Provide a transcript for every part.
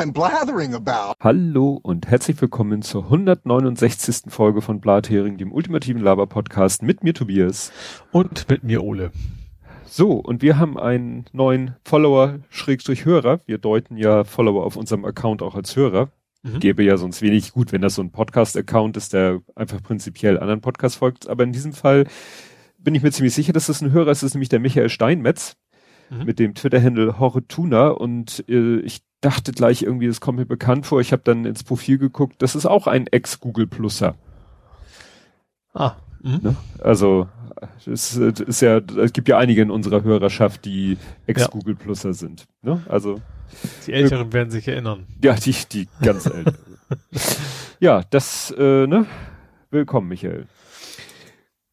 I'm blathering about. Hallo und herzlich willkommen zur 169. Folge von Blathering, dem ultimativen Laber-Podcast mit mir Tobias. Und mit mir Ole. So, und wir haben einen neuen Follower, Schrägstrich Hörer. Wir deuten ja Follower auf unserem Account auch als Hörer. Mhm. Gäbe ja sonst wenig gut, wenn das so ein Podcast-Account ist, der einfach prinzipiell anderen Podcasts folgt. Aber in diesem Fall bin ich mir ziemlich sicher, dass das ein Hörer ist. Das ist nämlich der Michael Steinmetz mhm. mit dem Twitter-Handle Horretuna. Und äh, ich dachte gleich irgendwie, das kommt mir bekannt vor. Ich habe dann ins Profil geguckt. Das ist auch ein Ex-Google Pluser. Ah. Mhm. Ne? Also es ist ja, es gibt ja einige in unserer Hörerschaft, die Ex-Google Pluser sind. Ne? Also die Älteren äh, werden sich erinnern. Ja, die, die ganz Älteren. ja, das, äh, ne? Willkommen, Michael.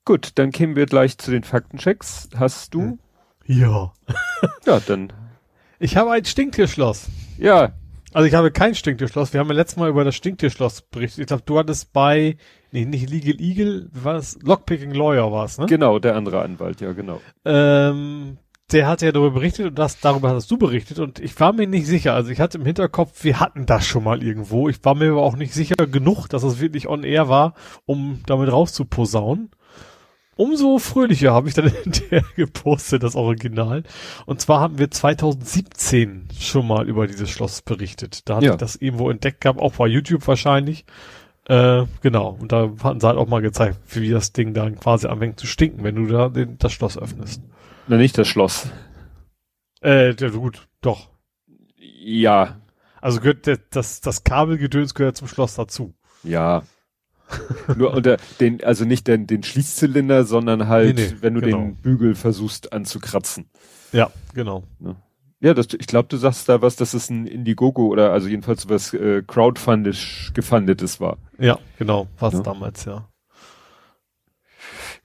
Gut, dann kämen wir gleich zu den Faktenchecks. Hast du? Ja. ja, dann. Ich habe ein Stinktierschloss. Ja. Also ich habe kein Stinktierschloss. Wir haben ja letztes Mal über das Stinktierschloss berichtet. Ich glaube, du hattest bei, nee, nicht Legal Eagle, was? Lockpicking Lawyer war es, ne? Genau, der andere Anwalt, ja, genau. Ähm, der hat ja darüber berichtet und das, darüber hast du berichtet und ich war mir nicht sicher. Also ich hatte im Hinterkopf, wir hatten das schon mal irgendwo. Ich war mir aber auch nicht sicher genug, dass es wirklich on air war, um damit rauszuposaunen. Umso fröhlicher habe ich dann hinterher gepostet, das Original. Und zwar haben wir 2017 schon mal über dieses Schloss berichtet. Da hatte ja. ich das irgendwo entdeckt gehabt, auch bei YouTube wahrscheinlich. Äh, genau. Und da hatten sie halt auch mal gezeigt, wie das Ding dann quasi anfängt zu stinken, wenn du da den, das Schloss öffnest. Na, nicht das Schloss. Äh, gut, doch. Ja. Also gehört das, das Kabelgedöns gehört zum Schloss dazu. Ja. Nur unter den, also nicht den, den Schließzylinder, sondern halt, nee, nee, wenn du genau. den Bügel versuchst anzukratzen. Ja, genau. Ja, das, ich glaube, du sagst da was, dass es ein Indiegogo oder also jedenfalls was äh, crowdfundisch gefundetes war. Ja, genau, was ja. damals, ja.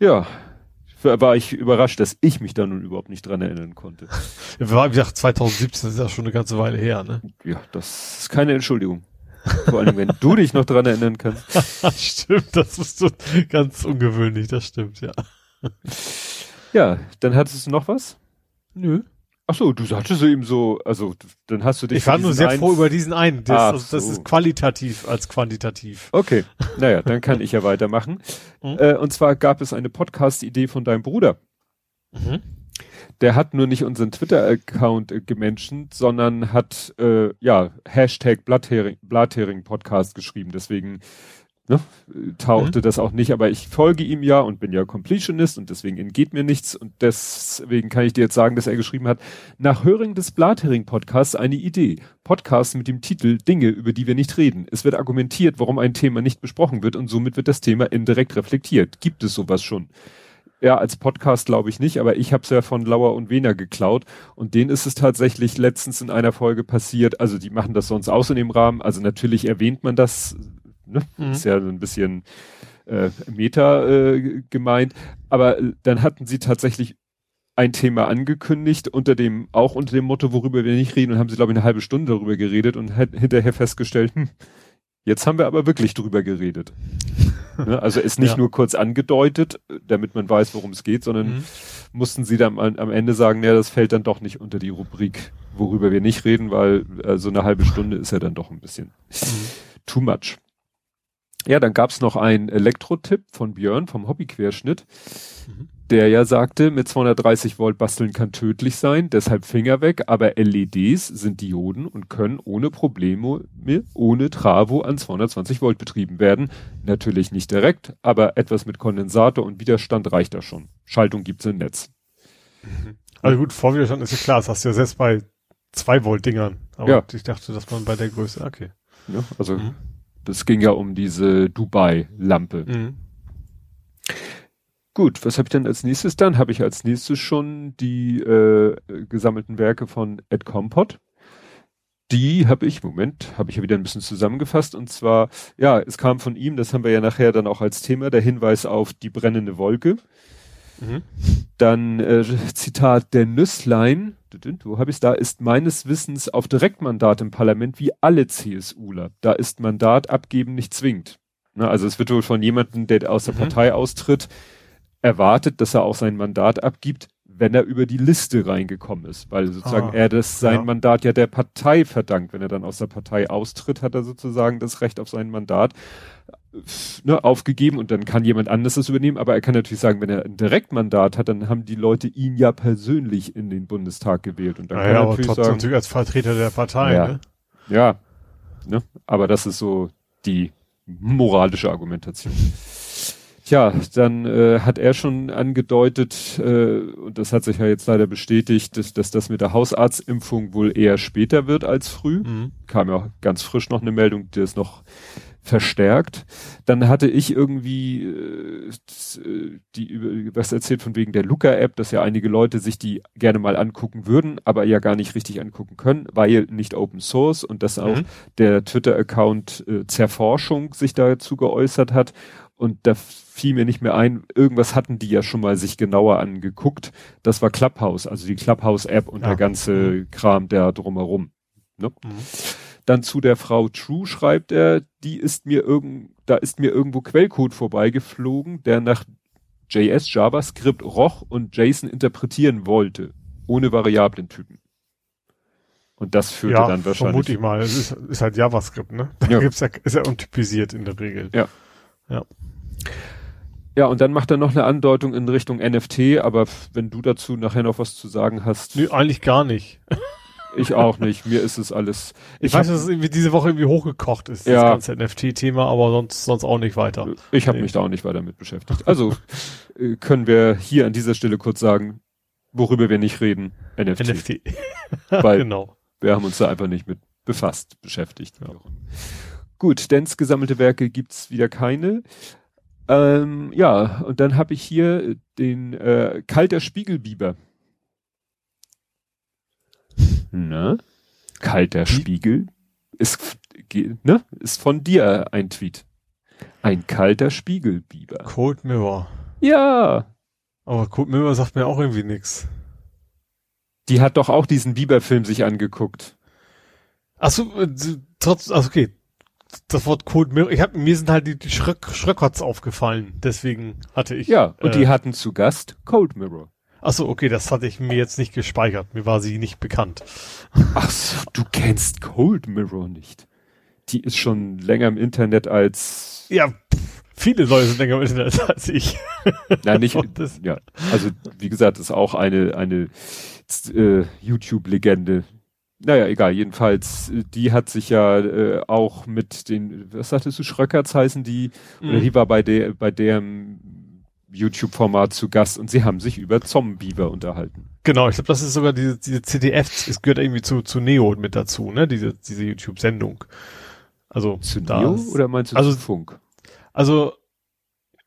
Ja, war ich überrascht, dass ich mich da nun überhaupt nicht dran erinnern konnte. Ja, war, wie gesagt, 2017 ist ja schon eine ganze Weile her, ne? Ja, das ist keine Entschuldigung. Vor allem, wenn du dich noch dran erinnern kannst. stimmt, das ist so ganz ungewöhnlich, das stimmt, ja. Ja, dann hattest du noch was? Nö. Ach so, du sagtest eben so, also dann hast du dich. Ich war nur sehr froh über diesen einen. Das, also, das so. ist qualitativ als quantitativ. Okay, naja, dann kann ich ja weitermachen. Mhm. Äh, und zwar gab es eine Podcast-Idee von deinem Bruder. Mhm. Der hat nur nicht unseren Twitter-Account äh, gemenschent, sondern hat äh, ja Hashtag Blathering, Blathering Podcast geschrieben. Deswegen ne, tauchte mhm. das auch nicht, aber ich folge ihm ja und bin ja Completionist und deswegen entgeht mir nichts und deswegen kann ich dir jetzt sagen, dass er geschrieben hat, nach Höring des Blathering Podcasts eine Idee. Podcast mit dem Titel Dinge, über die wir nicht reden. Es wird argumentiert, warum ein Thema nicht besprochen wird und somit wird das Thema indirekt reflektiert. Gibt es sowas schon? Ja, als Podcast glaube ich nicht, aber ich habe es ja von Lauer und Wehner geklaut und denen ist es tatsächlich letztens in einer Folge passiert. Also die machen das sonst aus in dem Rahmen. Also natürlich erwähnt man das, ne? Mhm. Ist ja so ein bisschen äh, Meta äh, gemeint. Aber äh, dann hatten sie tatsächlich ein Thema angekündigt, unter dem, auch unter dem Motto, worüber wir nicht reden, und haben sie, glaube ich, eine halbe Stunde darüber geredet und hat hinterher festgestellt, hm, jetzt haben wir aber wirklich drüber geredet. Ne? Also ist nicht ja. nur kurz angedeutet, damit man weiß, worum es geht, sondern mhm. mussten sie dann am, am Ende sagen, naja, das fällt dann doch nicht unter die Rubrik, worüber wir nicht reden, weil äh, so eine halbe Stunde ist ja dann doch ein bisschen mhm. too much. Ja, dann gab's noch einen Elektro-Tipp von Björn vom Hobbyquerschnitt, mhm. Der ja sagte, mit 230 Volt basteln kann tödlich sein, deshalb Finger weg, aber LEDs sind Dioden und können ohne Probleme, ohne Travo an 220 Volt betrieben werden. Natürlich nicht direkt, aber etwas mit Kondensator und Widerstand reicht da schon. Schaltung gibt's im Netz. Mhm. Also gut, Vorwiderstand ist ja klar, das hast du ja selbst bei 2 Volt Dingern. Aber ja. ich dachte, dass man bei der Größe, okay. Ja, also mhm das ging ja um diese Dubai-Lampe. Mhm. Gut, was habe ich denn als nächstes dann? Habe ich als nächstes schon die äh, gesammelten Werke von Ed Compot. Die habe ich, Moment, habe ich ja wieder ein bisschen zusammengefasst. Und zwar, ja, es kam von ihm, das haben wir ja nachher dann auch als Thema, der Hinweis auf die brennende Wolke. Mhm. Dann äh, Zitat der Nüsslein, wo habe ich da, ist meines Wissens auf Direktmandat im Parlament wie alle CSUler. Da ist Mandat abgeben nicht zwingend. Na, also es wird wohl von jemandem, der aus der mhm. Partei austritt, erwartet, dass er auch sein Mandat abgibt, wenn er über die Liste reingekommen ist, weil sozusagen Ah, er das sein ja. Mandat ja der Partei verdankt. Wenn er dann aus der Partei austritt, hat er sozusagen das Recht auf sein Mandat äh, ne, aufgegeben und dann kann jemand anderes das übernehmen. Aber er kann natürlich sagen, wenn er ein Direktmandat hat, dann haben die Leute ihn ja persönlich in den Bundestag gewählt und dann kann Naja, er aber natürlich trotzdem sagen, natürlich als Vertreter der Partei, Ja. ne? ja, ne? aber das ist so die moralische Argumentation. Tja, dann äh, hat er schon angedeutet, äh, und das hat sich ja jetzt leider bestätigt, dass, dass das mit der Hausarztimpfung wohl eher später wird als früh. Mhm. Kam ja ganz frisch noch eine Meldung, die das noch verstärkt. Dann hatte ich irgendwie äh, die was erzählt von wegen der Luca-App, dass ja einige Leute sich die gerne mal angucken würden, aber ja gar nicht richtig angucken können, weil nicht Open Source und dass auch Mhm. der Twitter-Account äh, Zerforschung sich dazu geäußert hat. Und da fiel mir nicht mehr ein, irgendwas hatten die ja schon mal sich genauer angeguckt. Das war Clubhouse, also die Clubhouse-App und Ja. der ganze Kram der drumherum. Ne? Mhm. Dann zu der Frau True schreibt er, die ist mir irgend, da ist mir irgendwo Quellcode vorbeigeflogen, der nach JS, JavaScript, roch und JSON interpretieren wollte, ohne Variablentypen. Und das führte Ja, dann wahrscheinlich. vermute ich mal. Es ist, ist halt JavaScript, ne? Da Ja. gibt's ja, ist ja untypisiert in der Regel. Ja, und dann macht er noch eine Andeutung in Richtung NFT, aber wenn du dazu nachher noch was zu sagen hast, Nö, eigentlich gar nicht. ich auch nicht. Mir ist es alles. Ich, Ich weiß, hab- dass es irgendwie diese Woche irgendwie hochgekocht ist, Ja. das ganze NFT-Thema, aber sonst, sonst auch nicht weiter. Ich habe Nee. mich da auch nicht weiter mit beschäftigt. Also äh, können wir hier an dieser Stelle kurz sagen, worüber wir nicht reden, NFT. NFT. Weil genau. wir haben uns da einfach nicht mit befasst, beschäftigt. Gut, Dens gesammelte Werke gibt's wieder keine. Ähm, ja, und dann habe ich hier den äh, Kalter Spiegelbiber. Na? Kalter Spiegel ist, ne? ist von dir ein Tweet. Ein kalter Spiegelbiber. Cold Mirror. Ja, Aber Cold Mirror sagt mir auch irgendwie nix. die hat doch auch diesen Biber-Film sich angeguckt. Achso, äh, trotz, also okay. Das Wort Cold Mirror, ich hab, mir sind halt die, die Schröck, Schröckots aufgefallen, deswegen hatte ich. Ja, und äh, die hatten zu Gast Cold Mirror. Achso, okay, das hatte ich mir jetzt nicht gespeichert. Mir war sie nicht bekannt. Ach so, du kennst Cold Mirror nicht. Die ist schon länger im Internet als, Ja, pff, viele Leute sind länger im Internet als ich. na nicht, ja, also wie gesagt, ist auch eine, eine äh, YouTube-Legende. Naja, egal, jedenfalls, äh, die hat sich ja äh, auch mit den, was sagtest du, Schröckerts heißen die, oder Mhm. die war bei der, bei deren YouTube-Format zu Gast und sie haben sich über Zombieber unterhalten. Genau, ich glaube, das ist sogar diese, diese CDF, es gehört irgendwie zu, zu Neo mit dazu, ne? Diese, diese YouTube-Sendung. Also, Zu da Neo oder meinst du also- zu Funk? Also,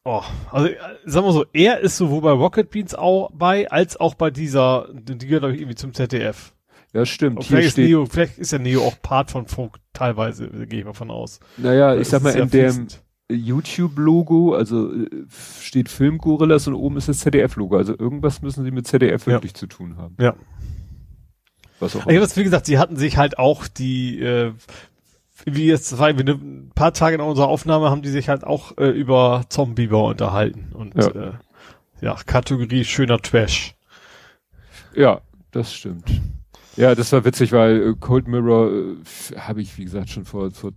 oh, also, sagen wir so, er ist sowohl bei Rocket Beans auch bei, als auch bei dieser, die gehört glaube ich irgendwie zum ZDF. Ja, stimmt. Hier vielleicht ist steht, Neo, vielleicht ist ja Neo auch Part von Funk, teilweise, gehe ich mal von aus. naja, ich Das sag mal, ist in dem. YouTube-Logo, also äh, steht Filmgorillas und oben ist das ZDF-Logo. Also irgendwas müssen sie mit ZDF Ja. wirklich zu tun haben. Ja. Was auch Ich habe wie gesagt, sie hatten sich halt auch die, äh, wie jetzt, war ein paar Tage nach unserer Aufnahme haben die sich halt auch äh, über Zombieber unterhalten und Ja. äh, ja, Kategorie schöner Trash. Ja, das stimmt. Ja, das war witzig, weil äh, Cold Mirror äh, habe ich, wie gesagt, schon vor, vor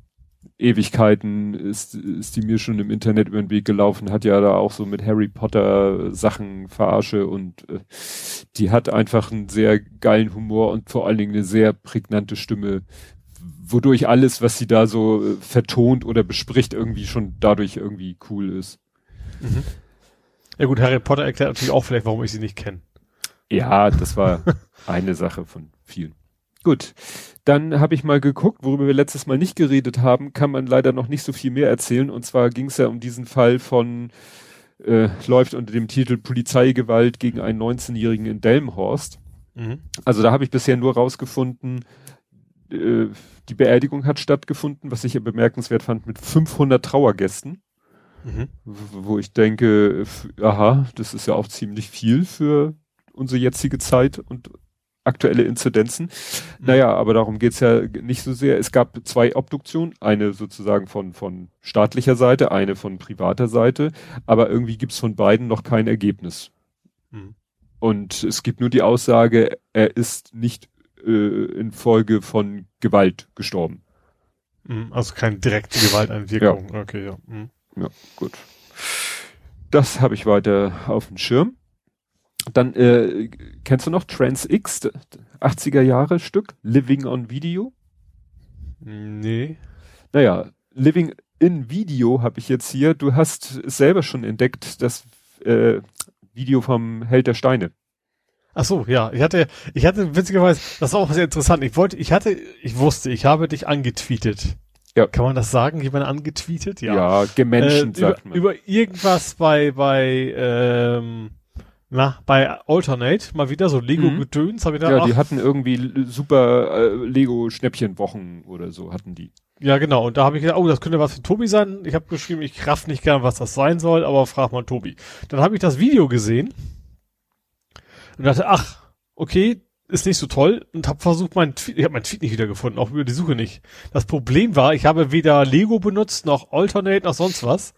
Ewigkeiten ist, ist die mir schon im Internet über den Weg gelaufen, hat ja da auch so mit Harry Potter Sachen verarsche und äh, die hat einfach einen sehr geilen Humor und vor allen Dingen eine sehr prägnante Stimme, wodurch alles, was sie da so äh, vertont oder bespricht, irgendwie schon dadurch irgendwie cool ist. Ja gut, Harry Potter erklärt natürlich auch vielleicht, warum ich sie nicht kenne. Ja, das war eine Sache von vielen. Gut, dann habe ich mal geguckt, worüber wir letztes Mal nicht geredet haben, kann man leider noch nicht so viel mehr erzählen. Und zwar ging es ja um diesen Fall von, äh, läuft unter dem Titel Polizeigewalt gegen einen 19-Jährigen in Delmenhorst. Mhm. Also da habe ich bisher nur rausgefunden, äh, die Beerdigung hat stattgefunden, was ich ja bemerkenswert fand, mit 500 Trauergästen Mhm. wo ich denke, aha, das ist ja auch ziemlich viel für unsere jetzige Zeit und aktuelle Inzidenzen. Naja, aber darum geht's ja nicht so sehr. Es gab zwei Obduktionen, eine sozusagen von, von staatlicher Seite, eine von privater Seite, aber irgendwie gibt's von beiden noch kein Ergebnis. Mhm. Und es gibt nur die Aussage, er ist nicht äh, infolge von Gewalt gestorben. Mhm, also keine direkte Gewalteinwirkung. Ja. Okay, ja. Mhm. Ja, gut. Das habe ich weiter auf dem Schirm. Dann äh, kennst du noch Trans X, 80er Jahre Stück, Living on Video? Nee. Naja, Living in Video habe ich jetzt hier. Du hast es selber schon entdeckt, das äh, Video vom Held der Steine. Ach so, ja. Ich hatte, ich hatte witzigerweise, das ist auch sehr interessant. Ich wollte, ich hatte, ich wusste, ich habe dich angetweetet. Ja. Kann man das sagen, jemand angetweetet? Ja, ja gemenschen, äh, sagt über, man. Über irgendwas bei, bei, ähm, na, bei Alternate mal wieder so Lego-Gedöns, mhm. habe ich da Ja, die hatten irgendwie super äh, Lego-Schnäppchenwochen oder so hatten die. Ja, genau. Und da habe ich gedacht, oh, das könnte was für Tobi sein. Ich habe geschrieben, ich raff nicht gern, was das sein soll, aber frag mal Tobi. Dann habe ich das Video gesehen und dachte, ach, okay, ist nicht so toll und habe versucht, mein Tweet, ich habe meinen Tweet nicht wiedergefunden, auch über die Suche nicht. Das Problem war, ich habe weder Lego benutzt, noch Alternate, noch sonst was.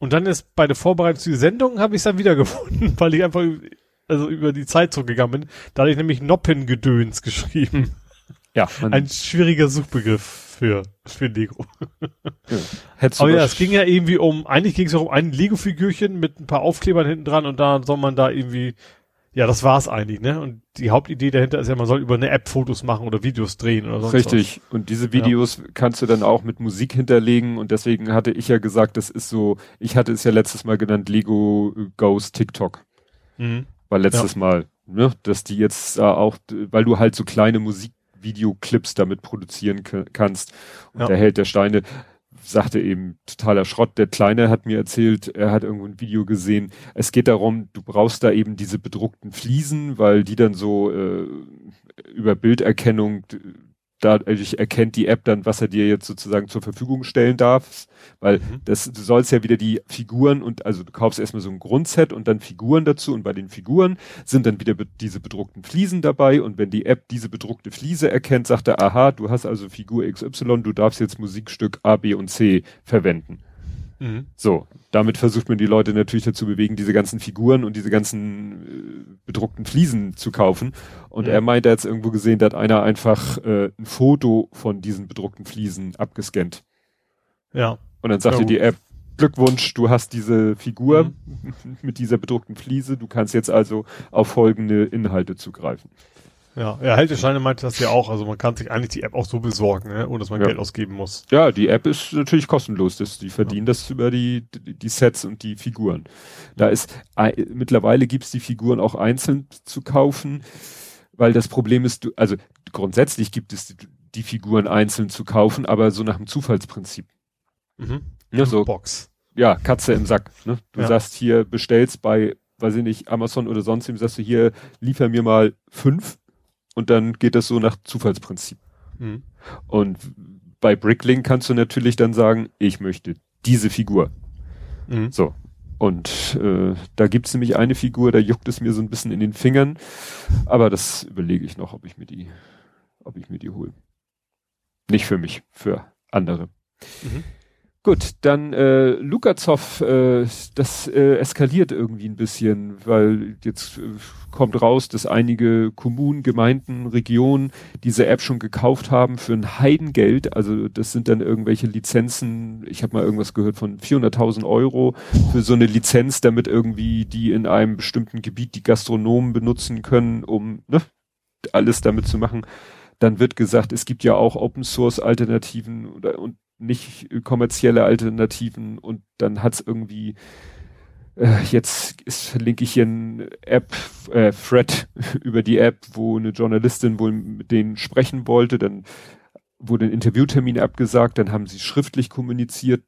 Und dann ist bei der Vorbereitung zu die Sendung habe ich es dann wiedergefunden, weil ich einfach also über die Zeit zurückgegangen bin. Da hatte ich nämlich Noppengedöns geschrieben. Ja. Ein schwieriger Suchbegriff für, für Lego. Ja. Aber ja, es ging ja irgendwie um, eigentlich ging es ja um ein Lego-Figürchen mit ein paar Aufklebern hinten dran und da soll man da irgendwie ja, das war's eigentlich, ne? Und die Hauptidee dahinter ist ja, man soll über eine App Fotos machen oder Videos drehen oder sonst Richtig. Was. Und diese Videos ja. kannst du dann auch mit Musik hinterlegen und deswegen hatte ich ja gesagt, das ist so, ich hatte es ja letztes Mal genannt, Lego Goes TikTok. Mhm. War letztes ja. Mal, ne? Dass die jetzt äh, auch, weil du halt so kleine Musikvideoclips damit produzieren kannst. Und ja. der Held der Steine sagte eben totaler Schrott. Der Kleine hat mir erzählt, er hat irgendwo ein Video gesehen. Es geht darum, du brauchst da eben diese bedruckten Fliesen, weil die dann so äh, über Bilderkennung dadurch erkennt die App dann, was er dir jetzt sozusagen zur Verfügung stellen darf, weil mhm. das, du sollst ja wieder die Figuren und also du kaufst erstmal so ein Grundset und dann Figuren dazu und bei den Figuren sind dann wieder be diese bedruckten Fliesen dabei und wenn die App diese bedruckte Fliese erkennt, sagt er, aha, du hast also Figur XY, du darfst jetzt Musikstück A, B und C verwenden. Mhm. So, damit versucht man die Leute natürlich dazu bewegen, diese ganzen Figuren und diese ganzen äh, bedruckten Fliesen zu kaufen. Und mhm. er meint, er hat irgendwo gesehen, da hat einer einfach äh, ein Foto von diesen bedruckten Fliesen abgescannt. Ja. Und dann sagte ja, die App, Glückwunsch, du hast diese Figur mhm. mit dieser bedruckten Fliese, du kannst jetzt also auf folgende Inhalte zugreifen. Ja, ja, Haltescheine meinte das ja auch. Also man kann sich eigentlich die App auch so besorgen, ne? ohne dass man ja. Geld ausgeben muss. Ja, die App ist natürlich kostenlos. Das, die verdienen ja. das über die, die, Sets und die Figuren. Da ist äh, mittlerweile gibt's die Figuren auch einzeln zu kaufen, weil das Problem ist, du, also grundsätzlich gibt es die, die Figuren einzeln zu kaufen, aber so nach dem Zufallsprinzip. Mhm. Ja, so, Box. Ja, Katze im Sack. Ne? Du ja. sagst hier, bestellst bei, weiß ich nicht, Amazon oder sonst wem, sagst du hier, liefer mir mal fünf und dann geht das so nach Zufallsprinzip. Mhm. Und bei Bricklink kannst du natürlich dann sagen, ich möchte diese Figur. Mhm. So. Und äh, da gibt's nämlich eine Figur, da juckt es mir so ein bisschen in den Fingern. Aber das überlege ich noch, ob ich mir die, ob ich mir die hole. Nicht für mich, für andere. Mhm. Gut, dann äh, Lukazow, äh, das äh, eskaliert irgendwie ein bisschen, weil jetzt äh, kommt raus, dass einige Kommunen, Gemeinden, Regionen diese App schon gekauft haben für ein Heidengeld. Also das sind dann irgendwelche Lizenzen. Ich habe mal irgendwas gehört von 400.000 Euro für so eine Lizenz, damit irgendwie die in einem bestimmten Gebiet die Gastronomen benutzen können, um ne, alles damit zu machen. Dann wird gesagt, es gibt ja auch Open Source Alternativen und nicht kommerzielle Alternativen und dann hat's irgendwie äh, jetzt ist, verlinke ich hier ein App, äh, Thread über die App, wo eine Journalistin wohl mit denen sprechen wollte, dann wurde ein Interviewtermin abgesagt, dann haben sie schriftlich kommuniziert,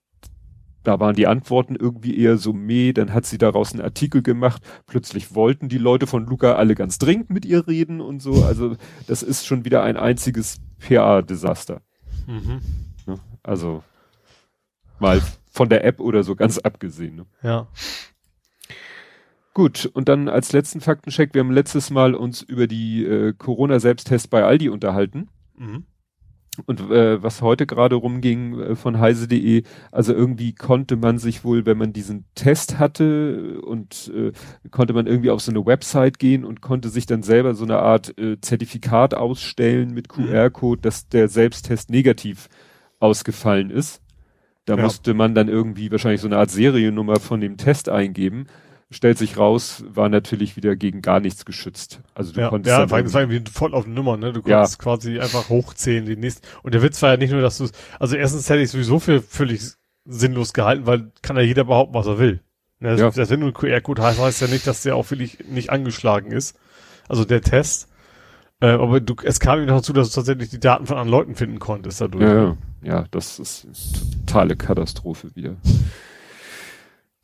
da waren die Antworten irgendwie eher so meh, dann hat sie daraus einen Artikel gemacht, plötzlich wollten die Leute von Luca alle ganz dringend mit ihr reden und so, also das ist schon wieder ein einziges PA-Desaster. Mhm. Also mal von der App oder so ganz abgesehen. Ne? Ja. Gut, und dann als letzten Faktencheck, wir haben letztes Mal uns über die äh, Corona-Selbsttests bei Aldi unterhalten. Mhm. Und äh, was heute gerade rumging äh, von heise.de, also irgendwie konnte man sich wohl, wenn man diesen Test hatte und äh, konnte man irgendwie auf so eine Website gehen und konnte sich dann selber so eine Art äh, Zertifikat ausstellen mit mhm. QR-Code, dass der Selbsttest negativ ausgefallen ist. Da ja. musste man dann irgendwie wahrscheinlich so eine Art Seriennummer von dem Test eingeben stellt sich raus, war natürlich wieder gegen gar nichts geschützt. Also du ja, konntest. Ja, das war irgendwie voll auf Nummer, ne? Du konntest ja. quasi einfach hochzählen, die nächsten. Und der Witz war ja nicht nur, dass du also erstens hätte ich sowieso für völlig sinnlos gehalten, weil kann ja jeder behaupten, was er will. Ne? Ja. Das, wenn du ein QR-Code hast, heißt ja nicht, dass der auch wirklich nicht angeschlagen ist. Also der Test. Äh, aber du, es kam ihm dazu, dass du tatsächlich die Daten von anderen Leuten finden konntest dadurch. Ja, ja. ja das ist totale Katastrophe wieder.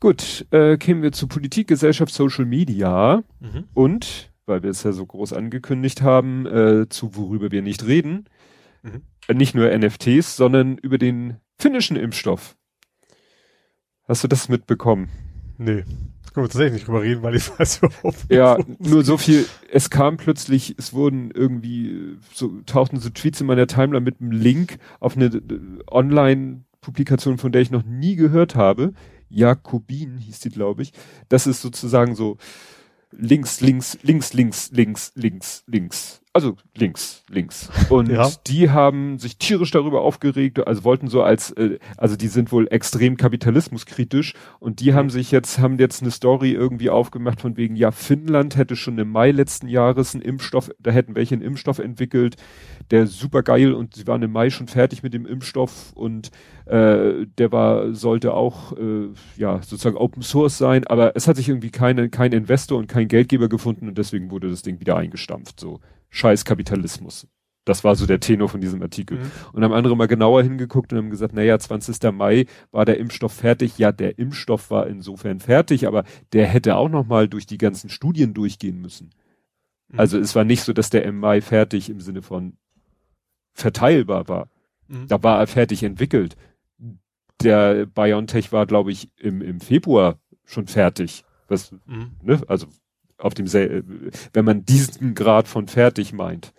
Gut, äh, kämen wir zu Politik, Gesellschaft, Social Media mhm. und, weil wir es ja so groß angekündigt haben, äh, zu worüber wir nicht reden, mhm. äh, nicht nur NFTs, sondern über den finnischen Impfstoff. Hast du das mitbekommen? Nee. Da können wir tatsächlich nicht drüber reden, weil ich weiß überhaupt nicht. Ja, nur so viel, es kam plötzlich, es wurden irgendwie, so tauchten so Tweets in meiner Timeline mit einem Link auf eine äh, Online-Publikation, von der ich noch nie gehört habe Jakobin hieß die, glaube ich. Das ist sozusagen so links, links, links, links, links, links, links. Also links, links. Und ja. die haben sich tierisch darüber aufgeregt, also wollten so als, äh, also die sind wohl extrem kapitalismuskritisch und die haben sich jetzt, haben jetzt eine Story irgendwie aufgemacht von wegen, ja, Finnland hätte schon im Mai letzten Jahres einen Impfstoff, da hätten welche einen Impfstoff entwickelt, der super geil und sie waren im Mai schon fertig mit dem Impfstoff und äh, der war, sollte auch äh, ja sozusagen Open Source sein, aber es hat sich irgendwie keine, kein Investor und kein Geldgeber gefunden und deswegen wurde das Ding wieder eingestampft. So Scheiß Kapitalismus. Das war so der Tenor von diesem Artikel. Mhm. Und haben andere mal genauer hingeguckt und haben gesagt, naja, 20. Mai war der Impfstoff fertig. Ja, der Impfstoff war insofern fertig, aber der hätte auch noch mal durch die ganzen Studien durchgehen müssen. Mhm. Also es war nicht so, dass der im Mai fertig im Sinne von verteilbar war. Mhm. Da war er fertig entwickelt. Der BioNTech war, glaube ich, im, im Februar schon fertig. Was, mhm. ne? Also auf dem, wenn man diesen Grad von fertig meint.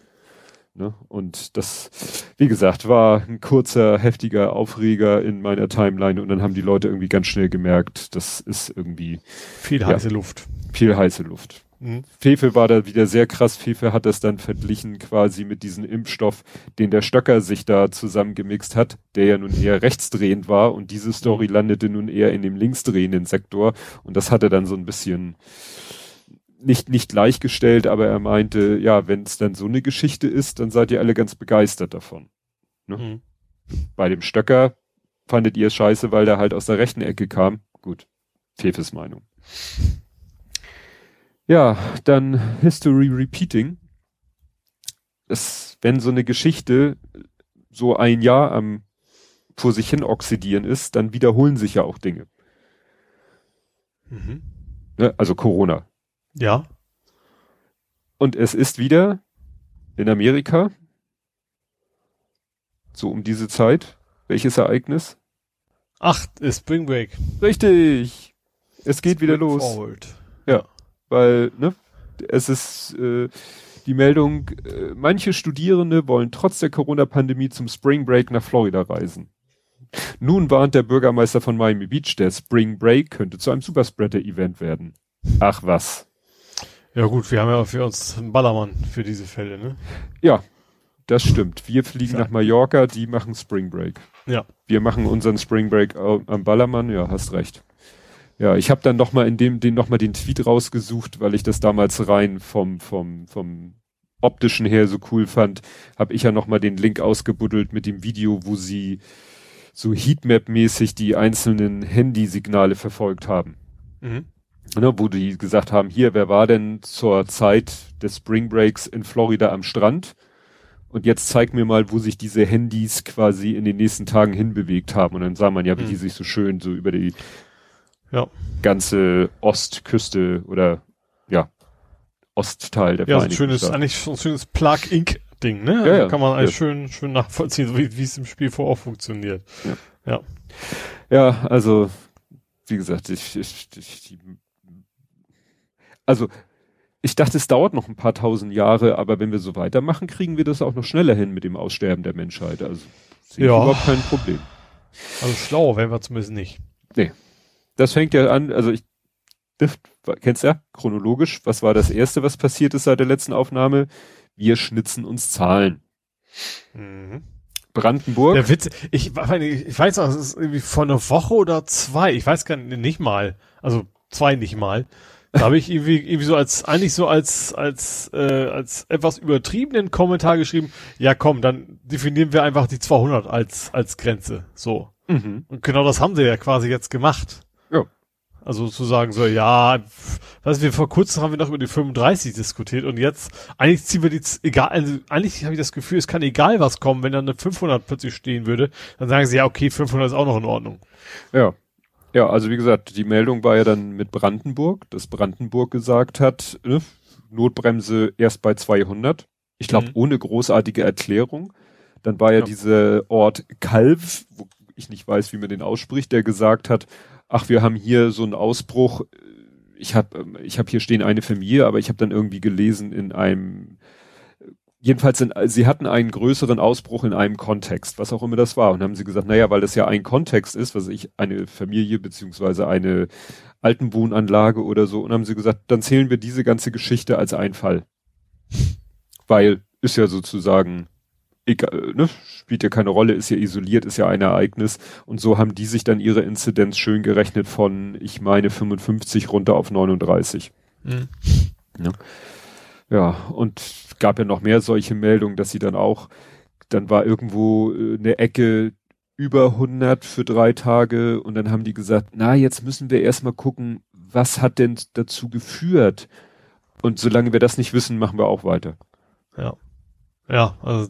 Ne? Und das, wie gesagt, war ein kurzer, heftiger Aufreger in meiner Timeline und dann haben die Leute irgendwie ganz schnell gemerkt, das ist irgendwie viel heiße ja, Luft. Viel heiße Luft. Mhm. Fefe war da wieder sehr krass. Fefe hat das dann verglichen quasi mit diesem Impfstoff, den der Stöcker sich da zusammengemixt hat, der ja nun eher rechtsdrehend war und diese Story mhm. landete nun eher in dem linksdrehenden Sektor und das hatte dann so ein bisschen nicht, nicht gleichgestellt, aber er meinte, ja, wenn es dann so eine Geschichte ist, dann seid ihr alle ganz begeistert davon. Ne? Mhm. Bei dem Stöcker fandet ihr es scheiße, weil der halt aus der rechten Ecke kam. Gut, Fefes Meinung. Ja, dann History Repeating. Es, wenn so eine Geschichte so ein Jahr am vor sich hin oxidieren ist, dann wiederholen sich ja auch Dinge. Mhm. Ne, also Corona. Ja. Und es ist wieder in Amerika so um diese Zeit. Welches Ereignis? Ach, Spring Break. Richtig. Es geht Spring wieder los. Forward. Ja weil ne, es ist äh, die Meldung, äh, manche Studierende wollen trotz der Corona-Pandemie zum Spring Break nach Florida reisen. Nun warnt der Bürgermeister von Miami Beach, der Spring Break könnte zu einem Superspreader-Event werden. Ach was. Ja gut, wir haben ja für uns einen Ballermann für diese Fälle, ne? Ja, das stimmt. Wir fliegen ja. nach Mallorca, die machen Spring Break. Ja. Wir machen unseren Spring Break am Ballermann, ja, hast recht. Ja, ich habe dann noch mal in dem den noch mal den Tweet rausgesucht, weil ich das damals rein vom vom vom optischen her so cool fand, habe ich ja noch mal den Link ausgebuddelt mit dem Video, wo sie so Heatmap-mäßig die einzelnen Handysignale verfolgt haben. Mhm. Ne, wo die gesagt haben, hier, wer war denn zur Zeit des Spring Breaks in Florida am Strand? Und jetzt zeig mir mal, wo sich diese Handys quasi in den nächsten Tagen hinbewegt haben. Und dann sah man ja, wie mhm. die sich so schön so über die ja. ganze Ostküste oder ja, Ostteil der ja, Vereinigten so ein schönes, eigentlich so ein schönes Plug-Ink-Ding, ne? Ja, ja, kann man eigentlich ja. schön, schön nachvollziehen, so wie, wie es im Spiel vor auch funktioniert. Ja. ja. Ja, also, wie gesagt, ich, ich, ich, also, ich dachte, es dauert noch ein paar tausend Jahre, aber wenn wir so weitermachen, kriegen wir das auch noch schneller hin mit dem Aussterben der Menschheit. Also sehe ja. überhaupt kein Problem. Also schlau werden wir zumindest nicht. Nee. Das fängt ja an, also ich, kennst ja, chronologisch, was war das erste, was passiert ist seit der letzten Aufnahme? Wir schnitzen uns Zahlen. Mhm. Brandenburg. Der Witz, ich, ich weiß auch, es ist irgendwie vor einer Woche oder zwei, ich weiß gar nicht mal, also zwei nicht mal. Da habe ich irgendwie, irgendwie so als, eigentlich so als, als, äh, als etwas übertriebenen Kommentar geschrieben, ja komm, dann definieren wir einfach die 200 als, als Grenze, so. Mhm. Und genau das haben sie ja quasi jetzt gemacht. Ja. Also zu sagen so, ja, was wir vor kurzem haben wir noch über die 35 diskutiert und jetzt eigentlich ziehen wir die egal, also eigentlich habe ich das Gefühl, es kann egal was kommen, wenn dann eine 500 plötzlich stehen würde, dann sagen sie ja, okay, 500 ist auch noch in Ordnung. Ja. Ja, also wie gesagt, die Meldung war ja dann mit Brandenburg, dass Brandenburg gesagt hat, ne, Notbremse erst bei 200. Ich glaube, mhm. ohne großartige Erklärung. Dann war ja, ja. dieser Ort Kalv, wo ich nicht weiß, wie man den ausspricht, der gesagt hat, ach, wir haben hier so einen Ausbruch. Ich habe ich hab hier stehen eine Familie, aber ich habe dann irgendwie gelesen in einem jedenfalls in, sie hatten einen größeren Ausbruch in einem Kontext, was auch immer das war. Und haben sie gesagt, naja, weil das ja ein Kontext ist, was ich, eine Familie beziehungsweise eine Altenwohnanlage oder so, und haben sie gesagt, dann zählen wir diese ganze Geschichte als Einfall. Weil ist ja sozusagen egal, ne, spielt ja keine Rolle, ist ja isoliert, ist ja ein Ereignis. Und so haben die sich dann ihre Inzidenz schön gerechnet von, ich meine, 55 runter auf 39. Mhm. Ja. ja, und gab ja noch mehr solche Meldungen, dass sie dann auch, dann war irgendwo äh, eine Ecke über 100 für drei Tage und dann haben die gesagt, na, jetzt müssen wir erstmal gucken, was hat denn dazu geführt? Und solange wir das nicht wissen, machen wir auch weiter. Ja. Ja, also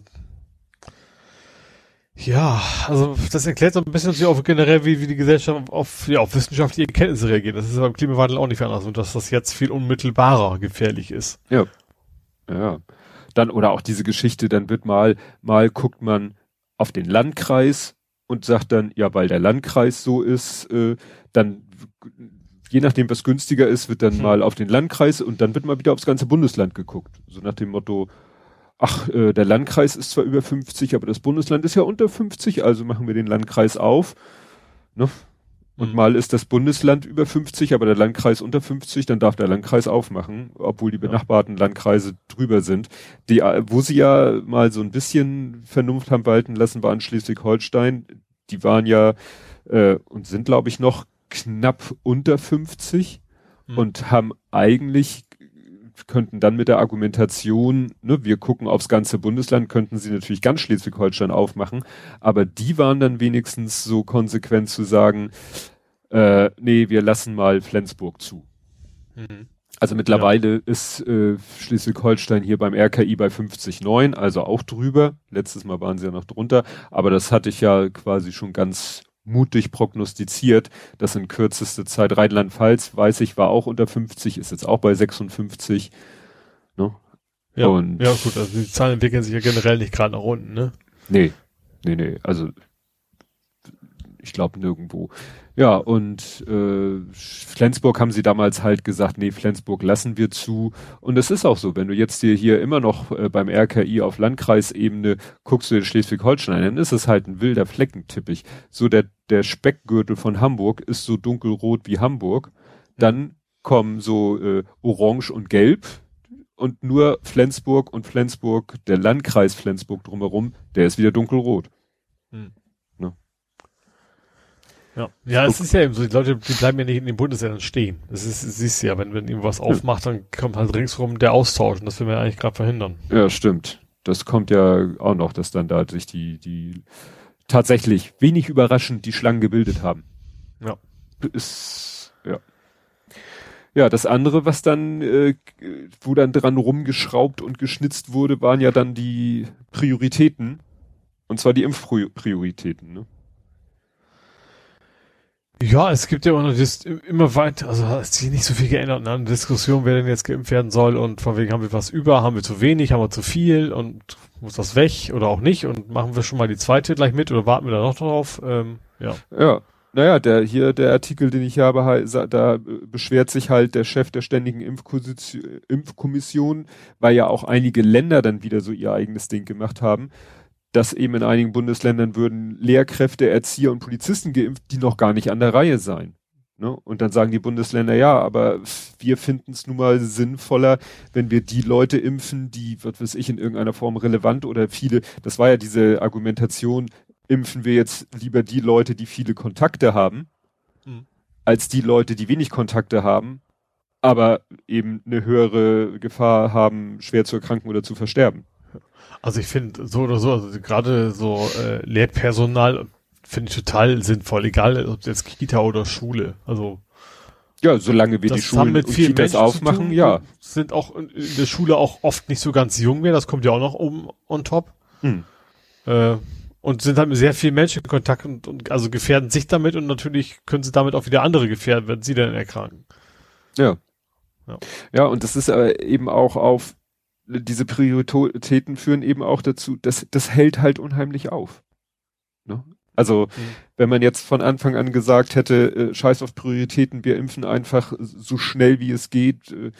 ja, also das erklärt so ein bisschen natürlich auch generell, wie, wie die Gesellschaft auf, ja, auf wissenschaftliche Erkenntnisse reagiert. Das ist beim Klimawandel auch nicht anders und dass das jetzt viel unmittelbarer gefährlich ist. Ja. Ja. Dann, oder auch diese Geschichte, dann wird mal, mal guckt man auf den Landkreis und sagt dann, ja, weil der Landkreis so ist, äh, dann je nachdem, was günstiger ist, wird dann hm. mal auf den Landkreis und dann wird mal wieder aufs ganze Bundesland geguckt. So nach dem Motto, ach, äh, der Landkreis ist zwar über 50, aber das Bundesland ist ja unter 50, also machen wir den Landkreis auf. Ne? Und mhm. mal ist das Bundesland über 50, aber der Landkreis unter 50, dann darf der Landkreis aufmachen, obwohl die benachbarten. Landkreise drüber sind. Die, äh, wo sie ja mal so ein bisschen Vernunft haben walten lassen, waren Schleswig-Holstein. Die waren ja äh, und sind, glaube ich, noch knapp unter 50 mhm. und haben eigentlich könnten dann mit der Argumentation, ne, wir gucken aufs ganze Bundesland, könnten sie natürlich ganz Schleswig-Holstein aufmachen, aber die waren dann wenigstens so konsequent zu sagen, äh, nee, wir lassen mal Flensburg zu. Mhm. Also mittlerweile ja. ist äh, Schleswig-Holstein hier beim RKI bei 50,9, also auch drüber. Letztes Mal waren sie ja noch drunter, aber das hatte ich ja quasi schon ganz mutig prognostiziert, dass in kürzester Zeit Rheinland-Pfalz, weiß ich, war auch unter 50, ist jetzt auch bei 56. Ne? Ja, Und ja gut, also die Zahlen entwickeln sich ja generell nicht gerade nach unten, ne? Nee, nee, nee, also ich glaube nirgendwo. Ja, und äh, Flensburg haben sie damals halt gesagt, nee, Flensburg lassen wir zu. Und es ist auch so, wenn du jetzt dir hier immer noch äh, beim RKI auf Landkreisebene guckst du in Schleswig-Holstein, dann ist es halt ein wilder Fleckenteppich. So der, der Speckgürtel von Hamburg ist so dunkelrot wie Hamburg. Dann kommen so äh, Orange und Gelb und nur Flensburg und Flensburg, der Landkreis Flensburg drumherum, der ist wieder dunkelrot. Hm. Ja, ja es ist ja eben so, die Leute, die bleiben ja nicht in den Bundesländern stehen. Das ist, das siehst du ja, wenn, wenn irgendwas aufmacht, dann kommt halt ringsherum der Austausch und das will man ja eigentlich gerade verhindern. Ja, stimmt. Das kommt ja auch noch, dass dann da sich die, die tatsächlich wenig überraschend die Schlangen gebildet haben. Ja. Ist, ja. Ja, das andere, was dann, äh, wo dann dran rumgeschraubt und geschnitzt wurde, waren ja dann die Prioritäten. Und zwar die Impfprioritäten, ne? Ja, es gibt ja immer noch das, immer weiter, also hat sich nicht so viel geändert ne? Diskussion, wer denn jetzt geimpft werden soll und von wegen haben wir was über, haben wir zu wenig, haben wir zu viel und muss das weg oder auch nicht und machen wir schon mal die zweite gleich mit oder warten wir da noch drauf? Ähm, ja. Ja. Naja, der hier, der Artikel, den ich habe, da beschwert sich halt der Chef der ständigen Impfkommission, weil ja auch einige Länder dann wieder so ihr eigenes Ding gemacht haben, dass eben in einigen Bundesländern würden Lehrkräfte, Erzieher und Polizisten geimpft, die noch gar nicht an der Reihe seien. Ne? Und dann sagen die Bundesländer, ja, aber wir finden es nun mal sinnvoller, wenn wir die Leute impfen, die, was weiß ich, in irgendeiner Form relevant oder viele, das war ja diese Argumentation, impfen wir jetzt lieber die Leute, die viele Kontakte haben, mhm. als die Leute, die wenig Kontakte haben, aber eben eine höhere Gefahr haben, schwer zu erkranken oder zu versterben. Also ich finde so oder so, also gerade so äh, Lehrpersonal finde ich total sinnvoll, egal ob jetzt Kita oder Schule. Also ja, solange wir die Schulen und Kitas aufmachen, tun, ja. Sind auch in der Schule auch oft nicht so ganz jung mehr, das kommt ja auch noch oben on top. Hm. Äh, und sind halt mit sehr vielen Menschen in Kontakt und, und also gefährden sich damit und natürlich können sie damit auch wieder andere gefährden, wenn sie dann erkranken. Ja. Ja, ja und das ist aber eben auch auf diese Prioritäten führen eben auch dazu, dass das hält halt unheimlich auf. Ne? Also mhm. wenn man jetzt von Anfang an gesagt hätte, äh, scheiß auf Prioritäten, wir impfen einfach so schnell wie es geht, äh,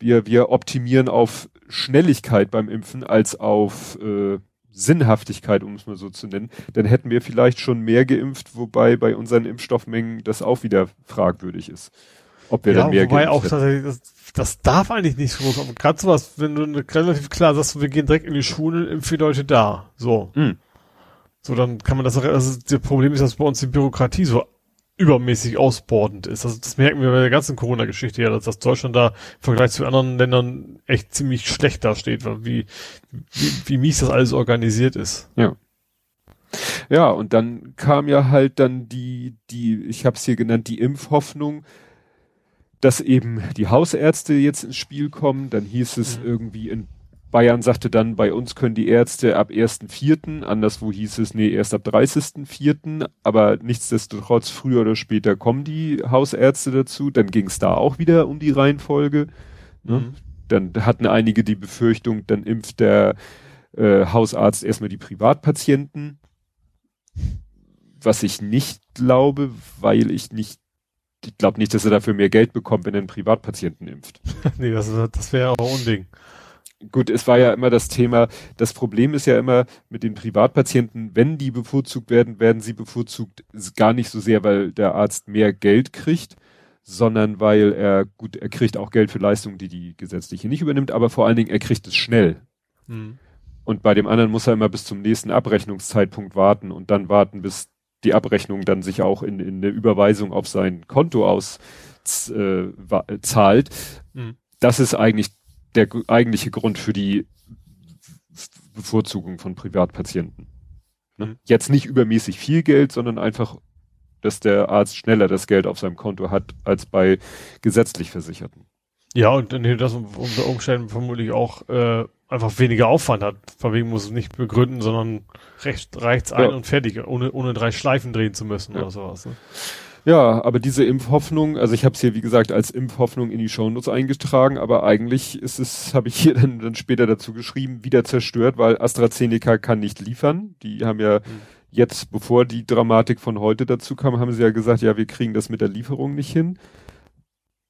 wir, wir optimieren auf Schnelligkeit beim Impfen als auf äh, Sinnhaftigkeit, um es mal so zu nennen, dann hätten wir vielleicht schon mehr geimpft, wobei bei unseren Impfstoffmengen das auch wieder fragwürdig ist. Ob wir ja, dann mehr wobei auch tatsächlich, das, das darf eigentlich nicht so groß, gerade sowas, wenn du relativ klar sagst, wir gehen direkt in die Schule, impfen die Leute da, so. Mhm. So, dann kann man das, also das Problem ist, dass bei uns die Bürokratie so übermäßig ausbordend ist. Also das merken wir bei der ganzen Corona-Geschichte ja, dass das Deutschland da im Vergleich zu anderen Ländern echt ziemlich schlecht dasteht, wie, wie, wie mies das alles organisiert ist. Ja. Ja, und dann kam ja halt dann die, die, ich habe es hier genannt, die Impfhoffnung, dass eben die Hausärzte jetzt ins Spiel kommen. Dann hieß es mhm. irgendwie in Bayern sagte dann, bei uns können die Ärzte ab 1.4., anderswo hieß es, nee, erst ab 30.4., aber nichtsdestotrotz, früher oder später kommen die Hausärzte dazu, dann ging es da auch wieder um die Reihenfolge. Ne? Mhm. Dann hatten einige die Befürchtung, dann impft der äh, Hausarzt erstmal die Privatpatienten, was ich nicht glaube, weil ich nicht ich glaube nicht, dass er dafür mehr Geld bekommt, wenn er einen Privatpatienten impft. nee, das, das wäre auch Unding gut, es war ja immer das Thema, das Problem ist ja immer mit den Privatpatienten, wenn die bevorzugt werden, werden sie bevorzugt gar nicht so sehr, weil der Arzt mehr Geld kriegt, sondern weil er, gut, er kriegt auch Geld für Leistungen, die die gesetzliche nicht übernimmt, aber vor allen Dingen, er kriegt es schnell. Mhm. Und bei dem anderen muss er immer bis zum nächsten Abrechnungszeitpunkt warten und dann warten, bis die Abrechnung dann sich auch in, in eine Überweisung auf sein Konto aus äh, zahlt. Mhm. Das ist eigentlich der eigentliche Grund für die Bevorzugung von Privatpatienten. Ne? Mhm. Jetzt nicht übermäßig viel Geld, sondern einfach, dass der Arzt schneller das Geld auf seinem Konto hat als bei gesetzlich Versicherten. Ja, und das unter Umständen vermutlich auch äh, einfach weniger Aufwand hat. Von wegen muss es nicht begründen, sondern recht reicht's ein ja. und fertig, ohne, ohne drei Schleifen drehen zu müssen ja. oder sowas. Ne? Ja, aber diese Impfhoffnung, also ich habe es hier wie gesagt als Impfhoffnung in die Shownotes eingetragen, aber eigentlich ist es, habe ich hier dann, dann später dazu geschrieben, wieder zerstört, weil AstraZeneca kann nicht liefern. Die haben ja mhm. jetzt, bevor die Dramatik von heute dazu kam, haben sie ja gesagt, ja, wir kriegen das mit der Lieferung nicht hin.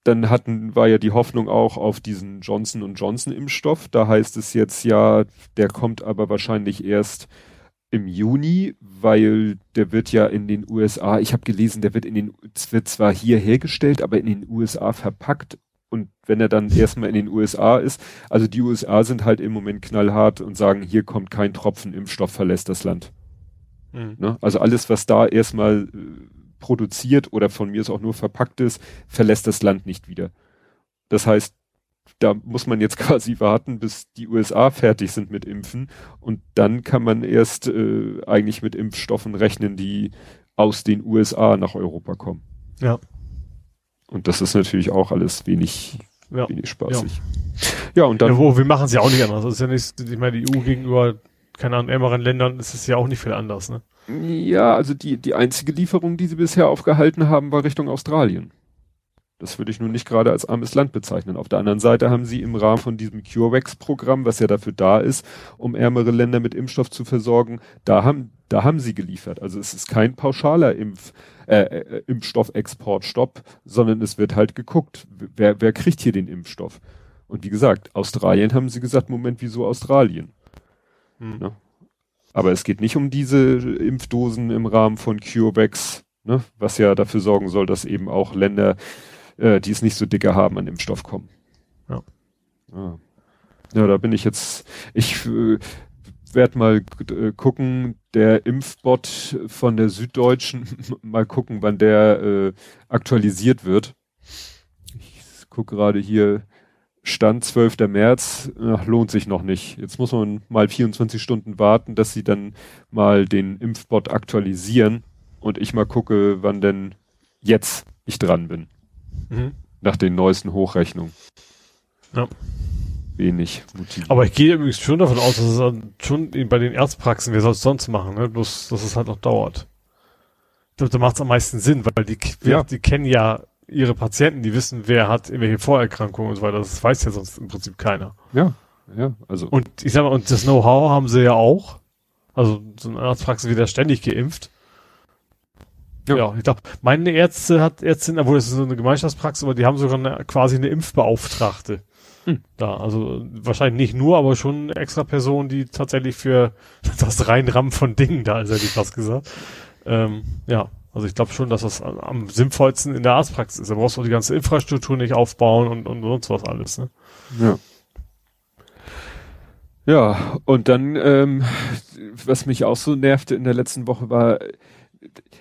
Dann hatten, war ja die Hoffnung auch auf diesen Johnson Johnson Impfstoff. Da heißt es jetzt ja, der kommt aber wahrscheinlich erst im Juni, weil der wird ja in den USA, ich habe gelesen, der wird in den, wird zwar hier hergestellt, aber in den USA verpackt und wenn er dann erstmal in den USA ist, also die USA sind halt im Moment knallhart und sagen, hier kommt kein Tropfen Impfstoff, verlässt das Land. Mhm. Ne? Also alles, was da erstmal äh, produziert oder von mir ist auch nur verpackt ist, verlässt das Land nicht wieder. Das heißt, da muss man jetzt quasi warten, bis die USA fertig sind mit Impfen und dann kann man erst äh, eigentlich mit Impfstoffen rechnen, die aus den USA nach Europa kommen. Ja. Und das ist natürlich auch alles wenig, ja. wenig spaßig. Ja. ja, und dann. Ja, wo, wir machen es ja auch nicht anders. Das ist ja nicht, ich meine, die EU gegenüber, keine Ahnung, ärmeren Ländern ist es ja auch nicht viel anders, ne? Ja, also die, die einzige Lieferung, die sie bisher aufgehalten haben, war Richtung Australien. Das würde ich nun nicht gerade als armes Land bezeichnen. Auf der anderen Seite haben sie im Rahmen von diesem CureVax-Programm, was ja dafür da ist, um ärmere Länder mit Impfstoff zu versorgen, da haben, da haben sie geliefert. Also es ist kein pauschaler Impf, äh, äh, Impfstoffexportstopp, sondern es wird halt geguckt, wer, wer kriegt hier den Impfstoff. Und wie gesagt, Australien haben sie gesagt, Moment, wieso Australien? Hm. Aber es geht nicht um diese Impfdosen im Rahmen von CureVax, ne? was ja dafür sorgen soll, dass eben auch Länder äh, die es nicht so dicke haben, an Impfstoff kommen. Ja. Ja, ja da bin ich jetzt, ich äh, werde mal äh, gucken, der Impfbot von der Süddeutschen, mal gucken, wann der äh, aktualisiert wird. Ich gucke gerade hier, Stand 12. März, ach, lohnt sich noch nicht. Jetzt muss man mal 24 Stunden warten, dass sie dann mal den Impfbot aktualisieren und ich mal gucke, wann denn jetzt ich dran bin. Mhm. Nach den neuesten Hochrechnungen. Ja. Wenig motiviert. Aber ich gehe übrigens schon davon aus, dass es dann schon bei den Erzpraxen, wer soll es sonst machen, ne? Bloß, dass es halt noch dauert. Da, da macht es am meisten Sinn, weil die, ja. die kennen ja ihre Patienten, die wissen, wer hat irgendwelche Vorerkrankungen und so weiter. Das weiß ja sonst im Prinzip keiner. Ja, ja, also. Und ich sag mal, und das Know-how haben sie ja auch. Also so eine Arztpraxis wird ja ständig geimpft. Ja, ja ich glaube, meine Ärzte hat Ärztin, obwohl es ist so eine Gemeinschaftspraxis, aber die haben sogar eine, quasi eine Impfbeauftragte. Hm. Da, also wahrscheinlich nicht nur, aber schon eine extra Person, die tatsächlich für das Reinrammen von Dingen da ist, hätte ich fast gesagt. Ähm, ja, also ich glaube schon, dass das am sinnvollsten in der Arztpraxis ist. Da brauchst du auch die ganze Infrastruktur nicht aufbauen und, und sonst was alles. Ne? Ja. Ja, und dann, ähm, was mich auch so nervte in der letzten Woche war,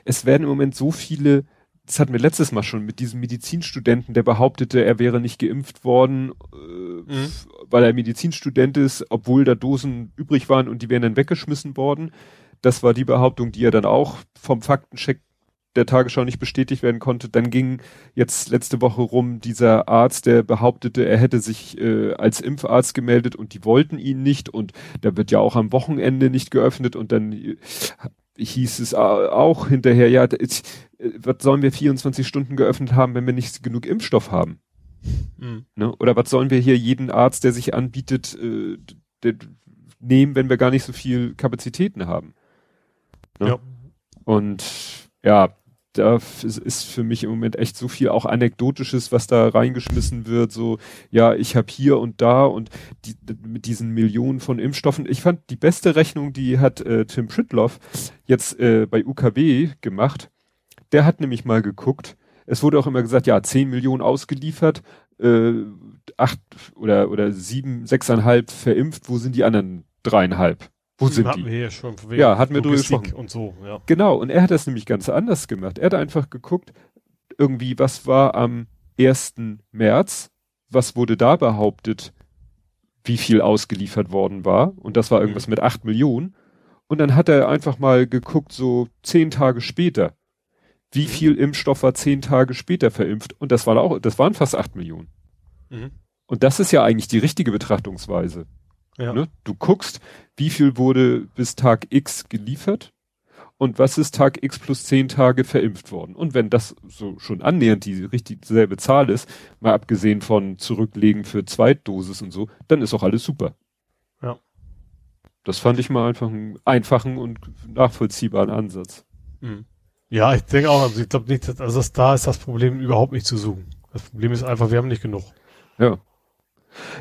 es werden im Moment so viele, das hatten wir letztes Mal schon mit diesem Medizinstudenten, der behauptete, er wäre nicht geimpft worden, äh, mhm. weil er Medizinstudent ist, obwohl da Dosen übrig waren und die wären dann weggeschmissen worden. Das war die Behauptung, die er dann auch vom Faktencheck der Tagesschau nicht bestätigt werden konnte. Dann ging jetzt letzte Woche rum dieser Arzt, der behauptete, er hätte sich äh, als Impfarzt gemeldet und die wollten ihn nicht und da wird ja auch am Wochenende nicht geöffnet und dann äh, hieß es auch hinterher, ja, ist, äh, was sollen wir 24 Stunden geöffnet haben, wenn wir nicht genug Impfstoff haben? Mhm. Ne? Oder was sollen wir hier jeden Arzt, der sich anbietet, äh, der, nehmen, wenn wir gar nicht so viel Kapazitäten haben? Ne? Ja. Und ja, da ist für mich im Moment echt so viel auch anekdotisches, was da reingeschmissen wird. So, ja, ich habe hier und da und die, mit diesen Millionen von Impfstoffen. Ich fand die beste Rechnung, die hat äh, Tim Schüttloff jetzt äh, bei UKW gemacht. Der hat nämlich mal geguckt. Es wurde auch immer gesagt, ja, zehn Millionen ausgeliefert, äh, acht oder oder sieben, sechseinhalb verimpft. Wo sind die anderen dreieinhalb? Wo sind hatten die? Wir hier schon ja, hatten wir drüber gesprochen. Und so, ja. Genau, und er hat das nämlich ganz anders gemacht. Er hat einfach geguckt, irgendwie, was war am 1. März, was wurde da behauptet, wie viel ausgeliefert worden war. Und das war irgendwas mhm. mit 8 Millionen. Und dann hat er einfach mal geguckt, so zehn Tage später, wie mhm. viel Impfstoff war zehn Tage später verimpft. Und das war auch, das waren fast 8 Millionen. Mhm. Und das ist ja eigentlich die richtige Betrachtungsweise. Ja. Ne? Du guckst, wie viel wurde bis Tag X geliefert und was ist Tag X plus zehn Tage verimpft worden. Und wenn das so schon annähernd die richtig selbe Zahl ist, mal abgesehen von Zurücklegen für Zweitdosis und so, dann ist auch alles super. Ja. Das fand ich mal einfach einen einfachen und nachvollziehbaren Ansatz. Mhm. Ja, ich denke auch, also ich glaube nicht, dass, also das, da ist das Problem überhaupt nicht zu suchen. Das Problem ist einfach, wir haben nicht genug. Ja.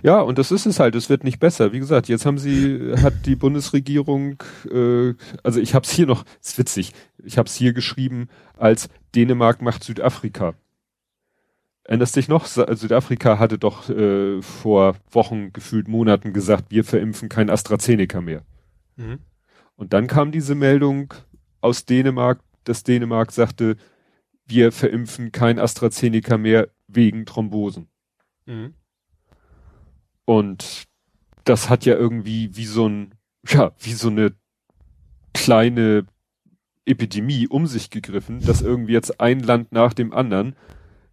Ja, und das ist es halt, es wird nicht besser. Wie gesagt, jetzt haben sie, hat die Bundesregierung, äh, also ich habe es hier noch, ist witzig, ich habe es hier geschrieben als Dänemark macht Südafrika. Erinnerst dich noch? Südafrika hatte doch äh, vor Wochen, gefühlt Monaten gesagt, wir verimpfen kein AstraZeneca mehr. Mhm. Und dann kam diese Meldung aus Dänemark, dass Dänemark sagte, wir verimpfen kein AstraZeneca mehr wegen Thrombosen. Mhm. Und das hat ja irgendwie wie so ein, ja, wie so eine kleine Epidemie um sich gegriffen, dass irgendwie jetzt ein Land nach dem anderen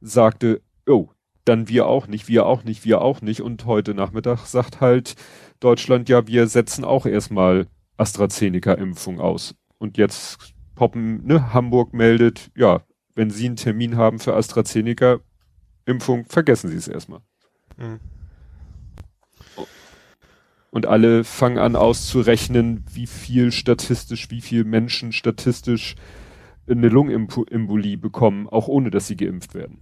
sagte, oh, dann wir auch nicht, wir auch nicht, wir auch nicht. Und heute Nachmittag sagt halt Deutschland, ja, wir setzen auch erstmal AstraZeneca-Impfung aus. Und jetzt poppen, ne, Hamburg meldet, ja, wenn Sie einen Termin haben für AstraZeneca, Impfung, vergessen Sie es erstmal. Mhm. Und alle fangen an auszurechnen, wie viel statistisch, wie viel Menschen statistisch eine Lungenembolie bekommen, auch ohne dass sie geimpft werden.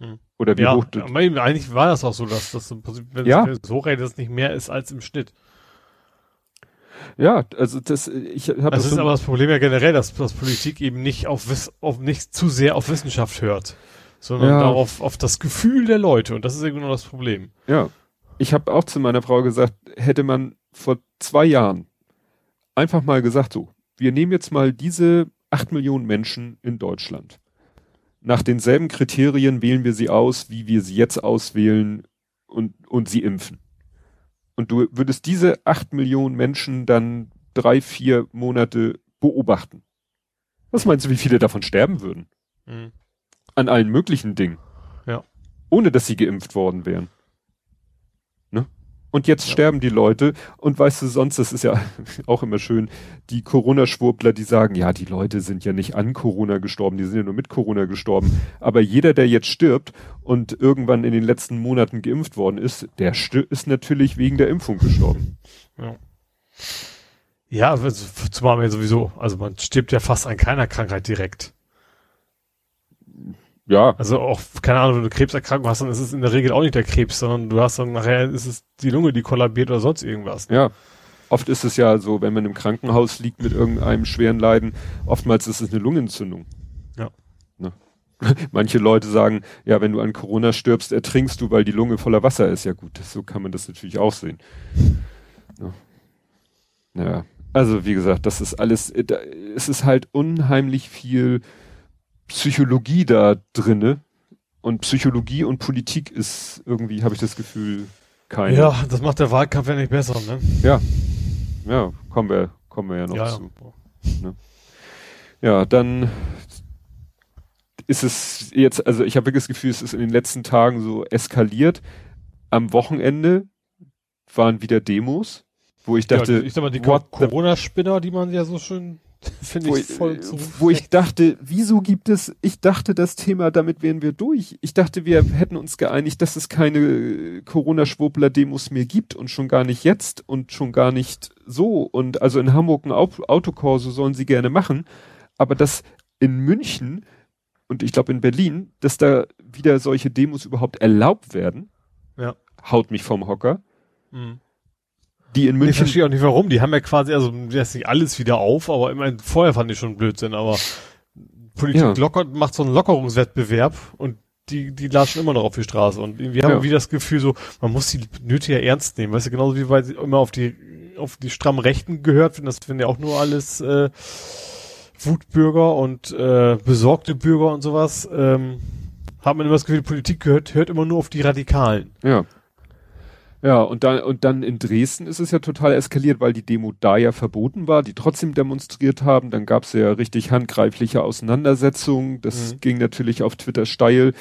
Hm. Oder wie ja, hoch. Aber eigentlich war das auch so, dass das wenn ja? es so redet, dass nicht mehr ist als im Schnitt. Ja, also das, ich habe das. Das ist so aber das Problem ja generell, dass, dass Politik eben nicht auf, auf nicht zu sehr auf Wissenschaft hört, sondern ja. darauf auf das Gefühl der Leute und das ist irgendwie nur das Problem. Ja, ich habe auch zu meiner Frau gesagt, hätte man vor zwei Jahren einfach mal gesagt, so, wir nehmen jetzt mal diese acht Millionen Menschen in Deutschland. Nach denselben Kriterien wählen wir sie aus, wie wir sie jetzt auswählen und, und sie impfen. Und du würdest diese acht Millionen Menschen dann drei, vier Monate beobachten. Was meinst du, wie viele davon sterben würden? Mhm. An allen möglichen Dingen. Ja. Ohne dass sie geimpft worden wären. Und jetzt ja. sterben die Leute. Und weißt du, sonst, das ist ja auch immer schön, die Corona-Schwurbler, die sagen, ja, die Leute sind ja nicht an Corona gestorben, die sind ja nur mit Corona gestorben. Aber jeder, der jetzt stirbt und irgendwann in den letzten Monaten geimpft worden ist, der ist natürlich wegen der Impfung gestorben. Ja. Ja, also, zumal man sowieso, also man stirbt ja fast an keiner Krankheit direkt. Ja. Also auch, keine Ahnung, wenn du Krebserkrankung hast, dann ist es in der Regel auch nicht der Krebs, sondern du hast dann nachher ist es die Lunge, die kollabiert oder sonst irgendwas. Ja. Oft ist es ja so, wenn man im Krankenhaus liegt mit irgendeinem schweren Leiden, oftmals ist es eine Lungenentzündung. Ja. Ne? Manche Leute sagen, ja, wenn du an Corona stirbst, ertrinkst du, weil die Lunge voller Wasser ist. Ja gut, so kann man das natürlich auch sehen. Ja. ja. Also wie gesagt, das ist alles, es ist halt unheimlich viel Psychologie da drinne. Und Psychologie und Politik ist irgendwie, habe ich das Gefühl, keine. Ja, das macht der Wahlkampf ja nicht besser, ne? Ja. Ja, kommen wir, kommen wir ja noch ja, zu. Ja. Ne? ja, dann ist es jetzt, also ich habe wirklich das Gefühl, es ist in den letzten Tagen so eskaliert. Am Wochenende waren wieder Demos, wo ich dachte, ja, ich sag mal, die Corona-Spinner, die man ja so schön Finde ich voll zu. Wo ich dachte, wieso gibt es, ich dachte das Thema, damit wären wir durch. Ich dachte, wir hätten uns geeinigt, dass es keine Corona-Schwurbler-Demos mehr gibt und schon gar nicht jetzt und schon gar nicht so. Und also in Hamburg ein Autokorso sollen sie gerne machen. Aber dass in München und ich glaube in Berlin, dass da wieder solche Demos überhaupt erlaubt werden, ja. haut mich vom Hocker. Mhm die in München. Ich verstehe auch nicht warum. Die haben ja quasi, also jetzt nicht alles wieder auf, aber immerhin vorher fand ich schon Blödsinn, aber Politik ja. lockert, macht so einen Lockerungswettbewerb und die, die latschen immer noch auf die Straße. Und wir haben ja. wie das Gefühl so, man muss die Nöte ja ernst nehmen. Weißt du, genauso wie weil sie immer auf die, auf die strammen Rechten gehört werden, das finden ja auch nur alles, äh, Wutbürger und, äh, besorgte Bürger und sowas, ähm, hat man immer das Gefühl, die Politik gehört, hört immer nur auf die Radikalen. Ja. Ja, und dann, und dann in Dresden ist es ja total eskaliert, weil die Demo da ja verboten war, die trotzdem demonstriert haben. Dann gab es ja richtig handgreifliche Auseinandersetzungen. Das mhm. ging natürlich auf Twitter steil,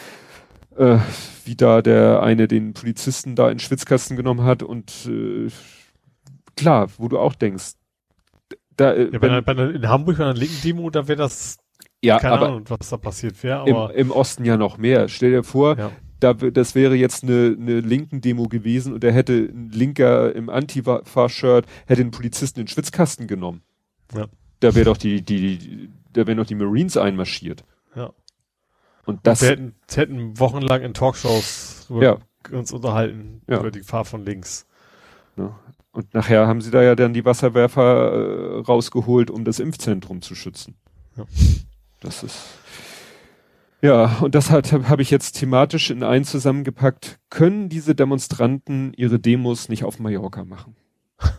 äh, wie da der eine den Polizisten da in Schwitzkasten genommen hat. Und äh, klar, wo du auch denkst, da, äh, ja, bei, wenn, bei einer, in Hamburg bei einer linken Demo, da wäre das ja, keine aber Ahnung, was da passiert wäre. Im, Im Osten ja noch mehr. Stell dir vor, ja da, das wäre jetzt eine, eine linken Demo gewesen und er hätte ein Linker im Antifa-Shirt, hätte einen Polizisten in den Schwitzkasten genommen. Ja. Da wäre doch die, die, da wären doch die Marines einmarschiert. Ja. Und das. Wir hätten, hätten wochenlang in Talkshows ja. uns unterhalten ja. über die Gefahr von links. Ja. Und nachher haben sie da ja dann die Wasserwerfer äh, rausgeholt, um das Impfzentrum zu schützen. Ja. Das ist. Ja, und das habe hab ich jetzt thematisch in einen zusammengepackt. Können diese Demonstranten ihre Demos nicht auf Mallorca machen?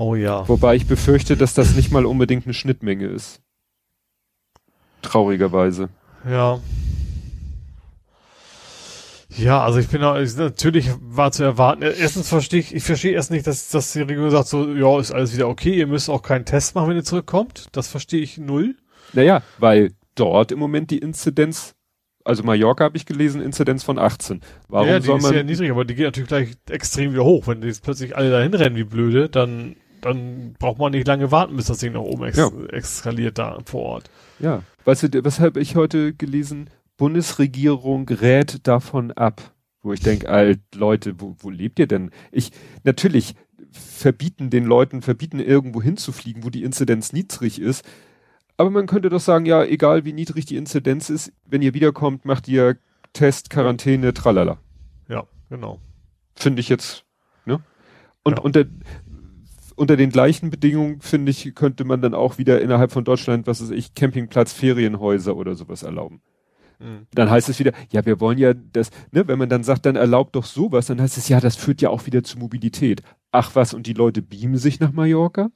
Oh ja. Wobei ich befürchte, dass das nicht mal unbedingt eine Schnittmenge ist. Traurigerweise. Ja. Ja, also ich bin auch, natürlich war zu erwarten. Erstens verstehe ich, ich verstehe erst nicht, dass, dass die Regierung sagt so, ja, ist alles wieder okay, ihr müsst auch keinen Test machen, wenn ihr zurückkommt. Das verstehe ich null. Naja, weil dort im Moment die Inzidenz, also Mallorca habe ich gelesen, Inzidenz von 18. Warum ja, die soll man, ist ja niedrig, aber die geht natürlich gleich extrem wieder hoch. Wenn die jetzt plötzlich alle dahin rennen wie blöde, dann, dann braucht man nicht lange warten, bis das Ding nach oben ex ja. eskaliert da vor Ort. Ja, weißt du, weshalb ich heute gelesen, Bundesregierung rät davon ab, wo ich denke, alt Leute, wo, wo lebt ihr denn? Ich natürlich verbieten den Leuten, verbieten irgendwo hinzufliegen, wo die Inzidenz niedrig ist. Aber man könnte doch sagen, ja, egal wie niedrig die Inzidenz ist, wenn ihr wiederkommt, macht ihr Test, Quarantäne, tralala. Ja, genau. Finde ich jetzt, ne? Und ja. unter, unter den gleichen Bedingungen, finde ich, könnte man dann auch wieder innerhalb von Deutschland, was weiß ich, Campingplatz, Ferienhäuser oder sowas erlauben. Mhm. Dann heißt es wieder, ja, wir wollen ja das, ne, wenn man dann sagt, dann erlaubt doch sowas, dann heißt es, ja, das führt ja auch wieder zu Mobilität. Ach was, und die Leute beamen sich nach Mallorca?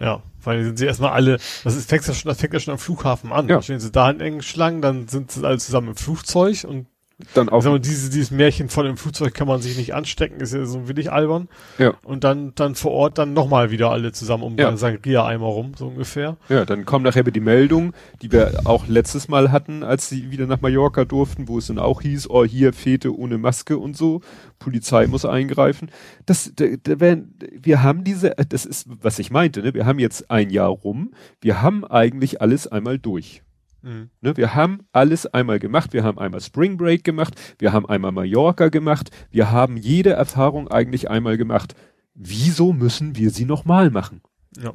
Ja, weil sind sie erstmal alle, das ist, fängt ja schon, das fängt ja schon am Flughafen an. Ja. Da stehen sie da in engen Schlangen, dann sind sie alle zusammen im Flugzeug und dann auch. Mal, dieses, dieses Märchen von dem Flugzeug kann man sich nicht anstecken, ist ja so willig albern. Ja. Und dann, dann vor Ort dann nochmal wieder alle zusammen um ja. Sangria-Eimer rum, so ungefähr. Ja, dann kommen nachher die Meldungen, die wir auch letztes Mal hatten, als sie wieder nach Mallorca durften, wo es dann auch hieß, oh, hier Fete ohne Maske und so. Polizei muss eingreifen. Das, da, da werden, wir haben diese, das ist, was ich meinte, ne? Wir haben jetzt ein Jahr rum. Wir haben eigentlich alles einmal durch. Mhm. Ne, wir haben alles einmal gemacht. Wir haben einmal Spring Break gemacht. Wir haben einmal Mallorca gemacht. Wir haben jede Erfahrung eigentlich einmal gemacht. Wieso müssen wir sie nochmal machen? Ja.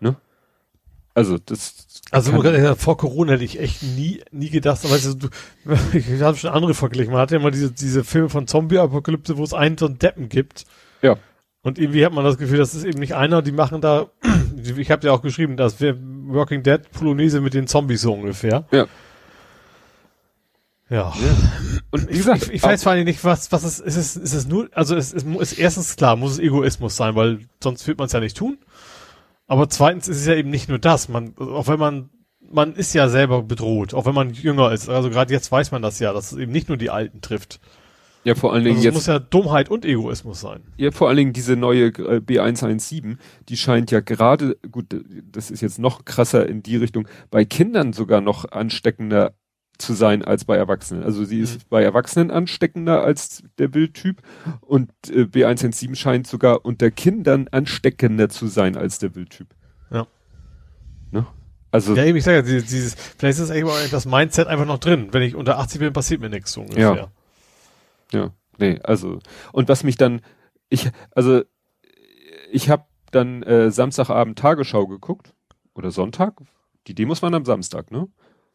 Ne? Also, das. Also, kann, vor Corona hätte ich echt nie, nie gedacht, weißt du, ich habe schon andere verglichen. Man hat ja immer diese, diese Filme von Zombie-Apokalypse, wo es einen so einen Deppen gibt. Ja. Und irgendwie hat man das Gefühl, das ist eben nicht einer, die machen da, ich habe ja auch geschrieben, dass wir Working Dead Polonaise mit den Zombies so ungefähr. Ja. Ja. Und wie gesagt, ich, ich, weiß vor allem nicht, was, was es ist, ist, ist es nur, also es, es ist erstens klar, muss es Egoismus sein, weil sonst wird man es ja nicht tun. Aber zweitens ist es ja eben nicht nur das, man, auch wenn man, man ist ja selber bedroht, auch wenn man jünger ist. Also gerade jetzt weiß man das ja, dass es eben nicht nur die Alten trifft. Ja, vor allen Dingen also jetzt. muss ja Dummheit und Egoismus sein. Ja, vor allen Dingen diese neue äh, B117, die scheint ja gerade, gut, das ist jetzt noch krasser in die Richtung, bei Kindern sogar noch ansteckender zu sein als bei Erwachsenen. Also sie ist mhm. bei Erwachsenen ansteckender als der Wildtyp und äh, B117 scheint sogar unter Kindern ansteckender zu sein als der Wildtyp. Ja. Ne? Also. Ja, eben, ich sage ja, dieses, vielleicht ist das, das Mindset einfach noch drin. Wenn ich unter 80 bin, passiert mir nichts so ungefähr. Ja. Ja, nee, also und was mich dann ich also ich habe dann äh, Samstagabend Tagesschau geguckt oder Sonntag. Die Demos waren am Samstag, ne?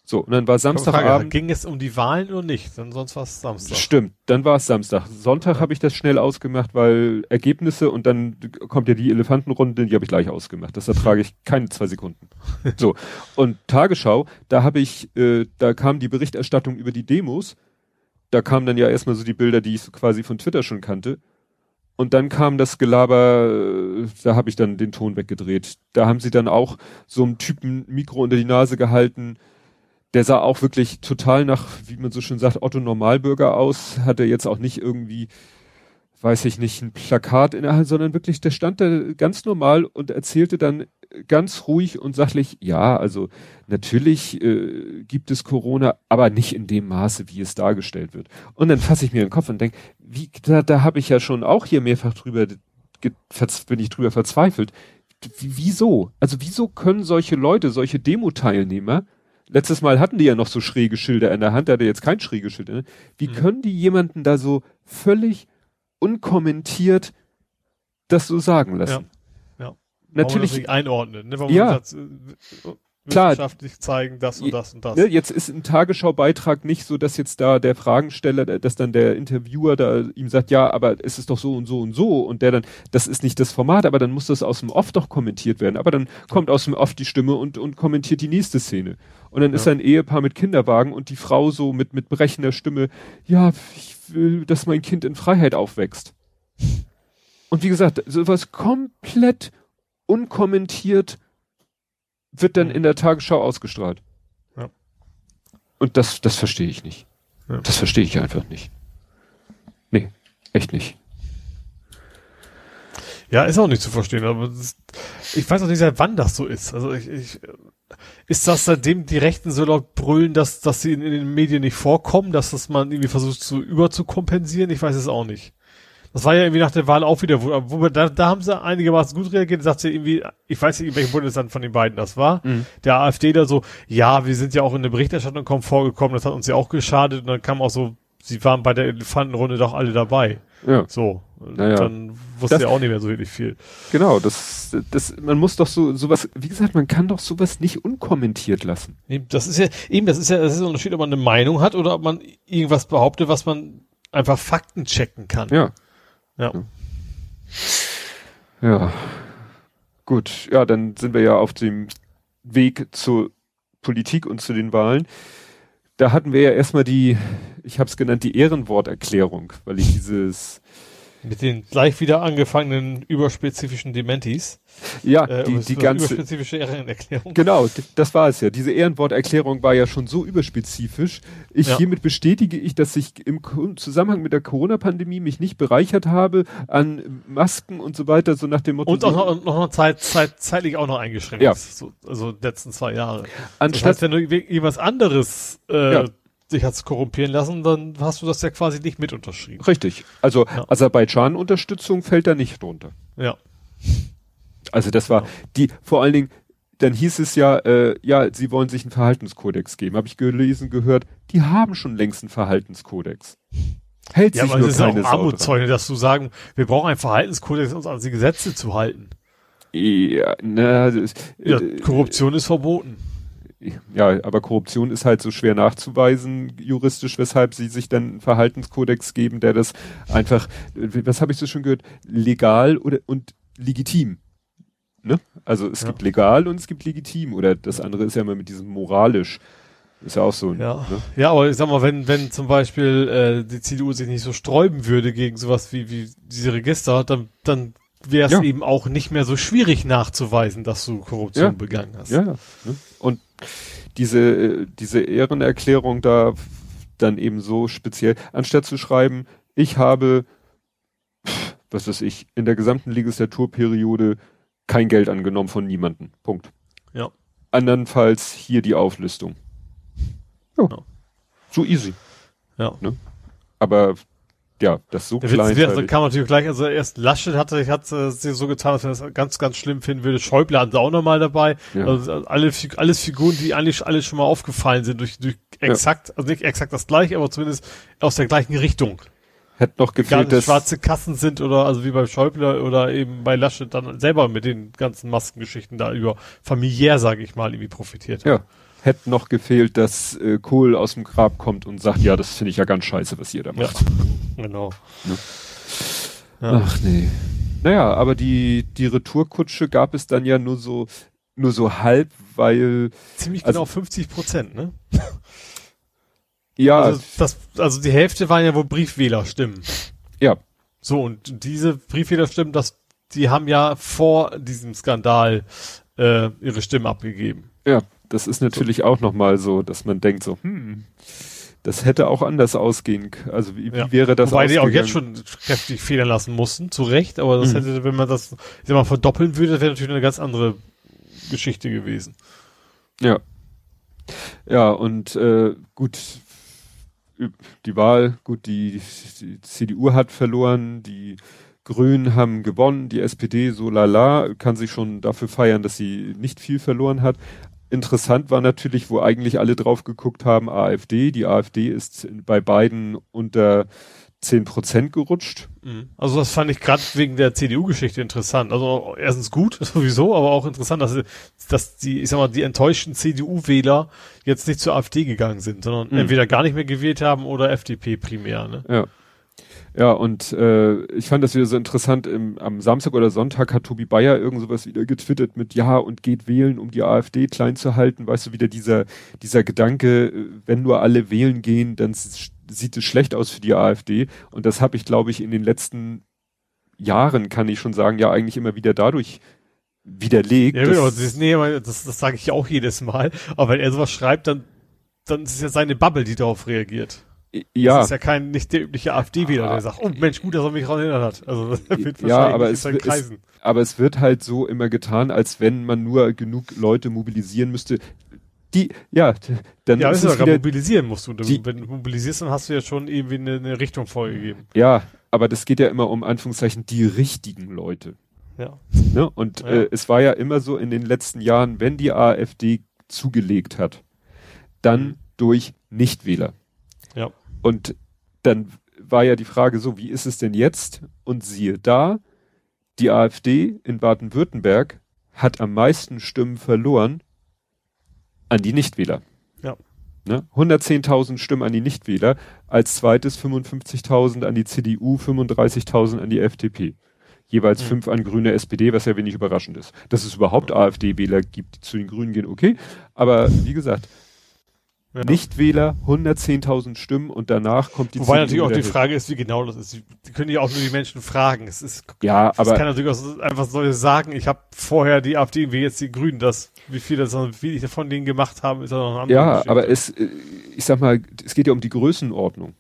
So, und dann war Samstagabend. Ging es um die Wahlen oder nicht? Dann sonst war es Samstag. Stimmt, dann war es Samstag. Sonntag ja. habe ich das schnell ausgemacht, weil Ergebnisse und dann kommt ja die Elefantenrunde, die habe ich gleich ausgemacht. Das ertrage ich keine zwei Sekunden. so, und Tagesschau, da habe ich, äh, da kam die Berichterstattung über die Demos da kamen dann ja erstmal so die Bilder, die ich quasi von Twitter schon kannte. Und dann kam das Gelaber, äh, da habe ich dann den Ton weggedreht. Da haben sie dann auch so einen Typen Mikro unter die Nase gehalten. Der sah auch wirklich total nach, wie man so schön sagt, Otto Normalbürger aus. Hatte jetzt auch nicht irgendwie, weiß ich nicht, ein Plakat in der Hand, sondern wirklich, der stand da ganz normal und erzählte dann ganz ruhig und sachlich, ja, also natürlich äh, gibt es Corona, aber nicht in dem Maße, wie es dargestellt wird. Und dann fasse ich mir den Kopf und denke, wie, da, da habe ich ja schon auch hier mehrfach drüber, bin ich drüber verzweifelt. Wieso? Also wieso können solche Leute, solche Demo-Teilnehmer, letztes Mal hatten die ja noch so schräge Schilder in der Hand, da hat er jetzt kein schräges Schild. Ne? Wie mhm. können die jemanden da so völlig unkommentiert das so sagen lassen? Ja natürlich einordnen, ne? Warum ja. Sagt, äh, wissenschaftlich Klar, zeigen das und das und das. Ne, jetzt ist ein Tagesschaubeitrag nicht so, dass jetzt da der Fragensteller, dass dann der Interviewer da ihm sagt, ja, aber es ist doch so und so und so und der dann, das ist nicht das Format, aber dann muss das aus dem Off doch kommentiert werden. Aber dann kommt aus dem Off die Stimme und, und kommentiert die nächste Szene. Und dann ja. ist ein Ehepaar mit Kinderwagen und die Frau so mit, mit brechender Stimme, ja, ich will, dass mein Kind in Freiheit aufwächst. Und wie gesagt, sowas komplett unkommentiert wird dann in der Tagesschau ausgestrahlt. Ja. Und das, das verstehe ich nicht. Ja. Das verstehe ich einfach nicht. Nee, echt nicht. Ja, ist auch nicht zu verstehen, aber ist, ich weiß auch nicht, seit wann das so ist. Also ich, ich ist das seitdem die Rechten so laut brüllen, dass, dass sie in, in den Medien nicht vorkommen, dass das man irgendwie versucht zu überzukompensieren? Ich weiß es auch nicht. Das war ja irgendwie nach der Wahl auch wieder, wo, wo wir, da, da haben sie einigermaßen gut reagiert, sagt sie irgendwie, ich weiß nicht, in welchem Bundesland von den beiden das war, mhm. der AfD da so, ja, wir sind ja auch in der Berichterstattung kaum vorgekommen, das hat uns ja auch geschadet und dann kam auch so, sie waren bei der Elefantenrunde doch alle dabei. Ja. So. Naja. Dann wusste das, ja auch nicht mehr so wirklich viel. Genau, das, das, man muss doch so, sowas, wie gesagt, man kann doch sowas nicht unkommentiert lassen. Das ist ja, eben, das ist ja, das ist ein Unterschied, ob man eine Meinung hat oder ob man irgendwas behauptet, was man einfach Fakten checken kann. Ja. Ja. Ja. Gut, ja, dann sind wir ja auf dem Weg zur Politik und zu den Wahlen. Da hatten wir ja erstmal die, ich habe es genannt, die Ehrenworterklärung, weil ich dieses mit den gleich wieder angefangenen überspezifischen Dementis. Ja, äh, die, die ganze überspezifische Ehrenerklärung. Genau, das war es ja. Diese Ehrenworterklärung war ja schon so überspezifisch. Ich ja. hiermit bestätige ich, dass ich im Zusammenhang mit der Corona-Pandemie mich nicht bereichert habe an Masken und so weiter, so nach dem Motto. Und auch noch, noch noch Zeit, Zeit, zeitlich auch noch eingeschränkt. Ja. So, also letzten zwei Jahre. Anstatt, das heißt, wenn du irgendwas anderes äh, ja sich hat's korrumpieren lassen, dann hast du das ja quasi nicht mit unterschrieben. Richtig. Also ja. Aserbaidschan-Unterstützung fällt da nicht drunter. Ja. Also das war ja. die, vor allen Dingen, dann hieß es ja, äh, ja, sie wollen sich einen Verhaltenskodex geben. Habe ich gelesen, gehört, die haben schon längst einen Verhaltenskodex. Hält ja, sich aber nur es ist keine auch Armutszeugnis, dass du sagen, wir brauchen einen Verhaltenskodex, um uns an die Gesetze zu halten. Ja, na, ja, Korruption ist verboten ja, aber Korruption ist halt so schwer nachzuweisen juristisch, weshalb sie sich dann einen Verhaltenskodex geben, der das einfach, was habe ich so schon gehört, legal oder und legitim. Ne? Also es ja. gibt legal und es gibt legitim oder das andere ist ja immer mit diesem moralisch. Ist ja auch so. Ja, ne? ja aber ich sag mal, wenn, wenn zum Beispiel äh, die CDU sich nicht so sträuben würde gegen sowas wie, wie diese Register, dann, dann wäre es ja. eben auch nicht mehr so schwierig nachzuweisen, dass du Korruption ja. begangen hast. Ja, ja. Diese, diese Ehrenerklärung da dann eben so speziell, anstatt zu schreiben, ich habe, was weiß ich, in der gesamten Legislaturperiode kein Geld angenommen von niemanden. Punkt. Ja. Andernfalls hier die Auflistung. Ja. ja. So easy. Ja. Ne? Aber ja, das so der klein. Witz, also kann man natürlich gleich, also erst Laschet hatte, hat äh, sie so getan, dass er das ganz, ganz schlimm finden würde. Schäuble hatten sie auch nochmal dabei. Ja. Also alle, alles Figuren, die eigentlich alle schon mal aufgefallen sind durch, durch exakt, ja. also nicht exakt das gleiche, aber zumindest aus der gleichen Richtung. Hätte noch gefehlt, dass schwarze Kassen sind oder also wie bei Schäuble oder eben bei Laschet dann selber mit den ganzen Maskengeschichten da über familiär, sage ich mal, irgendwie profitiert. Ja hätte noch gefehlt, dass äh, Kohl aus dem Grab kommt und sagt, ja, das finde ich ja ganz scheiße, was ihr da macht. Ja, genau. Ne? Ja. Ach nee. Naja, aber die, die Retourkutsche gab es dann ja nur so, nur so halb, weil. Ziemlich genau also, 50 Prozent, ne? ja. Also, das, also die Hälfte waren ja wohl Briefwählerstimmen. Ja. So, und diese Briefwählerstimmen, das, die haben ja vor diesem Skandal äh, ihre Stimmen abgegeben. Ja, das ist natürlich so. auch nochmal so, dass man denkt so, hm, das hätte auch anders ausgehen können. Also wie, ja. wie wäre das Wobei die auch jetzt schon kräftig federn lassen mussten, zu Recht, aber das mhm. hätte, wenn man das ich mal, verdoppeln würde, wäre natürlich eine ganz andere Geschichte gewesen. Ja. Ja, und äh, gut, die Wahl, gut, die, die CDU hat verloren, die Grünen haben gewonnen, die SPD so lala, kann sich schon dafür feiern, dass sie nicht viel verloren hat. Interessant war natürlich, wo eigentlich alle drauf geguckt haben, AfD. Die AfD ist bei beiden unter 10 Prozent gerutscht. Mhm. Also das fand ich gerade wegen der CDU-Geschichte interessant. Also erstens gut, sowieso, aber auch interessant, dass, dass die, ich sag mal, die enttäuschten CDU-Wähler jetzt nicht zur AfD gegangen sind, sondern mhm. entweder gar nicht mehr gewählt haben oder FDP primär. Ne? Ja. Ja, und äh, ich fand das wieder so interessant, im, am Samstag oder Sonntag hat Tobi Bayer irgend sowas wieder getwittert mit Ja und geht wählen, um die AfD klein zu halten. Weißt du, wieder dieser, dieser Gedanke, äh, wenn nur alle wählen gehen, dann sieht es schlecht aus für die AfD. Und das habe ich, glaube ich, in den letzten Jahren, kann ich schon sagen, ja eigentlich immer wieder dadurch widerlegt. Ja, genau, das, nee, das, das sage ich auch jedes Mal. Aber wenn er sowas schreibt, dann, dann ist es ja seine Bubble, die darauf reagiert. Ja. Das ist ja kein, nicht der übliche AfD-Wähler, der ah. sagt, oh Mensch, gut, dass er mich daran erinnert hat. Also, das wird ja, aber es, es, aber es wird halt so immer getan, als wenn man nur genug Leute mobilisieren müsste. Die, ja, dann ja, ist es wieder, mobilisieren musst du. Die, wenn du mobilisierst, dann hast du ja schon irgendwie eine, eine Richtung vorgegeben. Ja, aber das geht ja immer um Anführungszeichen die richtigen Leute. Ja. Ne? Und Ja. Äh, es war ja immer so in den letzten Jahren, wenn die AfD zugelegt hat, dann Mhm. durch Nichtwähler. Und dann war ja die Frage so, wie ist es denn jetzt? Und siehe da, die AfD in Baden-Württemberg hat am meisten Stimmen verloren an die Nichtwähler. Ja. Ne? 110.000 Stimmen an die Nichtwähler, als zweites 55.000 an die CDU, 35.000 an die FDP. Jeweils Mhm. fünf an Grüne SPD, was ja wenig überraschend ist. Dass es überhaupt AfD-Wähler gibt, die zu den Grünen gehen, okay. Aber wie gesagt, Ja. Nichtwähler 110.000 Stimmen und danach kommt die Wobei CDU natürlich auch die. Frage ist, wie genau das ist. Die können ja auch nur die Menschen fragen. Es ist, Ja, es aber kann natürlich auch einfach so sagen, ich habe vorher die AfD, wie jetzt die Grünen, das, wie viel das, wie ich von denen gemacht habe, ist ja noch eine andere ja, Geschichte. aber es, äh, ich sag mal, es geht ja um die Größenordnung.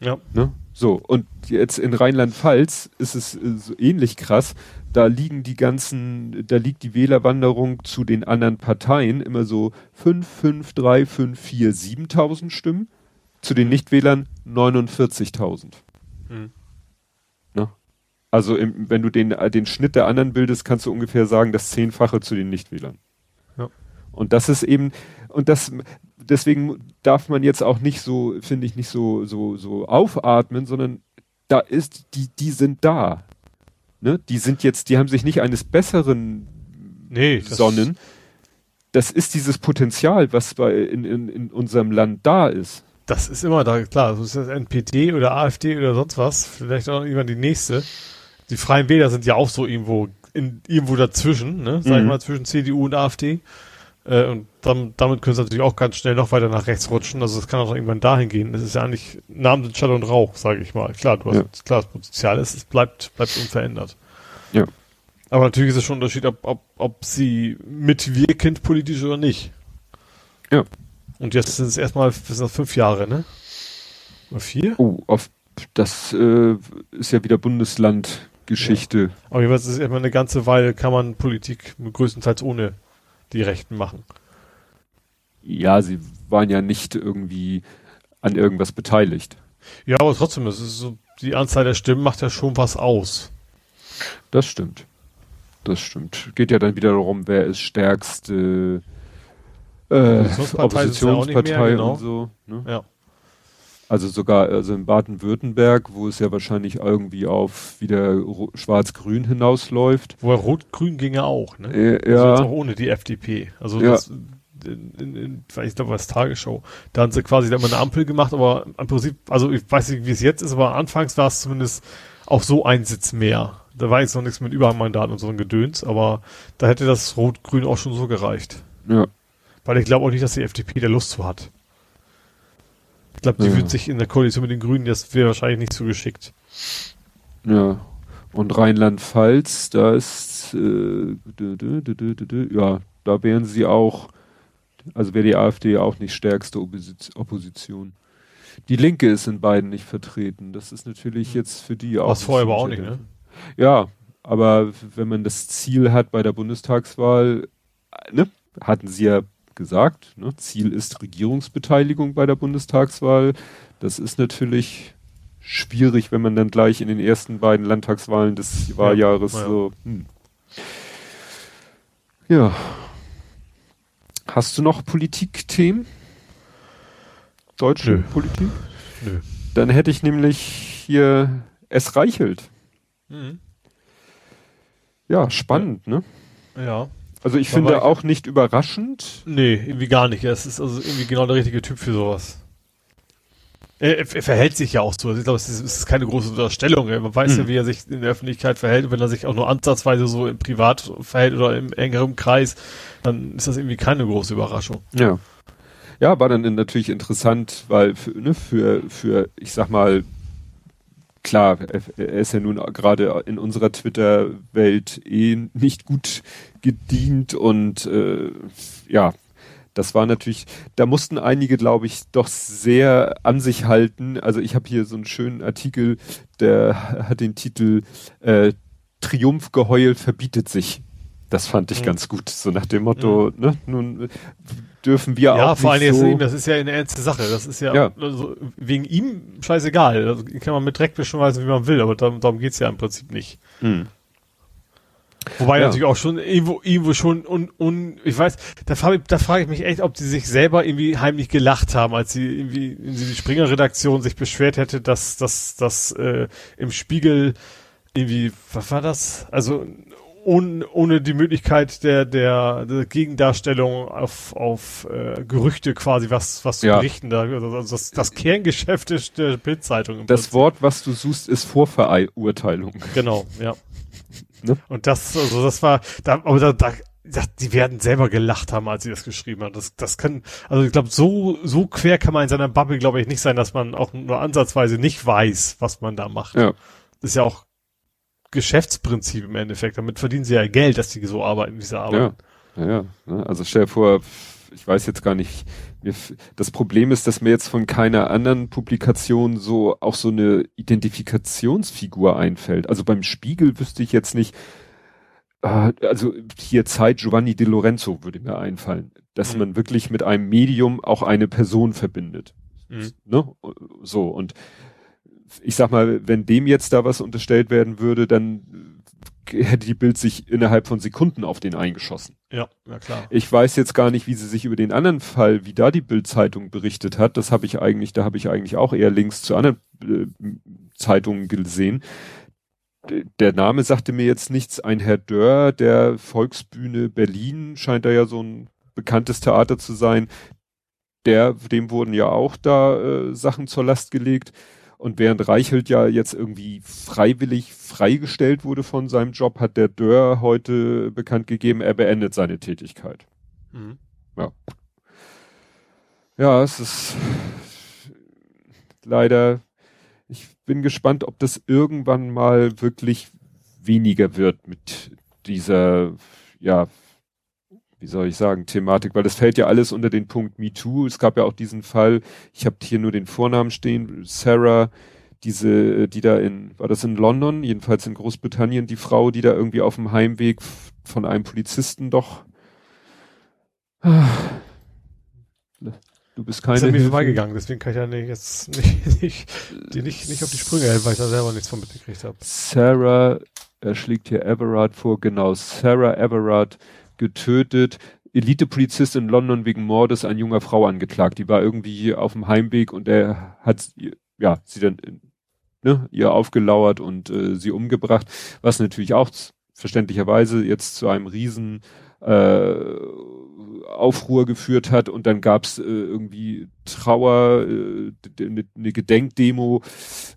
Ja. Ne? So, und jetzt in Rheinland-Pfalz ist es äh, so ähnlich krass. Da liegen die ganzen, da liegt die Wählerwanderung zu den anderen Parteien immer so 5, 5, 3, 5, 4, 7.000 Stimmen. Zu den Nichtwählern 49.000. Hm. Also im, wenn du den, den Schnitt der anderen bildest, kannst du ungefähr sagen, das Zehnfache zu den Nichtwählern. Ja. Und das ist eben, und das, deswegen darf man jetzt auch nicht so, finde ich, nicht so, so, so aufatmen, sondern da ist, die, die sind da. Ne? Die sind jetzt, die haben sich nicht eines Besseren Nee, das- sonnen. Das ist dieses Potenzial, was bei, in, in, in unserem Land da ist. Das ist immer da, klar. So ist das NPD oder AfD oder sonst was. Vielleicht auch irgendwann die nächste. Die Freien Wähler sind ja auch so irgendwo, in, irgendwo dazwischen, ne? Sag ich Mhm. mal, zwischen CDU und AfD. Äh, und dann, damit können sie natürlich auch ganz schnell noch weiter nach rechts rutschen. Also es kann auch irgendwann dahin gehen. Das ist ja eigentlich Namen sind Schall und Rauch, sage ich mal. Klar, du hast Ja. klar, das Potenzial ist, es bleibt, bleibt unverändert. Ja. Aber natürlich ist es schon ein Unterschied, ob, ob, ob sie mitwirkend politisch oder nicht. Ja. Und jetzt sind es erstmal das sind das fünf Jahre, ne? Oder vier? Oh, auf, das äh, ist ja wieder Bundeslandgeschichte. Aber jeweils ist es erstmal eine ganze Weile, kann man Politik größtenteils ohne die Rechten machen. Ja, sie waren ja nicht irgendwie an irgendwas beteiligt. Ja, aber trotzdem, es ist so, die Anzahl der Stimmen macht ja schon was aus. Das stimmt. Das stimmt. Geht ja dann wieder darum, wer ist stärkste äh, Oppositionspartei sind's ja mehr, Oppositionspartei genau. und so. Ne? Ja. Also sogar also in Baden-Württemberg, wo es ja wahrscheinlich irgendwie auf wieder Schwarz-Grün hinausläuft. Wobei Rot-Grün ging ja auch, ne? Äh, Also jetzt auch ja, ohne die FDP. Also Ja. das, in, in, in, ich glaube, was Tagesschau. Da haben sie quasi da immer eine Ampel gemacht, aber im Prinzip, also ich weiß nicht, wie es jetzt ist, aber anfangs war es zumindest auch so ein Sitz mehr. Da war jetzt noch nichts mit Überhangmandaten und so ein Gedöns, aber da hätte das Rot-Grün auch schon so gereicht. ja, Weil ich glaube auch nicht, dass die FDP da Lust zu hat. Ich glaube, die Ja. wird sich in der Koalition mit den Grünen, das wäre wahrscheinlich nicht so geschickt. ja. Und Rheinland-Pfalz, da ist, äh, dü, dü, dü, ja, da wären sie auch, also wäre die AfD auch nicht stärkste Opposi- Opposition. Die Linke ist in beiden nicht vertreten. Das ist natürlich jetzt für die auch. Was vorher aber auch nicht, ne? Ja, aber wenn man das Ziel hat bei der Bundestagswahl, ne, hatten sie ja gesagt, ne, Ziel ist Regierungsbeteiligung bei der Bundestagswahl. Das ist natürlich schwierig, wenn man dann gleich in den ersten beiden Landtagswahlen des Wahljahres ja. so. Hm. Ja. Hast du noch Politikthemen? Deutsche Nö. Politik? Nö. Dann hätte ich nämlich hier es reichelt. Mhm. Ja, spannend, ne? Ja. Also ich finde ich- auch nicht überraschend. Nee, irgendwie gar nicht. Er ist also irgendwie genau der richtige Typ für sowas. Er, er er verhält sich ja auch so. Also ich glaube, es ist, es ist keine große Unterstellung. Man weiß ja, Hm. wie er sich in der Öffentlichkeit verhält. Und wenn er sich auch nur ansatzweise so im Privat verhält oder im engeren Kreis, dann ist das irgendwie keine große Überraschung. Ja. Ja, war dann natürlich interessant, weil für, ne, für, für, ich sag mal, klar, er ist ja nun gerade in unserer Twitter-Welt eh nicht gut gedient und äh, ja, das war natürlich, da mussten einige, glaube ich, doch sehr an sich halten. Also ich habe hier so einen schönen Artikel, der hat den Titel äh, Triumphgeheul verbietet sich. Das fand ich mhm. ganz gut. So nach dem Motto, mhm. ne, nun dürfen wir ja, auch. vor allem so das ist ja eine ernste Sache. Das ist ja, ja. Also wegen ihm scheißegal. Also kann man mit Dreck beschmeißen, wie man will, aber darum, darum geht's ja im Prinzip nicht. Mhm. Wobei ja. natürlich auch schon irgendwo, irgendwo schon und, und ich weiß, da frage da frage ich mich echt, ob sie sich selber irgendwie heimlich gelacht haben, als sie irgendwie in die Springer-Redaktion sich beschwert hätte, dass dass dass äh, im Spiegel irgendwie, was war das? Also ohne, ohne die Möglichkeit der, der, der Gegendarstellung auf, auf äh, Gerüchte quasi was, was zu ja. berichten. Da, also das, das Kerngeschäft ist der Bildzeitung. Das Prinzip. Wort, was du suchst, ist Vorverurteilung. Genau, ja. Ne? Und das, also das war, da, aber da, da die werden selber gelacht haben, als sie das geschrieben haben. Das, das kann, also ich glaube, so, so quer kann man in seiner Bubble, glaube ich, nicht sein, dass man auch nur ansatzweise nicht weiß, was man da macht. Ja. Das ist ja auch Geschäftsprinzip im Endeffekt. Damit verdienen sie ja Geld, dass die so arbeiten, wie sie arbeiten. Ja, ja, ja. Also stell dir vor, ich weiß jetzt gar nicht, das Problem ist, dass mir jetzt von keiner anderen Publikation so auch so eine Identifikationsfigur einfällt. Also beim Spiegel wüsste ich jetzt nicht, äh, also hier Zeit Giovanni Di Lorenzo würde mir einfallen, dass mhm. man wirklich mit einem Medium auch eine Person verbindet. Mhm. Ne? So und ich sag mal, wenn dem jetzt da was unterstellt werden würde, dann hätte die Bild sich innerhalb von Sekunden auf den eingeschossen. Ja, ja klar. Ich weiß jetzt gar nicht, wie sie sich über den anderen Fall, wie da die Bild-Zeitung berichtet hat. Das habe ich eigentlich, da habe ich eigentlich auch eher Links zu anderen äh, Zeitungen gesehen. Der Name sagte mir jetzt nichts. Ein Herr Dörr der Volksbühne Berlin scheint da ja so ein bekanntes Theater zu sein. Der, dem wurden ja auch da äh, Sachen zur Last gelegt. Und während Reichelt ja jetzt irgendwie freiwillig freigestellt wurde von seinem Job, hat der Dörr heute bekannt gegeben, er beendet seine Tätigkeit. Mhm. Ja. Ja, es ist leider, ich bin gespannt, ob das irgendwann mal wirklich weniger wird mit dieser, ja, wie soll ich sagen, Thematik, weil das fällt ja alles unter den Punkt MeToo. Es gab ja auch diesen Fall, ich habe hier nur den Vornamen stehen, Sarah, diese, die da in, war das in London, jedenfalls in Großbritannien, die Frau, die da irgendwie auf dem Heimweg von einem Polizisten doch. Du bist keine. Das ist mir vorbeigegangen, deswegen kann ich ja nicht, jetzt nicht, nicht, die nicht, nicht auf die Sprünge helfen, weil ich da selber nichts von mitgekriegt habe. Sarah, er schlägt hier Everard vor, genau, Sarah Everard getötet. Elite-Polizist in London wegen Mordes an junger Frau angeklagt. Die war irgendwie auf dem Heimweg und er hat ja sie dann ne, ihr aufgelauert und äh, sie umgebracht, was natürlich auch verständlicherweise jetzt zu einem riesen äh, Aufruhr geführt hat und dann gab's äh, irgendwie Trauer, äh, eine ne Gedenkdemo,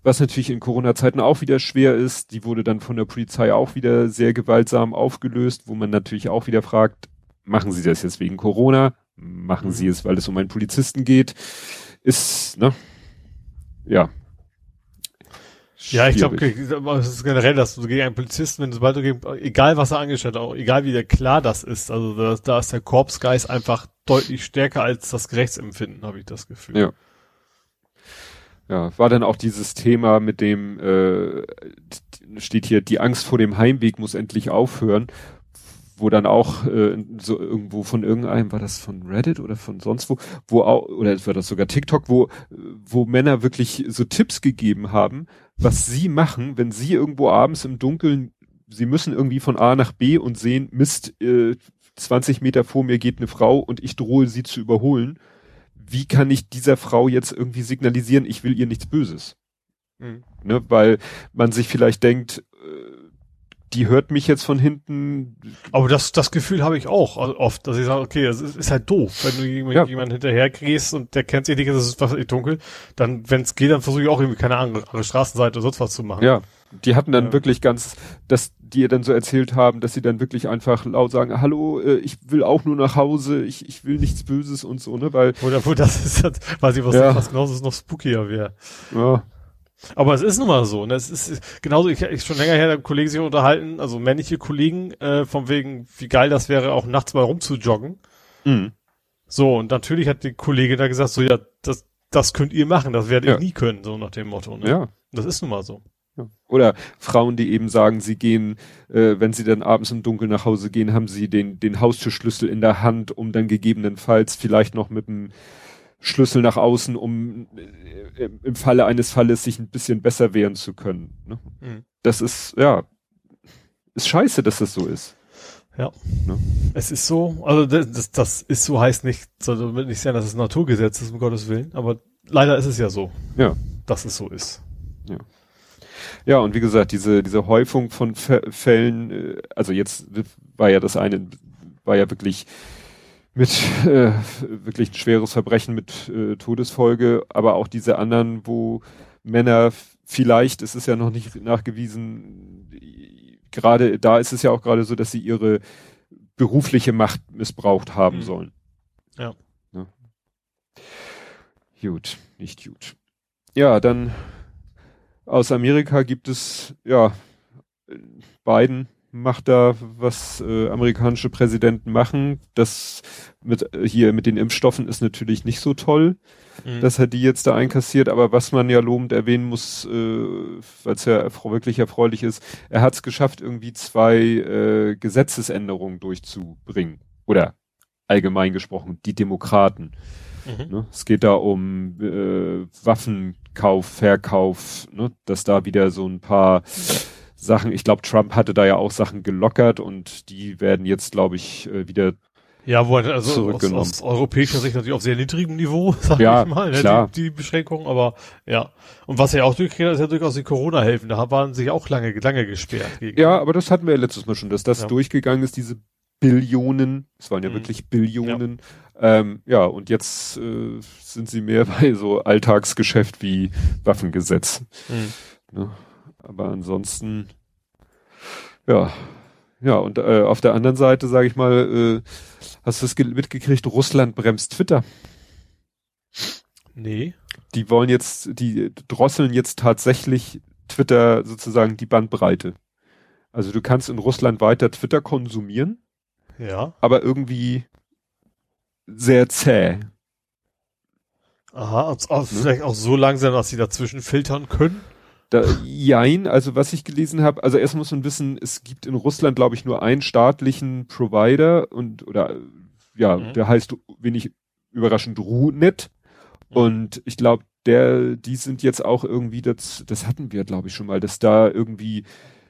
was natürlich in Corona-Zeiten auch wieder schwer ist. Die wurde dann von der Polizei auch wieder sehr gewaltsam aufgelöst, wo man natürlich auch wieder fragt, machen Sie das jetzt wegen Corona? Machen Sie mhm. es, weil es um einen Polizisten geht? Ist, ne? Ja, ja, ich glaube, es ist generell, dass du gegen einen Polizisten, wenn du sobald du gegen, egal was er angestellt hat, auch egal wie der klar das ist, also da, da ist der Korpsgeist einfach deutlich stärker als das Gerechtsempfinden, habe ich das Gefühl. Ja. Ja, war dann auch dieses Thema mit dem, äh, steht hier, die Angst vor dem Heimweg muss endlich aufhören, wo dann auch äh, so irgendwo von irgendeinem, war das von Reddit oder von sonst wo, wo auch, oder war das sogar TikTok, wo, wo Männer wirklich so Tipps gegeben haben, was sie machen, wenn sie irgendwo abends im Dunkeln, sie müssen irgendwie von A nach B und sehen, Mist, äh, 20 Meter vor mir geht eine Frau und ich drohe sie zu überholen. Wie kann ich dieser Frau jetzt irgendwie signalisieren, ich will ihr nichts Böses? Mhm. Ne, weil man sich vielleicht denkt, die hört mich jetzt von hinten. Aber das, das Gefühl habe ich auch oft, dass ich sage, okay, es ist, ist, halt doof, wenn du jemand, ja. jemanden hinterher kriegst und der kennt sich nicht, es ist was dunkel, dann, wenn es geht, dann versuche ich auch irgendwie keine andere, andere Straßenseite oder sonst was zu machen. Ja. Die hatten dann ja. wirklich ganz, dass die ihr dann so erzählt haben, dass sie dann wirklich einfach laut sagen, hallo, äh, ich will auch nur nach Hause, ich, ich will nichts Böses und so, ne, weil. Oder wo das ist, weiß ich was, ja. was genauso noch spookier wäre. Ja. Aber es ist nun mal so, ne? Es ist genauso, ich, ich schon länger her der Kollegen sich unterhalten, also männliche Kollegen, äh, von wegen, wie geil das wäre, auch nachts mal rumzujoggen. Mhm. So, und natürlich hat die Kollege da gesagt, so ja, das, das könnt ihr machen, das werdet ja. ihr nie können, so nach dem Motto. Ne? Ja. Das ist nun mal so. Ja. Oder Frauen, die eben sagen, sie gehen, äh, wenn sie dann abends im Dunkeln nach Hause gehen, haben sie den, den Haustürschlüssel in der Hand, um dann gegebenenfalls vielleicht noch mit dem Schlüssel nach außen, um äh, im Falle eines Falles sich ein bisschen besser wehren zu können. Ne? Mhm. Das ist, ja, ist scheiße, dass das so ist. Ja. Ne? Es ist so, also das, das, ist so heißt nicht, soll damit nicht sein, dass es ein Naturgesetz ist, um Gottes Willen, aber leider ist es ja so. Ja. Dass es so ist. Ja. Ja, und wie gesagt, diese, diese Häufung von Fällen, äh, also jetzt war ja das eine, war ja wirklich mit äh, wirklich ein schweres Verbrechen mit äh, Todesfolge, aber auch diese anderen, wo Männer vielleicht, es ist ja noch nicht nachgewiesen, gerade da ist es ja auch gerade so, dass sie ihre berufliche Macht missbraucht haben mhm. sollen. Ja. ja. Gut, nicht gut. Ja, dann aus Amerika gibt es, ja, Biden macht da, was äh, amerikanische Präsidenten machen. Das mit äh, hier mit den Impfstoffen ist natürlich nicht so toll, mhm. dass er die jetzt da einkassiert. Aber was man ja lobend erwähnen muss, äh, weil es ja wirklich erfreulich ist, er hat es geschafft, irgendwie zwei äh, Gesetzesänderungen durchzubringen. Oder allgemein gesprochen, die Demokraten. Mhm. Ne? Es geht da um äh, Waffenkauf, Verkauf, ne? dass da wieder so ein paar Sachen, ich glaube, Trump hatte da ja auch Sachen gelockert und die werden jetzt, glaube ich, äh, wieder ja, wo also aus, aus europäischer Sicht natürlich auf sehr niedrigem Niveau, sag ja, ich mal, ne, klar. Die, die Beschränkungen, aber ja. Und was er auch durchkriegt, ist ja durchaus die Corona-Hilfen. Da waren sich auch lange, lange gesperrt. Gegen. Ja, aber das hatten wir ja letztes Mal schon, dass das ja. durchgegangen ist, diese Billionen, es waren ja mhm. wirklich Billionen. Ja. Ähm, ja, und jetzt äh, sind sie mehr bei so Alltagsgeschäft wie Waffengesetz. Mhm. Ne? Aber ansonsten, ja, ja, und äh, auf der anderen Seite, sage ich mal, äh, hast du es mitgekriegt, Russland bremst Twitter. Nee. Die wollen jetzt, die drosseln jetzt tatsächlich Twitter sozusagen die Bandbreite. Also du kannst in Russland weiter Twitter konsumieren. Ja. Aber irgendwie sehr zäh. Aha, also, ne? vielleicht auch so langsam, dass sie dazwischen filtern können. Da, jein, also was ich gelesen habe, also erst muss man wissen, es gibt in Russland, glaube ich, nur einen staatlichen Provider und oder ja, mhm. der heißt wenig überraschend RuNet. Mhm. Und ich glaube, der, die sind jetzt auch irgendwie, das, das hatten wir, glaube ich, schon mal, dass da irgendwie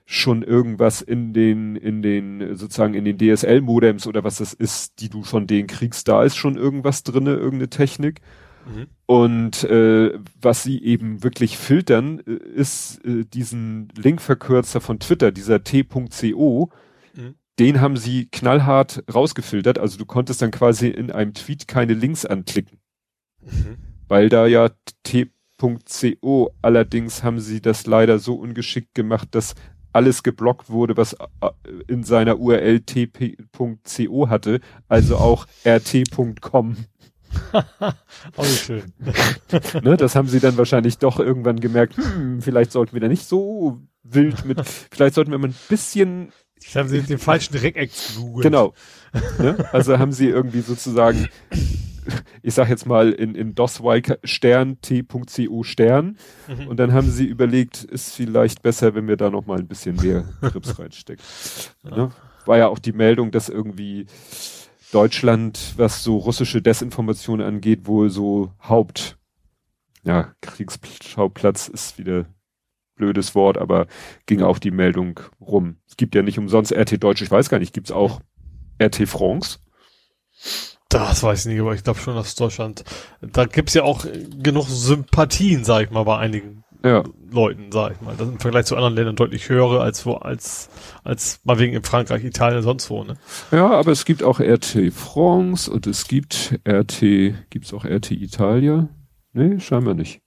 schon irgendwas in den, in den, sozusagen in den DSL-Modems oder was das ist, die du von denen kriegst, da ist schon irgendwas drinne, irgendeine Technik. Mhm. Und äh, was sie eben wirklich filtern, äh, ist äh, diesen Linkverkürzer von Twitter, dieser t.co, mhm. den haben sie knallhart rausgefiltert. Also du konntest dann quasi in einem Tweet keine Links anklicken. Mhm. Weil da ja t.co, allerdings haben sie das leider so ungeschickt gemacht, dass alles geblockt wurde, was äh, in seiner URL t.co hatte, also auch rt.com. Auch schön. ne, das haben sie dann wahrscheinlich doch irgendwann gemerkt, hm, vielleicht sollten wir da nicht so wild mit, vielleicht sollten wir mal ein bisschen. Ich haben sie den falschen Dreieck gegoogelt. Genau. Ne? Also haben sie irgendwie sozusagen, ich sag jetzt mal in, in DOSY Stern, T.co Stern. Mhm. Und dann haben sie überlegt, ist vielleicht besser, wenn wir da noch mal ein bisschen mehr Trips reinstecken. Ne? War ja auch die Meldung, dass irgendwie Deutschland, was so russische Desinformation angeht, wohl so Haupt, ja, Kriegsschauplatz ist wieder blödes Wort, aber ging auch die Meldung rum. Es gibt ja nicht umsonst RT Deutsch, ich weiß gar nicht, gibt's auch RT France? Das weiß ich nicht, aber ich glaube schon, dass Deutschland, da gibt's ja auch genug Sympathien, sag ich mal, bei einigen ja. Leuten, sag ich mal. Das im Vergleich zu anderen Ländern deutlich höhere als wo, als, als mal wegen in Frankreich, Italien, sonst wo, ne? Ja, aber es gibt auch RT France und es gibt RT, gibt's auch RT Italia? Nee, scheinbar nicht.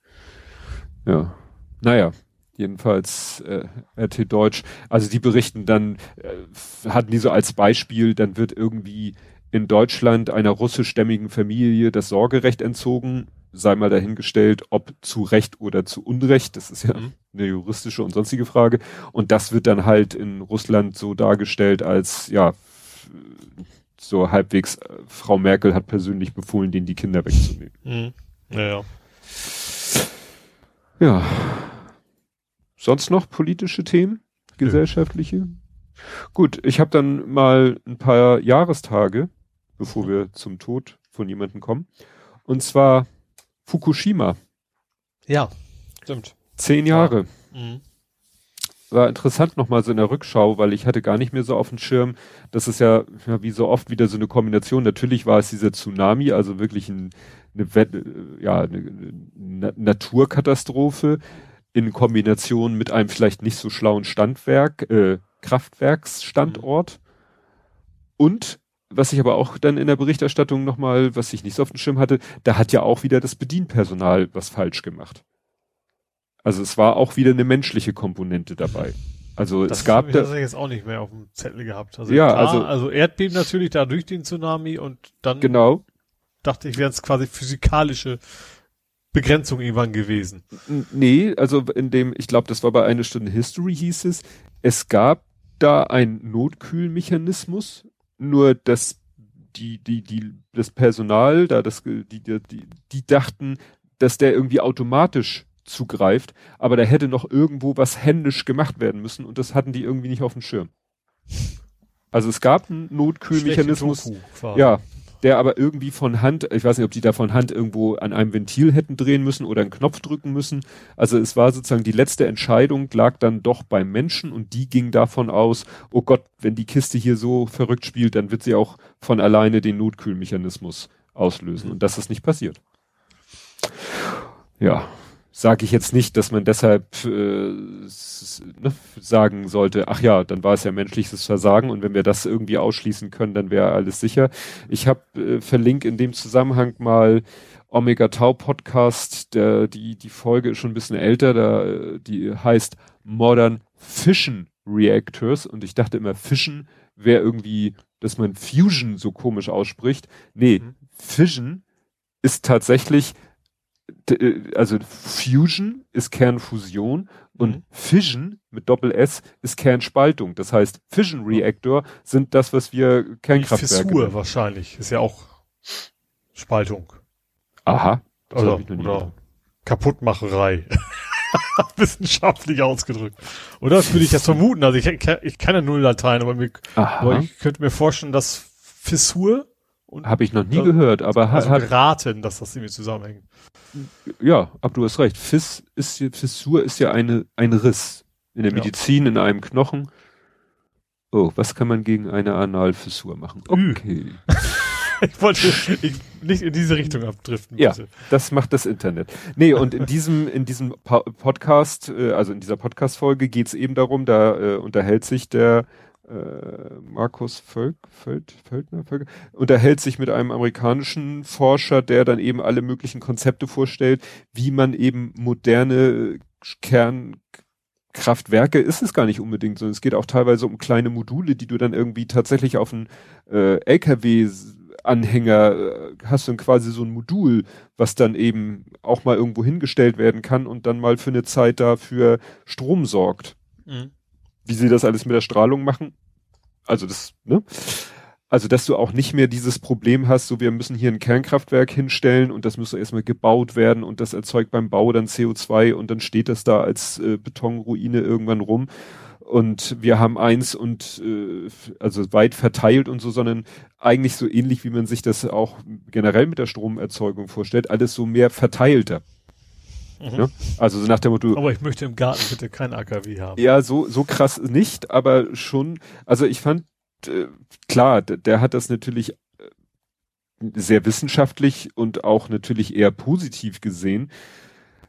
Ja. Naja, jedenfalls äh, RT Deutsch. Also die berichten dann, äh, hatten die so als Beispiel, dann wird irgendwie in Deutschland einer russischstämmigen Familie das Sorgerecht entzogen sei mal dahingestellt, ob zu Recht oder zu Unrecht. Das ist ja mhm. eine juristische und sonstige Frage. Und das wird dann halt in Russland so dargestellt als, ja, so halbwegs, äh, Frau Merkel hat persönlich befohlen, denen die Kinder wegzunehmen. Mhm. Ja, ja. Sonst noch politische Themen, gesellschaftliche? Ja. Gut, ich habe dann mal ein paar Jahrestage, bevor mhm. wir zum Tod von jemandem kommen. Und zwar Fukushima. Ja, stimmt. Zehn Jahre. Ja. Mhm. War interessant nochmal so in der Rückschau, weil ich hatte gar nicht mehr so auf dem Schirm, das ist ja, ja wie so oft wieder so eine Kombination. Natürlich war es dieser Tsunami, also wirklich ein, eine, ja, eine, eine Naturkatastrophe in Kombination mit einem vielleicht nicht so schlauen Standwerk, äh, Kraftwerksstandort. Mhm. Und was ich aber auch dann in der Berichterstattung nochmal, was ich nicht so auf dem Schirm hatte, da hat ja auch wieder das Bedienpersonal was falsch gemacht. Also es war auch wieder eine menschliche Komponente dabei. Also das es gab da, das jetzt auch nicht mehr auf dem Zettel gehabt. Also ja, klar, also also Erdbeben natürlich da durch den Tsunami und dann genau dachte ich, wären es quasi physikalische Begrenzung irgendwann gewesen. Nee, also in dem, ich glaube, das war bei einer Stunde History hieß es, es gab da einen Notkühlmechanismus, nur das die die die das Personal da das die die die dachten, dass der irgendwie automatisch zugreift, aber da hätte noch irgendwo was händisch gemacht werden müssen und das hatten die irgendwie nicht auf dem Schirm. Also es gab einen Notkühlmechanismus, ja, der aber irgendwie von Hand, ich weiß nicht, ob die da von Hand irgendwo an einem Ventil hätten drehen müssen oder einen Knopf drücken müssen. Also es war sozusagen die letzte Entscheidung lag dann doch beim Menschen und die ging davon aus, oh Gott, wenn die Kiste hier so verrückt spielt, dann wird sie auch von alleine den Notkühlmechanismus auslösen und das ist nicht passiert. Ja, sage ich jetzt nicht, dass man deshalb äh, ne, sagen sollte, ach ja, dann war es ja menschliches Versagen und wenn wir das irgendwie ausschließen können, dann wäre alles sicher. Ich habe äh, verlinkt in dem Zusammenhang mal Omega Tau Podcast, der, die, die Folge ist schon ein bisschen älter, da, die heißt Modern Fission Reactors und ich dachte immer, Fission wäre irgendwie, dass man Fusion so komisch ausspricht. Nee, mhm. Fission ist tatsächlich äh, also Fusion ist Kernfusion und mhm. Fission mit Doppel S ist Kernspaltung. Das heißt, Fission Reactor sind das, was wir Kernkraftwerke Fissur wahrscheinlich. Ist ja auch Spaltung. Aha. Oder, oder Kaputtmacherei. Wissenschaftlich ausgedrückt. Oder das würde ich jetzt vermuten. Also ich, ich kann ja null Latein, aber, mir, aber ich könnte mir vorstellen, dass Fissur habe ich noch nie gehört, aber also hat geraten, dass das irgendwie zusammenhängt. Ja, aber du hast recht. Fiss ist Fissur ist ja eine ein Riss in der Medizin ja. in einem Knochen. Oh, was kann man gegen eine Analfissur machen? Okay. ich wollte ich, nicht in diese Richtung abdriften. Bitte. Ja, das macht das Internet. Nee, und in diesem in diesem Podcast, äh, also in dieser Podcast Folge geht's eben darum, da äh, unterhält sich der Markus Völk, Völd, Völdner, Völker, unterhält sich mit einem amerikanischen Forscher, der dann eben alle möglichen Konzepte vorstellt, wie man eben moderne Kernkraftwerke ist es gar nicht unbedingt, sondern es geht auch teilweise um kleine Module, die du dann irgendwie tatsächlich auf einen äh, LKW Anhänger äh, hast du quasi so ein Modul, was dann eben auch mal irgendwo hingestellt werden kann und dann mal für eine Zeit dafür Strom sorgt. Mhm wie sie das alles mit der Strahlung machen. Also das, ne? Also, dass du auch nicht mehr dieses Problem hast, so wir müssen hier ein Kernkraftwerk hinstellen und das muss erstmal gebaut werden und das erzeugt beim Bau dann CO2 und dann steht das da als äh, Betonruine irgendwann rum und wir haben eins und äh, also weit verteilt und so, sondern eigentlich so ähnlich, wie man sich das auch generell mit der Stromerzeugung vorstellt, alles so mehr verteilter. Mhm. Ne? Also so nach dem Motto. Aber ich möchte im Garten bitte kein AKW haben. Ja, so, so krass nicht, aber schon, also ich fand, äh, klar, der, hat das natürlich äh, sehr wissenschaftlich und auch natürlich eher positiv gesehen.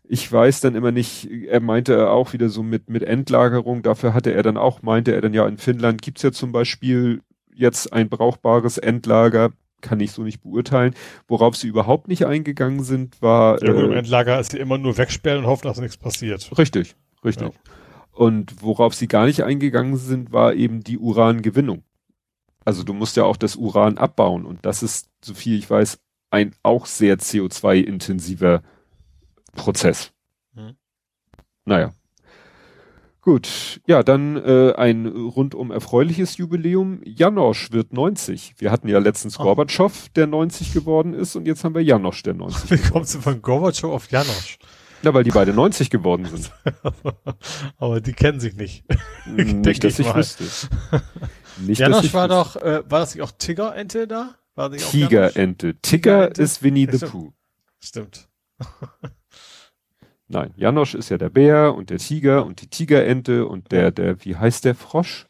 Ich weiß dann immer nicht, er meinte auch wieder so mit, mit Endlagerung, dafür hatte er dann auch, meinte er dann ja, in Finnland gibt's ja zum Beispiel jetzt ein brauchbares Endlager kann ich so nicht beurteilen. Worauf sie überhaupt nicht eingegangen sind, war. Ja, äh, im Endlager ist sie immer nur wegsperren und hoffen, dass nichts passiert. Richtig, richtig. Ja. Und worauf sie gar nicht eingegangen sind, war eben die Urangewinnung. Also du musst ja auch das Uran abbauen und das ist, so viel ich weiß, ein auch sehr CO2-intensiver Prozess. Hm. Naja. Gut, ja, dann äh, ein rundum erfreuliches Jubiläum. Janosch wird 90. Wir hatten ja letztens oh. Gorbatschow, der 90 geworden ist, und jetzt haben wir Janosch, der 90. Wie kommst du von Gorbatschow auf Janosch? Ja, weil die beide 90 geworden sind. Aber die kennen sich nicht. nicht, dass ich, ich wüsste. Nicht, Janosch ich war wüsste. doch, äh, war das nicht auch Tigerente da? War Tigerente. Tiger ist Winnie the Pooh. Stimmt. Nein, Janosch ist ja der Bär und der Tiger und die Tigerente und der, der, wie heißt der Frosch?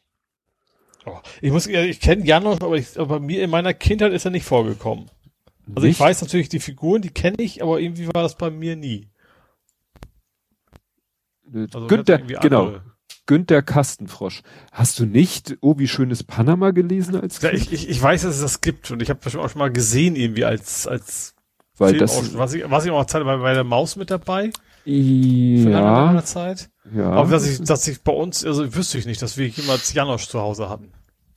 Oh, ich muss, ich kenne Janosch, aber, ich, aber bei mir in meiner Kindheit ist er nicht vorgekommen. Also nicht? ich weiß natürlich die Figuren, die kenne ich, aber irgendwie war das bei mir nie. Also Günther, genau. Günther Kastenfrosch. Hast du nicht Oh, wie schönes Panama gelesen als? Ja, ich, ich, ich weiß, dass es das gibt und ich habe auch schon mal gesehen irgendwie als als weil Film das was ich was ich auch Zeit bei, bei der Maus mit dabei. Ja. Für Zeit. Ja. Aber dass ich, dass ich bei uns, also wüsste ich nicht, dass wir jemals Janosch zu Hause hatten.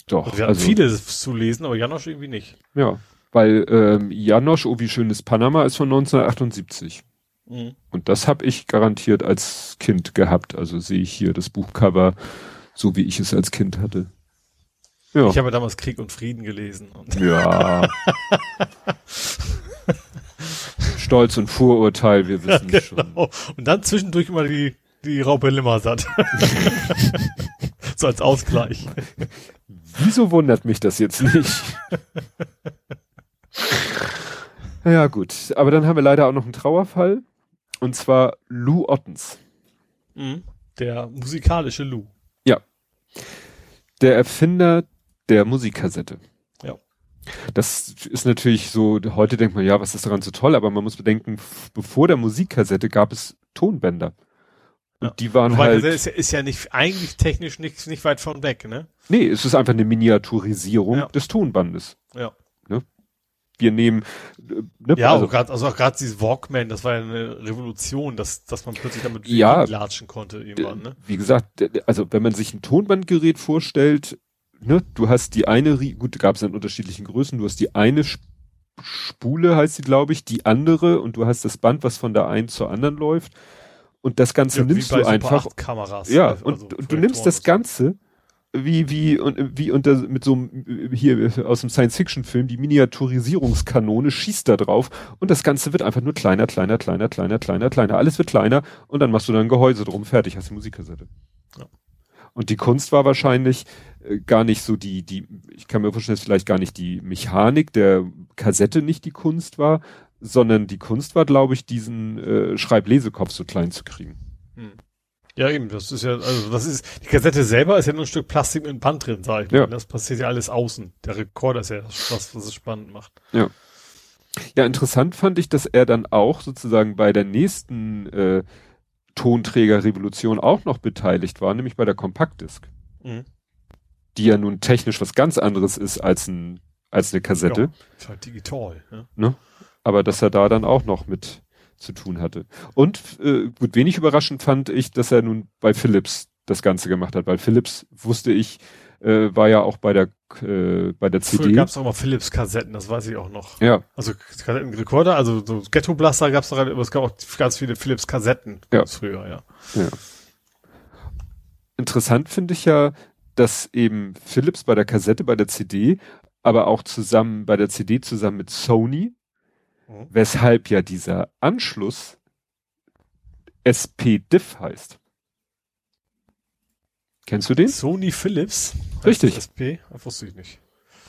Doch. Also wir hatten also, viele zu lesen, aber Janosch irgendwie nicht. Ja. Weil ähm, Janosch, oh wie schönes Panama, ist von 1978. Mhm. Und das habe ich garantiert als Kind gehabt. Also sehe ich hier das Buchcover, so wie ich es als Kind hatte. Ja. Ich habe damals Krieg und Frieden gelesen. Und ja. Stolz und Vorurteil, wir wissen ja, genau. schon. Und dann zwischendurch immer die, die Raupe Limmersatt. so als Ausgleich. Wieso wundert mich das jetzt nicht? Ja, gut. Aber dann haben wir leider auch noch einen Trauerfall. Und zwar Lou Ottens. Mhm. Der musikalische Lou. Ja. Der Erfinder der Musikkassette. Das ist natürlich so, heute denkt man, ja, was ist daran so toll? Aber man muss bedenken, bevor der Musikkassette gab es Tonbänder. Und ja. die waren Weil halt. Ist ja, ist ja nicht, eigentlich technisch nicht, nicht weit von weg, ne? Nee, es ist einfach eine Miniaturisierung ja. des Tonbandes. Ja wir nehmen. Äh, ne, ja, also gerade also auch gerade dieses Walkman, das war ja eine Revolution, dass dass man plötzlich damit ja, latschen konnte irgendwann. Ne? Wie gesagt, also wenn man sich ein Tonbandgerät vorstellt, ne, du hast die eine, gut, gab es in unterschiedlichen Größen, du hast die eine Spule, heißt sie, glaube ich, die andere und du hast das Band, was von der einen zur anderen läuft. Und das Ganze ja, nimmst du einfach. Kameras, ja, also und, und du nimmst das Ganze wie, wie, und, wie unter, mit so einem, hier aus dem Science-Fiction-Film, die Miniaturisierungskanone schießt da drauf und das Ganze wird einfach nur kleiner, kleiner, kleiner, kleiner, kleiner, kleiner. Alles wird kleiner und dann machst du dann ein Gehäuse drum, fertig, hast die Musikkassette. Ja. Und die Kunst war wahrscheinlich gar nicht so die, die, ich kann mir vorstellen, dass vielleicht gar nicht die Mechanik der Kassette nicht die Kunst war, sondern die Kunst war, glaube ich, diesen äh, Schreiblesekopf so klein zu kriegen. Hm. Ja, eben, das ist ja, also das ist, die Kassette selber ist ja nur ein Stück Plastik mit einem Band drin, sag ich mal. Ja. Das passiert ja alles außen. Der Rekorder ist ja das, was es spannend macht. Ja. Ja, interessant fand ich, dass er dann auch sozusagen bei der nächsten äh, Tonträgerrevolution auch noch beteiligt war, nämlich bei der Kompaktdisk. Mhm. Die ja nun technisch was ganz anderes ist als ein als eine Kassette. Ja, ist halt digital, ja. Ne? Aber dass er da dann auch noch mit zu tun hatte. Und äh, gut, wenig überraschend fand ich, dass er nun bei Philips das Ganze gemacht hat, weil Philips wusste ich, äh, war ja auch bei der äh, bei der CD. Früher gab es auch mal Philips Kassetten, das weiß ich auch noch. Ja. Also Kassettenrekorder, also so Ghetto Blaster gab es noch, aber es gab auch ganz viele Philips Kassetten ja. früher, ja. Ja. Interessant finde ich ja, dass eben Philips bei der Kassette, bei der CD, aber auch zusammen bei der CD zusammen mit Sony Mhm. Weshalb ja dieser Anschluss SP-Diff heißt. Kennst du den? Sony Philips. Richtig. SP? Wusste ich nicht.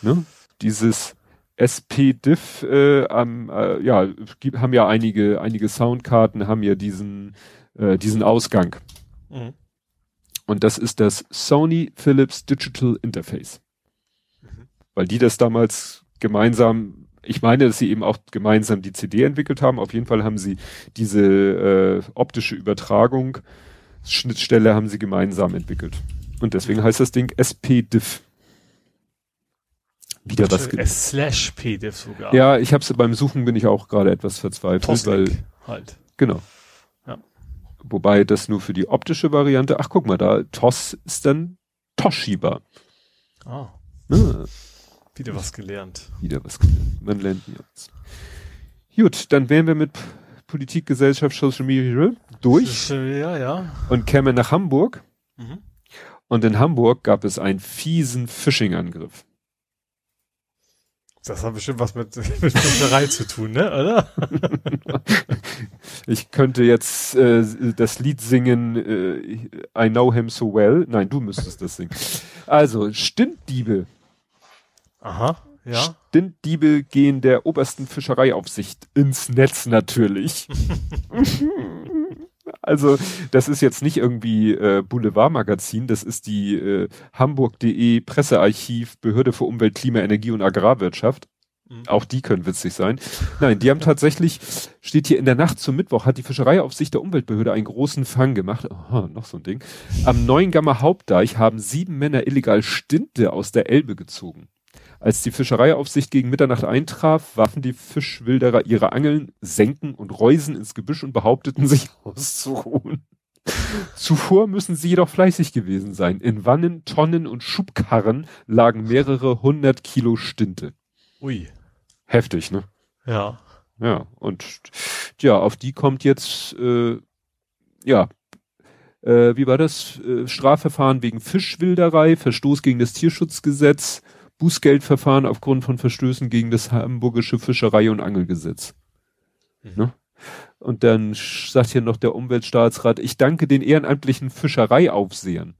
Ne? Dieses SP-Diff, äh, ähm, äh, ja, haben ja einige, einige Soundkarten, haben ja diesen, äh, diesen Ausgang. Mhm. Und das ist das Sony Philips Digital Interface. Mhm. Weil die das damals gemeinsam ich meine, dass sie eben auch gemeinsam die CD entwickelt haben. Auf jeden Fall haben sie diese äh, optische Übertragung, Schnittstelle haben sie gemeinsam entwickelt. Und deswegen heißt das Ding SP-Diff. Wieder was. S slash PDIF sogar. Ja, ich habe beim Suchen bin ich auch gerade etwas verzweifelt, Toslink weil halt. Genau. Wobei das nur für die optische Variante. Ach, guck mal, da TOS ist dann Toshiba. Ah. ah. Wieder was gelernt. Wieder was gelernt. Man lernt nie aus. Gut, dann wären wir mit Politik, Gesellschaft, Social Media durch. Ja, ja. Und kämen nach Hamburg. Mhm. Und in Hamburg gab es einen fiesen Phishing-Angriff. Das hat bestimmt was mit, mit Fischerei zu tun, ne, oder? ich könnte jetzt äh, das Lied singen äh, I know him so well. Nein, du müsstest das singen. Also, Stintdiebe. Aha, ja. Stintdiebe gehen der obersten Fischereiaufsicht ins Netz natürlich. also, das ist jetzt nicht irgendwie äh, Boulevardmagazin, das ist die äh, Hamburg.de Pressearchiv Behörde für Umwelt, Klima, Energie und Agrarwirtschaft. Mhm. Auch die können witzig sein. Nein, die haben tatsächlich, steht hier in der Nacht zum Mittwoch, hat die Fischereiaufsicht der Umweltbehörde einen großen Fang gemacht. Aha, noch so ein Ding. Am Neuengammer Hauptdeich haben sieben Männer illegal Stinte aus der Elbe gezogen. Als die Fischereiaufsicht gegen Mitternacht eintraf, warfen die Fischwilderer ihre Angeln, Senken und Reusen ins Gebüsch und behaupteten sich auszuruhen. Zuvor müssen sie jedoch fleißig gewesen sein. In Wannen, Tonnen und Schubkarren lagen mehrere hundert Kilo Stinte. Ui. Heftig, ne? Ja. Ja, und ja, auf die kommt jetzt, äh, ja, äh, wie war das? Äh, Strafverfahren wegen Fischwilderei, Verstoß gegen das Tierschutzgesetz, Bußgeldverfahren aufgrund von Verstößen gegen das hamburgische Fischerei- und Angelgesetz. Mhm. Ne? Und dann sagt hier noch der Umweltstaatsrat, ich danke den ehrenamtlichen Fischereiaufsehern.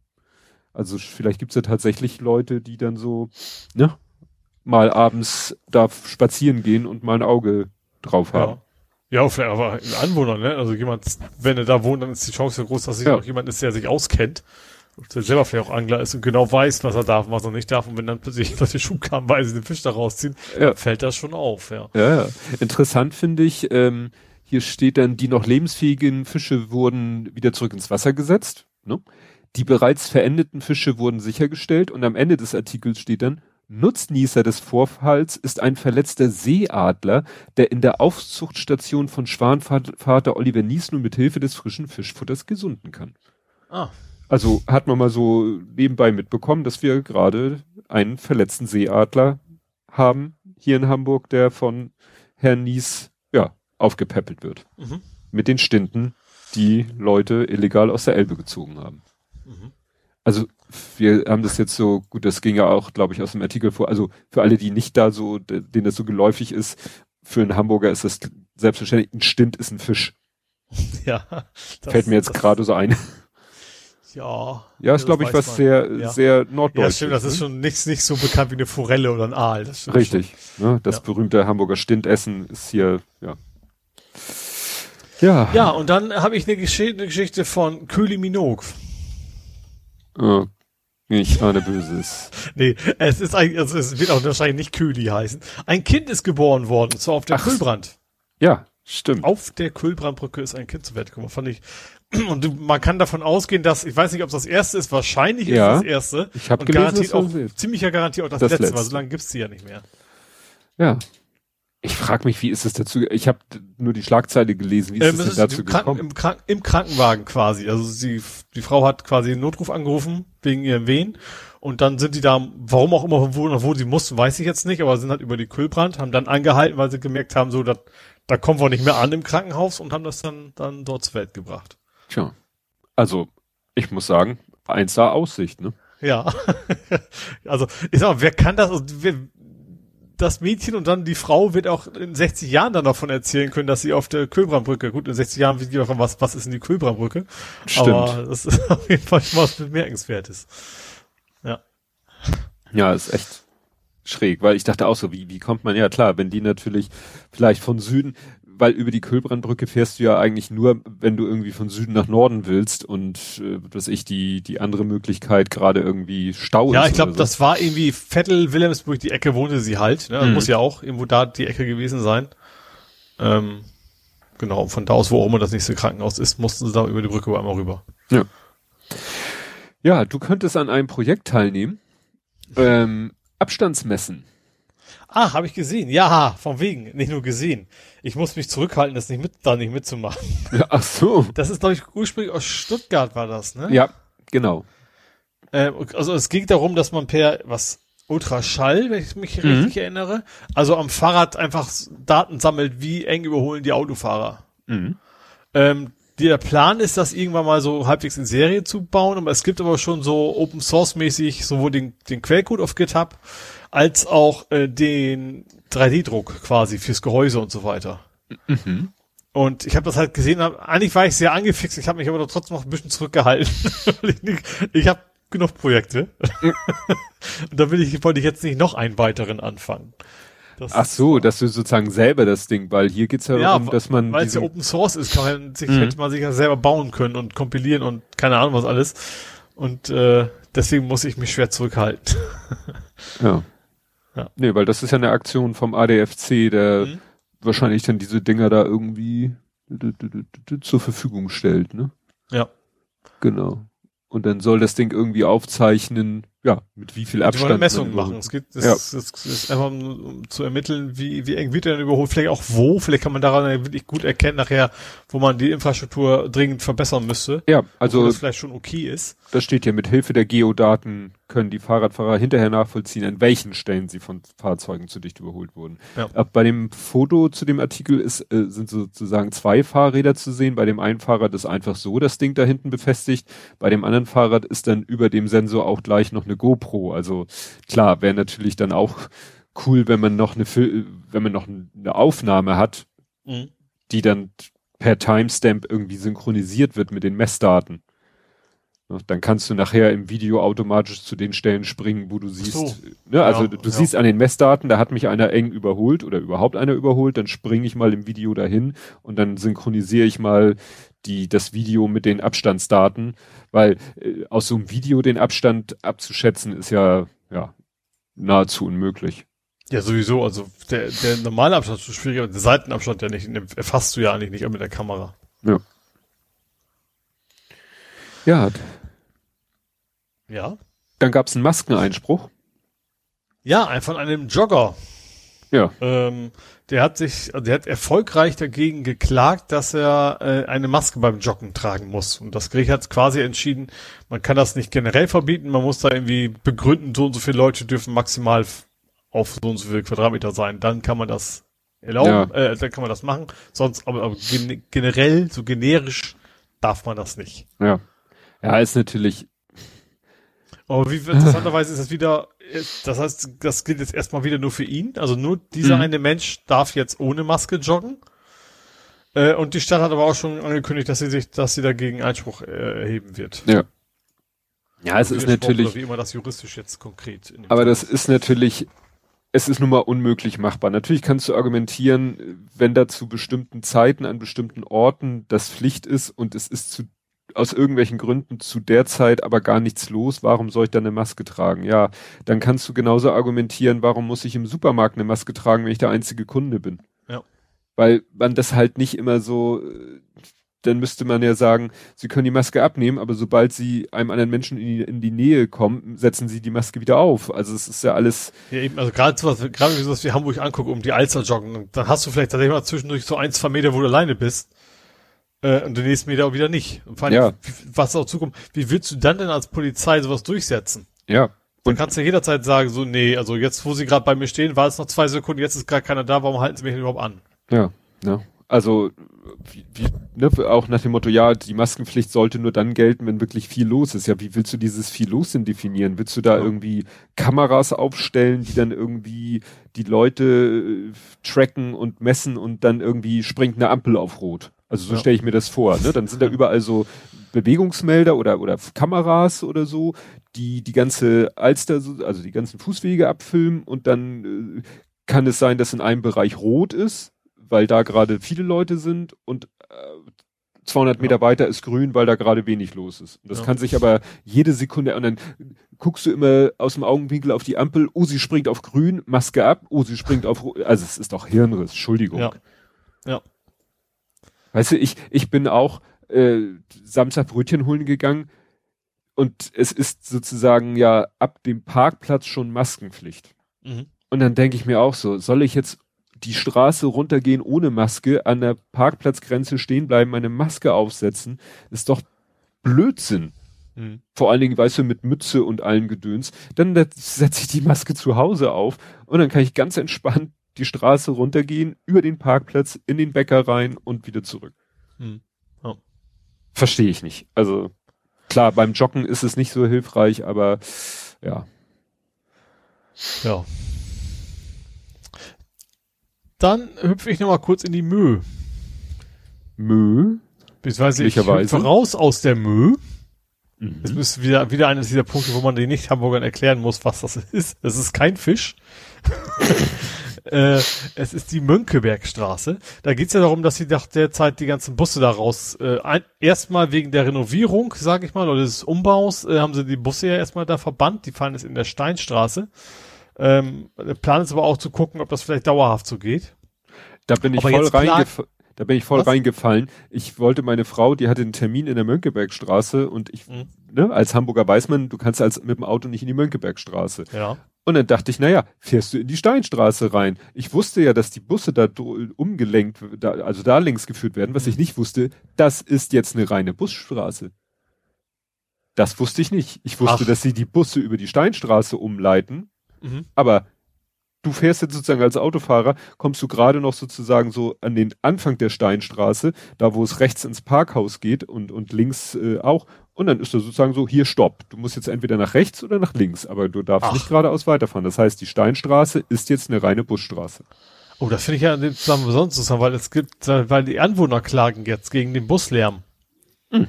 Also vielleicht gibt's ja tatsächlich Leute, die dann so, ne, mal abends da spazieren gehen und mal ein Auge drauf haben. Ja, ja vielleicht aber ein Anwohner, ne? Also jemand, wenn er da wohnt, dann ist die Chance groß, dass sich ja. auch jemand ist, der sich auskennt. Und der selber vielleicht auch Angler ist und genau weiß, was er darf und was er nicht darf. Und wenn dann plötzlich Leute schubkarrenweise den Fisch da rausziehen, ja. fällt das schon auf, ja. Ja, ja. Interessant finde ich, ähm, hier steht dann, die noch lebensfähigen Fische wurden wieder zurück ins Wasser gesetzt. Ne? Die bereits verendeten Fische wurden sichergestellt und am Ende des Artikels steht dann, Nutznießer des Vorfalls ist ein verletzter Seeadler, der in der Aufzuchtstation von Schwanvater Oliver Nies nun mit Hilfe des frischen Fischfutters gesunden kann. Ah. Also hat man mal so nebenbei mitbekommen, dass wir gerade einen verletzten Seeadler haben hier in Hamburg, der von Herrn Nies ja aufgepäppelt wird. Mhm. Mit den Stinten, die Leute illegal aus der Elbe gezogen haben. Mhm. Also wir haben das jetzt so, gut, das ging ja auch, glaube ich, aus dem Artikel vor, also für alle, die nicht da so, denen das so geläufig ist, für einen Hamburger ist das selbstverständlich, ein Stint ist ein Fisch. Ja. Das, Fällt mir jetzt gerade so ein. Ja. Ja, ist, glaube ich, was man. sehr, ja. sehr norddeutsch. Ja, stimmt, das ist ne? schon nichts, nicht so bekannt wie eine Forelle oder ein Aal. Das Richtig. Ne, das ja. berühmte Hamburger Stintessen ist hier, ja. Ja. Ja, und dann habe ich eine, Gesch eine Geschichte von Küli Minogue. Oh, ich ahne Böses. nee, es ist eigentlich, also es wird auch wahrscheinlich nicht Kühli heißen. Ein Kind ist geboren worden, und zwar auf der Ach, Kühlbrand. Ja, stimmt. Auf der Kühlbrandbrücke ist ein Kind zur Welt gekommen, fand ich. Und man kann davon ausgehen, dass, ich weiß nicht, ob es das erste ist, wahrscheinlich ja, ist das erste. Ich habe gelesen, garantiert auch, ziemlicher Garantie auch das, das letzte, letzte, weil so lange gibt's sie ja nicht mehr. Ja. Ich frage mich, wie ist es dazu? Ich habe nur die Schlagzeile gelesen. Wie ist ähm, es denn dazu im gekommen? Kranken, im, Krank Im Krankenwagen quasi. Also sie, die Frau hat quasi einen Notruf angerufen wegen ihren Wehen und dann sind die da, warum auch immer, wo, wo sie mussten, weiß ich jetzt nicht, aber sind halt über die Kühlbrand, haben dann angehalten, weil sie gemerkt haben, so, dat, da kommen wir nicht mehr an im Krankenhaus und haben das dann, dann dort zur Welt gebracht. Tja. Also, ich muss sagen, eins sah Aussicht, ne? Ja. also, ich sag mal, wer kann das, wer, das Mädchen und dann die Frau wird auch in 60 Jahren dann davon erzählen können, dass sie auf der Kühlbrandbrücke, gut, in 60 Jahren wissen die davon, was, was ist denn die Kühlbrandbrücke? Stimmt. Aber das ist auf jeden Fall schon was Bemerkenswertes. Ja. Ja, ist echt schräg, weil ich dachte auch so, wie, wie kommt man, ja klar, wenn die natürlich vielleicht von Süden, weil über die Kölbrandbrücke fährst du ja eigentlich nur, wenn du irgendwie von Süden nach Norden willst und äh, was ich die die andere Möglichkeit gerade irgendwie Stau Ja, ich glaube, so. das war irgendwie Vettel Wilhelmsburg, die Ecke wohnte sie halt, ne? Mhm. muss ja auch irgendwo da die Ecke gewesen sein. Ähm, genau, von da aus, wo auch immer das nächste Krankenhaus ist, mussten sie da über die Brücke einmal rüber. Ja. Ja, du könntest an einem Projekt teilnehmen. Ähm, Abstandsmessen. Ah, habe ich gesehen. Ja, von wegen. Nicht nur gesehen. Ich muss mich zurückhalten, das nicht mit, da nicht mitzumachen. Ja, ach so. Das ist, glaube ich, ursprünglich aus Stuttgart war das, ne? Ja, genau. Äh, also es ging darum, dass man per, was, Ultraschall, wenn ich mich mhm. richtig erinnere, also am Fahrrad einfach Daten sammelt, wie eng überholen die Autofahrer. Mhm. Ähm, der Plan ist, das irgendwann mal so halbwegs in Serie zu bauen, aber es gibt aber schon so Open Source mäßig sowohl den, den Quellcode auf GitHub als auch äh, den 3D-Druck quasi fürs Gehäuse und so weiter. Mhm. Und ich habe das halt gesehen, hab, eigentlich war ich sehr angefixt, ich habe mich aber doch trotzdem noch ein bisschen zurückgehalten. ich ich habe genug Projekte. und da will ich, wollte ich jetzt nicht noch einen weiteren anfangen. Das Ach so, dass du sozusagen selber das Ding, weil hier geht's ja, ja darum, dass man. Weil es ja Open Source ist, kann man sich, mhm. hätte man sich ja selber bauen können und kompilieren und keine Ahnung was alles. Und äh, deswegen muss ich mich schwer zurückhalten. ja. ja. Nee, weil das ist ja eine Aktion vom ADFC, der mhm. wahrscheinlich dann diese Dinger da irgendwie zur Verfügung stellt, ne? Ja. Genau. Und dann soll das Ding irgendwie aufzeichnen, ja, mit wie viel Abstand. Die Messungen machen. Es geht, es, ja. es, es ist einfach um, zu ermitteln, wie, wie eng wird er denn überholt, vielleicht auch wo, vielleicht kann man daran wirklich gut erkennen nachher, wo man die Infrastruktur dringend verbessern müsste. Ja, also. Das vielleicht schon okay ist. Das steht ja mit Hilfe der Geodaten können die Fahrradfahrer hinterher nachvollziehen, an welchen Stellen sie von Fahrzeugen zu dicht überholt wurden. Ja. Ab bei dem Foto zu dem Artikel ist, äh, sind sozusagen zwei Fahrräder zu sehen. Bei dem einen Fahrrad ist einfach so das Ding da hinten befestigt. Bei dem anderen Fahrrad ist dann über dem Sensor auch gleich noch eine GoPro. Also klar, wäre natürlich dann auch cool, wenn man noch eine, wenn man noch eine Aufnahme hat, mhm. die dann per Timestamp irgendwie synchronisiert wird mit den Messdaten. Dann kannst du nachher im Video automatisch zu den Stellen springen, wo du siehst, so. ne, also ja, du ja. siehst an den Messdaten, da hat mich einer eng überholt oder überhaupt einer überholt, dann springe ich mal im Video dahin und dann synchronisiere ich mal die, das Video mit den Abstandsdaten, weil äh, aus so einem Video den Abstand abzuschätzen ist ja, ja, nahezu unmöglich. Ja, sowieso, also der, der normale Abstand ist schwierig, aber der Seitenabstand ja nicht, erfasst du ja eigentlich nicht mit der Kamera. Ja. Ja. Ja. Dann gab es einen Maskeneinspruch. Ja, von einem Jogger. Ja. Ähm, der hat sich, also der hat erfolgreich dagegen geklagt, dass er äh, eine Maske beim Joggen tragen muss. Und das Gericht hat quasi entschieden, man kann das nicht generell verbieten, man muss da irgendwie begründen, so und so viele Leute dürfen maximal auf so und so viele Quadratmeter sein. Dann kann man das erlauben, ja. äh, dann kann man das machen. Sonst, aber, aber generell, so generisch darf man das nicht. Ja. Ja, ist natürlich. Aber wie interessanterweise ist das wieder, das heißt, das gilt jetzt erstmal wieder nur für ihn. Also nur dieser mhm. eine Mensch darf jetzt ohne Maske joggen. Äh, und die Stadt hat aber auch schon angekündigt, dass sie sich, dass sie dagegen Einspruch äh, erheben wird. Ja. Ja, es ist natürlich. Wie immer das juristisch jetzt konkret. aber das ist natürlich, es ist nun mal unmöglich machbar. Natürlich kannst du argumentieren, wenn da zu bestimmten Zeiten an bestimmten Orten das Pflicht ist und es ist zu aus irgendwelchen Gründen zu der Zeit aber gar nichts los, warum soll ich dann eine Maske tragen? Ja, dann kannst du genauso argumentieren, warum muss ich im Supermarkt eine Maske tragen, wenn ich der einzige Kunde bin? Ja. Weil man das halt nicht immer so, dann müsste man ja sagen, sie können die Maske abnehmen, aber sobald sie einem anderen Menschen in die, in die Nähe kommen, setzen sie die Maske wieder auf. Also es ist ja alles. Ja, eben, also gerade sowas, gerade wenn du das wie Hamburg angucke, um die Alster joggen, dann hast du vielleicht tatsächlich mal zwischendurch so ein, zwei Meter, wo du alleine bist äh, und den nächsten Meter auch wieder nicht. Und vor allem, ja. was auch zukommt, wie willst du dann denn als Polizei sowas durchsetzen? Ja. Dann kannst du jederzeit sagen, so, nee, also jetzt, wo sie gerade bei mir stehen, war es noch zwei Sekunden, jetzt ist gerade keiner da, warum halten sie mich denn überhaupt an? Ja, ja. Also, wie, wie, ne, auch nach dem Motto, ja, die Maskenpflicht sollte nur dann gelten, wenn wirklich viel los ist. Ja, wie willst du dieses viel los denn definieren? Willst du da ja. irgendwie Kameras aufstellen, die dann irgendwie die Leute äh, tracken und messen und dann irgendwie springt eine Ampel auf Rot? Also so ja. stelle ich mir das vor. Ne? Dann sind da überall so Bewegungsmelder oder, oder Kameras oder so, die die ganze Alster, also die ganzen Fußwege abfilmen und dann äh, kann es sein, dass in einem Bereich rot ist, weil da gerade viele Leute sind und äh, 200 Meter ja. weiter ist grün, weil da gerade wenig los ist. Und das ja. kann sich aber jede Sekunde, und dann guckst du immer aus dem Augenwinkel auf die Ampel, oh, sie springt auf grün, Maske ab, oh, sie springt auf, also es ist doch Hirnriss, Entschuldigung. Ja. ja. Weißt du, ich, ich bin auch äh, Samstag Brötchen holen gegangen und es ist sozusagen ja ab dem Parkplatz schon Maskenpflicht. Mhm. Und dann denke ich mir auch so, soll ich jetzt die Straße runtergehen ohne Maske, an der Parkplatzgrenze stehen bleiben, meine Maske aufsetzen, ist doch Blödsinn. Mhm. Vor allen Dingen, weißt du, mit Mütze und allen Gedöns. Dann setze ich die Maske zu Hause auf und dann kann ich ganz entspannt die Straße runtergehen, über den Parkplatz, in den Bäcker rein und wieder zurück. Hm. Oh. Verstehe ich nicht. Also klar, beim Joggen ist es nicht so hilfreich, aber ja. Ja. Dann hüpfe ich nochmal kurz in die Mö. Mö? Beziehungsweise ich hüpfe raus aus der Mö. Mhm. Das ist wieder, wieder eines dieser Punkte, wo man den Nicht-Hamburgern erklären muss, was das ist. Es ist kein Fisch. äh, es ist die Mönckebergstraße. Da geht's ja darum, dass sie nach der Zeit die ganzen Busse daraus, äh, erstmal wegen der Renovierung, sage ich mal, oder des Umbaus, äh, haben sie die Busse ja erstmal da verbannt. Die fallen jetzt in der Steinstraße. Ähm, der Plan ist aber auch zu gucken, ob das vielleicht dauerhaft so geht. Da bin ich aber voll reingefallen. Da bin ich voll Was? reingefallen. Ich wollte meine Frau, die hatte einen Termin in der Mönckebergstraße und ich, mhm. ne, als Hamburger weiß man, du kannst als mit dem Auto nicht in die Mönckebergstraße. Ja. Und dann dachte ich, naja, fährst du in die Steinstraße rein? Ich wusste ja, dass die Busse da umgelenkt, da, also da links geführt werden. Was mhm. ich nicht wusste, das ist jetzt eine reine Busstraße. Das wusste ich nicht. Ich wusste, Ach. dass sie die Busse über die Steinstraße umleiten Mhm. Aber du fährst jetzt sozusagen als Autofahrer, kommst du gerade noch sozusagen so an den Anfang der Steinstraße, da wo es rechts ins Parkhaus geht und, und links äh, auch. Und dann ist da sozusagen so, hier stopp. Du musst jetzt entweder nach rechts oder nach links, aber du darfst Ach. nicht geradeaus weiterfahren. Das heißt, die Steinstraße ist jetzt eine reine Busstraße. Oh, das finde ich ja in dem Zusammenhang besonders interessant, weil es gibt, weil die Anwohner klagen jetzt gegen den Buslärm. Hm.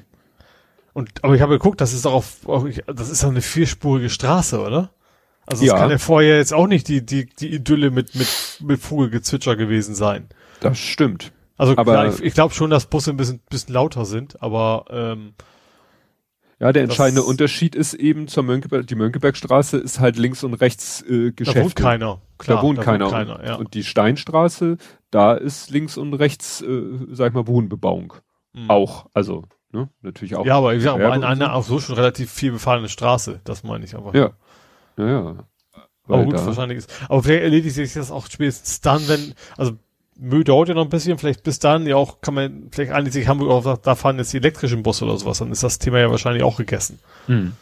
Und, aber ich habe geguckt, das ist doch auf, das ist doch eine vierspurige Straße, oder? Also es ja. kann ja vorher jetzt auch nicht die, die, die Idylle mit, mit, mit Vogelgezwitscher gewesen sein. Das stimmt. Also aber klar, ich, ich glaube schon, dass Busse ein bisschen, bisschen lauter sind, aber ähm, ja, der entscheidende Unterschied ist eben zur Mönckeberg, die Mönckebergstraße ist halt links und rechts äh, Geschäfte. Da wohnt keiner. Klar, da wohnt da keiner. Wohnt keiner ja. Und die Steinstraße, da ist links und rechts, äh, sag ich mal, Wohnbebauung. Mhm. Auch, also, ne, natürlich auch. Ja, aber ich sag mal, eine, eine auch so schon relativ viel befahrene Straße, das meine ich einfach. Ja. Ja, Aber gut, wahrscheinlich ist. Aber vielleicht erledigt sich das auch spätestens dann, wenn, also Müll dauert ja noch ein bisschen, vielleicht bis dann ja auch kann man, vielleicht einigt sich Hamburg auch, da fahren jetzt die elektrischen Busse oder sowas, dann ist das Thema ja wahrscheinlich auch gegessen. Hm.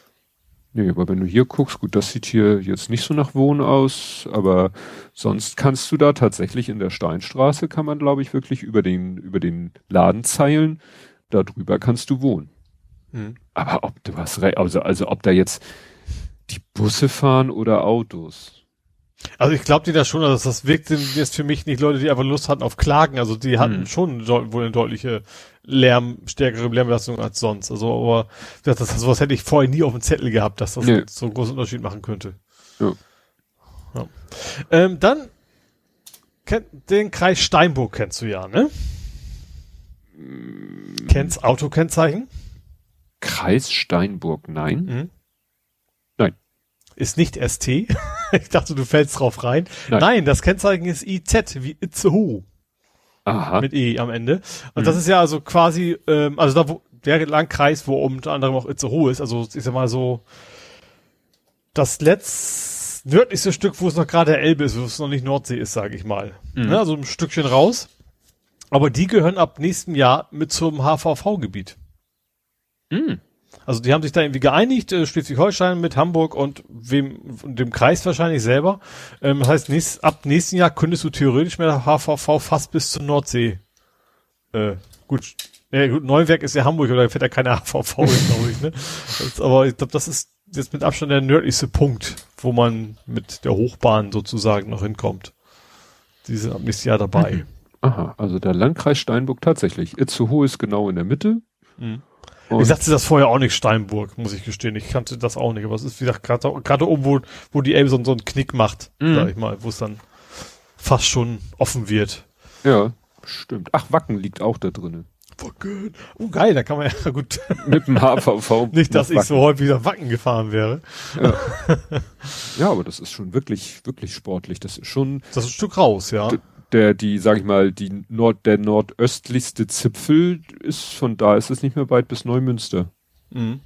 Nee, aber wenn du hier guckst, gut, das sieht hier jetzt nicht so nach Wohnen aus, aber sonst kannst du da tatsächlich in der Steinstraße kann man, glaube ich, wirklich über den, über den Ladenzeilen, da drüber kannst du wohnen. Hm. Aber ob du was, also, also ob da jetzt, die Busse fahren oder Autos? Also ich glaube dir das schon, also das wirkt jetzt für mich nicht Leute, die einfach Lust hatten auf Klagen. Also die hatten hm. schon wohl eine deutliche Lärm, stärkere Lärmbelastung als sonst. Also aber das, das, sowas hätte ich vorher nie auf dem Zettel gehabt, dass das nee. so einen großen Unterschied machen könnte. Ja. ja. Ähm, dann kennt den Kreis Steinburg kennst du ja, ne? Mm. Kennst Autokennzeichen? Kreis Steinburg, nein. Mhm. Ist nicht ST. ich dachte, du fällst drauf rein. Nein, Nein das Kennzeichen ist IZ, wie Itzehoe. Aha. Mit E am Ende. Und mhm. das ist ja also quasi, ähm, also da wo der Landkreis, wo unter anderem auch Itzehoe ist, also ist ja mal so das letzte nördlichste Stück, wo es noch gerade der Elbe ist, wo es noch nicht Nordsee ist, sage ich mal. Mhm. Ne, also ein Stückchen raus. Aber die gehören ab nächstem Jahr mit zum HVV-Gebiet. Mhm. Also die haben sich da irgendwie geeinigt, äh, Schleswig-Holstein mit Hamburg und wem und dem Kreis wahrscheinlich selber. Ähm, das heißt, nächst, ab nächsten Jahr könntest du theoretisch mit der HVV fast bis zur Nordsee. Äh, gut, ja, gut, Neuwerk ist ja Hamburg, oder fährt ja keine HVV glaube ich, ne? Das, aber ich glaube, das ist jetzt mit Abstand der nördlichste Punkt, wo man mit der Hochbahn sozusagen noch hinkommt. Die sind ab nächstes Jahr dabei. Mhm. Aha, also der Landkreis Steinburg tatsächlich. Itzehoe ist genau in der Mitte. Mhm. Und ich sagte das vorher auch nicht Steinburg, muss ich gestehen. Ich kannte das auch nicht. Aber es ist, wie gesagt, gerade oben, wo, wo die Elbe so, so einen Knick macht, mm. sag ich mal, wo es dann fast schon offen wird. Ja, stimmt. Ach, Wacken liegt auch da drinnen. Wacken. Oh geil, da kann man ja gut. Mit dem HVV. nicht, dass ich so häufig nach Wacken gefahren wäre. Ja. ja, aber das ist schon wirklich, wirklich sportlich. Das ist schon. Das ist ein Stück raus, ja der, die, sag ich mal, die Nord, der nordöstlichste Zipfel ist, von da ist es nicht mehr weit bis Neumünster. Mhm.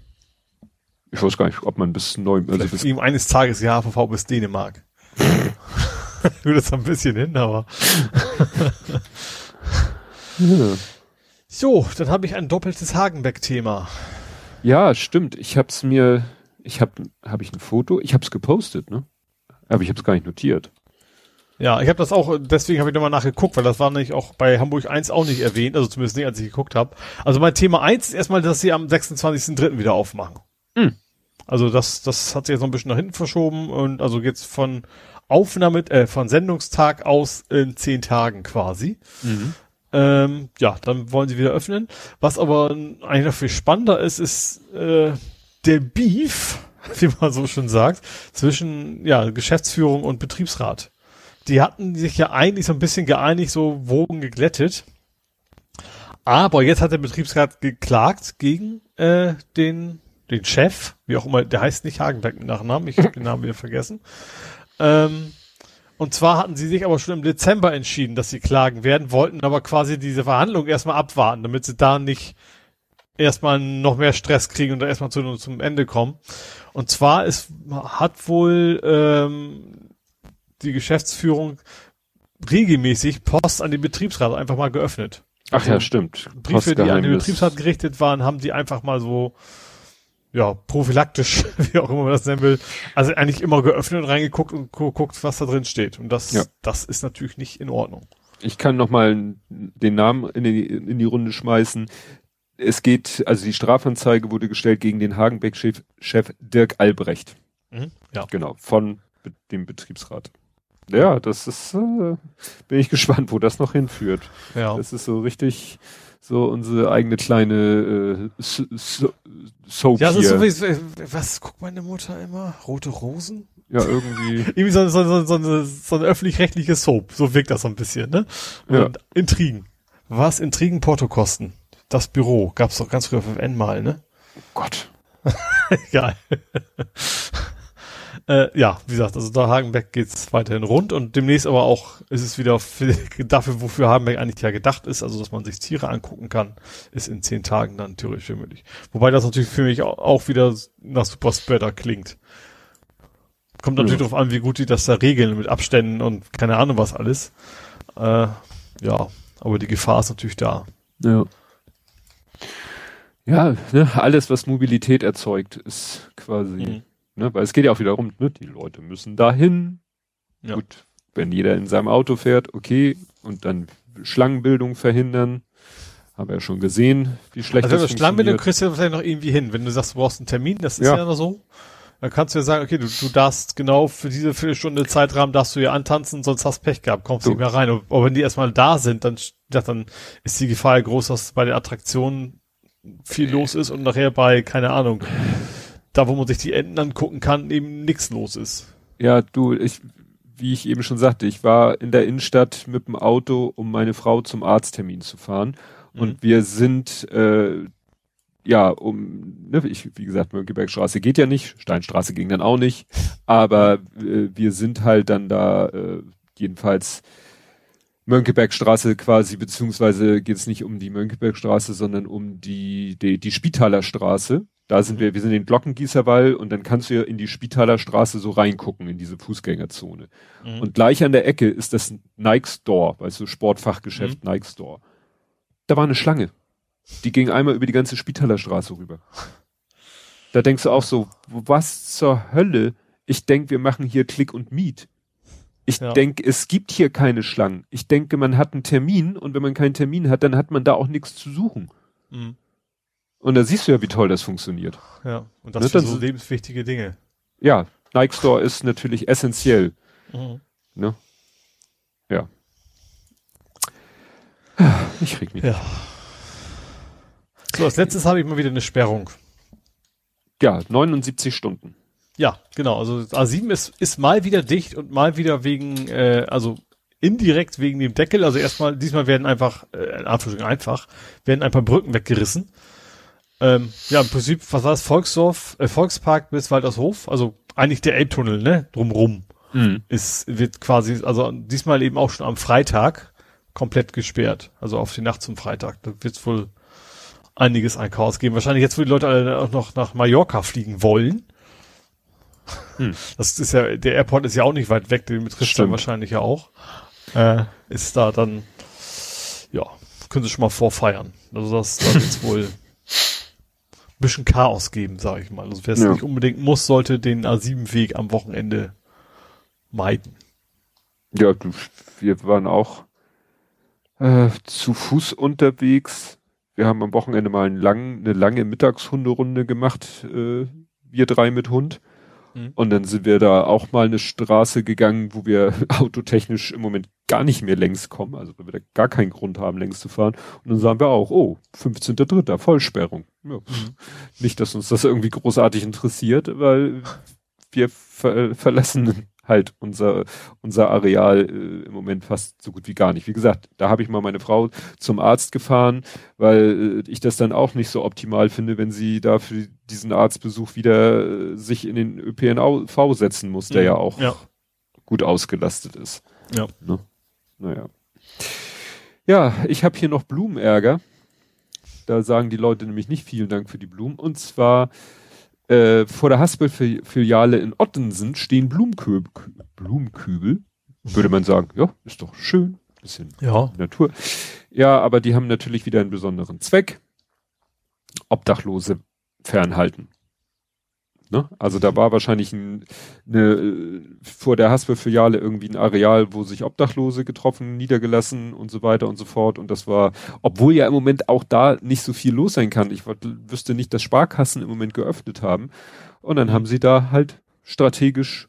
Ich weiß gar nicht, ob man bis Neumünster, also bis ihm eines Tages die HVV bis Dänemark. Würde es ein bisschen hin, aber. ja. So, dann habe ich ein doppeltes Hagenbeck-Thema. Ja, stimmt. Ich hab's mir, ich hab, hab ich ein Foto? Ich hab's gepostet, ne? Aber ich hab's gar nicht notiert. Ja, ich habe das auch, deswegen habe ich nochmal nachgeguckt, weil das war nämlich auch bei Hamburg 1 auch nicht erwähnt, also zumindest nicht, als ich geguckt habe. Also mein Thema 1 ist erstmal, dass sie am 26.03. wieder aufmachen. Hm. Also das, das hat sich jetzt noch ein bisschen nach hinten verschoben und also jetzt von Aufnahme, äh, von Sendungstag aus in zehn Tagen quasi. Mhm. Ähm, ja, dann wollen sie wieder öffnen. Was aber eigentlich noch viel spannender ist, ist äh, der Beef, wie man so schon sagt, zwischen ja, Geschäftsführung und Betriebsrat. Die hatten sich ja eigentlich so ein bisschen geeinigt, so Wogen geglättet. Aber jetzt hat der Betriebsrat geklagt gegen äh, den, den Chef, wie auch immer, der heißt nicht Hagenberg mit Nachnamen, ich habe den Namen wieder vergessen. Ähm, und zwar hatten sie sich aber schon im Dezember entschieden, dass sie klagen werden, wollten aber quasi diese Verhandlung erstmal abwarten, damit sie da nicht erstmal noch mehr Stress kriegen und da erstmal zu, zum Ende kommen. Und zwar ist, hat wohl ähm, die Geschäftsführung regelmäßig Post an den Betriebsrat einfach mal geöffnet. Ach ja, stimmt. Briefe, die an den Betriebsrat gerichtet waren, haben die einfach mal so ja, prophylaktisch, wie auch immer man das nennen will, also eigentlich immer geöffnet und reingeguckt und geguckt, was da drin steht. Und das, ja. das ist natürlich nicht in Ordnung. Ich kann nochmal den Namen in die, in die Runde schmeißen. Es geht, also die Strafanzeige wurde gestellt gegen den Hagenbeck-Chef Chef Dirk Albrecht. Mhm, ja. Genau, von dem Betriebsrat. Ja, das ist, äh, bin ich gespannt, wo das noch hinführt. Ja. Das ist so richtig, so unsere eigene kleine äh, so, so, Soap Ja, das ist so wie, was guckt meine Mutter immer? Rote Rosen? Ja, irgendwie. irgendwie so, so, so, so, eine, so eine öffentlich-rechtliche Soap. So wirkt das so ein bisschen, ne? Und ja. Intrigen. Was Intrigen Porto kosten? Das Büro. Gab's doch ganz früher auf N mal, ne? Oh Gott. Egal. Äh, ja, wie gesagt, also da Hagenbeck geht's weiterhin rund und demnächst aber auch ist es wieder für, dafür, wofür Hagenbeck eigentlich ja gedacht ist, also dass man sich Tiere angucken kann, ist in zehn Tagen dann theoretisch möglich. Wobei das natürlich für mich auch wieder nach Super Spreader klingt. Kommt natürlich ja. darauf an, wie gut die das da regeln mit Abständen und keine Ahnung was alles. Äh, ja, aber die Gefahr ist natürlich da. Ja. Ja, ne, alles, was Mobilität erzeugt, ist quasi mhm. Ne? Weil es geht ja auch wieder darum, ne? die Leute müssen dahin. Ja. Gut, wenn jeder in seinem Auto fährt, okay, und dann Schlangenbildung verhindern. Haben wir ja schon gesehen, wie schlecht also, das Schlangenbildung kriegst du vielleicht noch irgendwie hin. Wenn du sagst, du brauchst einen Termin, das ist ja, ja noch so. Dann kannst du ja sagen, okay, du, du darfst genau für diese Viertelstunde Zeitrahmen darfst du ja antanzen, sonst hast Pech gehabt, kommst du nicht mehr rein. Aber wenn die erstmal da sind, dann, ja, dann ist die Gefahr groß, dass bei der Attraktion viel los ist und nachher bei, keine Ahnung, da wo man sich die Enten angucken kann, eben nichts los ist. Ja, du, ich, wie ich eben schon sagte, ich war in der Innenstadt mit dem Auto, um meine Frau zum Arzttermin zu fahren. Mhm. Und wir sind, äh, ja, um, ne, ich, wie gesagt, Mönckebergstraße geht ja nicht, Steinstraße ging dann auch nicht, aber äh, wir sind halt dann da, äh, jedenfalls Mönckebergstraße quasi, beziehungsweise geht es nicht um die Mönckebergstraße, sondern um die, die, die Spitaler Straße. Da sind wir, wir sind in Glockengießerwall und dann kannst du ja in die Spitaler Straße so reingucken, in diese Fußgängerzone. Mhm. Und gleich an der Ecke ist das Nike Store, weißt du, Sportfachgeschäft mhm. Nike Store. Da war eine Schlange. Die ging einmal über die ganze Spitaler Straße rüber. Da denkst du auch so, was zur Hölle? Ich denk, wir machen hier Klick und Miet. Ich ja. denke, es gibt hier keine Schlangen. Ich denke, man hat einen Termin und wenn man keinen Termin hat, dann hat man da auch nichts zu suchen. Mhm. Und da siehst du ja, wie toll das funktioniert. Ja, und das ne, sind so lebenswichtige Dinge. Ja, Nike Store ist natürlich essentiell. Mhm. Ne? Ja. Ich reg mich. Ja. So, als letztes habe ich mal wieder eine Sperrung. Ja, 79 Stunden. Ja, genau. Also A7 ist, ist mal wieder dicht und mal wieder wegen, äh, also indirekt wegen dem Deckel. Also erstmal, diesmal werden einfach, äh, in Anführungsstrichen einfach, werden ein paar Brücken weggerissen. Ähm, ja, im Prinzip, was war das? Volksdorf, äh, Volkspark bis Waltershof, also eigentlich der Elbtunnel, ne? Drumrum. Mhm. Ist, wird quasi, also diesmal eben auch schon am Freitag komplett gesperrt. Also auf die Nacht zum Freitag. Da wird es wohl einiges ein Chaos geben. Wahrscheinlich jetzt, wo die Leute alle auch noch nach Mallorca fliegen wollen. Hm. Das ist ja, der Airport ist ja auch nicht weit weg, den betrifft dann wahrscheinlich ja auch. Äh, ist da dann, ja, können Sie schon mal vorfeiern. Also das, das ist wohl bisschen Chaos geben, sage ich mal. Also wer es ja. nicht unbedingt muss, sollte den A7-Weg am Wochenende meiden. Ja, du, wir waren auch äh, zu Fuß unterwegs. Wir haben am Wochenende mal langen, eine lange Mittagshunderunde gemacht, äh, wir drei mit Hund. Mhm. Und dann sind wir da auch mal eine Straße gegangen, wo wir autotechnisch im Moment gar nicht mehr längs kommen, also weil wir da gar keinen Grund haben, längs zu fahren. Und dann sagen wir auch, oh, 15.3. Vollsperrung. Ja. Mhm. Nicht, dass uns das irgendwie großartig interessiert, weil wir ver verlassen halt unser, unser Areal äh, im Moment fast so gut wie gar nicht. Wie gesagt, da habe ich mal meine Frau zum Arzt gefahren, weil äh, ich das dann auch nicht so optimal finde, wenn sie da für diesen Arztbesuch wieder äh, sich in den ÖPNV setzen muss, der mhm, ja auch ja. gut ausgelastet ist. Ja. Ne? Naja. Ja, ich habe hier noch Blumenärger. Da sagen die Leute nämlich nicht vielen Dank für die Blumen. Und zwar äh, vor der Haspel-Filiale in Ottensen stehen Blumenkübel. Blumenkübel, würde man sagen. Ja, ist doch schön. Bisschen ja. Natur. Ja, aber die haben natürlich wieder einen besonderen Zweck. Obdachlose fernhalten. Ne? Also da war wahrscheinlich ein, eine, vor der Haspe-Filiale irgendwie ein Areal, wo sich Obdachlose getroffen, niedergelassen und so weiter und so fort. Und das war, obwohl ja im Moment auch da nicht so viel los sein kann. Ich wüsste nicht, dass Sparkassen im Moment geöffnet haben. Und dann haben sie da halt strategisch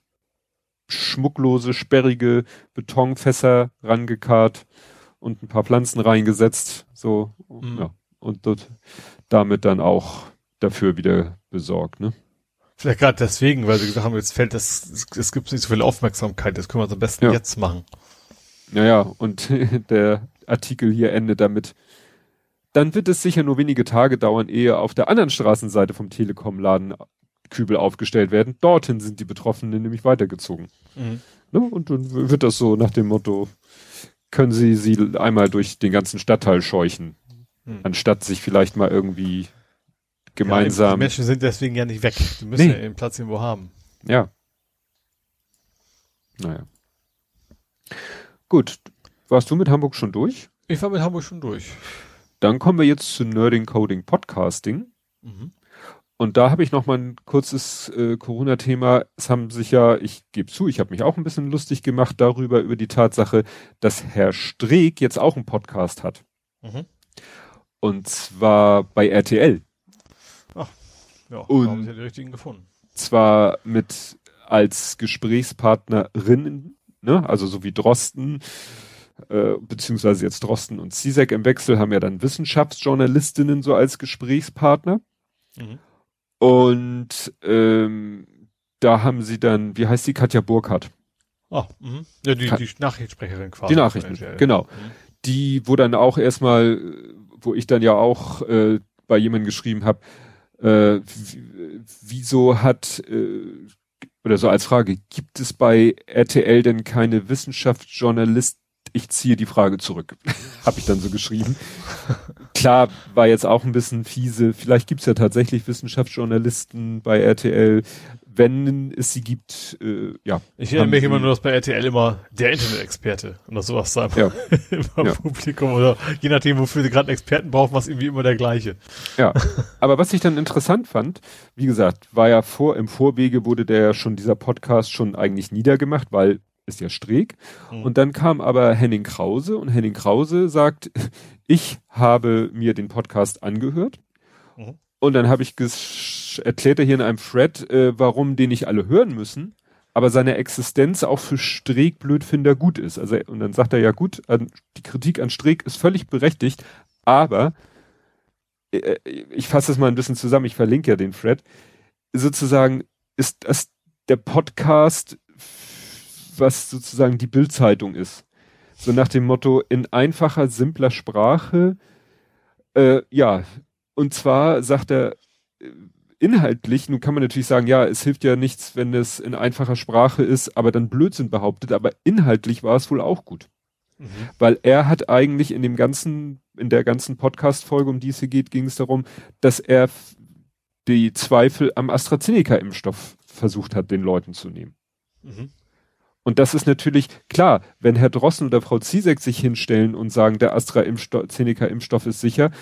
schmucklose, sperrige Betonfässer rangekarrt und ein paar Pflanzen reingesetzt. So, mhm. ja. Und dort damit dann auch dafür wieder besorgt, ne? Vielleicht gerade deswegen, weil sie gesagt haben, jetzt fällt das, es, gibt nicht so viel Aufmerksamkeit, das können wir am besten ja. jetzt machen. Naja, und der Artikel hier endet damit. Dann wird es sicher nur wenige Tage dauern, ehe auf der anderen Straßenseite vom Telekom-Laden Kübel aufgestellt werden. Dorthin sind die Betroffenen nämlich weitergezogen. Mhm. Ne? Und dann wird das so nach dem Motto, können sie sie einmal durch den ganzen Stadtteil scheuchen, mhm. anstatt sich vielleicht mal irgendwie gemeinsam. Ja, die Menschen sind deswegen ja nicht weg. Die müssen nee. ja ihren Platz irgendwo haben. Ja. Naja. Gut. Warst du mit Hamburg schon durch? Ich war mit Hamburg schon durch. Dann kommen wir jetzt zu Nerding Coding Podcasting. Mhm. Und da habe ich noch mal ein kurzes äh, Corona-Thema. Es haben sich ja, ich gebe zu, ich habe mich auch ein bisschen lustig gemacht darüber, über die Tatsache, dass Herr Streeck jetzt auch einen Podcast hat. Mhm. Und zwar bei RTL. Ja, und haben sie den richtigen gefunden. Zwar mit als Gesprächspartnerin, ne, also so wie Drosten, äh, beziehungsweise jetzt Drosten und Zizek im Wechsel haben ja dann Wissenschaftsjournalistinnen so als Gesprächspartner. Mhm. Und ähm, da haben sie dann, wie heißt die, Katja Burkhardt. Ah, mh. ja, die, die Nachrichtensprecherin quasi. Die Nachrichten, genau. Mhm. Die, wo dann auch erstmal, wo ich dann ja auch äh, bei jemandem geschrieben habe, äh, wieso hat äh, oder so als Frage, gibt es bei RTL denn keine Wissenschaftsjournalist? Ich ziehe die Frage zurück, habe ich dann so geschrieben. Klar, war jetzt auch ein bisschen fiese. Vielleicht gibt's ja tatsächlich Wissenschaftsjournalisten bei RTL, wenn es sie gibt, äh, ja. Ich erinnere mich immer nur, dass bei RTL immer der Internet-Experte oder sowas sein ja. im ja. Publikum oder je nachdem, wofür sie gerade einen Experten brauchen, was irgendwie immer der gleiche. Ja, aber was ich dann interessant fand, wie gesagt, war ja vor, im Vorwege wurde der schon, dieser Podcast schon eigentlich niedergemacht, weil ist ja Streeck. Mhm. Und dann kam aber Henning Krause und Henning Krause sagt, ich habe mir den Podcast angehört. Und dann habe ich erklärt er hier in einem Thread, äh, warum den nicht alle hören müssen, aber seine Existenz auch für Streeck Blödfinder gut ist. Also und dann sagt er ja gut, die Kritik an Streeck ist völlig berechtigt, aber äh, ich fasse es mal ein bisschen zusammen, ich verlinke ja den Thread. Sozusagen ist das der Podcast, was sozusagen die Bildzeitung ist. So nach dem Motto in einfacher, simpler Sprache, äh, ja, und zwar sagt er, äh, inhaltlich, nun kann man natürlich sagen, ja, es hilft ja nichts, wenn es in einfacher Sprache ist, aber dann Blödsinn behauptet, aber inhaltlich war es wohl auch gut. Mhm. Weil er hat eigentlich in dem ganzen, in der ganzen Podcast-Folge, um die es hier geht, ging es darum, dass er die Zweifel am AstraZeneca-Impfstoff versucht hat, den Leuten zu nehmen. Mhm. Und das ist natürlich klar, wenn Herr Drossen oder Frau Ziesek sich hinstellen und sagen, der AstraZeneca-Impfstoff ist sicher,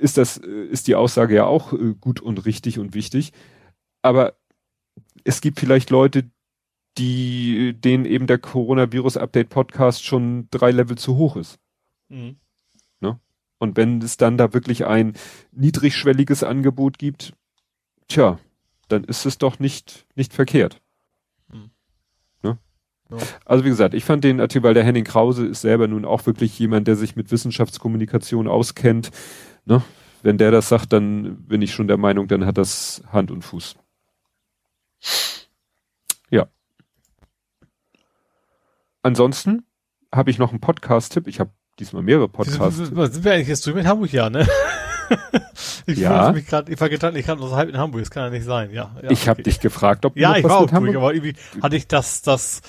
ist das, äh, ist die Aussage ja auch äh, gut und richtig und wichtig. Aber es gibt vielleicht Leute, die, denen eben der Coronavirus-Update-Podcast schon drei Level zu hoch ist. Mhm. Ne? Und wenn es dann da wirklich ein niedrigschwelliges Angebot gibt, tja, dann ist es doch nicht, nicht verkehrt. Hm. Ne? Ja. Also wie gesagt, ich fand den Artikel, weil der Henning Krause ist selber nun auch wirklich jemand, der sich mit Wissenschaftskommunikation auskennt. Ne? Wenn der das sagt, dann bin ich schon der Meinung, dann hat das Hand und Fuß. Ja. Ansonsten habe ich noch einen Podcast-Tipp. Ich habe diesmal mehrere Podcasts. Sind wir eigentlich jetzt drüben in Hamburg, ja, ne? ich ja. mich grad, ich war gedacht, ich kann noch halb in Hamburg, das kann ja nicht sein, ja. ja ich habe dich gefragt, ob du Ja, ich war auch Hamburg, aber irgendwie hatte ich das, das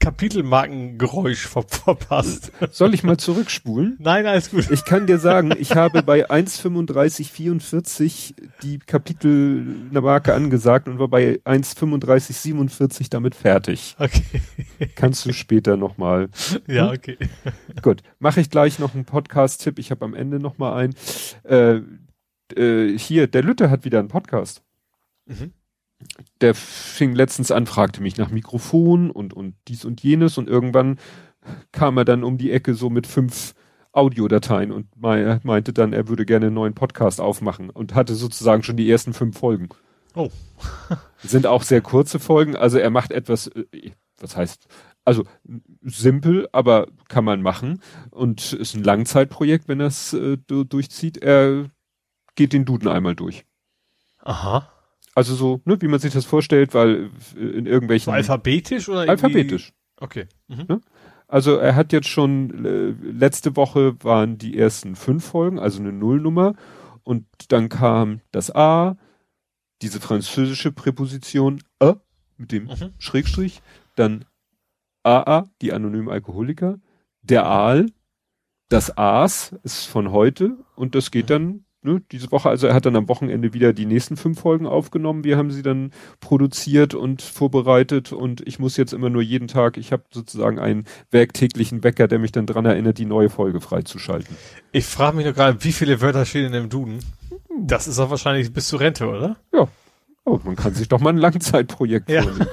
Kapitelmarkengeräusch ver verpasst. Soll ich mal zurückspulen? Nein, alles gut. Ich kann dir sagen, ich habe bei 1,3544 die Kapitelmarke angesagt und war bei 1,3547 damit fertig. Okay. Kannst du später nochmal. Ja, hm? okay. Gut, mache ich gleich noch einen Podcast-Tipp. Ich habe am Ende nochmal einen. Äh, äh, hier, der Lütte hat wieder einen Podcast. Mhm der fing letztens an, fragte mich nach Mikrofon und, und dies und jenes und irgendwann kam er dann um die Ecke so mit fünf Audiodateien und meinte dann, er würde gerne einen neuen Podcast aufmachen und hatte sozusagen schon die ersten fünf Folgen. Oh. Sind auch sehr kurze Folgen, also er macht etwas, äh, was heißt, also simpel, aber kann man machen und ist ein Langzeitprojekt, wenn er es äh, durchzieht. Er geht den Duden einmal durch. Aha. Also so, ne, wie man sich das vorstellt, weil in irgendwelchen. So alphabetisch oder? Alphabetisch. Okay. Mhm. Ne? Also er hat jetzt schon, äh, letzte Woche waren die ersten fünf Folgen, also eine Nullnummer. Und dann kam das A, diese französische Präposition A mit dem mhm. Schrägstrich, dann AA, die anonymen Alkoholiker, der Aal, das Aas ist von heute und das geht mhm. dann ne, diese Woche, also er hat dann am Wochenende wieder die nächsten fünf Folgen aufgenommen. Wir haben sie dann produziert und vorbereitet und ich muss jetzt immer nur jeden Tag, ich habe sozusagen einen werktäglichen Wecker, der mich dann dran erinnert, die neue Folge freizuschalten. Ich frage mich nur gerade, wie viele Wörter stehen in dem Duden? Das ist doch wahrscheinlich bis zur Rente, oder? Ja. Oh, man kann sich doch mal ein Langzeitprojekt ja. vornehmen.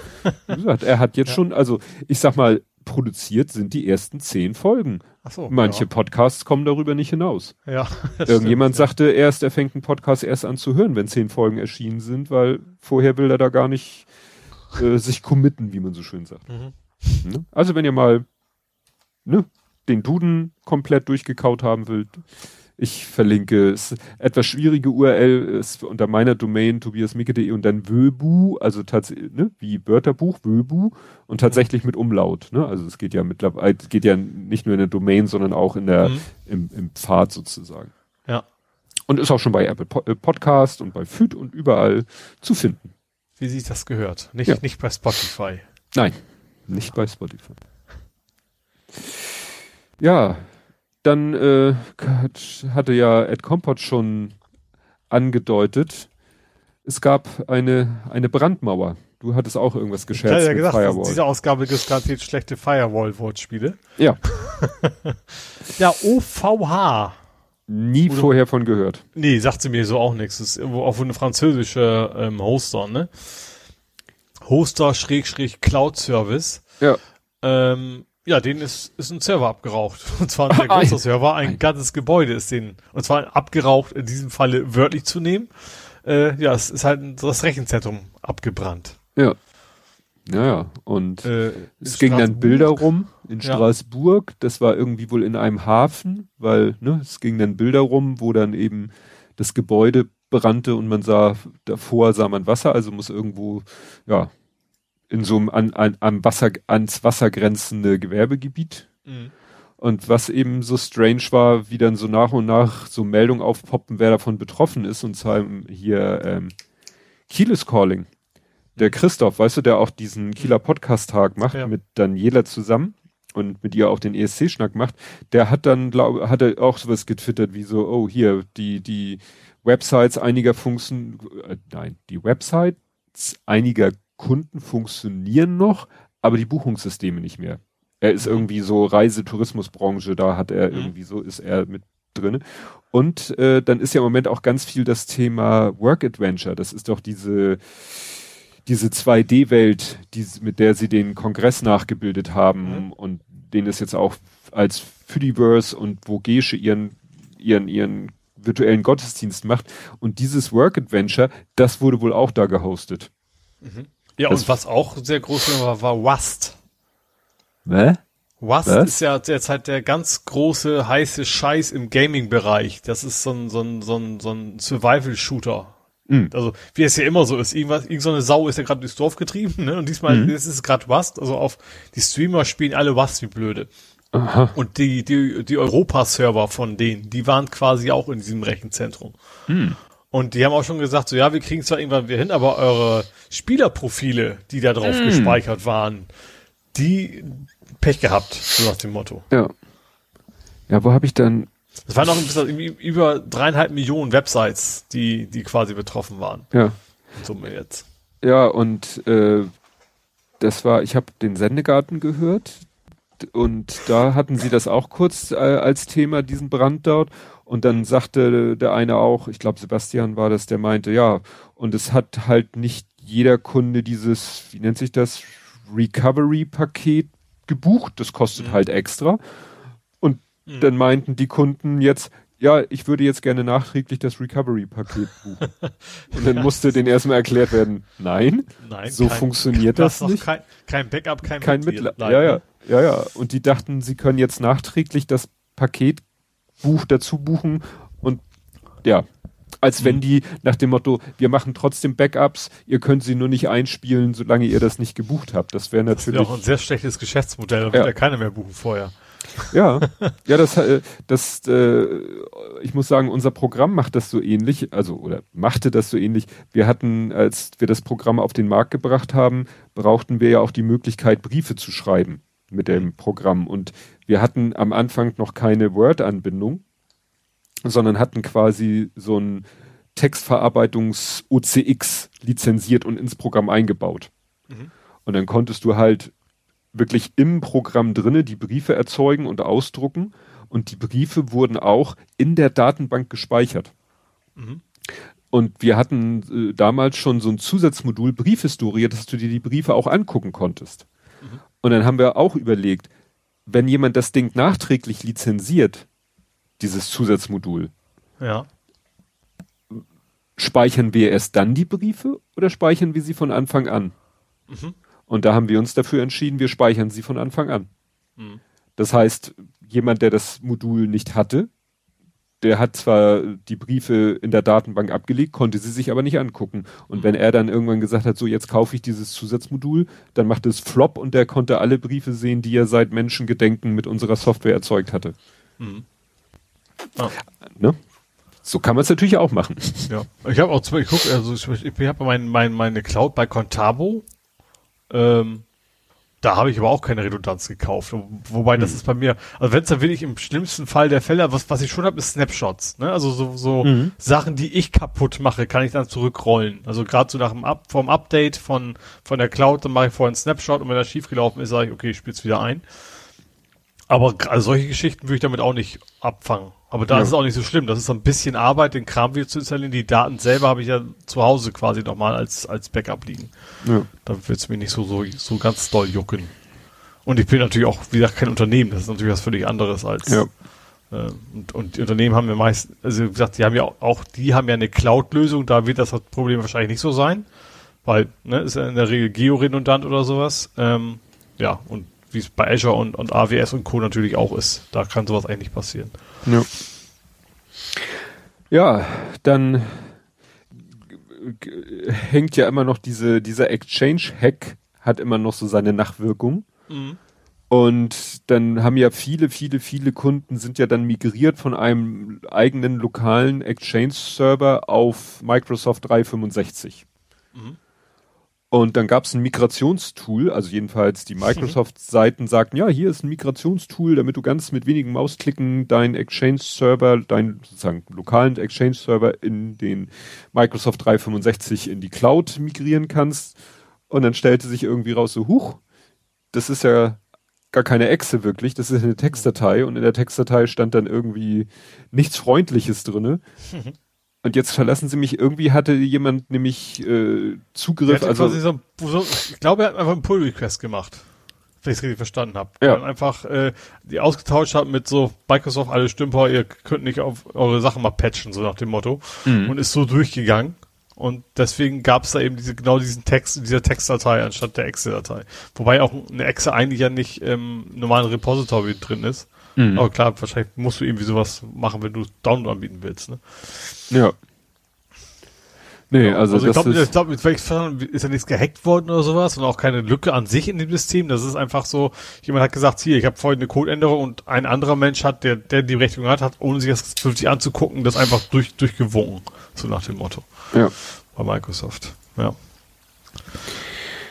Wie gesagt, er hat jetzt ja. schon, also ich sag mal, produziert sind die ersten zehn Folgen. So, Manche ja. Podcasts kommen darüber nicht hinaus. Ja. Irgendjemand stimmt, sagte erst, er fängt einen Podcast erst an zu hören, wenn zehn Folgen erschienen sind, weil vorher will er da gar nicht äh, sich committen, wie man so schön sagt. Mhm. Ne? Also wenn ihr mal ne, den Duden komplett durchgekaut haben wollt, ich verlinke es. Etwas schwierige URL ist unter meiner Domain tobiasmicke.de und dann Wöbu, also tatsächlich, ne, wie Wörterbuch, Wöbu und tatsächlich mit Umlaut, ne? Also es geht ja mittlerweile, es geht ja nicht nur in der Domain, sondern auch in der, mhm. im, im Pfad sozusagen. Ja. Und ist auch schon bei Apple äh, Podcast und bei FÜD und überall zu finden. Wie sich das gehört. Nicht, ja. nicht bei Spotify. Nein, nicht bei Spotify. Ja, dann äh, hatte ja Ed Compot schon angedeutet, es gab eine, eine Brandmauer. Du hattest auch irgendwas gescherzt ich ja gesagt, Firewall. Diese Ausgabe gibt garantiert schlechte Firewall-Wortspiele. Ja. ja, OVH. Nie Oder, vorher von gehört. Nee, sagt sie mir so auch nichts. Das ist irgendwo auch eine französische ähm, Hoster, ne? Hoster Schrägstrich Cloud Service. Ja. Ähm, ja, den ist, ist ein Server abgeraucht. Und zwar ein sehr großer Server, ein, ganzes Gebäude ist den, und zwar abgeraucht, in diesem Falle wörtlich zu nehmen. Äh, ja, es ist halt das Rechenzentrum abgebrannt. Ja. Naja, und äh, es ging dann Bilder rum in Straßburg. Ja. Das war irgendwie wohl in einem Hafen, weil ne, es ging dann Bilder rum, wo dann eben das Gebäude brannte und man sah, davor sah man Wasser, also muss irgendwo, ja, in so einem an, an, am Wasser, ans Wasser grenzende Gewerbegebiet. Mhm. Und was eben so strange war, wie dann so nach und nach so Meldungen aufpoppen, wer davon betroffen ist, und zwar hier ähm, Kieles Calling. Der Christoph, weißt du, der auch diesen Kieler Podcast-Tag macht ja. mit Daniela zusammen und mit ihr auch den ESC-Schnack macht, der hat dann, glaube hat er auch sowas getwittert wie so, oh, hier, die, die Websites einiger Funktionen, äh, nein, die Websites einiger Kunden funktionieren noch, aber die Buchungssysteme nicht mehr. Er ist mhm. irgendwie so Reisetourismusbranche, da hat er mhm. irgendwie so, ist er mit drin. Und äh, dann ist ja im Moment auch ganz viel das Thema Work Adventure. Das ist doch diese diese 2D-Welt, die, mit der sie den Kongress nachgebildet haben mhm. und den es jetzt auch als Fidiverse und wo Gesche ihren ihren ihren virtuellen Gottesdienst macht. Und dieses Work Adventure, das wurde wohl auch da gehostet. Mhm. Ja, das und was auch sehr groß war, war Rust. Hä? Rust was? ist ja derzeit der ganz große, heiße Scheiß im Gaming-Bereich. Das ist so ein, so ein, so ein, so ein Survival-Shooter. Mhm. Also, wie es ja immer so ist. Irgendwas, irgend so eine Sau ist ja gerade durchs Dorf getrieben, ne? Und diesmal mhm. ist es gerade Rust. Also auf, die Streamer spielen alle Rust wie blöde. Aha. Und die, die, die Europa-Server von denen, die waren quasi auch in diesem Rechenzentrum. Mhm. Und die haben auch schon gesagt, so ja, wir kriegen zwar irgendwann wieder hin, aber eure Spielerprofile, die da drauf mm. gespeichert waren, die Pech gehabt, so nach dem Motto. Ja. Ja, wo habe ich dann es waren noch über dreieinhalb Millionen Websites, die, die quasi betroffen waren. Ja. Summe jetzt. Ja, und äh, das war, ich habe den Sendegarten gehört und da hatten sie das auch kurz äh, als Thema, diesen Brand dort. Und dann sagte der eine auch, ich glaube Sebastian war das, der meinte, ja, und es hat halt nicht jeder Kunde dieses, wie nennt sich das, Recovery-Paket gebucht. Das kostet mhm. halt extra. Mhm. Dann meinten die Kunden jetzt, ja, ich würde jetzt gerne nachträglich das Recovery-Paket buchen. Und dann musste denen erstmal erklärt werden, nein, nein so kein, funktioniert das nicht. Kein, kein, Backup, kein, kein Mitleid. Ja, ja, ja, ja. Und die dachten, sie können jetzt nachträglich das Paket Buch dazu buchen und ja, als wenn mhm. die nach dem Motto, wir machen trotzdem Backups, ihr könnt sie nur nicht einspielen, solange ihr das nicht gebucht habt. Das wäre natürlich. Das wäre auch ein sehr schlechtes Geschäftsmodell, da ja. wird ja keiner mehr buchen vorher. Ja, ja, das, äh, das, äh, ich muss sagen, unser Programm macht das so ähnlich, also oder machte das so ähnlich. Wir hatten, als wir das Programm auf den Markt gebracht haben, brauchten wir ja auch die Möglichkeit, Briefe zu schreiben mit dem Programm. Und wir hatten am Anfang noch keine Word-Anbindung, sondern hatten quasi so ein Textverarbeitungs-OCX lizenziert und ins Programm eingebaut. Mhm. Und dann konntest du halt wirklich im Programm drinne die Briefe erzeugen und ausdrucken und die Briefe wurden auch in der Datenbank gespeichert. Mhm. Und wir hatten äh, damals schon so ein Zusatzmodul Briefhistorie, dass du dir die Briefe auch angucken konntest. Und dann haben wir auch überlegt, wenn jemand das Ding nachträglich lizenziert, dieses Zusatzmodul, ja. speichern wir erst dann die Briefe oder speichern wir sie von Anfang an? Mhm. Und da haben wir uns dafür entschieden, wir speichern sie von Anfang an. Mhm. Das heißt, jemand, der das Modul nicht hatte, der hat zwar die Briefe in der Datenbank abgelegt, konnte sie sich aber nicht angucken. Und mhm. wenn er dann irgendwann gesagt hat, so jetzt kaufe ich dieses Zusatzmodul, dann macht es Flop und der konnte alle Briefe sehen, die er seit Menschengedenken mit unserer Software erzeugt hatte. Mhm. Ah. Ne? So kann man es natürlich auch machen. Ja, ich habe auch Beispiel, ich guck, also ich, ich habe mein, mein, meine Cloud bei Contabo ähm, da habe ich aber auch keine Redundanz gekauft. Wobei, das mhm. ist bei mir, also wenn es dann wirklich im schlimmsten Fall der Fälle, was, was ich schon habe, ist Snapshots. Ne? Also so, so mhm. Sachen, die ich kaputt mache, kann ich dann zurückrollen. Also gerade so nach dem Up, vom Update von, von der Cloud, dann mache ich vorher einen Snapshot und wenn das schiefgelaufen ist, sage ich, okay, ich spiel's wieder ein. Aber also solche Geschichten würde ich damit auch nicht abfangen. Aber da ja. ist es auch nicht so schlimm. Das ist so ein bisschen Arbeit, den Kram wieder zu installieren. Die Daten selber habe ich ja zu Hause quasi nochmal als, als Backup liegen. Ja. Da wird es mir nicht so, so, so ganz doll jucken. Und ich bin natürlich auch, wie gesagt, kein Unternehmen. Das ist natürlich was völlig anderes als. Ja. Äh, und, und die Unternehmen haben ja meist, also wie gesagt, die haben ja auch, die haben ja eine Cloud-Lösung. Da wird das Problem wahrscheinlich nicht so sein. Weil, ne, ist ja in der Regel georedundant oder sowas. Ähm, ja, und wie es bei Azure und, und AWS und Co. natürlich auch ist. Da kann sowas eigentlich passieren. Ja, ja dann hängt ja immer noch diese, dieser Exchange-Hack hat immer noch so seine Nachwirkung. Mhm. Und dann haben ja viele, viele, viele Kunden sind ja dann migriert von einem eigenen lokalen Exchange-Server auf Microsoft 365. Mhm. Und dann gab es ein Migrationstool, also jedenfalls die Microsoft-Seiten sagten, ja, hier ist ein Migrationstool, damit du ganz mit wenigen Mausklicken deinen Exchange-Server, deinen sozusagen lokalen Exchange-Server in den Microsoft 365 in die Cloud migrieren kannst. Und dann stellte sich irgendwie raus, so, huch, das ist ja gar keine Exe wirklich, das ist eine Textdatei und in der Textdatei stand dann irgendwie nichts Freundliches drinne. Und jetzt verlassen sie mich. Irgendwie hatte jemand nämlich äh, Zugriff. Also so, so, ich glaube, er hat einfach einen Pull-Request gemacht, wenn ich es richtig verstanden habe. Ja. einfach äh, die ausgetauscht hat mit so Microsoft, alle Stümper, ihr könnt nicht auf eure Sachen mal patchen, so nach dem Motto. Mhm. Und ist so durchgegangen. Und deswegen gab es da eben diese, genau diesen Text dieser Textdatei anstatt der Excel-Datei. Wobei auch eine Excel eigentlich ja nicht im normalen Repository drin ist. Mhm. Aber klar, wahrscheinlich musst du irgendwie sowas machen, wenn du Download anbieten willst, ne? Ja. Nee, also, also ich glaube, ich glaub, ist ja nichts gehackt worden oder sowas und auch keine Lücke an sich in dem System. Das ist einfach so, jemand hat gesagt, hier, ich habe vorhin eine Codeänderung und ein anderer Mensch hat, der, der die Berechtigung hat, hat, ohne sich das vernünftig anzugucken, das einfach durch, durchgewunken. So nach dem Motto. Ja. Bei Microsoft. Ja.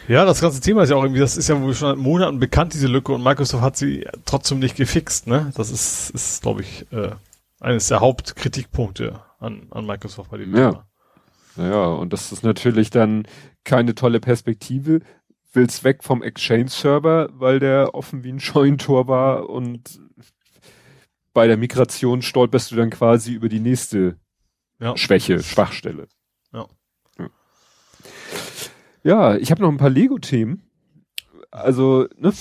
Ja, das ganze Thema ist ja auch irgendwie, das ist ja wohl schon seit Monaten bekannt, diese Lücke, und Microsoft hat sie trotzdem nicht gefixt, ne? Das ist, ist glaube ich, äh, eines der Hauptkritikpunkte an, an Microsoft bei dem ja. Thema. Naja, und das ist natürlich dann keine tolle Perspektive. Willst weg vom Exchange-Server, weil der offen wie ein Scheunentor war und bei der Migration stolperst du dann quasi über die nächste ja. Schwäche, Schwachstelle. Ja. Ich habe noch ein paar Lego-Themen. Also, ne,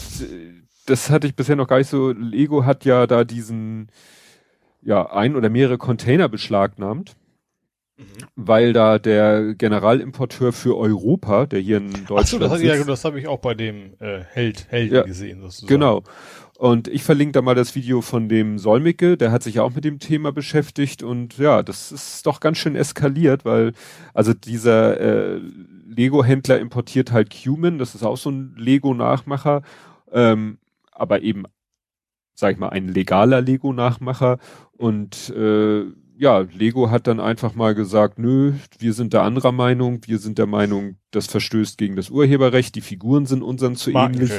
das hatte ich bisher noch gar nicht so. Lego hat ja da diesen, ja, ein oder mehrere Container beschlagnahmt. Mhm. Weil da der Generalimporteur für Europa, der hier in Deutschland Ach so, das, ja, das habe ich auch bei dem äh, Held, Held ja, gesehen. Sozusagen. Genau. Und ich verlinke da mal das Video von dem Solmicke, der hat sich auch mit dem Thema beschäftigt und ja, das ist doch ganz schön eskaliert, weil also dieser äh, Lego-Händler importiert halt Cumin, das ist auch so ein Lego-Nachmacher, ähm, aber eben, sag ich mal, ein legaler Lego-Nachmacher und äh, ja, Lego hat dann einfach mal gesagt, nö, wir sind der anderer Meinung, wir sind der Meinung, das verstößt gegen das Urheberrecht, die Figuren sind unseren zu ähnlich.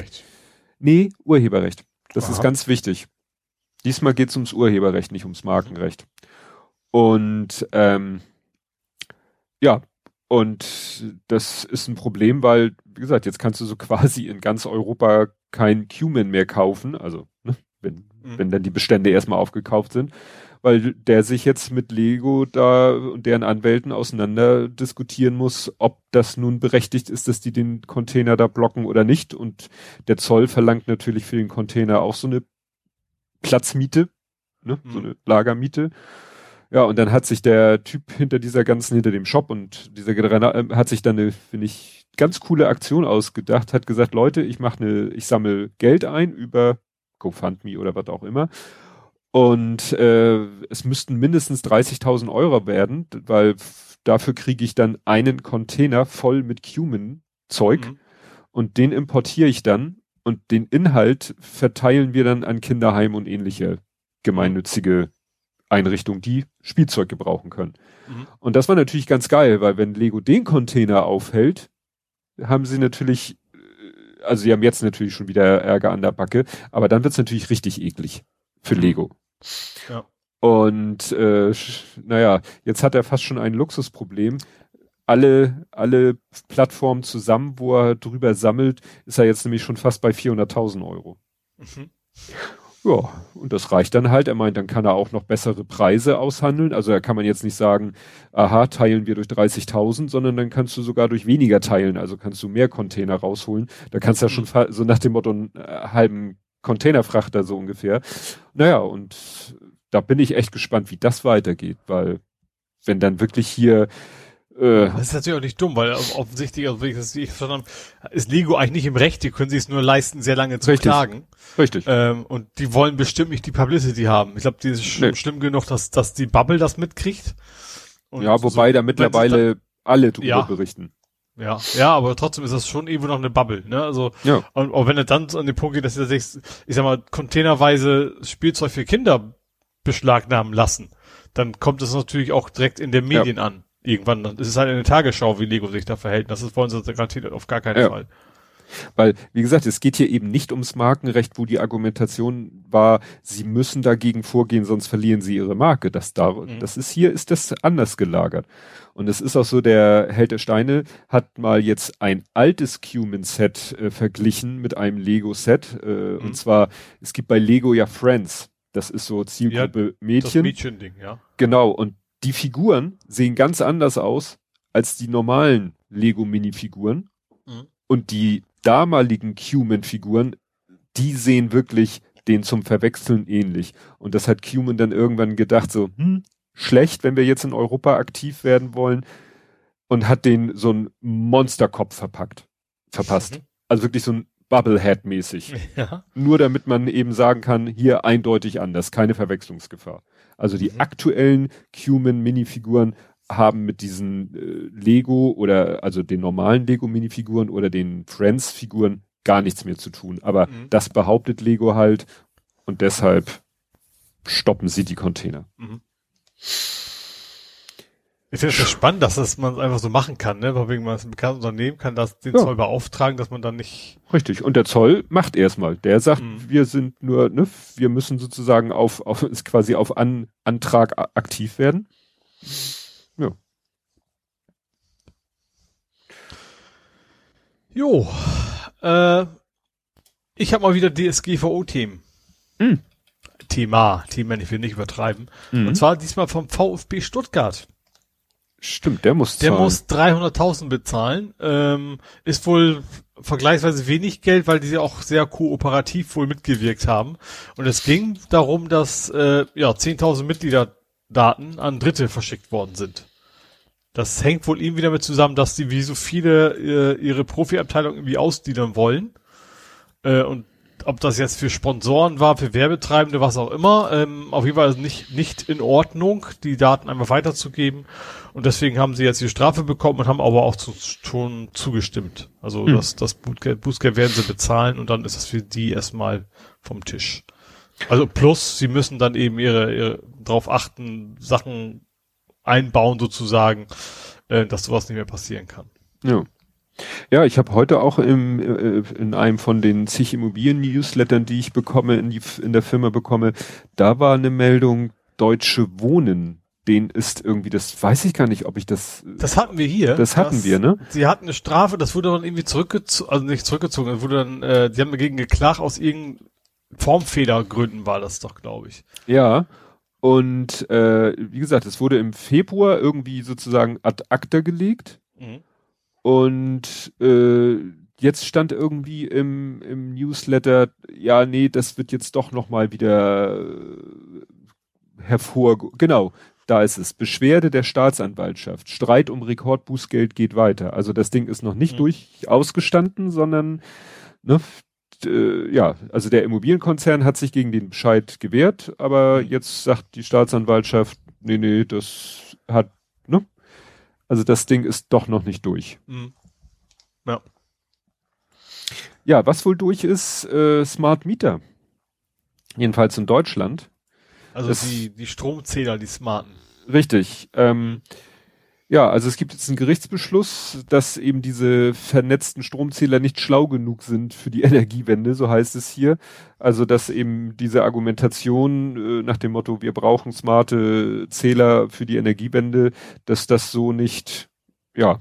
Nee, Urheberrecht. Das Aha. ist ganz wichtig. Diesmal geht es ums Urheberrecht, nicht ums Markenrecht. Und ähm, ja, und das ist ein Problem, weil, wie gesagt, jetzt kannst du so quasi in ganz Europa kein Cumin mehr kaufen, also ne, wenn, mhm. wenn dann die Bestände erstmal aufgekauft sind weil der sich jetzt mit Lego da und deren Anwälten auseinander diskutieren muss, ob das nun berechtigt ist, dass die den Container da blocken oder nicht. Und der Zoll verlangt natürlich für den Container auch so eine Platzmiete, ne? Mhm. so eine Lagermiete. Ja, und dann hat sich der Typ hinter dieser ganzen, hinter dem Shop und dieser General äh, hat sich dann eine, finde ich, ganz coole Aktion ausgedacht, hat gesagt, Leute, ich mache eine, ich sammle Geld ein über GoFundMe oder was auch immer und äh, es müssten mindestens 30.000 Euro werden, weil dafür kriege ich dann einen Container voll mit Cumin-Zeug mhm. und den importiere ich dann und den Inhalt verteilen wir dann an Kinderheim und ähnliche gemeinnützige Einrichtungen, die Spielzeug gebrauchen können. Mhm. Und das war natürlich ganz geil, weil wenn Lego den Container aufhält, haben sie natürlich, äh, also sie haben jetzt natürlich schon wieder Ärger an der Backe, aber dann wird's natürlich richtig eklig für mhm. Lego. Ja. Und äh, naja, jetzt hat er fast schon ein Luxusproblem. Alle, alle Plattformen zusammen, wo er drüber sammelt, ist er jetzt nämlich schon fast bei 400.000 Euro. Mhm. Ja, und das reicht dann halt. Er meint, dann kann er auch noch bessere Preise aushandeln. Also da kann man jetzt nicht sagen, aha, teilen wir durch 30.000, sondern dann kannst du sogar durch weniger teilen. Also kannst du mehr Container rausholen. Da kannst du ja schon mhm. so nach dem Motto einen äh, halben Containerfrachter so ungefähr. Naja, und da bin ich echt gespannt, wie das weitergeht, weil wenn dann wirklich hier äh, das ist natürlich auch nicht dumm, weil offensichtlich, also ich das verstanden ist Lego eigentlich nicht im Recht, die können sich es nur leisten, sehr lange zu Richtig. klagen. Richtig. Ähm, und die wollen bestimmt nicht die Publicity haben. Ich glaube, die ist sch nee. schlimm genug, dass, dass die Bubble das mitkriegt. Und ja, wobei so, da mittlerweile da, alle drüber ja. berichten. Ja, ja, aber trotzdem ist das schon irgendwo noch eine Bubble, ne? Also, ja. und, und wenn du dann an den Punkt geht, dass du sagst, ich sag mal, containerweise Spielzeug für Kinder beschlagnahmen lassen, dann kommt es natürlich auch direkt in den Medien ja. an. Irgendwann. Dann ist es halt in der Tagesschau, wie Lego sich da verhält. Das wollen sie garantiert auf gar keinen ja. Fall. Weil, wie gesagt, es geht hier eben nicht ums Markenrecht, wo die Argumentation war, sie müssen dagegen vorgehen, sonst verlieren sie ihre Marke. Das da, mhm. das ist hier, ist das anders gelagert. Und es ist auch so, der Held der Steine hat mal jetzt ein altes Cumin-Set äh, verglichen mit einem Lego-Set. Äh, mhm. Und zwar, es gibt bei Lego ja Friends. Das ist so Zielgruppe ja, Mädchen. Das Mädchending, ja. Genau. Und die Figuren sehen ganz anders aus als die normalen Lego-Minifiguren. Mhm. Und die damaligen Cumin-Figuren, die sehen wirklich den zum Verwechseln ähnlich. Und das hat Cumin dann irgendwann gedacht, so, hm, schlecht, wenn wir jetzt in Europa aktiv werden wollen. und hat den so ein Monsterkopf verpackt, verpasst. Mhm. Also wirklich so ein Bubblehead-mäßig. Ja. Nur damit man eben sagen kann, hier eindeutig anders, keine Verwechslungsgefahr. Also die mhm. aktuellen Cuman-Minifiguren haben mit diesen äh, Lego oder also den normalen Lego-Minifiguren oder den Friends-Figuren gar nichts mehr zu tun. Aber mhm. das behauptet Lego halt und deshalb stoppen sie die Container. Mhm. Ich finde es spannend, dass das man einfach so machen kann, ne? Weil wegen man ein bekanntes Unternehmen kann das den ja. Zoll beauftragen, dass man dann nicht. Richtig. Und der Zoll macht erstmal. Der sagt, mhm. wir sind nur, ne, wir müssen sozusagen auf, auf ist quasi auf An, Antrag aktiv werden. Ja. Jo. Äh, ich habe mal wieder DSGVO-Themen. Mhm. Thema, Thema, ich will nicht übertreiben. Mhm. Und zwar diesmal vom VfB Stuttgart. Stimmt, der muss zahlen. Der muss 300.000 bezahlen. Ähm, ist wohl vergleichsweise wenig Geld, weil die auch sehr kooperativ wohl mitgewirkt haben. Und es ging darum, dass äh, ja 10.000 Mitgliederdaten an Dritte verschickt worden sind. Das hängt wohl irgendwie damit zusammen, dass die wie so viele äh, ihre Profiabteilung irgendwie ausgliedern wollen. Äh, und ob das jetzt für Sponsoren war, für Werbetreibende, was auch immer, ähm, auf jeden Fall nicht, nicht in Ordnung, die Daten einmal weiterzugeben. Und deswegen haben sie jetzt die Strafe bekommen und haben aber auch zu, schon zugestimmt. Also mhm. das, das Bußgeld, Bußgeld werden sie bezahlen und dann ist das für die erstmal vom Tisch. Also plus, sie müssen dann eben ihre, ihre darauf achten, Sachen einbauen sozusagen, äh, dass sowas nicht mehr passieren kann. Ja. Ja, ich habe heute auch im, äh, in einem von den zig Immobilien-Newslettern, die ich bekomme, in, die, in der Firma bekomme, da war eine Meldung, Deutsche Wohnen, den ist irgendwie, das weiß ich gar nicht, ob ich das. Das hatten wir hier. Das hatten das, wir, ne? Sie hatten eine Strafe, das wurde dann irgendwie zurückgezogen, also nicht zurückgezogen, das wurde dann, äh, die haben dagegen geklagt aus irgendeinen Formfehlergründen war das doch, glaube ich. Ja. Und äh, wie gesagt, es wurde im Februar irgendwie sozusagen ad acta gelegt. Mhm. Und äh, jetzt stand irgendwie im, im Newsletter, ja, nee, das wird jetzt doch nochmal wieder äh, hervor, genau, da ist es. Beschwerde der Staatsanwaltschaft. Streit um Rekordbußgeld geht weiter. Also das Ding ist noch nicht mhm. durch ausgestanden, sondern ne, äh, ja, also der Immobilienkonzern hat sich gegen den Bescheid gewehrt, aber mhm. jetzt sagt die Staatsanwaltschaft, nee, nee, das hat, ne, also das Ding ist doch noch nicht durch. Mhm. Ja. Ja, was wohl durch ist, äh, Smart Meter. Jedenfalls in Deutschland. Also das, die, die Stromzähler, die smarten. Richtig. Ähm, ja, also es gibt jetzt einen Gerichtsbeschluss, dass eben diese vernetzten Stromzähler nicht schlau genug sind für die Energiewende, so heißt es hier. Also dass eben diese Argumentation äh, nach dem Motto, wir brauchen smarte Zähler für die Energiewende, dass das so nicht ja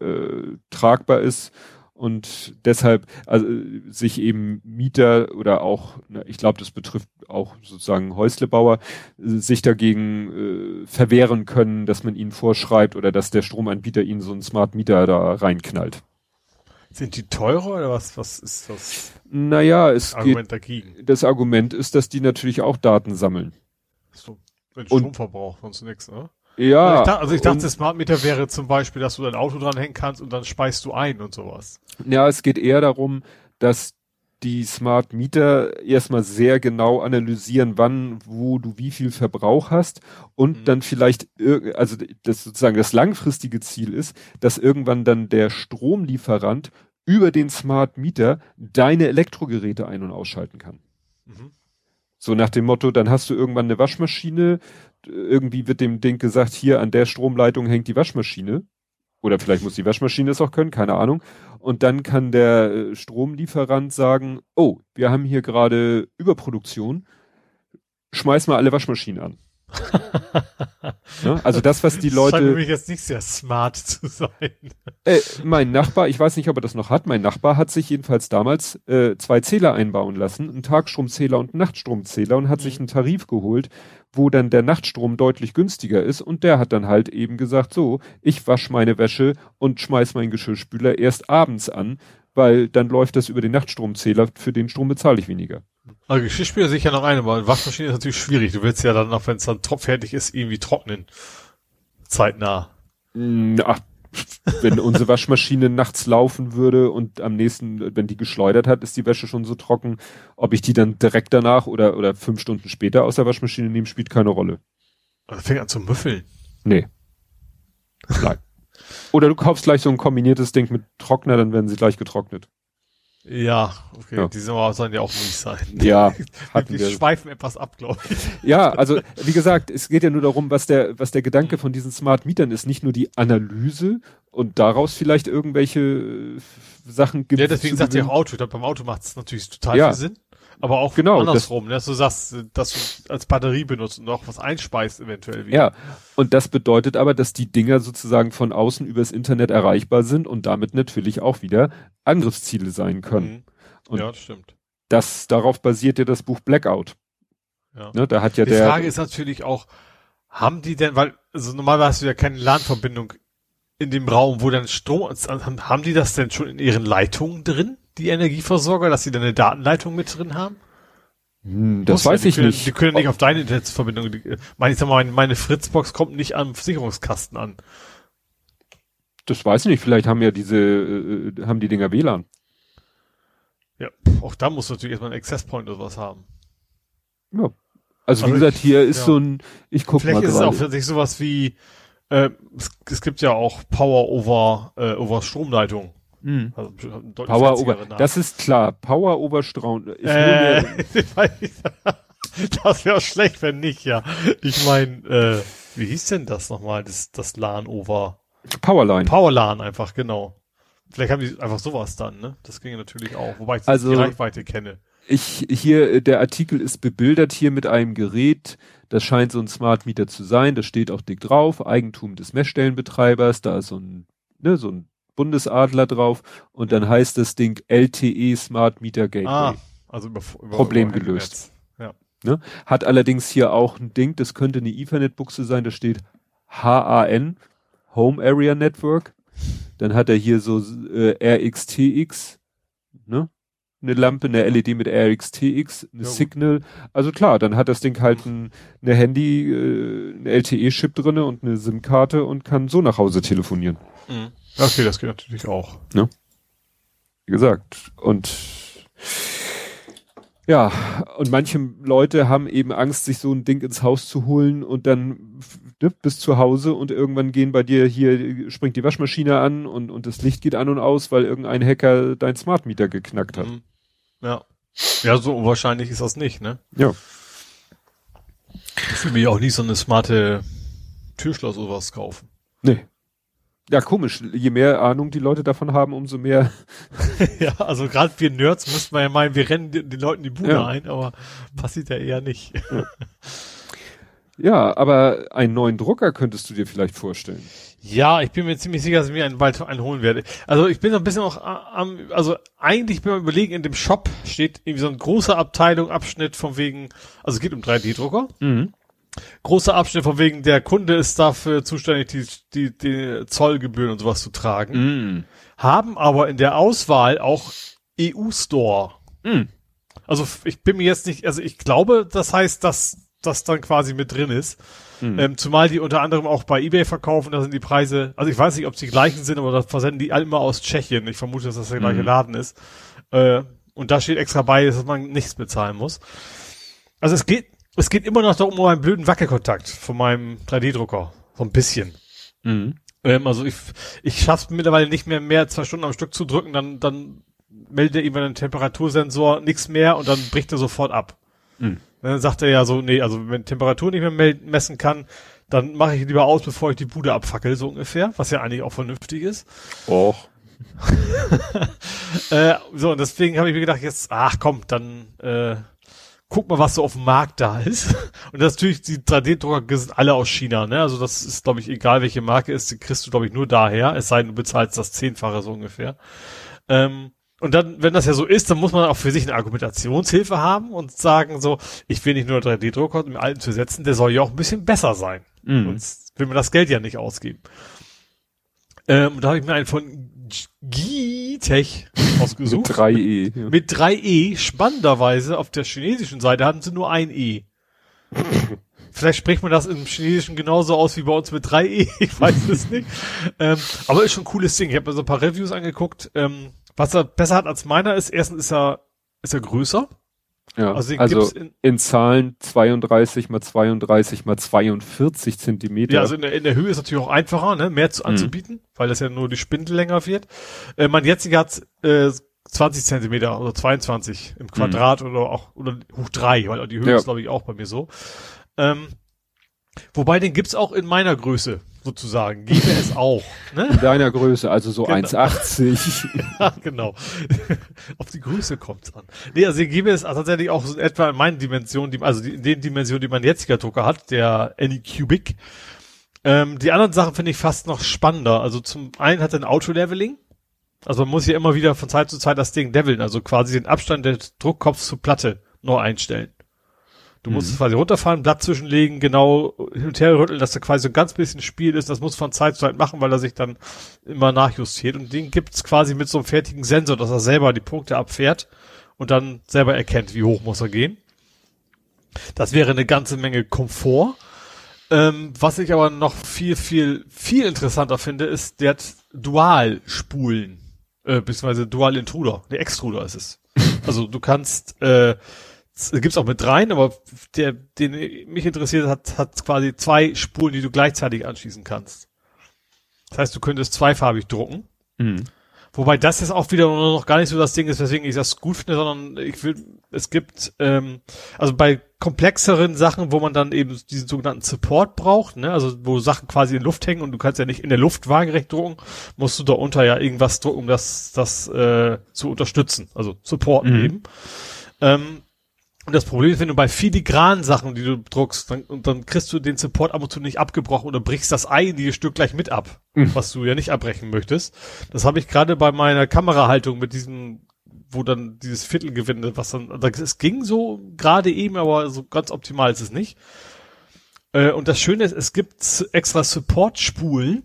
äh, tragbar ist und deshalb also, sich eben Mieter oder auch, ich glaube, das betrifft auch sozusagen Häuslebauer, sich dagegen äh, verwehren können, dass man ihnen vorschreibt oder dass der Stromanbieter ihnen so einen Smart Mieter da reinknallt. Sind die teurer oder was, was ist das? Naja, es Argument geht, dagegen. das Argument ist, dass die natürlich auch Daten sammeln. So, den Stromverbrauch, sonst nichts, ne? Ja. Also ich, dachte, also ich dachte, Smart Meter wäre zum Beispiel, dass du dein Auto dranhängen kannst und dann speist du ein und sowas. Ja, es geht eher darum, dass die Smart Meter erstmal sehr genau analysieren, wann, wo du wie viel Verbrauch hast und mhm. dann vielleicht, also das sozusagen das langfristige Ziel ist, dass irgendwann dann der Stromlieferant über den Smart Meter deine Elektrogeräte ein- und ausschalten kann. Mhm. So nach dem Motto, dann hast du irgendwann eine Waschmaschine, irgendwie wird dem Ding gesagt, hier an der Stromleitung hängt die Waschmaschine. Oder vielleicht muss die Waschmaschine es auch können, keine Ahnung. Und dann kann der äh, Stromlieferant sagen, oh, wir haben hier gerade Überproduktion, schmeiß mal alle Waschmaschinen an. Ne? Also das, was die Leute. Das scheint nämlich jetzt nicht sehr smart zu sein. Äh, mein Nachbar, ich weiß nicht, ob er das noch hat, mein Nachbar hat sich jedenfalls damals äh, zwei Zähler einbauen lassen, einen Tagstromzähler und einen Nachtstromzähler und hat mhm. sich einen Tarif geholt, wo dann der Nachtstrom deutlich günstiger ist und der hat dann halt eben gesagt, so, ich wasche meine Wäsche und schmeiß meinen Geschirrspüler erst abends an, weil dann läuft das über den Nachtstromzähler, für den Strom bezahle ich weniger. Also Geschirrspüler sicher noch eine, weil Waschmaschine ist natürlich schwierig. Du willst ja dann, auch wenn es dann top fertig ist, irgendwie trocknen. Zeitnah. Hm, ach, wenn unsere Waschmaschine nachts laufen würde und am nächsten, wenn die geschleudert hat, ist die Wäsche schon so trocken. Ob ich die dann direkt danach oder, oder fünf Stunden später aus der Waschmaschine nehme, spielt keine Rolle. Also fängt an zu müffeln. Nee. Nein. Oder du kaufst gleich so ein kombiniertes Ding mit Trockner, dann werden sie gleich getrocknet. Ja, okay, Ja. die sollen ja auch nicht sein. Ja, hatten wir wir. schweifen etwas ab, glaube ich. Ja, also wie gesagt, es geht ja nur darum, was der, was der Gedanke von diesen Smart Mietern ist. Nicht nur die Analyse und daraus vielleicht irgendwelche äh, Sachen gibt. Ja, deswegen sagt ihr auch. Auto. Ich glaub, beim Auto macht es natürlich total Ja. viel Sinn. Aber auch Genau, andersrum, ne? dass du sagst, dass du als Batterie benutzt und auch was einspeist eventuell wieder. Ja, und das bedeutet aber, dass die Dinger sozusagen von außen übers Internet erreichbar sind und damit natürlich auch wieder Angriffsziele sein können. Mhm. Und ja, das stimmt. das, darauf basiert ja das Buch Blackout. Ja. Ne, da hat ja Die der, Frage ist natürlich auch, haben die denn, weil, also normalerweise hast du ja keine LAN-Verbindung in dem Raum, wo dann Strom, haben haben die das denn schon in ihren Leitungen drin, die Energieversorger, dass sie dann eine Datenleitung mit drin haben? hm, das Muss ja, weiß die ich können, nicht. Die können nicht auf deine Internetverbindung, die, meine, ich sag mal, meine, Fritzbox kommt nicht am Versicherungskasten an. Das weiß ich nicht. Vielleicht haben ja diese, äh, haben die Dinger WLAN. Ja, auch da muss natürlich erstmal ein Access Point oder was haben. Ja. Also wie Aber gesagt, ich- hier ist ja. so ein, ich guck Vielleicht mal ist es auch für sich sowas wie, äh, es, es gibt ja auch Power over, äh, over Stromleitung. Hm. Also, deutlich Power over, Namen. das ist klar. Power. Ich will Äh, mir, das wäre schlecht, wenn nicht, ja. Ich meine, äh, wie hieß denn das nochmal, das, das LAN over? Powerline. Power LAN einfach, genau. Vielleicht haben die einfach sowas dann, ne? Das ginge natürlich auch, wobei ich Also- die Reichweite kenne. Ich hier äh, der Artikel ist bebildert hier mit einem Gerät. Das scheint so ein Smart Meter zu sein. Das steht auch dick drauf. Eigentum des Messstellenbetreibers. Da ist so ein ne, so ein Bundesadler drauf und dann heißt das Ding LTE Smart Meter Gateway. Ah, also über, über Problem über gelöst. Netz. Hat allerdings hier auch ein Ding, das könnte eine Ethernet-Buchse sein, da steht HAN, Home Area Network. Dann hat er hier so äh, RXTX, ne? Eine Lampe, eine LED mit RXTX, eine Ja. Signal. Also klar, dann hat das Ding halt ein, eine Handy, äh, eine LTE-Chip drinne und eine SIM-Karte und kann so nach Hause telefonieren. Mhm. Okay, das geht natürlich auch. Wie gesagt. Und ja, und manche Leute haben eben Angst, sich so ein Ding ins Haus zu holen und dann ne, bis zu Hause und irgendwann gehen bei dir hier, springt die Waschmaschine an und, und das Licht geht an und aus, weil irgendein Hacker dein Smart Meter geknackt hat. Mhm. Ja. Ja, so unwahrscheinlich ist das nicht, ne? Ja. Ich will mir auch nie so eine smarte Türschloss oder was kaufen. Nee. Ja, komisch. Je mehr Ahnung die Leute davon haben, umso mehr. ja, also gerade wir Nerds müssten wir ja meinen, wir rennen den, den Leuten die Bude Ja. ein, aber passiert ja eher nicht. Ja, aber einen neuen Drucker könntest du dir vielleicht vorstellen. Ja, ich bin mir ziemlich sicher, dass ich mir einen bald einen holen werde. Also ich bin so ein bisschen auch am, also eigentlich bin ich überlegen, in dem Shop steht irgendwie so ein großer Abteilung, Abschnitt von wegen, also es geht um 3D-Drucker. Mhm. Großer Abschnitt von wegen, der Kunde ist dafür zuständig, die, die, die Zollgebühren und sowas zu tragen. Mhm. Haben aber in der Auswahl auch EU-Store. Mhm. Also ich bin mir jetzt nicht, also ich glaube, das heißt, dass das dann quasi mit drin ist. Mhm. Ähm, zumal die unter anderem auch bei eBay verkaufen, da sind die Preise, also ich weiß nicht, ob es die gleichen sind, aber das versenden die alle immer aus Tschechien. Ich vermute, dass das der gleiche Mhm. Laden ist. Äh, und da steht extra bei, dass man nichts bezahlen muss. Also es geht, es geht immer noch darum, um einen blöden Wackelkontakt von meinem 3D-Drucker. So ein bisschen. Mhm. Ähm, also ich, ich schaff's mittlerweile nicht mehr, mehr zwei Stunden am Stück zu drücken, dann, dann meldet er irgendwann den Temperatursensor nichts mehr und dann bricht er sofort ab. Mhm. Dann sagt er ja so, nee, also wenn Temperatur nicht mehr messen kann, dann mache ich lieber aus, bevor ich die Bude abfackel, so ungefähr, was ja eigentlich auch vernünftig ist. Och. Äh, so, und deswegen habe ich mir gedacht, jetzt, ach komm, dann äh, guck mal, was so auf dem Markt da ist. Und das natürlich, die 3D-Drucker sind alle aus China, ne? Also das ist, glaube ich, egal welche Marke ist, die kriegst du, glaube ich, nur daher, es sei denn, du bezahlst das Zehnfache so ungefähr. Ähm, und dann, wenn das ja so ist, dann muss man auch für sich eine Argumentationshilfe haben und sagen so, ich will nicht nur 3D-Drucker im alten zu setzen, der soll ja auch ein bisschen besser sein. Mhm. Sonst will man das Geld ja nicht ausgeben. Ähm, und da habe ich mir einen von Gitech ausgesucht. Mit 3E. Ja. Mit 3E. Spannenderweise auf der chinesischen Seite hatten sie nur ein E. Vielleicht spricht man das im Chinesischen genauso aus wie bei uns mit 3e, ich weiß es nicht. Ähm, aber ist schon ein cooles Ding. Ich habe mir so ein paar Reviews angeguckt. Ähm, was er besser hat als meiner ist, erstens ist er, ist er größer. Ja, also, also in, in, Zahlen 32 mal 32 mal 42 Zentimeter. Ja, also in der, in der Höhe ist natürlich auch einfacher, ne, mehr zu, mhm. anzubieten, weil das ja nur die Spindel länger wird. Äh, mein jetziger hat äh, 20 Zentimeter oder 22 im Quadrat mhm. oder auch oder hoch drei, weil die Höhe ja. ist glaube ich auch bei mir so. Ähm, wobei den gibt's auch in meiner Größe sozusagen. Gebe es auch. Ne? In deiner Größe, also so genau. 1,80. ja, genau. Auf die Größe kommt's an. Nee, also gebe es tatsächlich auch so etwa in meinen Dimensionen, die, also in den Dimensionen, die mein jetziger Drucker hat, der Anycubic. Ähm, die anderen Sachen finde ich fast noch spannender. Also zum einen hat er ein Auto-Leveling. Also man muss ja immer wieder von Zeit zu Zeit das Ding leveln, also quasi den Abstand des Druckkopfs zur Platte neu einstellen. Du musst mhm. es quasi runterfahren, Blatt zwischenlegen, genau hin und her rütteln, dass da quasi so ein ganz bisschen Spiel ist. Das muss von Zeit zu Zeit machen, weil er sich dann immer nachjustiert. Und den gibt's quasi mit so einem fertigen Sensor, dass er selber die Punkte abfährt und dann selber erkennt, wie hoch muss er gehen. Das wäre eine ganze Menge Komfort. Ähm, was ich aber noch viel, viel, viel interessanter finde, ist, der hat Dual-Spulen, äh, beziehungsweise Dual-Intruder. Der Extruder ist es. Also du kannst äh, gibt's auch mit rein, aber der, den mich interessiert hat, hat quasi zwei Spulen, die du gleichzeitig anschließen kannst. Das heißt, du könntest zweifarbig drucken. Mhm. Wobei das jetzt auch wieder noch gar nicht so das Ding ist, weswegen ich das gut finde, sondern ich will, es gibt, ähm, also bei komplexeren Sachen, wo man dann eben diesen sogenannten Support braucht, ne, also wo Sachen quasi in Luft hängen und du kannst ja nicht in der Luft waagerecht drucken, musst du da unter ja irgendwas drucken, um das, das äh, zu unterstützen, also supporten mhm. eben. Ähm, und das Problem ist, wenn du bei filigranen Sachen, die du druckst, dann, und dann kriegst du den Support ab und zu nicht abgebrochen oder brichst das eigentliche Stück gleich mit ab, mhm. was du ja nicht abbrechen möchtest. Das habe ich gerade bei meiner Kamerahaltung mit diesem, wo dann dieses Viertelgewinde, was dann, es ging so gerade eben, aber so ganz optimal ist es nicht. Äh, und das Schöne ist, es gibt extra Support-Spulen,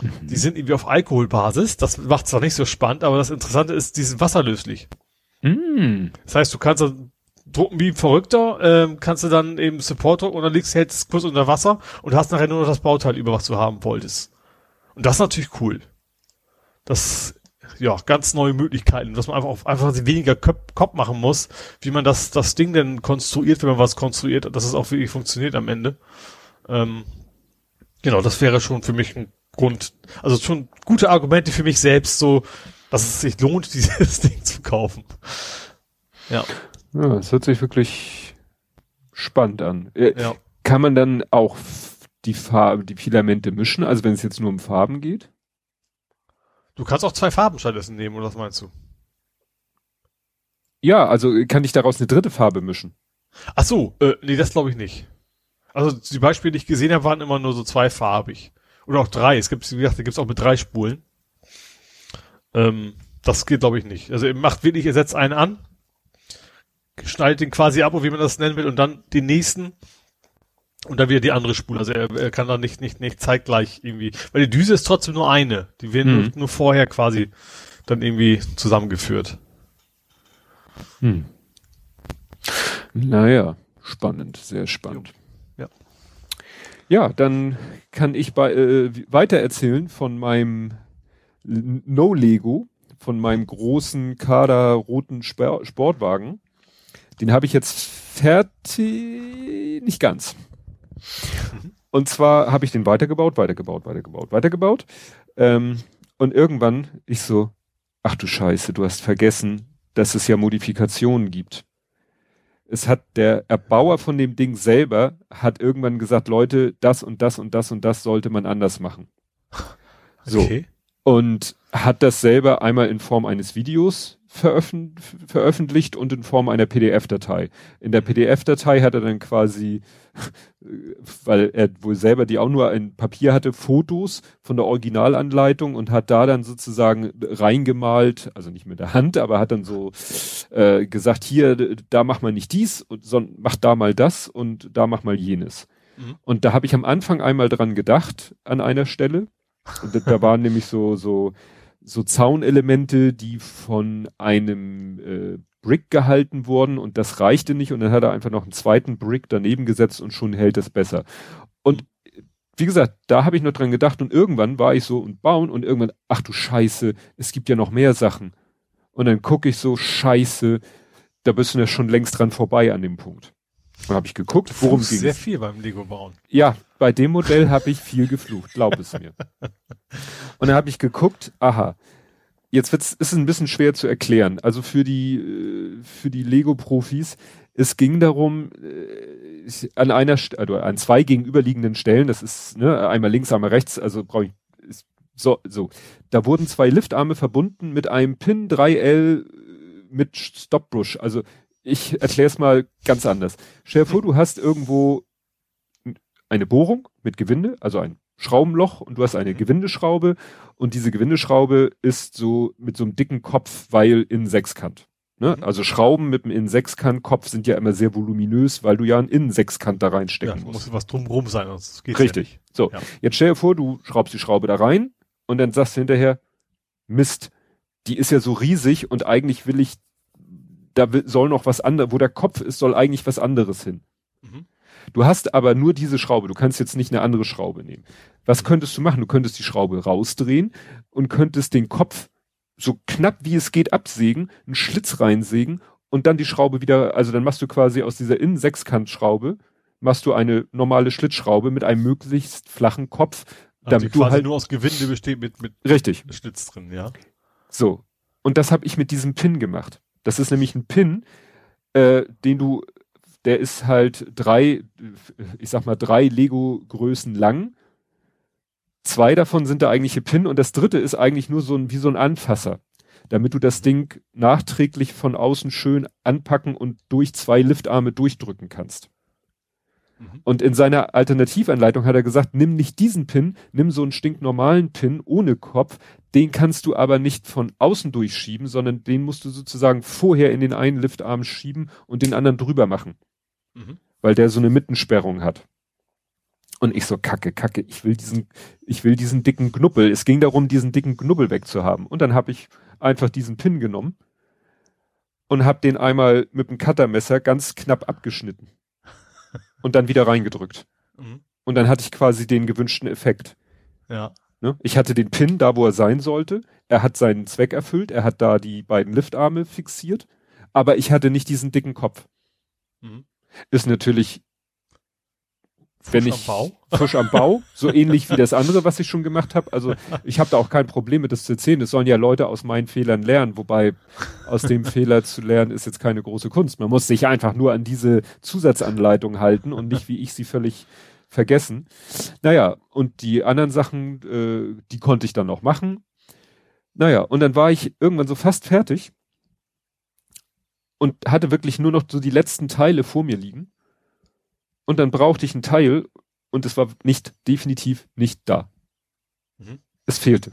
mhm. die sind irgendwie auf Alkoholbasis. Das macht es zwar nicht so spannend, aber das Interessante ist, die sind wasserlöslich. Mm. Das heißt, du kannst drucken wie ein Verrückter, ähm, kannst du dann eben Support drucken und dann legst du es kurz unter Wasser und hast nachher nur noch das Bauteil über, was du haben wolltest. Und das ist natürlich cool. Das, ja, ganz neue Möglichkeiten, dass man einfach, einfach weniger Köp Kopf machen muss, wie man das, das Ding denn konstruiert, wenn man was konstruiert, dass es auch wirklich funktioniert am Ende. Ähm, genau, das wäre schon für mich ein Grund, also schon gute Argumente für mich selbst, so, dass es sich lohnt, dieses Ding zu kaufen. Ja. Ja, es hört sich wirklich spannend an. Äh, ja. Kann man dann auch die Farbe, die Filamente mischen, also wenn es jetzt nur um Farben geht? Du kannst auch zwei Farben stattdessen nehmen, oder was meinst du? Ja, also kann ich daraus eine dritte Farbe mischen? Ach so, äh, nee, das glaube ich nicht. Also die Beispiele, die ich gesehen habe, waren immer nur so zweifarbig. Oder auch drei. Es gibt, wie gesagt, da gibt's auch mit drei Spulen. Ähm, das geht, glaube ich, nicht. Also ihr macht wirklich, ihr setzt einen an, schneidet den quasi ab, wie man das nennen will, und dann den nächsten und dann wieder die andere Spule. Also er, er kann da nicht, nicht, nicht zeitgleich irgendwie, weil die Düse ist trotzdem nur eine. Die werden mhm. nur, nur, vorher quasi dann irgendwie zusammengeführt. Hm. Naja, spannend, sehr spannend. Ja. Ja, dann kann ich bei, äh, weiter erzählen von meinem No Lego, von meinem großen Kader roten Sportwagen. Den habe ich jetzt fertig, nicht ganz. Und zwar habe ich den weitergebaut, weitergebaut, weitergebaut, weitergebaut. Ähm, und irgendwann ich so, ach du Scheiße, du hast vergessen, dass es ja Modifikationen gibt. Es hat der Erbauer von dem Ding selber hat irgendwann gesagt, Leute, das und das und das und das sollte man anders machen. So. Okay. Und hat das selber einmal in Form eines Videos veröffentlicht und in Form einer PDF-Datei. In der PDF-Datei hat er dann quasi, weil er wohl selber die auch nur in Papier hatte, Fotos von der Originalanleitung und hat da dann sozusagen reingemalt, also nicht mit der Hand, aber hat dann so äh, gesagt, hier, da mach mal nicht dies, sondern mach da mal das und da mach mal jenes. Mhm. Und da habe ich am Anfang einmal dran gedacht, an einer Stelle. Und da waren nämlich so, so so Zaunelemente, die von einem äh, Brick gehalten worden und das reichte nicht und dann hat er einfach noch einen zweiten Brick daneben gesetzt und schon hält es besser. Und wie gesagt, da habe ich noch dran gedacht und irgendwann war ich so und bauen und irgendwann, ach du Scheiße, es gibt ja noch mehr Sachen. Und dann gucke ich so, Scheiße, da bist du ja schon längst dran vorbei an dem Punkt. Und habe ich geguckt, worum ging Sehr viel beim Lego bauen. Ja, bei dem Modell habe ich viel geflucht, glaub es mir. Und dann habe ich geguckt, aha, jetzt wird's, ist es ein bisschen schwer zu erklären. Also für die, äh, für die Lego-Profis, es ging darum, äh, an einer, also an zwei gegenüberliegenden Stellen, das ist ne, einmal links, einmal rechts, also brauche ich so, so. Da wurden zwei Liftarme verbunden mit einem Pin 3L mit Stopbrush. Also ich erkläre es mal ganz anders. Stell dir vor, du hast irgendwo eine Bohrung mit Gewinde, also ein Schraubenloch und du hast eine mhm. Gewindeschraube und diese Gewindeschraube ist so mit so einem dicken Kopf, weil in Sechskant. Ne? Mhm. Also Schrauben mit einem Innensechskant-Kopf sind ja immer sehr voluminös, weil du ja einen Innensechskant da reinstecken ja, musst. muss was drumrum sein, sonst geht's Richtig. Ja so, ja. jetzt stell dir vor, du schraubst die Schraube da rein und dann sagst du hinterher, Mist, die ist ja so riesig und eigentlich will ich, da soll noch was anderes, wo der Kopf ist, soll eigentlich was anderes hin. Mhm. Du hast aber nur diese Schraube, du kannst jetzt nicht eine andere Schraube nehmen. Was könntest du machen? Du könntest die Schraube rausdrehen und könntest den Kopf so knapp wie es geht absägen, einen Schlitz reinsägen und dann die Schraube wieder, also dann machst du quasi aus dieser Innen-Sechskant-Schraube, machst du eine normale Schlitzschraube mit einem möglichst flachen Kopf, also damit du halt nur aus Gewinde besteht mit, mit richtig Schlitz drin, ja. So. Und das habe ich mit diesem Pin gemacht. Das ist nämlich ein Pin, äh, den du, der ist halt drei, ich sag mal drei Lego-Größen lang Zwei davon sind der eigentliche Pin und das dritte ist eigentlich nur so ein, wie so ein Anfasser. Damit du das Ding nachträglich von außen schön anpacken und durch zwei Liftarme durchdrücken kannst. Mhm. Und in seiner Alternativanleitung hat er gesagt, nimm nicht diesen Pin, nimm so einen stinknormalen Pin ohne Kopf, den kannst du aber nicht von außen durchschieben, sondern den musst du sozusagen vorher in den einen Liftarm schieben und den anderen drüber machen. Mhm. Weil der so eine Mittensperrung hat. Und ich so, kacke, kacke, ich will diesen, ich will diesen dicken Knubbel. Es ging darum, diesen dicken Knubbel wegzuhaben. Und dann habe ich einfach diesen Pin genommen und habe den einmal mit dem Cuttermesser ganz knapp abgeschnitten. Und dann wieder reingedrückt. Mhm. Und dann hatte ich quasi den gewünschten Effekt. Ja. Ne? Ich hatte den Pin da, wo er sein sollte. Er hat seinen Zweck erfüllt. Er hat da die beiden Liftarme fixiert. Aber ich hatte nicht diesen dicken Kopf. Mhm. Ist natürlich wenn ich am Bau. frisch am Bau, so ähnlich wie das andere, was ich schon gemacht habe. Also ich habe da auch kein Problem mit das zu erzählen. Es sollen ja Leute aus meinen Fehlern lernen, wobei aus dem Fehler zu lernen ist jetzt keine große Kunst. Man muss sich einfach nur an diese Zusatzanleitung halten und nicht wie ich sie völlig vergessen. Naja, und die anderen Sachen, äh, die konnte ich dann noch machen. Naja, und dann war ich irgendwann so fast fertig und hatte wirklich nur noch so die letzten Teile vor mir liegen und dann brauchte ich ein Teil und es war nicht, definitiv nicht da. Mhm. Es fehlte.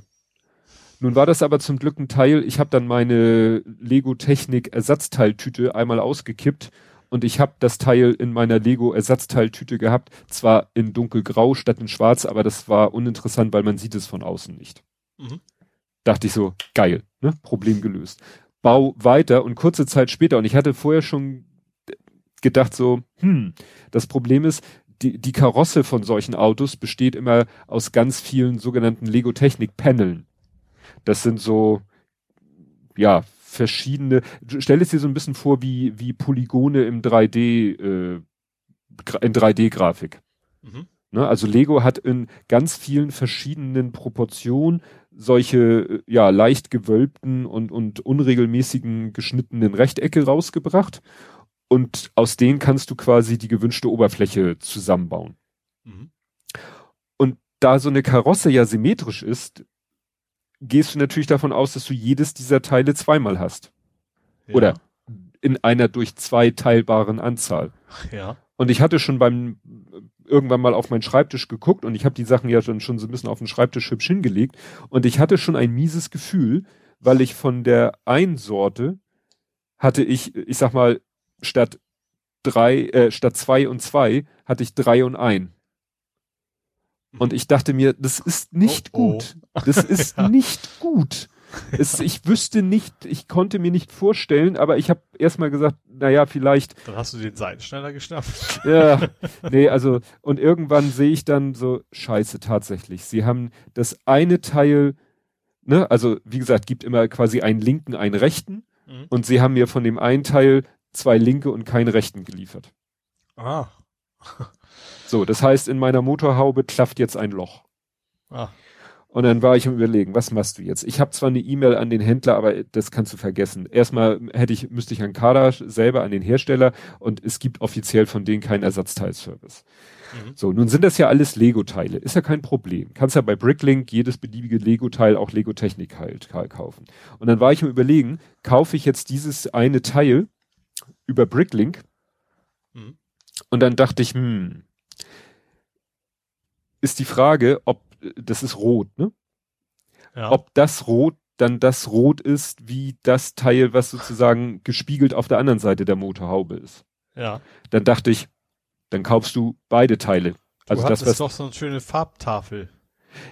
Nun war das aber zum Glück ein Teil, ich habe dann meine Lego Technik Ersatzteiltüte einmal ausgekippt und ich habe das Teil in meiner Lego Ersatzteiltüte gehabt, zwar in dunkelgrau statt in schwarz, aber das war uninteressant, weil man sieht es von außen nicht. Mhm. Dachte ich so, geil, ne? Problem gelöst. Bau weiter und kurze Zeit später, und ich hatte vorher schon gedacht so, hm, das Problem ist, die, die Karosse von solchen Autos besteht immer aus ganz vielen sogenannten Lego-Technik-Paneln. Das sind so, ja, verschiedene, stell es dir so ein bisschen vor wie, wie Polygone im 3D, äh, in 3D-Grafik. Mhm. Ne, also Lego hat in ganz vielen verschiedenen Proportionen solche, ja, leicht gewölbten und, und unregelmäßigen geschnittenen Rechtecke rausgebracht und aus denen kannst du quasi die gewünschte Oberfläche zusammenbauen. Mhm. Und da so eine Karosse ja symmetrisch ist, gehst du natürlich davon aus, dass du jedes dieser Teile zweimal hast. Ja. Oder in einer durch zwei teilbaren Anzahl. Ja. Und ich hatte schon beim irgendwann mal auf meinen Schreibtisch geguckt und ich habe die Sachen ja schon, schon so ein bisschen auf den Schreibtisch hübsch hingelegt und ich hatte schon ein mieses Gefühl, weil ich von der einen Sorte hatte ich, ich sag mal, statt drei, äh, statt zwei und zwei hatte ich drei und ein. Und ich dachte mir, das ist nicht oh, oh. gut. Das ist ja. nicht gut. es, ich wüsste nicht, ich konnte mir nicht vorstellen, aber ich habe erstmal gesagt, naja, vielleicht. Dann hast du den Seitenschneider geschnappt. Ja, nee, also, und irgendwann sehe ich dann so, scheiße, tatsächlich. Sie haben das eine Teil, ne, also wie gesagt, gibt immer quasi einen linken, einen rechten. Mhm. Und sie haben mir von dem einen Teil zwei linke und keinen rechten geliefert. Ah. So, das heißt, in meiner Motorhaube klafft jetzt ein Loch. Ah. Und dann war ich im Überlegen, was machst du jetzt? Ich habe zwar eine E-Mail an den Händler, aber das kannst du vergessen. Erstmal hätte ich, müsste ich an Kader selber an den Hersteller und es gibt offiziell von denen keinen Ersatzteilservice. Mhm. So, nun sind das ja alles Lego-Teile. Ist ja kein Problem. Kannst ja bei Bricklink jedes beliebige Lego-Teil auch Lego-Technik halt kaufen. Und dann war ich im Überlegen, kaufe ich jetzt dieses eine Teil über Bricklink? Mhm. Und dann dachte ich, hm, ist die Frage, ob das ist rot, ne? Ja. Ob das rot dann das rot ist, wie das Teil, was sozusagen gespiegelt auf der anderen Seite der Motorhaube ist. Ja. Dann dachte ich, dann kaufst du beide Teile. Also du das ist doch so eine schöne Farbtafel.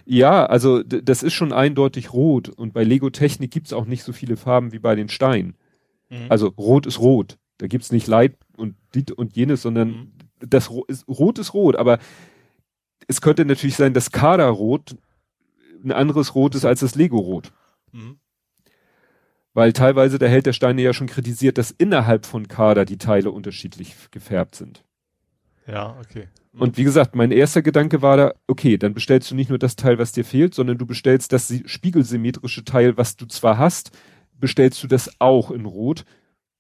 Ja, also das ist schon eindeutig rot und bei Lego Technik gibt's auch nicht so viele Farben wie bei den Steinen. Mhm. Also rot ist rot. Da gibt's nicht Light und dit und jenes, sondern mhm. das ist, rot ist rot, aber es könnte natürlich sein, dass Kaderrot ein anderes Rot ist als das Lego-Rot. Mhm. Weil teilweise der Held der Steine ja schon kritisiert, dass innerhalb von Kader die Teile unterschiedlich gefärbt sind. Ja, okay. Mhm. Und wie gesagt, mein erster Gedanke war da, okay, dann bestellst du nicht nur das Teil, was dir fehlt, sondern du bestellst das spiegelsymmetrische Teil, was du zwar hast, bestellst du das auch in Rot,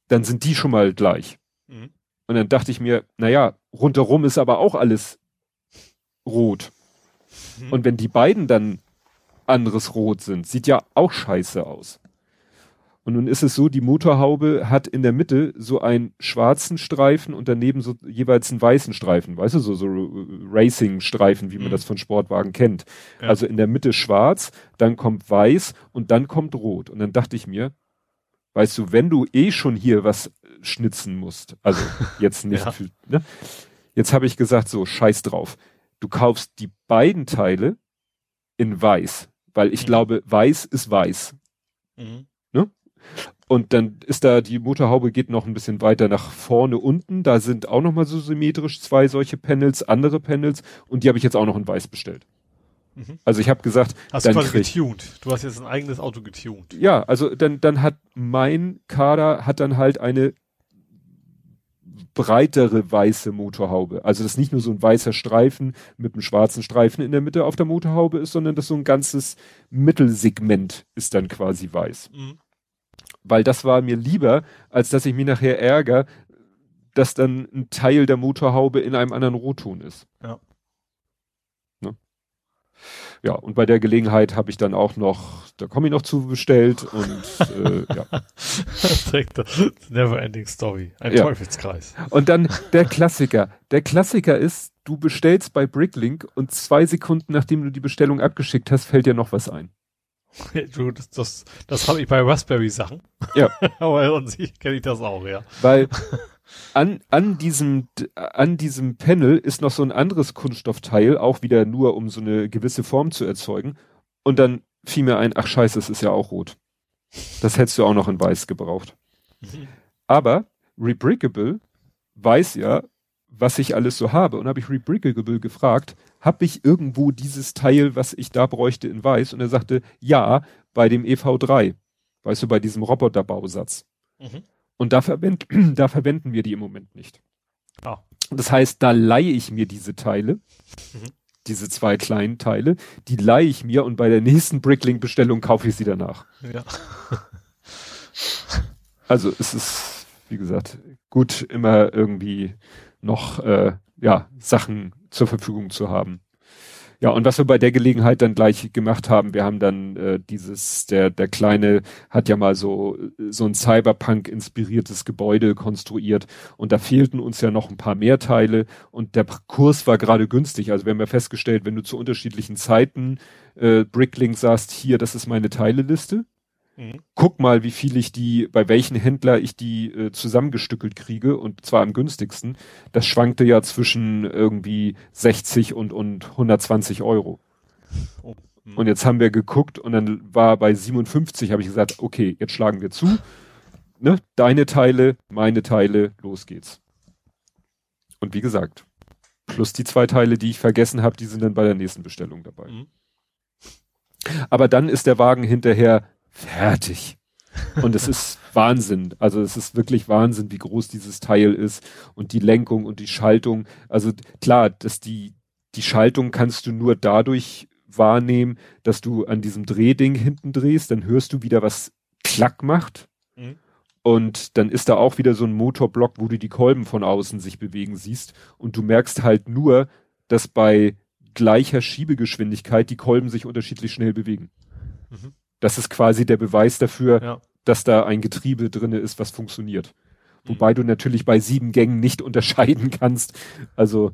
dann sind die schon mal gleich. Mhm. Und dann dachte ich mir, naja, rundherum ist aber auch alles rot. Mhm. Und wenn die beiden dann anderes Rot sind, sieht ja auch scheiße aus. Und nun ist es so, die Motorhaube hat in der Mitte so einen schwarzen Streifen und daneben so jeweils einen weißen Streifen, weißt du, so, so Racing-Streifen, wie man mhm. das von Sportwagen kennt. Ja. Also in der Mitte schwarz, dann kommt weiß und dann kommt rot. Und dann dachte ich mir, weißt du, wenn du eh schon hier was schnitzen musst, also jetzt nicht, ja. ne? Jetzt habe ich gesagt, so, scheiß drauf du kaufst die beiden Teile in weiß, weil ich mhm. glaube, weiß ist weiß. Mhm. Ne? Und dann ist da, die Motorhaube geht noch ein bisschen weiter nach vorne unten. Da sind auch nochmal so symmetrisch zwei solche Panels, andere Panels. Und die habe ich jetzt auch noch in weiß bestellt. Mhm. Also ich habe gesagt, hast dann du quasi getuned. Du hast jetzt ein eigenes Auto getuned. Ja, also dann dann hat mein Kader hat dann halt eine breitere weiße Motorhaube. Also dass nicht nur so ein weißer Streifen mit einem schwarzen Streifen in der Mitte auf der Motorhaube ist, sondern dass so ein ganzes Mittelsegment ist dann quasi weiß. Mhm. Weil das war mir lieber, als dass ich mich nachher ärgere, dass dann ein Teil der Motorhaube in einem anderen Rotton ist. Ja. Ja, und bei der Gelegenheit habe ich dann auch noch, da komme ich noch zu bestellt und äh, ja. Never ending story. Ein ja. Teufelskreis. Und dann der Klassiker. Der Klassiker ist, du bestellst bei Bricklink und zwei Sekunden nachdem du die Bestellung abgeschickt hast, fällt dir noch was ein. Du, das, das, das habe ich bei Raspberry-Sachen. Ja. Aber an sich kenne ich das auch, ja. Weil an, an diesem, an diesem Panel ist noch so ein anderes Kunststoffteil, auch wieder nur um so eine gewisse Form zu erzeugen. Und dann fiel mir ein, ach scheiße, es ist ja auch rot. Das hättest du auch noch in weiß gebraucht. Mhm. Aber Rebrickable weiß ja, was ich alles so habe. Und habe ich Rebrickable gefragt, habe ich irgendwo dieses Teil, was ich da bräuchte, in weiß? Und er sagte, ja, bei dem EV3. Weißt du, bei diesem Roboterbausatz. Mhm. Und da, verwend, da verwenden wir die im Moment nicht. Ah. Das heißt, da leihe ich mir diese Teile, mhm. diese zwei kleinen Teile, die leihe ich mir und bei der nächsten Bricklink-Bestellung kaufe ich sie danach. Ja. also es ist, wie gesagt, gut, immer irgendwie noch äh, ja, Sachen zur Verfügung zu haben. Ja, und was wir bei der Gelegenheit dann gleich gemacht haben, wir haben dann äh, dieses, der, der Kleine hat ja mal so, so ein Cyberpunk-inspiriertes Gebäude konstruiert und da fehlten uns ja noch ein paar mehr Teile und der Kurs war gerade günstig. Also wir haben ja festgestellt, wenn du zu unterschiedlichen Zeiten äh, Bricklink sagst, hier, das ist meine Teileliste, Mhm. Guck mal, wie viel ich die, bei welchen Händler ich die äh, zusammengestückelt kriege und zwar am günstigsten. Das schwankte ja zwischen irgendwie 60 und, und 120 Euro. Oh. Mhm. Und jetzt haben wir geguckt und dann war bei 57, habe ich gesagt, okay, jetzt schlagen wir zu. Ne? Deine Teile, meine Teile, los geht's. Und wie gesagt, plus die zwei Teile, die ich vergessen habe, die sind dann bei der nächsten Bestellung dabei. Mhm. Aber dann ist der Wagen hinterher fertig. Und es ist Wahnsinn. Also es ist wirklich Wahnsinn, wie groß dieses Teil ist und die Lenkung und die Schaltung. Also klar, dass die, die Schaltung kannst du nur dadurch wahrnehmen, dass du an diesem Drehding hinten drehst, dann hörst du wieder was klack macht. Mhm. Und dann ist da auch wieder so ein Motorblock, wo du die Kolben von außen sich bewegen siehst. Und du merkst halt nur, dass bei gleicher Schiebegeschwindigkeit die Kolben sich unterschiedlich schnell bewegen. Mhm. Das ist quasi der Beweis dafür, ja. dass da ein Getriebe drinne ist, was funktioniert. Mhm. Wobei du natürlich bei sieben Gängen nicht unterscheiden kannst. Also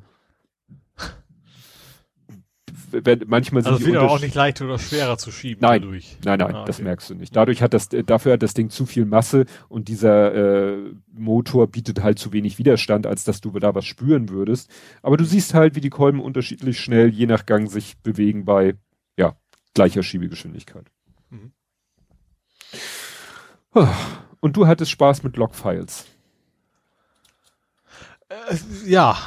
wenn, manchmal sind also die auch nicht leichter oder schwerer zu schieben nein, dadurch. Nein, nein, ah, das merkst du nicht. Dadurch hat das, dafür hat das Ding zu viel Masse und dieser äh, Motor bietet halt zu wenig Widerstand, als dass du da was spüren würdest. Aber du siehst halt, wie die Kolben unterschiedlich schnell je nach Gang sich bewegen bei ja gleicher Schiebegeschwindigkeit. Mhm. Und du hattest Spaß mit Logfiles. Äh, ja.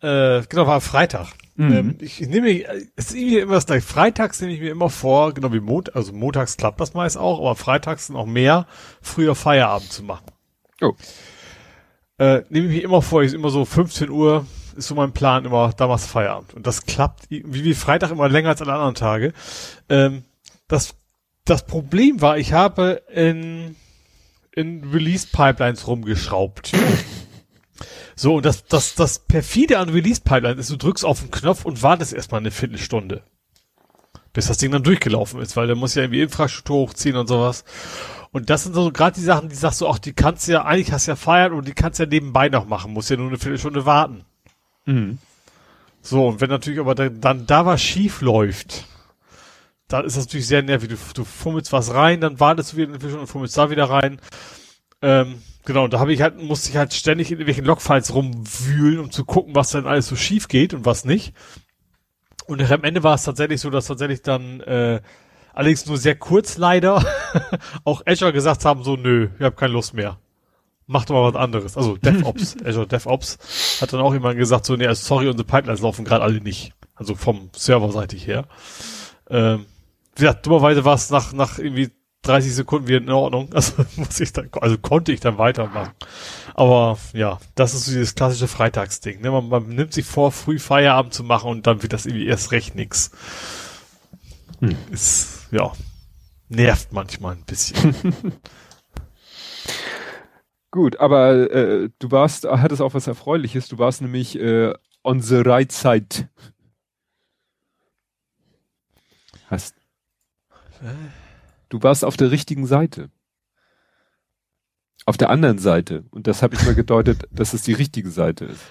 äh, genau, war Freitag. Mhm. Ähm, ich, ich nehme, es ist irgendwie immer das gleich. Freitags nehme ich mir immer vor, genau wie Mond, also montags klappt das meist auch, aber freitags noch mehr, früher Feierabend zu machen. Oh. Äh, nehme ich mir immer vor, ist immer so 15 Uhr, ist so mein Plan, immer damals Feierabend. Und das klappt wie, wie Freitag immer länger als alle anderen Tage. Ähm, das, das Problem war, ich habe in, in Release-Pipelines rumgeschraubt. So, und das, das, das perfide an Release-Pipeline ist, du drückst auf den Knopf und wartest erstmal eine Viertelstunde. Bis das Ding dann durchgelaufen ist, weil der muss ja irgendwie Infrastruktur hochziehen und sowas. Und das sind so gerade die Sachen, die sagst du auch, die kannst du ja, eigentlich hast du ja feiern und die kannst du ja nebenbei noch machen, musst ja nur eine Viertelstunde warten. Mhm. So, und wenn natürlich aber dann, dann da was schief läuft, dann ist das natürlich sehr nervig. Du, du fummelst was rein, dann wartest du wieder eine Viertelstunde und fummelst da wieder rein. Ähm, Genau, da habe ich halt, musste ich halt ständig in irgendwelchen Logfiles rumwühlen, um zu gucken, was dann alles so schief geht und was nicht. Und am Ende war es tatsächlich so, dass tatsächlich dann, äh, allerdings nur sehr kurz leider, auch Azure gesagt haben, so, nö, ich habe keine Lust mehr. Macht doch mal was anderes. Also DevOps, Azure DevOps hat dann auch jemand gesagt, so, nee, also sorry, unsere Pipelines laufen gerade alle nicht. Also vom Serverseitig her. Ähm, ja, dummerweise war es nach, nach irgendwie 30 Sekunden wieder in Ordnung. Also muss ich dann, also konnte ich dann weitermachen. Aber ja, das ist so dieses klassische Freitagsding. Ne? Man, man nimmt sich vor, früh Feierabend zu machen und dann wird das irgendwie erst recht nix. Hm. Ist, ja, nervt manchmal ein bisschen. Gut, aber äh, du warst, hattest auch was Erfreuliches. Du warst nämlich äh, on the right side. Hast. Du warst auf der richtigen Seite. Auf der anderen Seite. Und das habe ich mal gedeutet, dass es die richtige Seite ist.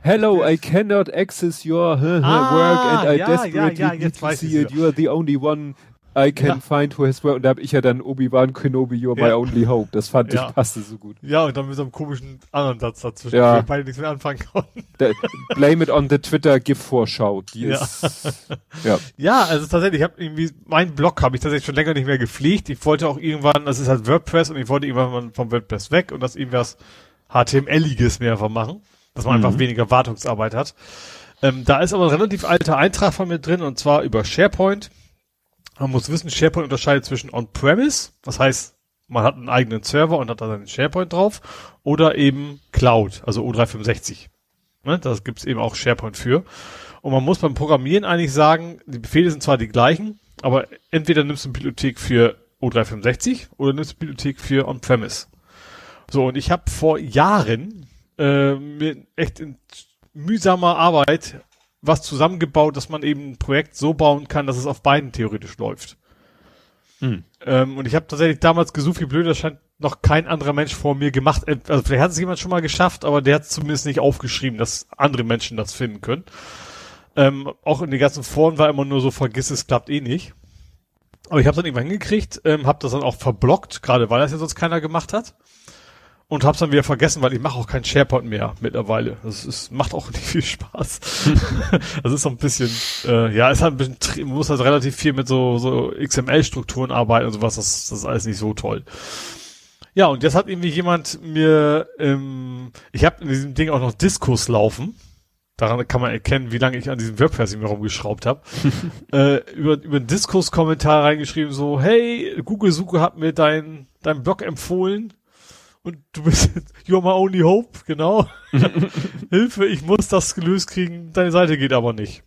Hello, I cannot access your ah, work and I ja, desperately ja, ja, need to see it. You are the only one I can ja. find who has well. Und da habe ich ja dann Obi-Wan Kenobi, you're ja. my only hope. Das fand ja. ich passte so gut. Ja, und dann mit so einem komischen anderen Satz dazwischen, ja. wo beide nichts mehr anfangen konnten. blame it on the Twitter GIF-Vorschau. Die ist, ja. ja. also tatsächlich, ich habe irgendwie, mein Blog habe ich tatsächlich schon länger nicht mehr gepflegt. Ich wollte auch irgendwann, das ist halt WordPress und ich wollte irgendwann vom WordPress weg und das irgendwas HTMLiges mehr machen, dass man mhm. einfach weniger Wartungsarbeit hat. Ähm, da ist aber ein relativ alter Eintrag von mir drin und zwar über SharePoint man muss wissen, SharePoint unterscheidet zwischen On-Premise, was heißt, man hat einen eigenen Server und hat da seinen SharePoint drauf, oder eben Cloud, also O365. Ne, das gibt's eben auch SharePoint für. Und man muss beim Programmieren eigentlich sagen, die Befehle sind zwar die gleichen, aber entweder nimmst du eine Bibliothek für O365 oder nimmst eine Bibliothek für On-Premise. So, und ich habe vor Jahren äh, mit echt in mühsamer Arbeit was zusammengebaut, dass man eben ein Projekt so bauen kann, dass es auf beiden theoretisch läuft. Hm. Ähm, und ich habe tatsächlich damals gesucht, wie blöd, das scheint noch kein anderer Mensch vor mir gemacht. Äh, also vielleicht hat es jemand schon mal geschafft, aber der hat zumindest nicht aufgeschrieben, dass andere Menschen das finden können. Ähm, auch in den ganzen Foren war immer nur so, vergiss es, klappt eh nicht. Aber ich habe dann irgendwann hingekriegt, ähm, habe das dann auch verblockt, gerade weil das ja sonst keiner gemacht hat. Und hab's dann wieder vergessen, weil ich mache auch keinen SharePoint mehr mittlerweile. Das ist, macht auch nicht viel Spaß. das ist so ein bisschen, äh, ja, ist halt ein bisschen, man muss halt relativ viel mit so, so XML-Strukturen arbeiten und sowas, das, das ist alles nicht so toll. Ja, und jetzt hat irgendwie jemand mir, ähm, ich habe in diesem Ding auch noch Diskurs laufen. Daran kann man erkennen, wie lange ich an diesem WordPress mir rumgeschraubt habe. äh, über, über einen Diskurs-Kommentar reingeschrieben, so, hey, Google-Suche hat mir dein, dein Blog empfohlen und du bist you're my only hope, genau. Hilfe, ich muss das gelöst kriegen, deine Seite geht aber nicht.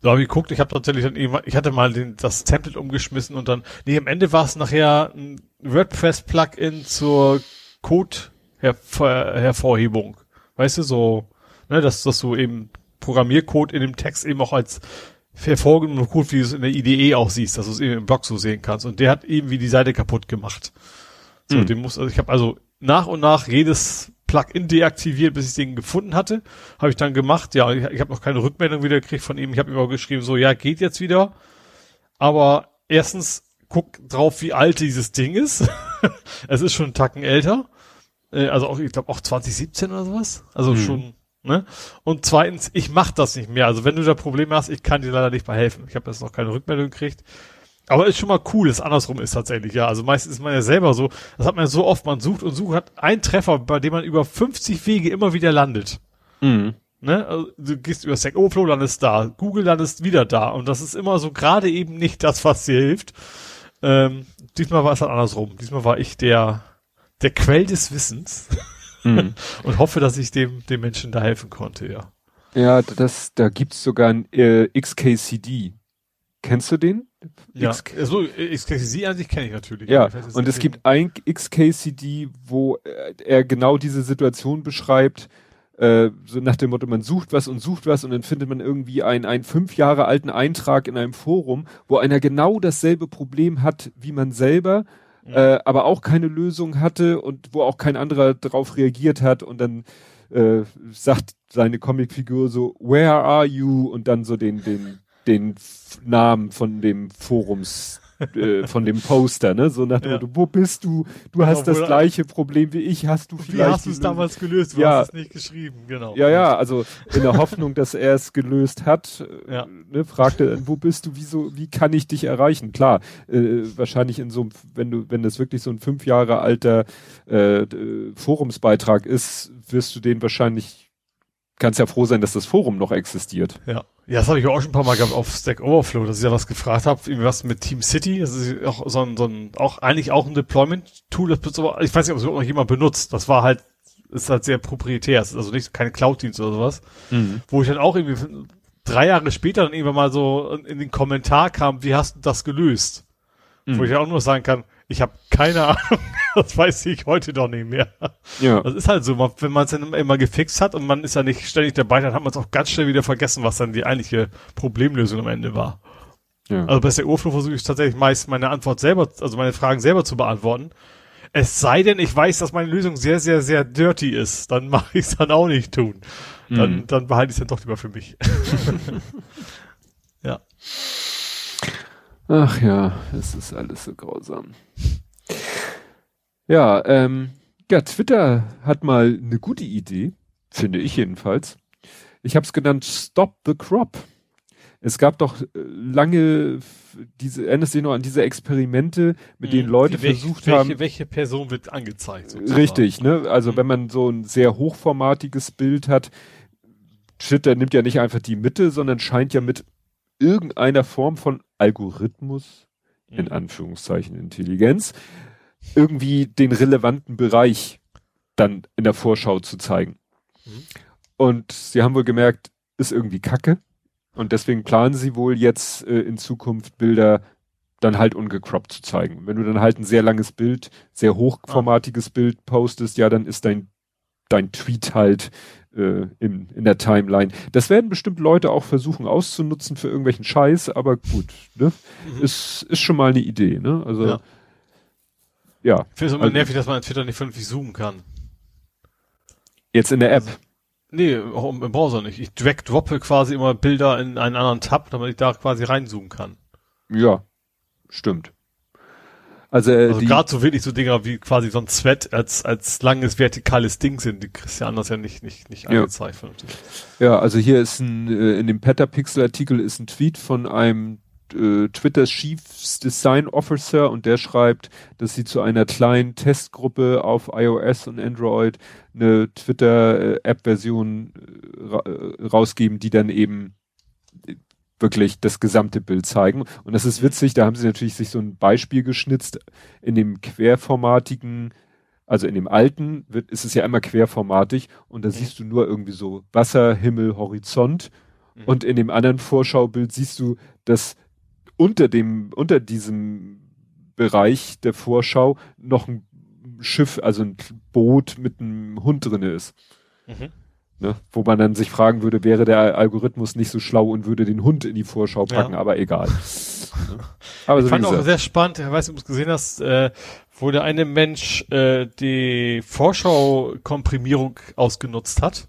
So habe ich geguckt, ich habe tatsächlich dann irgendwann, ich hatte mal den, das Template umgeschmissen und dann, nee, am Ende war es nachher ein WordPress-Plugin zur Code-Hervorhebung. Weißt du, so, ne, dass, dass du eben Programmiercode in dem Text eben auch als hervorgehenden Code, wie du es in der IDE auch siehst, dass du es eben im Blog so sehen kannst. Und der hat eben wie die Seite kaputt gemacht. So, mhm. den muss, also ich habe also nach und nach jedes Plugin deaktiviert, bis ich den gefunden hatte. Habe ich dann gemacht. Ja, ich, ich habe noch keine Rückmeldung wieder gekriegt von ihm. Ich habe ihm auch geschrieben, so, ja, geht jetzt wieder. Aber erstens, guck drauf, wie alt dieses Ding ist. es ist schon einen Tacken älter. Äh, also auch, ich glaube auch 2017 oder sowas. Also mhm. schon, ne? Und zweitens, ich mach das nicht mehr. Also wenn du da Probleme hast, ich kann dir leider nicht mehr helfen. Ich habe jetzt noch keine Rückmeldung gekriegt. Aber ist schon mal cool, dass andersrum ist tatsächlich, ja. Also meistens ist man ja selber so, das hat man ja so oft, man sucht und sucht, hat einen Treffer, bei dem man über 50 Wege immer wieder landet. Mhm. Ne? Also, du gehst über Stack Overflow, landest da, Google landest wieder da. Und das ist immer so gerade eben nicht das, was dir hilft. Ähm, diesmal war es halt andersrum. Diesmal war ich der, der Quell des Wissens. Mhm. und hoffe, dass ich dem, dem Menschen da helfen konnte, ja. Ja, das, da gibt's sogar ein äh, XKCD. Kennst du den? Ja, X also XKCD an sich kenne ich natürlich. Ja, und es gibt ein XKCD, wo er genau diese Situation beschreibt, äh, so nach dem Motto, man sucht was und sucht was und dann findet man irgendwie einen, einen fünf Jahre alten Eintrag in einem Forum, wo einer genau dasselbe Problem hat wie man selber, mhm. äh, aber auch keine Lösung hatte und wo auch kein anderer darauf reagiert hat und dann äh, sagt seine Comicfigur so, where are you? Und dann so den, den den Namen von dem Forums, äh, von dem Poster, ne? So nach dem ja. Motto, wo bist du? Du hast das gleiche Problem wie ich, hast du vielleicht. Wie hast du es damals gelöst? Du ja. hast es nicht geschrieben, genau. Ja, ja, also in der Hoffnung, dass er es gelöst hat, äh, ja. ne, fragte, wo bist du, wieso, wie kann ich dich erreichen? Klar, äh, wahrscheinlich in so einem, wenn du, wenn das wirklich so ein fünf Jahre alter äh, Forumsbeitrag ist, wirst du den wahrscheinlich kannst ja froh sein, dass das Forum noch existiert. Ja. Ja, das habe ich auch schon ein paar Mal gehabt auf Stack Overflow, dass ich da was gefragt habe, was mit Team City, das ist auch so ein, so ein auch eigentlich auch ein Deployment-Tool, das aber, ich weiß nicht, ob es überhaupt noch jemand benutzt. Das war halt, ist halt sehr proprietär, ist also nicht keine Cloud-Dienst oder sowas. Mhm. Wo ich dann auch irgendwie drei Jahre später dann irgendwann mal so in den Kommentar kam, wie hast du das gelöst? Mhm. Wo ich auch nur sagen kann, ich habe keine Ahnung, das weiß ich heute doch nicht mehr. Ja. Das ist halt so, wenn man es dann immer gefixt hat und man ist ja nicht ständig dabei, dann hat man es auch ganz schnell wieder vergessen, was dann die eigentliche Problemlösung am Ende war. Ja. Also bei der Urflow versuche ich tatsächlich meist meine Antwort selber, also meine Fragen selber zu beantworten. Es sei denn, ich weiß, dass meine Lösung sehr, sehr, sehr dirty ist, dann mache ich es dann auch nicht tun. Dann, mhm. dann behalte ich es dann doch lieber für mich. ja. Ach ja, es ist alles so grausam. Ja, ähm, ja, Twitter hat mal eine gute Idee, finde ich jedenfalls. Ich habe es genannt Stop the Crop. Es gab doch äh, lange diese, erinnerst du dich noch an diese Experimente, mit denen hm, Leute welche, versucht welche, haben. Welche Person wird angezeigt? Sozusagen. Richtig, ne? Also mhm. wenn man so ein sehr hochformatiges Bild hat, Twitter nimmt ja nicht einfach die Mitte, sondern scheint ja mit irgendeiner Form von Algorithmus, in mhm. Anführungszeichen Intelligenz, irgendwie den relevanten Bereich dann in der Vorschau zu zeigen. Mhm. Und sie haben wohl gemerkt, ist irgendwie Kacke. Und deswegen planen sie wohl jetzt äh, in Zukunft Bilder dann halt ungecroppt zu zeigen. Wenn du dann halt ein sehr langes Bild, sehr hochformatiges ah. Bild postest, ja, dann ist dein, dein Tweet halt äh, in, in der Timeline. Das werden bestimmt Leute auch versuchen auszunutzen für irgendwelchen Scheiß, aber gut, ne? Mhm. Ist, ist schon mal eine Idee, ne? Also, ja. Ja. Ich finde es immer also, nervig, dass man in Twitter nicht vernünftig zoomen kann. Jetzt in der App? Nee, auch im Browser nicht. Ich drag-droppe quasi immer Bilder in einen anderen Tab, damit ich da quasi reinzoomen kann. Ja, stimmt. Also, äh, also gerade so wirklich so Dinger wie quasi so ein Sweat als als langes vertikales Ding sind, die kriegst ja anders ja nicht nicht nicht ja. angezeigt. Ja, also hier ist ein äh, in dem Petapixel Artikel ist ein Tweet von einem äh, Twitters Chief Design Officer und der schreibt, dass sie zu einer kleinen Testgruppe auf iOS und Android eine Twitter äh, App Version äh, äh, rausgeben, die dann eben wirklich das gesamte Bild zeigen. Und das ist witzig, da haben sie natürlich sich so ein Beispiel geschnitzt. In dem querformatigen, also in dem alten wird, ist es ja immer querformatig und da mhm. siehst du nur irgendwie so Wasser, Himmel, Horizont. Mhm. Und in dem anderen Vorschaubild siehst du, dass unter dem, unter diesem Bereich der Vorschau noch ein Schiff, also ein Boot mit einem Hund drinne ist. Mhm. Ne? Wo man dann sich fragen würde, wäre der Algorithmus nicht so schlau und würde den Hund in die Vorschau packen, ja. aber egal. aber ich so fand auch sehr spannend, ich weiß nicht, ob du es gesehen hast, äh, wo der eine Mensch äh, die Vorschau-Komprimierung ausgenutzt hat.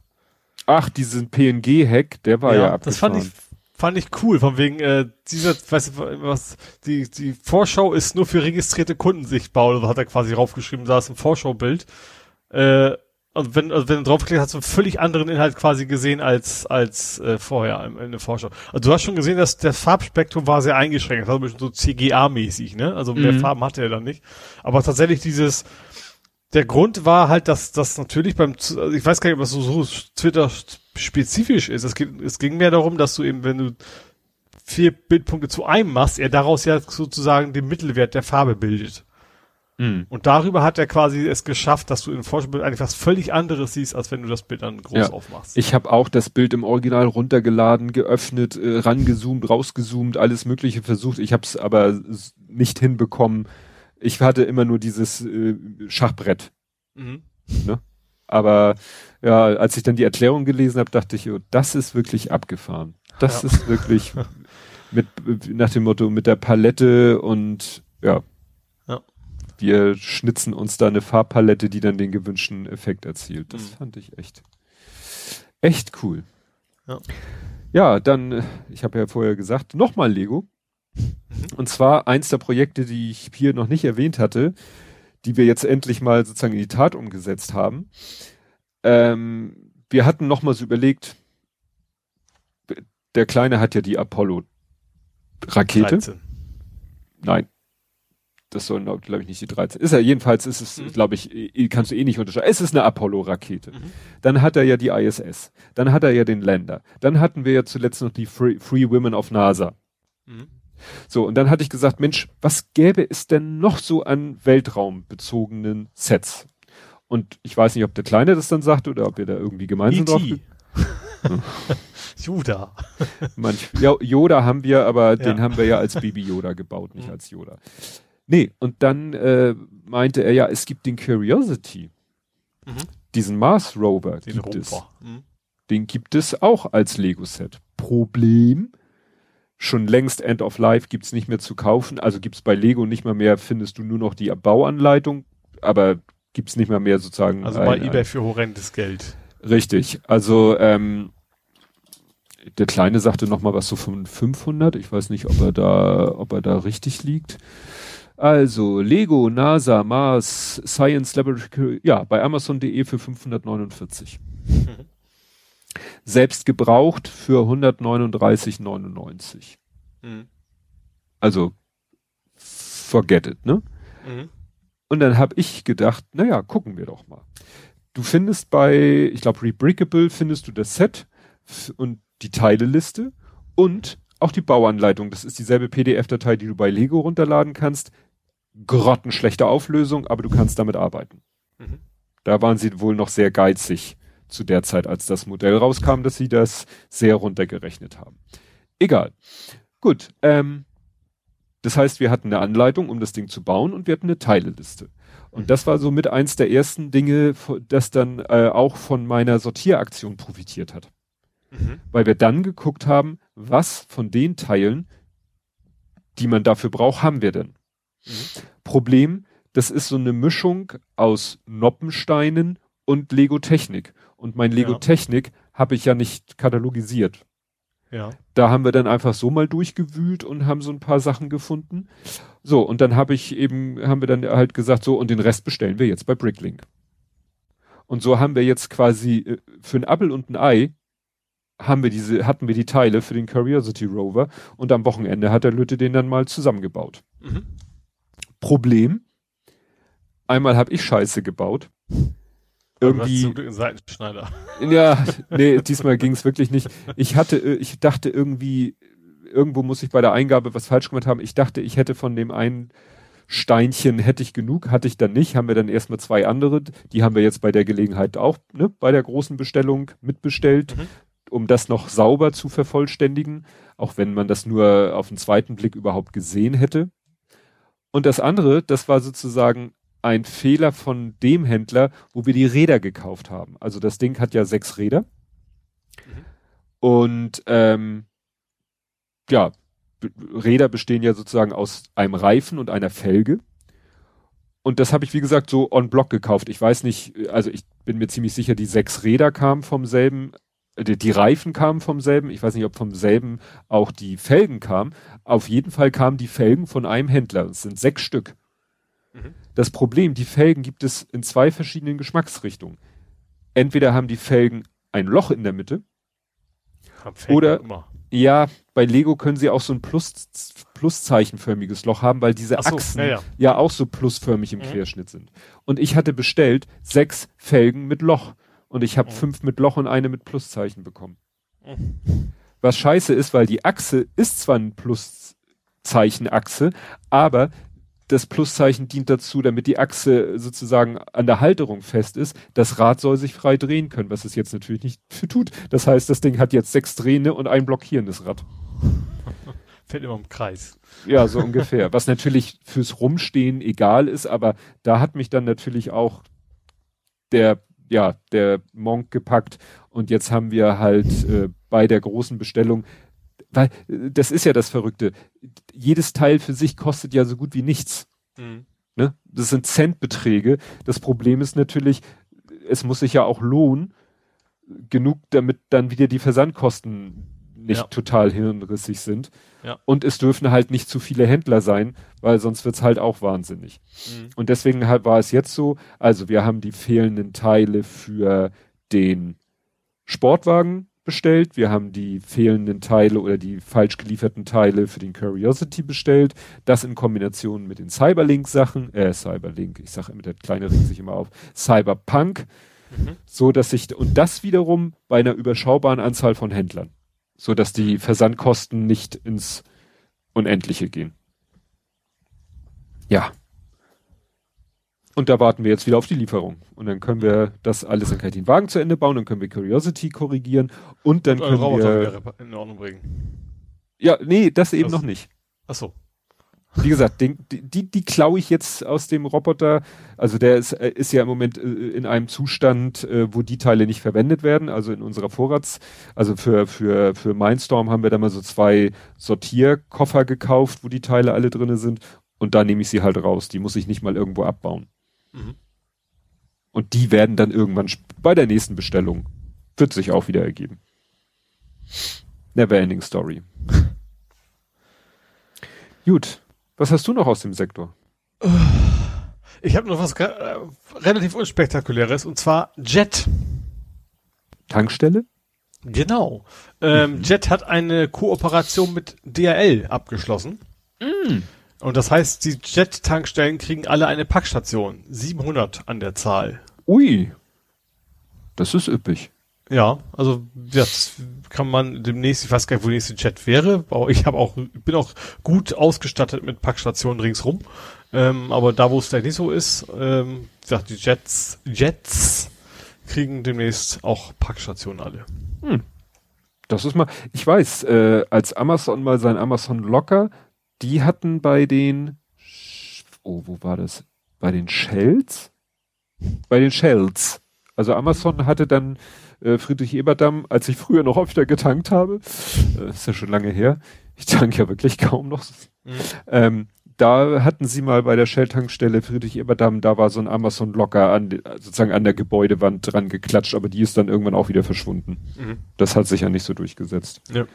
Ach, diesen PNG-Hack, der war ja, ja abgefahren. Das fand ich fand ich cool, von wegen, äh, dieser, weißt du, was, die, die Vorschau ist nur für registrierte Kunden sichtbar, oder hat er quasi raufgeschrieben, da ist ein Vorschaubild. Äh, und wenn, also wenn du draufklickst, hast du einen völlig anderen Inhalt quasi gesehen als, als äh, vorher in, in der Vorschau. Also du hast schon gesehen, dass das Farbspektrum war sehr eingeschränkt. Das war ein bisschen so CGA-mäßig, ne? Also mehr mhm. Farben hatte er dann nicht. Aber tatsächlich dieses, der Grund war halt, dass das natürlich beim, also ich weiß gar nicht, ob das so, so Twitter spezifisch ist. Es, geht, es ging mehr darum, dass du eben, wenn du vier Bildpunkte zu einem machst, er daraus ja sozusagen den Mittelwert der Farbe bildet. Mhm. Und darüber hat er quasi es geschafft, dass du in Vorschaubild eigentlich was völlig anderes siehst, als wenn du das Bild dann groß ja. aufmachst. Ich habe auch das Bild im Original runtergeladen, geöffnet, äh, rangezoomt, rausgezoomt, alles Mögliche versucht. Ich habe es aber nicht hinbekommen. Ich hatte immer nur dieses äh, Schachbrett. Mhm. Ne? Aber ja, als ich dann die Erklärung gelesen habe, dachte ich, oh, das ist wirklich abgefahren. Das ja. ist wirklich mit nach dem Motto mit der Palette und ja, ja. Wir schnitzen uns da eine Farbpalette, die dann den gewünschten Effekt erzielt. Das mhm. fand ich echt echt cool. Ja, ja dann ich habe ja vorher gesagt, nochmal Lego. Mhm. Und zwar eins der Projekte, die ich hier noch nicht erwähnt hatte, die wir jetzt endlich mal sozusagen in die Tat umgesetzt haben. Ähm, wir hatten noch mal so überlegt, der Kleine hat ja die Apollo-Rakete. Nein. Das soll, glaube ich, nicht die 13. Ist er, jedenfalls ist es, mhm. glaube ich, kannst du eh nicht unterscheiden. Es ist eine Apollo-Rakete. Mhm. Dann hat er ja die ISS. Dann hat er ja den Lander. Dann hatten wir ja zuletzt noch die Free, Free Women of NASA. Mhm. So, und dann hatte ich gesagt, Mensch, was gäbe es denn noch so an weltraumbezogenen Sets? Und ich weiß nicht, ob der Kleine das dann sagt oder ob wir da irgendwie gemeinsam drauf. Yoda. Manch, ja, Yoda haben wir, aber ja. den haben wir ja als Baby Yoda gebaut, nicht mhm. als Yoda. Nee, und dann äh, meinte er ja, es gibt den Curiosity. Mhm. Diesen Mars Rover den gibt Rover. es. Mhm. Den gibt es auch als Lego-Set. Problem, schon längst End of Life gibt's nicht mehr zu kaufen. Also gibt's bei Lego nicht mal mehr, findest du nur noch die Bauanleitung, aber gibt's nicht mal mehr sozusagen. Also bei ein, eBay für horrendes Geld. Richtig. Also ähm, der Kleine sagte noch mal was so von 500. Ich weiß nicht, ob er da, ob er da richtig liegt. Also Lego, NASA, Mars, Science Laboratory, ja, bei Amazon.de für 549. Mhm selbst gebraucht für 139,99. Mhm. Also forget it, ne? Mhm. Und dann habe ich gedacht, naja, gucken wir doch mal. Du findest bei, ich glaube, Rebrickable findest du das Set und die Teileliste und auch die Bauanleitung. Das ist dieselbe PDF-Datei, die du bei Lego runterladen kannst. Grottenschlechte Auflösung, aber du kannst damit arbeiten. Mhm. Da waren sie wohl noch sehr geizig zu der Zeit, als das Modell rauskam, dass sie das sehr runtergerechnet haben. Egal. Gut. Ähm, das heißt, wir hatten eine Anleitung, um das Ding zu bauen und wir hatten eine Teileliste. Und das war so mit eins der ersten Dinge, das dann äh, auch von meiner Sortieraktion profitiert hat. Mhm. Weil wir dann geguckt haben, was von den Teilen, die man dafür braucht, haben wir denn? Mhm. Problem, das ist so eine Mischung aus Noppensteinen und Lego Technik. Und mein Lego Technik habe ich ja nicht katalogisiert. Ja. Da haben wir dann einfach so mal durchgewühlt und haben so ein paar Sachen gefunden. So, und dann habe ich eben, haben wir dann halt gesagt, so, und den Rest bestellen wir jetzt bei Bricklink. Und so haben wir jetzt quasi äh, für ein Appel und ein Ei haben wir diese, hatten wir die Teile für den Curiosity Rover und am Wochenende hat der Lütte den dann mal zusammengebaut. Mhm. Problem, einmal habe ich Scheiße gebaut. Irgendwie. Zum Glück einen Seitenschneider. Ja, nee, diesmal ging es wirklich nicht. Ich hatte, äh, ich dachte irgendwie, irgendwo muss ich bei der Eingabe was falsch gemacht haben. Ich dachte, ich hätte von dem einen Steinchen hätte ich genug, hatte ich dann nicht, haben wir dann erstmal zwei andere, die haben wir jetzt bei der Gelegenheit auch, ne, bei der großen Bestellung mitbestellt, Mhm. um das noch sauber zu vervollständigen, auch wenn man das nur auf den zweiten Blick überhaupt gesehen hätte. Und das andere, das war sozusagen ein Fehler von dem Händler, wo wir die Räder gekauft haben. Also das Ding hat ja sechs Räder. Und ähm, ja, Räder bestehen ja sozusagen aus einem Reifen und einer Felge. Und das habe ich, wie gesagt, so on block gekauft. Ich weiß nicht, also ich bin mir ziemlich sicher, die sechs Räder kamen vom selben, äh, die, die Reifen kamen vom selben. Ich weiß nicht, ob vom selben auch die Felgen kamen. Auf jeden Fall kamen die Felgen von einem Händler. Es sind sechs Stück. Mhm. Das Problem, die Felgen gibt es in zwei verschiedenen Geschmacksrichtungen. Entweder haben die Felgen ein Loch in der Mitte. Oder- immer. Ja, bei Lego können sie auch so ein Plus, Pluszeichenförmiges Loch haben, weil diese so, Achsen ja, ja. ja auch so plusförmig im Mhm. Querschnitt sind. Und ich hatte bestellt sechs Felgen mit Loch. Und ich habe Mhm. fünf mit Loch und eine mit Pluszeichen bekommen. Mhm. Was scheiße ist, weil die Achse ist zwar ein Pluszeichenachse, aber das Pluszeichen dient dazu, damit die Achse sozusagen an der Halterung fest ist. Das Rad soll sich frei drehen können, was es jetzt natürlich nicht tut. Das heißt, das Ding hat jetzt sechs Drehende und ein blockierendes Rad. Fällt immer im Kreis. Ja, so ungefähr. Was natürlich fürs Rumstehen egal ist, aber da hat mich dann natürlich auch der, ja, der Monk gepackt und jetzt haben wir halt äh, bei der großen Bestellung, weil äh, das ist ja das Verrückte. Jedes Teil für sich kostet ja so gut wie nichts. Mhm. Ne? Das sind Centbeträge. Das Problem ist natürlich, es muss sich ja auch lohnen, genug, damit dann wieder die Versandkosten nicht Ja. total hirnrissig sind. Ja. Und es dürfen halt nicht zu viele Händler sein, weil sonst wird's halt auch wahnsinnig. Mhm. Und deswegen halt war es jetzt so, also wir haben die fehlenden Teile für den Sportwagen bestellt, wir haben die fehlenden Teile oder die falsch gelieferten Teile für den Curiosity bestellt, das in Kombination mit den Cyberlink-Sachen, äh, Cyberlink, ich sage immer, der kleine ringt sich immer auf, Cyberpunk, Mhm. so dass sich, und das wiederum bei einer überschaubaren Anzahl von Händlern, so dass die Versandkosten nicht ins Unendliche gehen. Ja. Und da warten wir jetzt wieder auf die Lieferung. Und dann können wir das alles, ich den Wagen zu Ende bauen, dann können wir Curiosity korrigieren und dann Und können Roboter wir, in Ordnung bringen. ja, nee, das eben Das- noch nicht. Ach so. Wie gesagt, den, die, die, die klaue ich jetzt aus dem Roboter. Also der ist, äh, ist ja im Moment äh, in einem Zustand, äh, wo die Teile nicht verwendet werden. Also in unserer Vorrats, also für, für, für Mindstorm haben wir da mal so zwei Sortierkoffer gekauft, wo die Teile alle drinne sind. Und da nehme ich sie halt raus. Die muss ich nicht mal irgendwo abbauen. Mhm. Und die werden dann irgendwann bei der nächsten Bestellung, wird sich auch wieder ergeben. Never ending story. Gut. Was hast du noch aus dem Sektor? Ich habe noch was äh, relativ unspektakuläres und zwar Jet. Tankstelle? Genau. Ähm, Jet hat eine Kooperation mit DRL abgeschlossen. Und das heißt, die Jet-Tankstellen kriegen alle eine Packstation. 700 an der Zahl. Ui. Das ist üppig. Ja, also das kann man demnächst, ich weiß gar nicht, wo der nächste Jet wäre, aber ich habe auch, bin auch gut ausgestattet mit Packstationen ringsrum. Ähm, aber da, wo es vielleicht nicht so ist, ähm, die Jets, Jets kriegen demnächst auch Packstationen alle. Das ist mal, ich weiß, äh, als Amazon mal sein Amazon Locker, die hatten bei den, oh, wo war das? Bei den Shells? Bei den Shells. Also Amazon hatte dann äh, Friedrich Eberdamm, als ich früher noch öfter getankt habe, äh, ist ja schon lange her, ich tanke ja wirklich kaum noch, ähm, da hatten sie mal bei der Shell-Tankstelle Friedrich-Eberdamm, da war so ein Amazon-Locker an, sozusagen an der Gebäudewand dran geklatscht, aber die ist dann irgendwann auch wieder verschwunden. Mhm. Das hat sich ja nicht so durchgesetzt. Ja.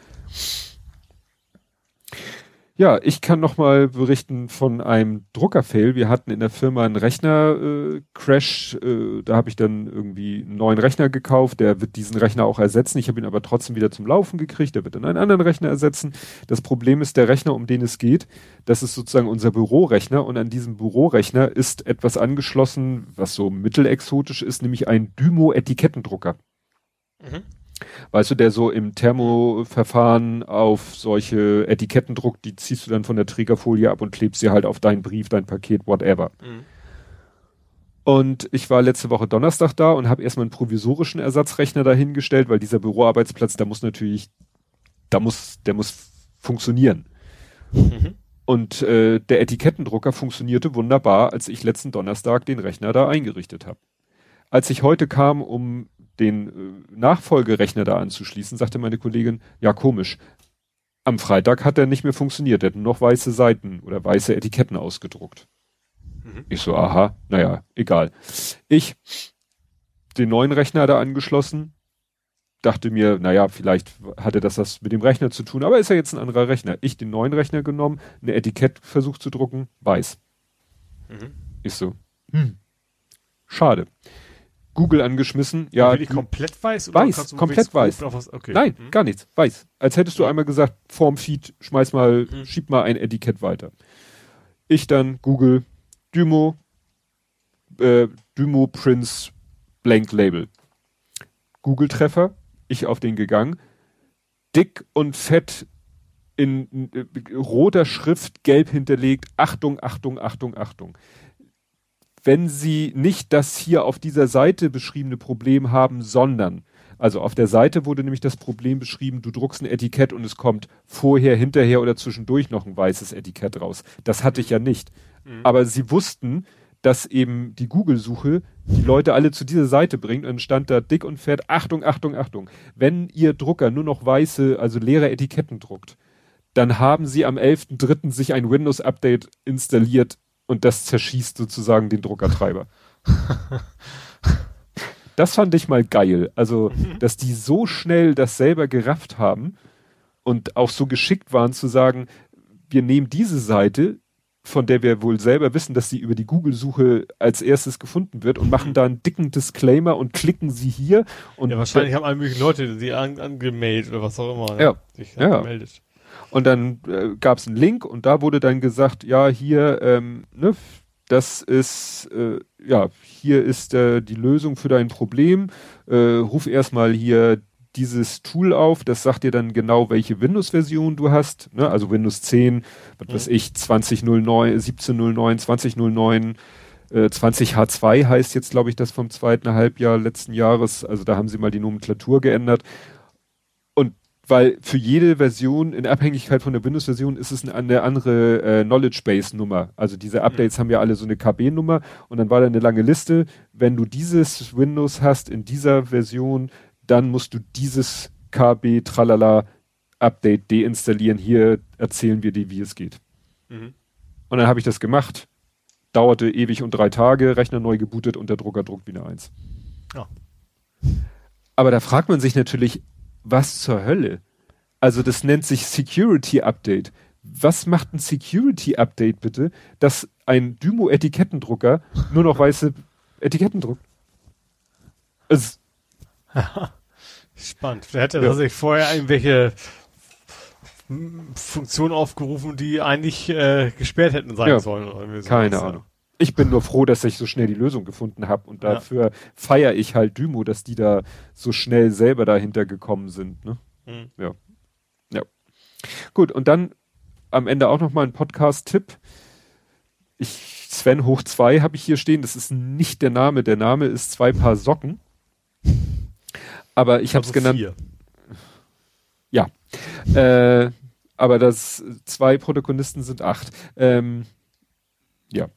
Ja, ich kann noch mal berichten von einem Druckerfail. Wir hatten in der Firma einen Rechner-Crash. Äh, äh, da habe ich dann irgendwie einen neuen Rechner gekauft. Der wird diesen Rechner auch ersetzen. Ich habe ihn aber trotzdem wieder zum Laufen gekriegt. Der wird dann einen anderen Rechner ersetzen. Das Problem ist, der Rechner, um den es geht, das ist sozusagen unser Bürorechner. Und an diesem Bürorechner ist etwas angeschlossen, was so mittelexotisch ist, nämlich ein Dymo-Etikettendrucker. Mhm weißt du, der so im Thermoverfahren auf solche Etiketten druckt, die ziehst du dann von der Trägerfolie ab und klebst sie halt auf deinen Brief, dein Paket, whatever. Mhm. Und ich war letzte Woche Donnerstag da und habe erstmal einen provisorischen Ersatzrechner dahingestellt, weil dieser Büroarbeitsplatz, da muss natürlich, da muss, der muss funktionieren. Mhm. Und äh, der Etikettendrucker funktionierte wunderbar, als ich letzten Donnerstag den Rechner da eingerichtet habe. Als ich heute kam, um den äh, Nachfolgerechner da anzuschließen, sagte meine Kollegin, ja komisch. Am Freitag hat er nicht mehr funktioniert, er hat nur noch weiße Seiten oder weiße Etiketten ausgedruckt. Mhm. Ich so, aha, naja, egal. Ich den neuen Rechner da angeschlossen, dachte mir, naja, vielleicht hatte das was mit dem Rechner zu tun, aber ist ja jetzt ein anderer Rechner. Ich den neuen Rechner genommen, eine Etikett versucht zu drucken, weiß. Mhm. Ich so, hm, schade. Google angeschmissen. Ja, wirklich komplett weiß? Oder weiß, komplett weiß. Okay. Nein, hm. gar nichts. Weiß. Als hättest du einmal gesagt, vorm Feed, schmeiß mal, hm. schieb mal ein Etikett weiter. Ich dann Google, Dymo, äh, Dymo Prince Blank Label. Google-Treffer, ich auf den gegangen. Dick und fett in äh, roter Schrift gelb hinterlegt. Achtung, Achtung, Achtung, Achtung wenn sie nicht das hier auf dieser Seite beschriebene Problem haben, sondern also auf der Seite wurde nämlich das Problem beschrieben, du druckst ein Etikett und es kommt vorher, hinterher oder zwischendurch noch ein weißes Etikett raus. Das hatte ich ja nicht. Mhm. Aber sie wussten, dass eben die Google-Suche die Leute alle zu dieser Seite bringt und dann stand da dick und fett, Achtung, Achtung, Achtung. Wenn ihr Drucker nur noch weiße, also leere Etiketten druckt, dann haben sie am 11.3. sich ein Windows-Update installiert, und das zerschießt sozusagen den Druckertreiber. das fand ich mal geil. Also, mhm. dass die so schnell das selber gerafft haben und auch so geschickt waren zu sagen, wir nehmen diese Seite, von der wir wohl selber wissen, dass sie über die Google-Suche als erstes gefunden wird und machen da einen dicken Disclaimer und klicken sie hier. Und ja, wahrscheinlich haben alle möglichen Leute sie an, angemeldet oder was auch immer. Ne? Ja. Sich ja. angemeldet. Und dann äh, gab es einen Link und da wurde dann gesagt, ja, hier, ähm, ne, das ist, äh, ja, hier ist äh, die Lösung für dein Problem. Äh, ruf erstmal hier dieses Tool auf, das sagt dir dann genau, welche Windows-Version du hast. Ne? Also Windows 10, was mhm. weiß ich, 2009, 1709, 2009, äh, 20H2 heißt jetzt, glaube ich, das vom zweiten Halbjahr letzten Jahres. Also da haben sie mal die Nomenklatur geändert weil für jede Version in Abhängigkeit von der Windows-Version ist es eine, andere äh, Knowledge Base Nummer. Also diese mhm. Updates mhm. haben ja alle so eine KB-Nummer und dann war da eine lange Liste. Wenn du dieses Windows hast in dieser Version, dann musst du dieses KB Tralala Update deinstallieren. Hier erzählen wir dir, wie es geht. Mhm. Und dann habe ich das gemacht. Dauerte ewig und drei Tage, Rechner neu gebootet und der Drucker druckt wieder eins. Ja. Aber da fragt man sich natürlich, was zur Hölle? Also das nennt sich Security Update. Was macht ein Security Update bitte, dass ein Dymo Etikettendrucker nur noch weiße Etiketten druckt? Es Spannend. Vielleicht hätte er ja. sich vorher irgendwelche Funktionen aufgerufen, die eigentlich äh, gesperrt hätten sein ja, sollen. So keine Ahnung ich bin nur froh, dass ich so schnell die Lösung gefunden habe und dafür ja. feiere ich halt Dymo, dass die da so schnell selber dahinter gekommen sind. Ne? Mhm. Ja. Ja. Gut, und dann am Ende auch nochmal ein Podcast-Tipp. Ich, Sven hoch zwei habe ich hier stehen. Das ist nicht der Name. Der Name ist zwei Paar Socken. Aber ich habe es also genannt. Vier. Ja. Äh, aber das zwei Protagonisten sind acht. Ähm, ja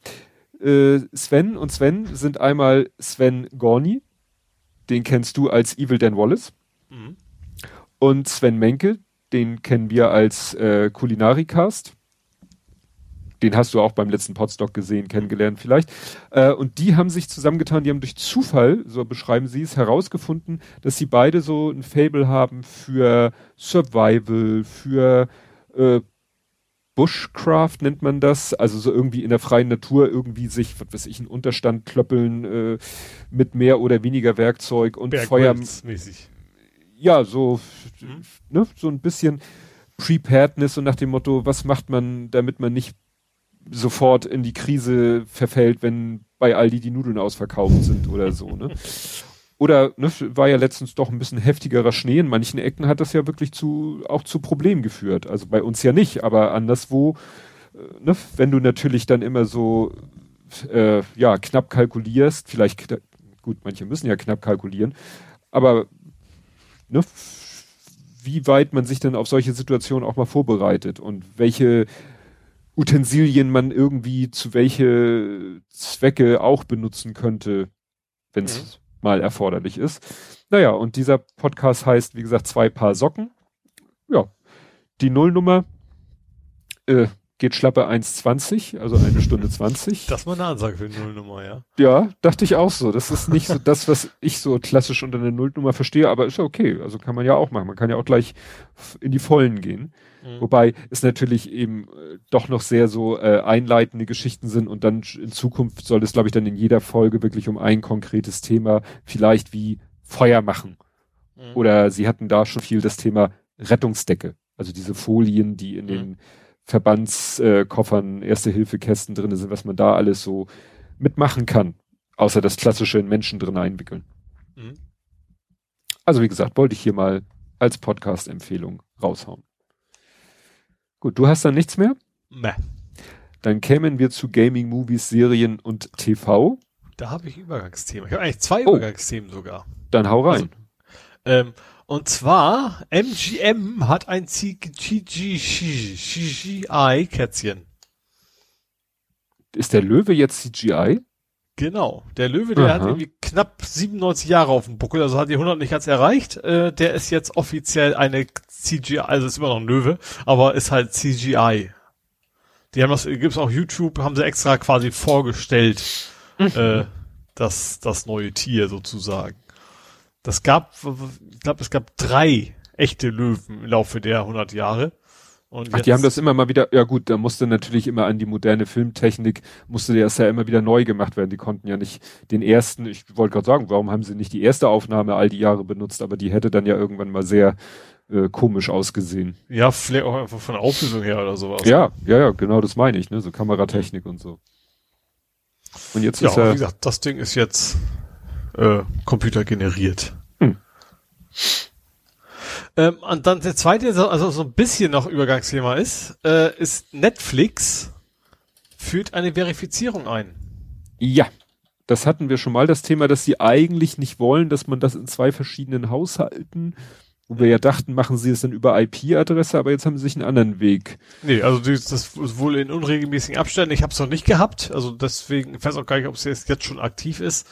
äh, Sven und Sven sind einmal Sven Gorni, den kennst du als Evil Dan Wallace. Mhm. Und Sven Menke, den kennen wir als äh, Kulinarikast. den hast du auch beim letzten Podstock gesehen, kennengelernt vielleicht. Äh, und die haben sich zusammengetan, die haben durch Zufall, so beschreiben sie es, herausgefunden, dass sie beide so ein Fable haben für Survival, für äh, Bushcraft nennt man das, also so irgendwie in der freien Natur irgendwie sich, was weiß ich, einen Unterstand klöppeln äh, mit mehr oder weniger Werkzeug und Feuer. Ja, so, mhm. ne, so ein bisschen Preparedness und nach dem Motto, was macht man, damit man nicht sofort in die Krise verfällt, wenn bei Aldi die Nudeln ausverkauft sind oder so, ne? Oder ne, war ja letztens doch ein bisschen heftigerer Schnee. In manchen Ecken hat das ja wirklich zu auch zu Problemen geführt. Also bei uns ja nicht, aber anderswo, äh, ne, wenn du natürlich dann immer so äh, ja knapp kalkulierst, vielleicht gut, manche müssen ja knapp kalkulieren, aber ne, wie weit man sich dann auf solche Situationen auch mal vorbereitet und welche Utensilien man irgendwie zu welche Zwecke auch benutzen könnte, wenn es mhm. Mal erforderlich ist. Naja, und dieser Podcast heißt, wie gesagt, zwei Paar Socken. Ja, die Nullnummer äh, geht schlappe 1,20, also eine Stunde 20. Das war eine Ansage für die Nullnummer, ja. Ja, dachte ich auch so. Das ist nicht so das, was ich so klassisch unter einer Nullnummer verstehe, aber ist ja okay. Also kann man ja auch machen. Man kann ja auch gleich in die Vollen gehen. Mhm. Wobei es natürlich eben äh, doch noch sehr so äh, einleitende Geschichten sind und dann in Zukunft soll es, glaube ich, dann in jeder Folge wirklich um ein konkretes Thema, vielleicht wie Feuer machen. Mhm. Oder sie hatten da schon viel das Thema Rettungsdecke. Also diese Folien, die in mhm. den Verbandskoffern, Erste-Hilfe-Kästen drin sind, was man da alles so mitmachen kann. Außer das klassische in Menschen drin einwickeln. Mhm. Also wie gesagt, wollte ich hier mal als Podcast-Empfehlung raushauen. Gut, du hast dann nichts mehr? Nee. Dann kämen wir zu Gaming, Movies, Serien und TV. Da habe ich Übergangsthemen. Ich habe eigentlich zwei oh. Übergangsthemen sogar. Dann hau rein. Also, ähm, und zwar, MGM hat ein CGI-Kätzchen. Ist der Löwe jetzt CGI? Genau. Der Löwe, der Aha. hat irgendwie knapp 97 Jahre auf dem Buckel, also hat die 100 nicht ganz erreicht. Äh, der ist jetzt offiziell eine CGI, also ist immer noch ein Löwe, aber ist halt CGI. Die haben das, gibt's auch YouTube, haben sie extra quasi vorgestellt, mhm. äh, das, das neue Tier sozusagen. Das gab, ich glaube, es gab drei echte Löwen im Laufe der 100 Jahre. Und Ach, die haben das immer mal wieder, ja gut, da musste natürlich immer an die moderne Filmtechnik, musste das ja immer wieder neu gemacht werden. Die konnten ja nicht den ersten, ich wollte gerade sagen, warum haben sie nicht die erste Aufnahme all die Jahre benutzt, aber die hätte dann ja irgendwann mal sehr äh, komisch ausgesehen. Ja, vielleicht auch einfach von der Auflösung her oder sowas. Ja, ja, ja, genau, das meine ich, ne, so Kameratechnik und so. Und jetzt ja, ist ja, wie gesagt, das Ding ist jetzt äh, computergeneriert. Hm. Ähm, und dann der zweite, also so ein bisschen noch Übergangsthema ist, äh, ist Netflix führt eine Verifizierung ein. Ja, das hatten wir schon mal, das Thema, dass sie eigentlich nicht wollen, dass man das in zwei verschiedenen Haushalten, wo wir ja dachten, machen sie es dann über IP-Adresse, aber jetzt haben sie sich einen anderen Weg. Nee, also das ist wohl in unregelmäßigen Abständen. Ich habe es noch nicht gehabt, also deswegen, ich weiß auch gar nicht, ob es jetzt schon aktiv ist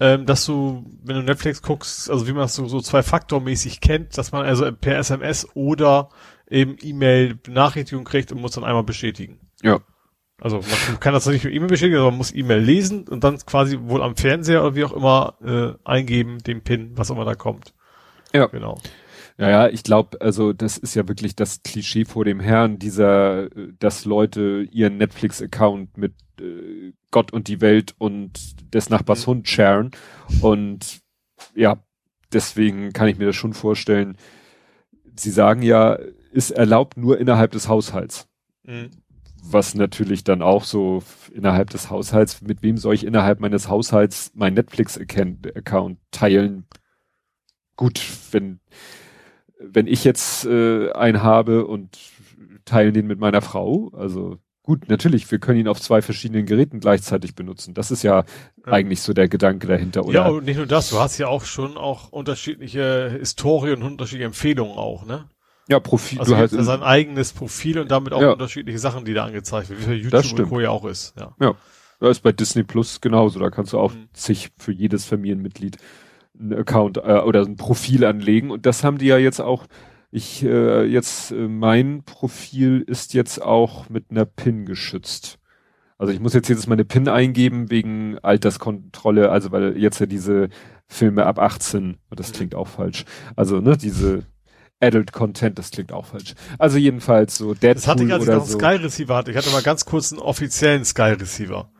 ähm, dass du, wenn du Netflix guckst, also wie man es so, so zwei-Faktor-mäßig kennt, dass man also per SMS oder eben E-Mail-Benachrichtigung kriegt und muss dann einmal bestätigen. Ja. Also man kann das nicht mit E-Mail bestätigen, aber man muss E-Mail lesen und dann quasi wohl am Fernseher oder wie auch immer äh, eingeben, den PIN, was immer da kommt. Ja. Genau. Ja, ja, ich glaube, also das ist ja wirklich das Klischee vor dem Herrn, dieser, dass Leute ihren Netflix-Account mit äh, Gott und die Welt und des Nachbars mhm. Hund sharen. Und ja, deswegen kann ich mir das schon vorstellen. Sie sagen ja, ist erlaubt nur innerhalb des Haushalts. Mhm. Was natürlich dann auch so innerhalb des Haushalts, mit wem soll ich innerhalb meines Haushalts mein Netflix-Account teilen? Gut, wenn wenn ich jetzt äh, einen habe und teilen den mit meiner Frau, also gut, natürlich, wir können ihn auf zwei verschiedenen Geräten gleichzeitig benutzen. Das ist ja, ja. eigentlich so der Gedanke dahinter, oder? Ja, und nicht nur das, du hast ja auch schon auch unterschiedliche Historie und unterschiedliche Empfehlungen auch, ne? Ja, Profil. Also du hast ja sein eigenes Profil und damit auch ja. unterschiedliche Sachen, die da angezeigt werden, wie YouTube das stimmt. und Co. ja auch ist. Ja. ja. Das ist bei Disney Plus genauso. Da kannst du auch mhm. sich für jedes Familienmitglied einen Account äh, oder ein Profil anlegen. Und das haben die ja jetzt auch Ich äh, jetzt äh, mein Profil ist jetzt auch mit einer PIN geschützt. Also ich muss jetzt jedes Mal eine PIN eingeben wegen Alterskontrolle, also weil jetzt ja diese Filme ab 18, das klingt auch falsch. Also ne, diese Adult Content, das klingt auch falsch. Also jedenfalls so Deadpool Das hatte ich, als ich noch einen so. Sky Receiver hatte. Ich hatte mal ganz kurz einen offiziellen Sky Receiver.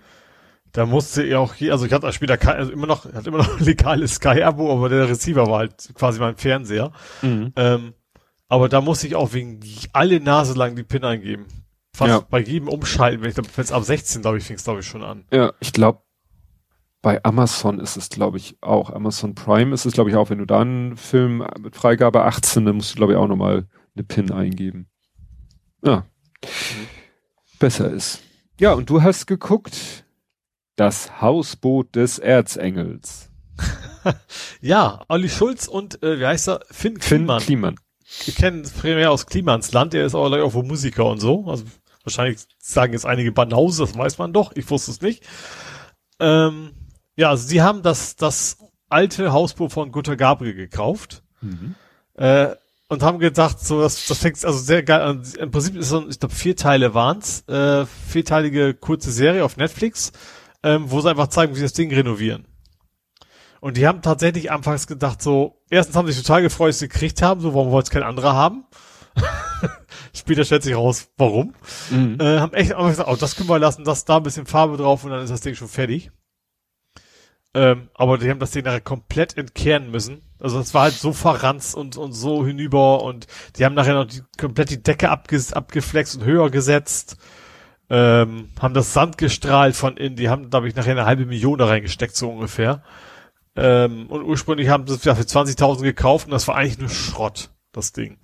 Da musste ich auch hier, also ich hatte später kein, also immer noch, hatte immer noch ein legales Sky-Abo, aber der Receiver war halt quasi mein Fernseher. Mhm. Ähm, aber da musste ich auch wegen alle Nase lang die PIN eingeben. Fast ja. bei jedem Umschalten, wenn ich wenn ab 16, glaube ich, fing es glaube ich schon an. Ja, ich glaube, bei Amazon ist es, glaube ich, auch. Amazon Prime ist es, glaube ich, auch, wenn du da einen Film mit Freigabe 18, dann musst du, glaube ich, auch nochmal eine PIN eingeben. Ja. Mhm. Besser ist. Ja, und du hast geguckt, das Hausboot des Erzengels. ja, Olli Schulz und, äh, wie heißt er? Finn Kliman. Finn Kliman. Wir kennen primär aus Klimans Land, der ist auch auch Musiker und so. Also wahrscheinlich sagen jetzt einige Banause, das weiß man doch, ich wusste es nicht. Ähm, ja, also sie haben das, das alte Hausboot von Gutter Gabriel gekauft. Mhm. Äh, und haben gedacht, so, das, das fängt also sehr geil an. Im Prinzip ist so, ich glaube, vier Teile waren's, äh, vierteilige kurze Serie auf Netflix, ähm, wo sie einfach zeigen, wie sie das Ding renovieren. Und die haben tatsächlich anfangs gedacht, so, erstens haben sie sich total gefreut, dass sie gekriegt haben, so, warum wollen es kein anderer haben? Später stellt sich raus, warum. Mhm. Äh, haben echt einfach gesagt, oh, das können wir lassen, das da ein bisschen Farbe drauf und dann ist das Ding schon fertig. Ähm, aber die haben das Ding nachher komplett entkehren müssen. Also das war halt so verranzt und, und so hinüber und die haben nachher noch die, komplett die Decke abge, abgeflext und höher gesetzt. Ähm, haben das Sand gestrahlt von innen, die haben, glaube ich, nachher eine halbe Million da reingesteckt, so ungefähr. Ähm, und ursprünglich haben sie es ja für 20.000 gekauft und das war eigentlich nur Schrott, das Ding.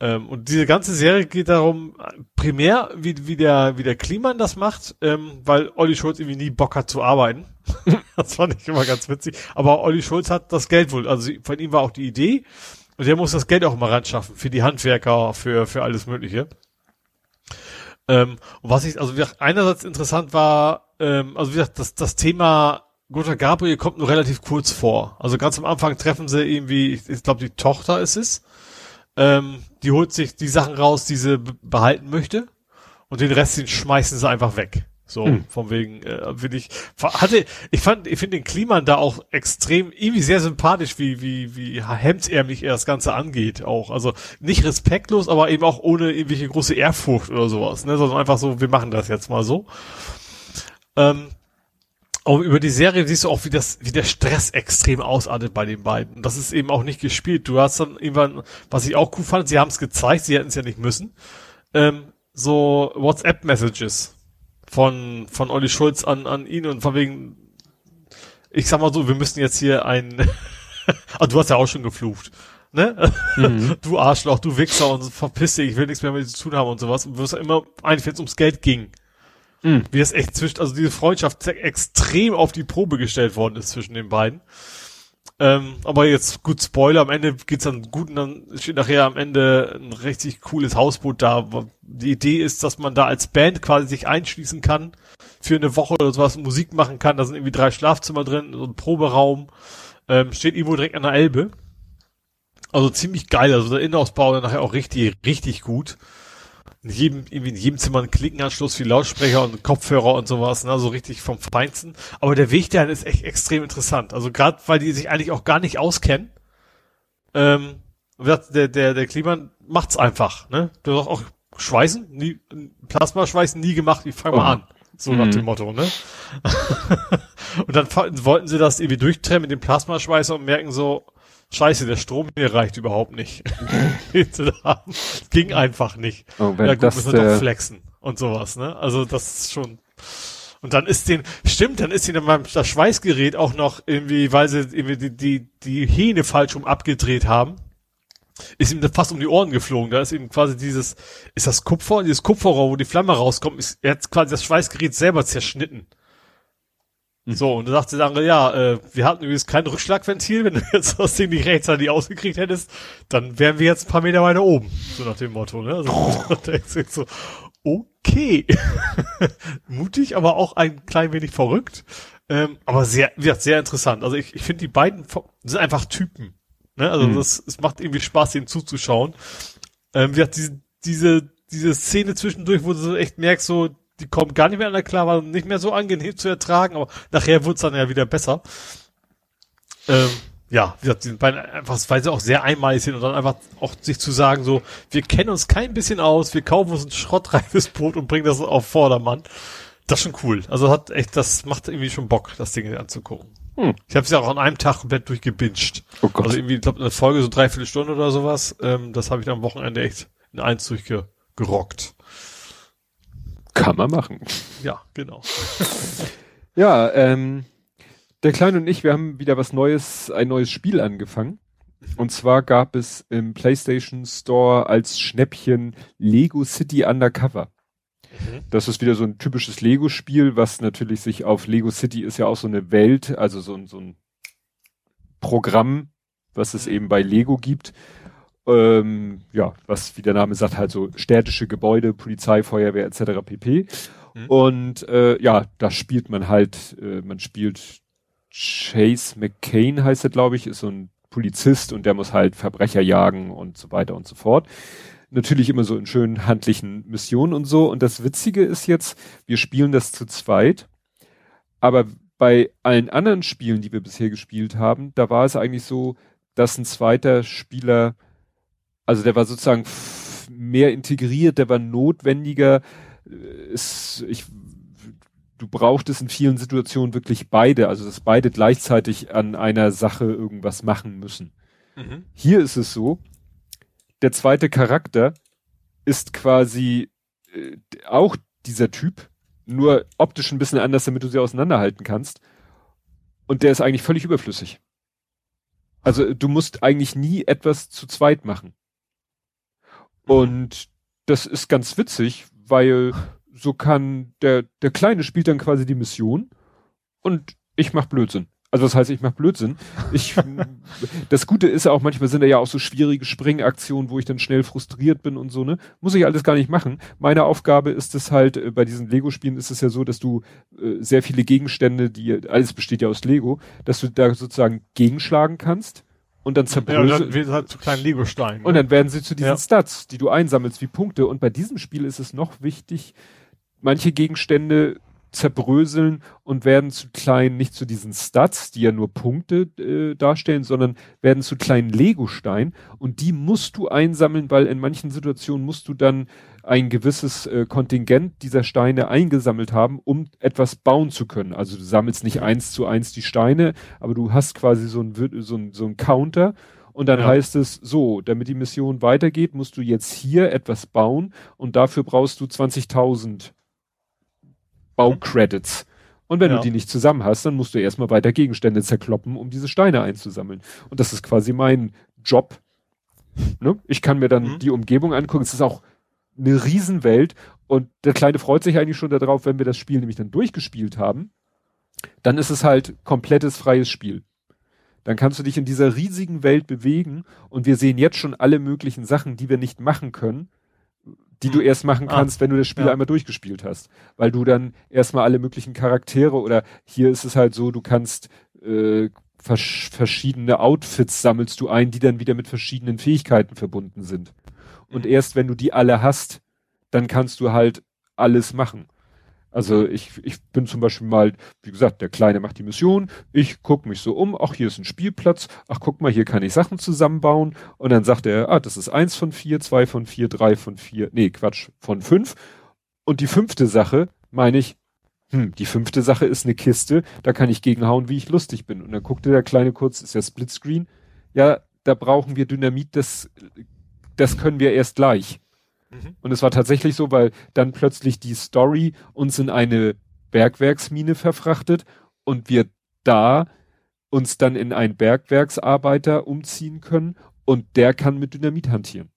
Ähm, und diese ganze Serie geht darum, primär, wie, wie der, wie der Kliman das macht, ähm, weil Olli Schulz irgendwie nie Bock hat zu arbeiten. das fand ich immer ganz witzig. Aber Olli Schulz hat das Geld wohl, also von ihm war auch die Idee. Und der muss das Geld auch mal ran schaffen für die Handwerker, für, für alles Mögliche. Ähm, und was ich, also wie gesagt, einerseits interessant war, ähm, also wie gesagt, das, das Thema Guter Gabriel kommt nur relativ kurz vor. Also ganz am Anfang treffen sie irgendwie, ich, ich glaube, die Tochter ist es, ähm, die holt sich die Sachen raus, die sie behalten möchte. Und den Rest, den schmeißen sie einfach weg. So, hm. von wegen, äh, will ich, hatte, ich fand, ich finde den Kliman da auch extrem, irgendwie sehr sympathisch, wie, wie, wie hemdsärmlich er das Ganze angeht, auch. Also, nicht respektlos, aber eben auch ohne irgendwelche große Ehrfurcht oder sowas, ne, sondern einfach so, wir machen das jetzt mal so. Ähm, aber über die Serie siehst du auch, wie das, wie der Stress extrem ausartet bei den beiden. Das ist eben auch nicht gespielt. Du hast dann irgendwann, was ich auch cool fand, sie haben es gezeigt, sie hätten es ja nicht müssen, ähm, so WhatsApp-Messages von, von Olli Schulz an, an ihn und von wegen, ich sag mal so, wir müssen jetzt hier ein, ah, du hast ja auch schon geflucht, ne? Mhm. Du Arschloch, du Wichser und verpiss dich, ich will nichts mehr mit dir zu tun haben und sowas. Und wirst immer, eigentlich wenn es ums Geld ging, Mhm. Wie das echt zwischen, also diese Freundschaft extrem auf die Probe gestellt worden ist zwischen den beiden. Ähm, aber jetzt gut Spoiler, am Ende geht's dann gut und dann steht nachher am Ende ein richtig cooles Hausboot da. Die Idee ist, dass man da als Band quasi sich einschließen kann für eine Woche oder sowas, Musik machen kann. Da sind irgendwie drei Schlafzimmer drin, so ein Proberaum. Ähm, steht irgendwo direkt an der Elbe. Also ziemlich geil, also der Innenausbau dann nachher auch richtig, richtig gut in jedem, irgendwie in jedem Zimmer ein Klinkenanschluss wie Lautsprecher und Kopfhörer und sowas, ne, so richtig vom Feinsten. Aber der Weg dahin ist echt extrem interessant. Also gerade, weil die sich eigentlich auch gar nicht auskennen. Ähm, der, der, der Kliman macht's einfach, ne? Du sagst auch Schweißen, nie, Plasmaschweißen nie gemacht, ich fang mal oh. an. So mhm. nach dem Motto, ne? und dann wollten sie das irgendwie durchtrennen mit dem Plasmaschweißer und merken so, Scheiße, der Strom hier reicht überhaupt nicht. Ging einfach nicht. Oh, wenn ja gut, das müssen wir doch flexen und sowas, ne? Also das ist schon. Und dann ist den, stimmt, dann ist ihnen beim das Schweißgerät auch noch irgendwie, weil sie irgendwie die, die, die Hähne falsch rum abgedreht haben, ist ihm fast um die Ohren geflogen. Da ist eben quasi dieses, ist das Kupfer, dieses Kupferrohr, wo die Flamme rauskommt, ist, er hat quasi das Schweißgerät selber zerschnitten. Mhm. So, und da sagte der andere, ja, äh, wir hatten übrigens kein Rückschlagventil, wenn du jetzt das Ding nicht rechtzeitig ausgekriegt hättest, dann wären wir jetzt ein paar Meter weiter oben. So nach dem Motto, ne? Also, oh. so, okay. Mutig, aber auch ein klein wenig verrückt. Ähm, aber sehr, ja, sehr interessant. Also ich, ich finde, die beiden sind einfach Typen. Ne? Also mhm. das, es macht irgendwie Spaß, ihm zuzuschauen. Ähm, wie hat diese, diese, diese Szene zwischendurch, wo du so echt merkst, so, die kommen gar nicht mehr an der klar, war nicht mehr so angenehm zu ertragen, aber nachher wurde es dann ja wieder besser. Ähm, ja, wie gesagt, die beiden einfach, weil sie auch sehr einmalig sind und dann einfach auch sich zu sagen, so, wir kennen uns kein bisschen aus, wir kaufen uns ein schrottreifes Boot und bringen das auf Vordermann. Das ist schon cool. Also hat echt, das macht irgendwie schon Bock, das Ding anzugucken. Hm. Ich habe es ja auch an einem Tag komplett durchgebinged. Oh Gott. Also irgendwie, ich glaube, eine Folge so dreiviertel Stunde oder sowas. Ähm, das habe ich am Wochenende echt in eins durchgerockt. Kann man machen. Ja, genau. ja, ähm, der Kleine und ich, wir haben wieder was Neues, ein neues Spiel angefangen. Und zwar gab es im PlayStation Store als Schnäppchen Lego City Undercover. Mhm. Das ist wieder so ein typisches Lego-Spiel, was natürlich sich auf Lego City ist ja auch so eine Welt, also so, ein so ein Programm, was es eben bei Lego gibt. Ähm, ja, was wie der Name sagt, halt so städtische Gebäude, Polizei, Feuerwehr etc. pp. Mhm. Und äh, ja, da spielt man halt, äh, man spielt Chase McCain heißt er, glaube ich, ist so ein Polizist und der muss halt Verbrecher jagen und so weiter und so fort natürlich immer so in schönen handlichen Missionen und so. Und das Witzige ist jetzt, wir spielen das zu zweit, aber bei allen anderen Spielen, die wir bisher gespielt haben, da war es eigentlich so, dass ein zweiter Spieler, also der war sozusagen mehr integriert, der war notwendiger. Äh, ich, du brauchtest in vielen Situationen wirklich beide, also dass beide gleichzeitig an einer Sache irgendwas machen müssen. Mhm. Hier ist es so, der zweite Charakter ist quasi äh, auch dieser Typ, nur optisch ein bisschen anders, damit du sie auseinanderhalten kannst. Und der ist eigentlich völlig überflüssig. Also du musst eigentlich nie etwas zu zweit machen. Und das ist ganz witzig, weil so kann der, der Kleine spielt dann quasi die Mission und ich mach Blödsinn. Also das heißt, ich mache Blödsinn. Ich, das Gute ist ja auch, manchmal sind da ja auch so schwierige Springaktionen, wo ich dann schnell frustriert bin und so, ne? Muss ich alles gar nicht machen. Meine Aufgabe ist es halt, äh, bei diesen Lego-Spielen ist es ja so, dass du äh, sehr viele Gegenstände, die, alles besteht ja aus Lego, dass du da sozusagen gegenschlagen kannst und dann zerbröseln. Ja, und dann halt zu kleinen Lego-Steinen. Ne? Und dann werden sie zu diesen ja. Stats, die du einsammelst wie Punkte. Und bei diesem Spiel ist es noch wichtig, manche Gegenstände zerbröseln und werden zu kleinen, nicht zu diesen Stats, die ja nur Punkte äh, darstellen, sondern werden zu kleinen Lego-Steinen und die musst du einsammeln, weil in manchen Situationen musst du dann ein gewisses äh, Kontingent dieser Steine eingesammelt haben, um etwas bauen zu können. Also du sammelst nicht eins zu eins die Steine, aber du hast quasi so ein, so ein, so ein Counter und dann ja. heißt es so, damit die Mission weitergeht, musst du jetzt hier etwas bauen und dafür brauchst du 20.000 Baucredits. Und wenn ja. du die nicht zusammen hast, dann musst du erstmal weiter Gegenstände zerkloppen, um diese Steine einzusammeln. Und das ist quasi mein Job. Ne? Ich kann mir dann mhm. die Umgebung angucken. Es ist auch eine Riesenwelt. Und der Kleine freut sich eigentlich schon darauf, wenn wir das Spiel nämlich dann durchgespielt haben. Dann ist es halt komplettes freies Spiel. Dann kannst du dich in dieser riesigen Welt bewegen und wir sehen jetzt schon alle möglichen Sachen, die wir nicht machen können, die du hm. erst machen ah. kannst, ah, wenn du das Spiel ja. einmal durchgespielt hast. Weil du dann erstmal alle möglichen Charaktere oder hier ist es halt so, du kannst äh, vers verschiedene Outfits sammelst du ein, die dann wieder mit verschiedenen Fähigkeiten verbunden sind. Und mhm. erst wenn du die alle hast, dann kannst du halt alles machen. Also ich, ich bin zum Beispiel mal, wie gesagt, der Kleine macht die Mission, ich gucke mich so um, ach, hier ist ein Spielplatz, ach, guck mal, hier kann ich Sachen zusammenbauen. Und dann sagt er, ah, das ist eins von vier, zwei von vier, drei von vier, nee, Quatsch, von fünf. Und die fünfte Sache, meine ich, hm, die fünfte Sache ist eine Kiste, da kann ich gegenhauen, wie ich lustig bin. Und dann guckte der Kleine kurz, ist ja Splitscreen, ja, da brauchen wir Dynamit, das, das können wir erst gleich. Mhm. Und es war tatsächlich so, weil dann plötzlich die Story uns in eine Bergwerksmine verfrachtet und wir da uns dann in einen Bergwerksarbeiter umziehen können und der kann mit Dynamit hantieren.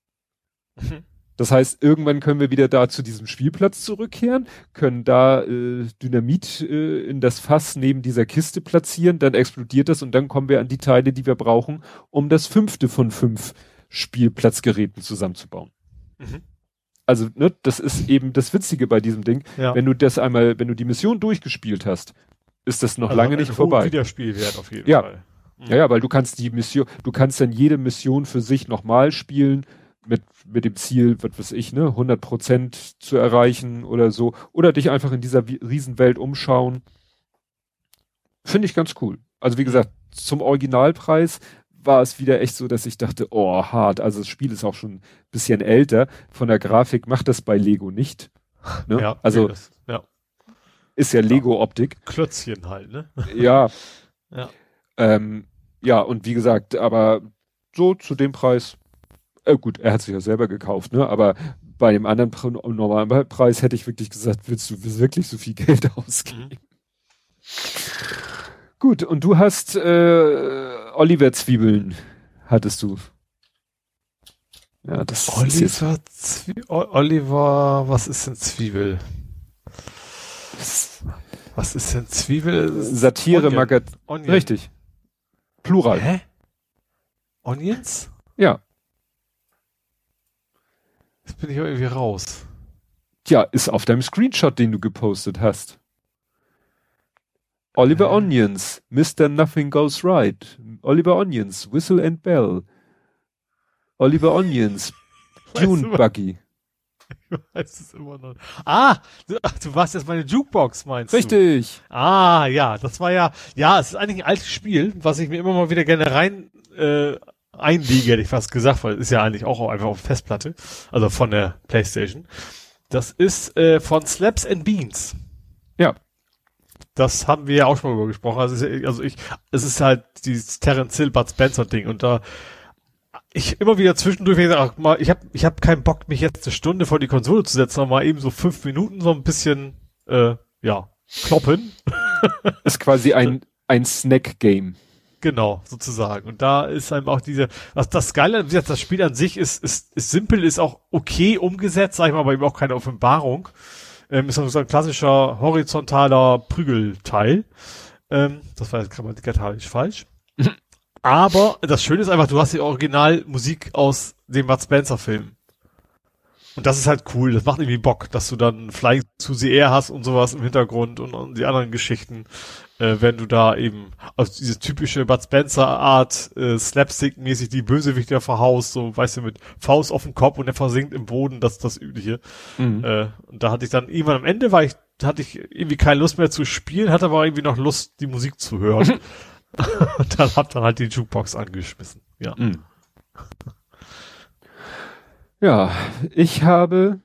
Mhm. Das heißt, irgendwann können wir wieder da zu diesem Spielplatz zurückkehren, können da äh, Dynamit äh, in das Fass neben dieser Kiste platzieren, dann explodiert das und dann kommen wir an die Teile, die wir brauchen, um das fünfte von fünf Spielplatzgeräten zusammenzubauen. Mhm also ne, das ist eben das Witzige bei diesem Ding. Ja. Wenn du das einmal, wenn du die Mission durchgespielt hast, ist das noch also lange nicht vorbei. Wiederspielwert auf jeden ja. Fall. Ja, ja, weil du kannst die Mission, du kannst dann jede Mission für sich nochmal spielen mit, mit dem Ziel, was weiß ich, ne, 100 Prozent zu erreichen oder so. Oder dich einfach in dieser Riesenwelt umschauen. Finde ich ganz cool. Also wie gesagt, zum Originalpreis war es wieder echt so, dass ich dachte, oh, hart. Also das Spiel ist auch schon ein bisschen älter. Von der Grafik macht das bei Lego nicht. Ne? Ja, also das, ja. ist ja Lego-Optik. Klötzchen halt, ne? Ja. ja. Ähm, ja, und wie gesagt, aber so zu dem Preis, äh, gut, er hat sich ja selber gekauft, ne? Aber bei dem anderen normalen Preis hätte ich wirklich gesagt, willst du wirklich so viel Geld ausgeben? Mhm. Gut, und du hast äh, Oliver Zwiebeln, hattest du. Ja, das Oliver, ist Zwie Oliver, was ist denn Zwiebel? Was ist denn Zwiebel? Satire Magazin. Richtig. Plural. Hä? Onions? Ja. Jetzt bin ich irgendwie raus. Ja, ist auf deinem Screenshot, den du gepostet hast. Oliver äh. Onions, Mr. Nothing Goes Right. Oliver Onions, Whistle and Bell. Oliver Onions, Dune Buggy. Ich weiß es immer noch. Ah, du, ach, du warst jetzt meine Jukebox, meinst Richtig. du? Richtig. Ah, ja, das war ja, ja, es ist eigentlich ein altes Spiel, was ich mir immer mal wieder gerne rein äh, einlege, hätte ich fast gesagt, weil es ist ja eigentlich auch einfach auf Festplatte, also von der Playstation. Das ist äh, von Slaps and Beans. Ja. Das haben wir ja auch schon mal über gesprochen. Also, also ich, es ist halt dieses Terence Hill, Bud Spencer Ding und da ich immer wieder zwischendurch gesagt, mal, ich habe ich hab keinen Bock, mich jetzt eine Stunde vor die Konsole zu setzen, aber mal eben so fünf Minuten so ein bisschen, äh, ja, kloppen. ist quasi ein, ein Snack-Game. Genau, sozusagen. Und da ist einem auch diese, was das Geile, wie gesagt, das Spiel an sich ist, ist, ist simpel, ist auch okay umgesetzt, sag ich mal, aber eben auch keine Offenbarung. Ähm, ist so ein klassischer horizontaler Prügelteil. Ähm, das war jetzt grammatikalisch falsch. Aber das Schöne ist einfach, du hast die Originalmusik aus dem Bud Spencer Film. Und das ist halt cool. Das macht irgendwie Bock, dass du dann Flying to the Air hast und sowas im Hintergrund und, und die anderen Geschichten, äh, wenn du da eben also diese typische Bud Spencer Art äh, Slapstick-mäßig die Bösewichter verhaust, so weißt du mit Faust auf dem Kopf und er versinkt im Boden, das ist das übliche. Mhm. Äh, und da hatte ich dann irgendwann am Ende war ich hatte ich irgendwie keine Lust mehr zu spielen, hatte aber irgendwie noch Lust die Musik zu hören. und dann hab dann halt die Jukebox angeschmissen. Ja. Mhm. Ja, ich habe,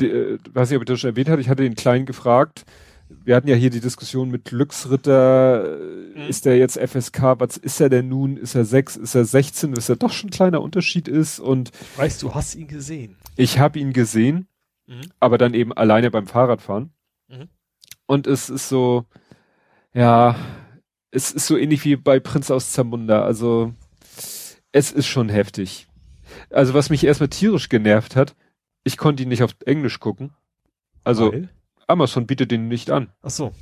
äh, weiß nicht, ob ich das schon erwähnt hatte, ich hatte den Kleinen gefragt, wir hatten ja hier die Diskussion mit Glücksritter, mhm. ist der jetzt FSK, was ist er denn nun? Ist er 6, ist er 16, dass er doch schon ein kleiner Unterschied ist und Weißt du, hast ihn gesehen? Ich habe ihn gesehen, mhm. aber dann eben alleine beim Fahrradfahren. Mhm. Und es ist so, ja, es ist so ähnlich wie bei Prinz aus Zamunda. Also es ist schon heftig. Also was mich erstmal tierisch genervt hat, ich konnte ihn nicht auf Englisch gucken. Also Weil? Amazon bietet den nicht an. Ach so.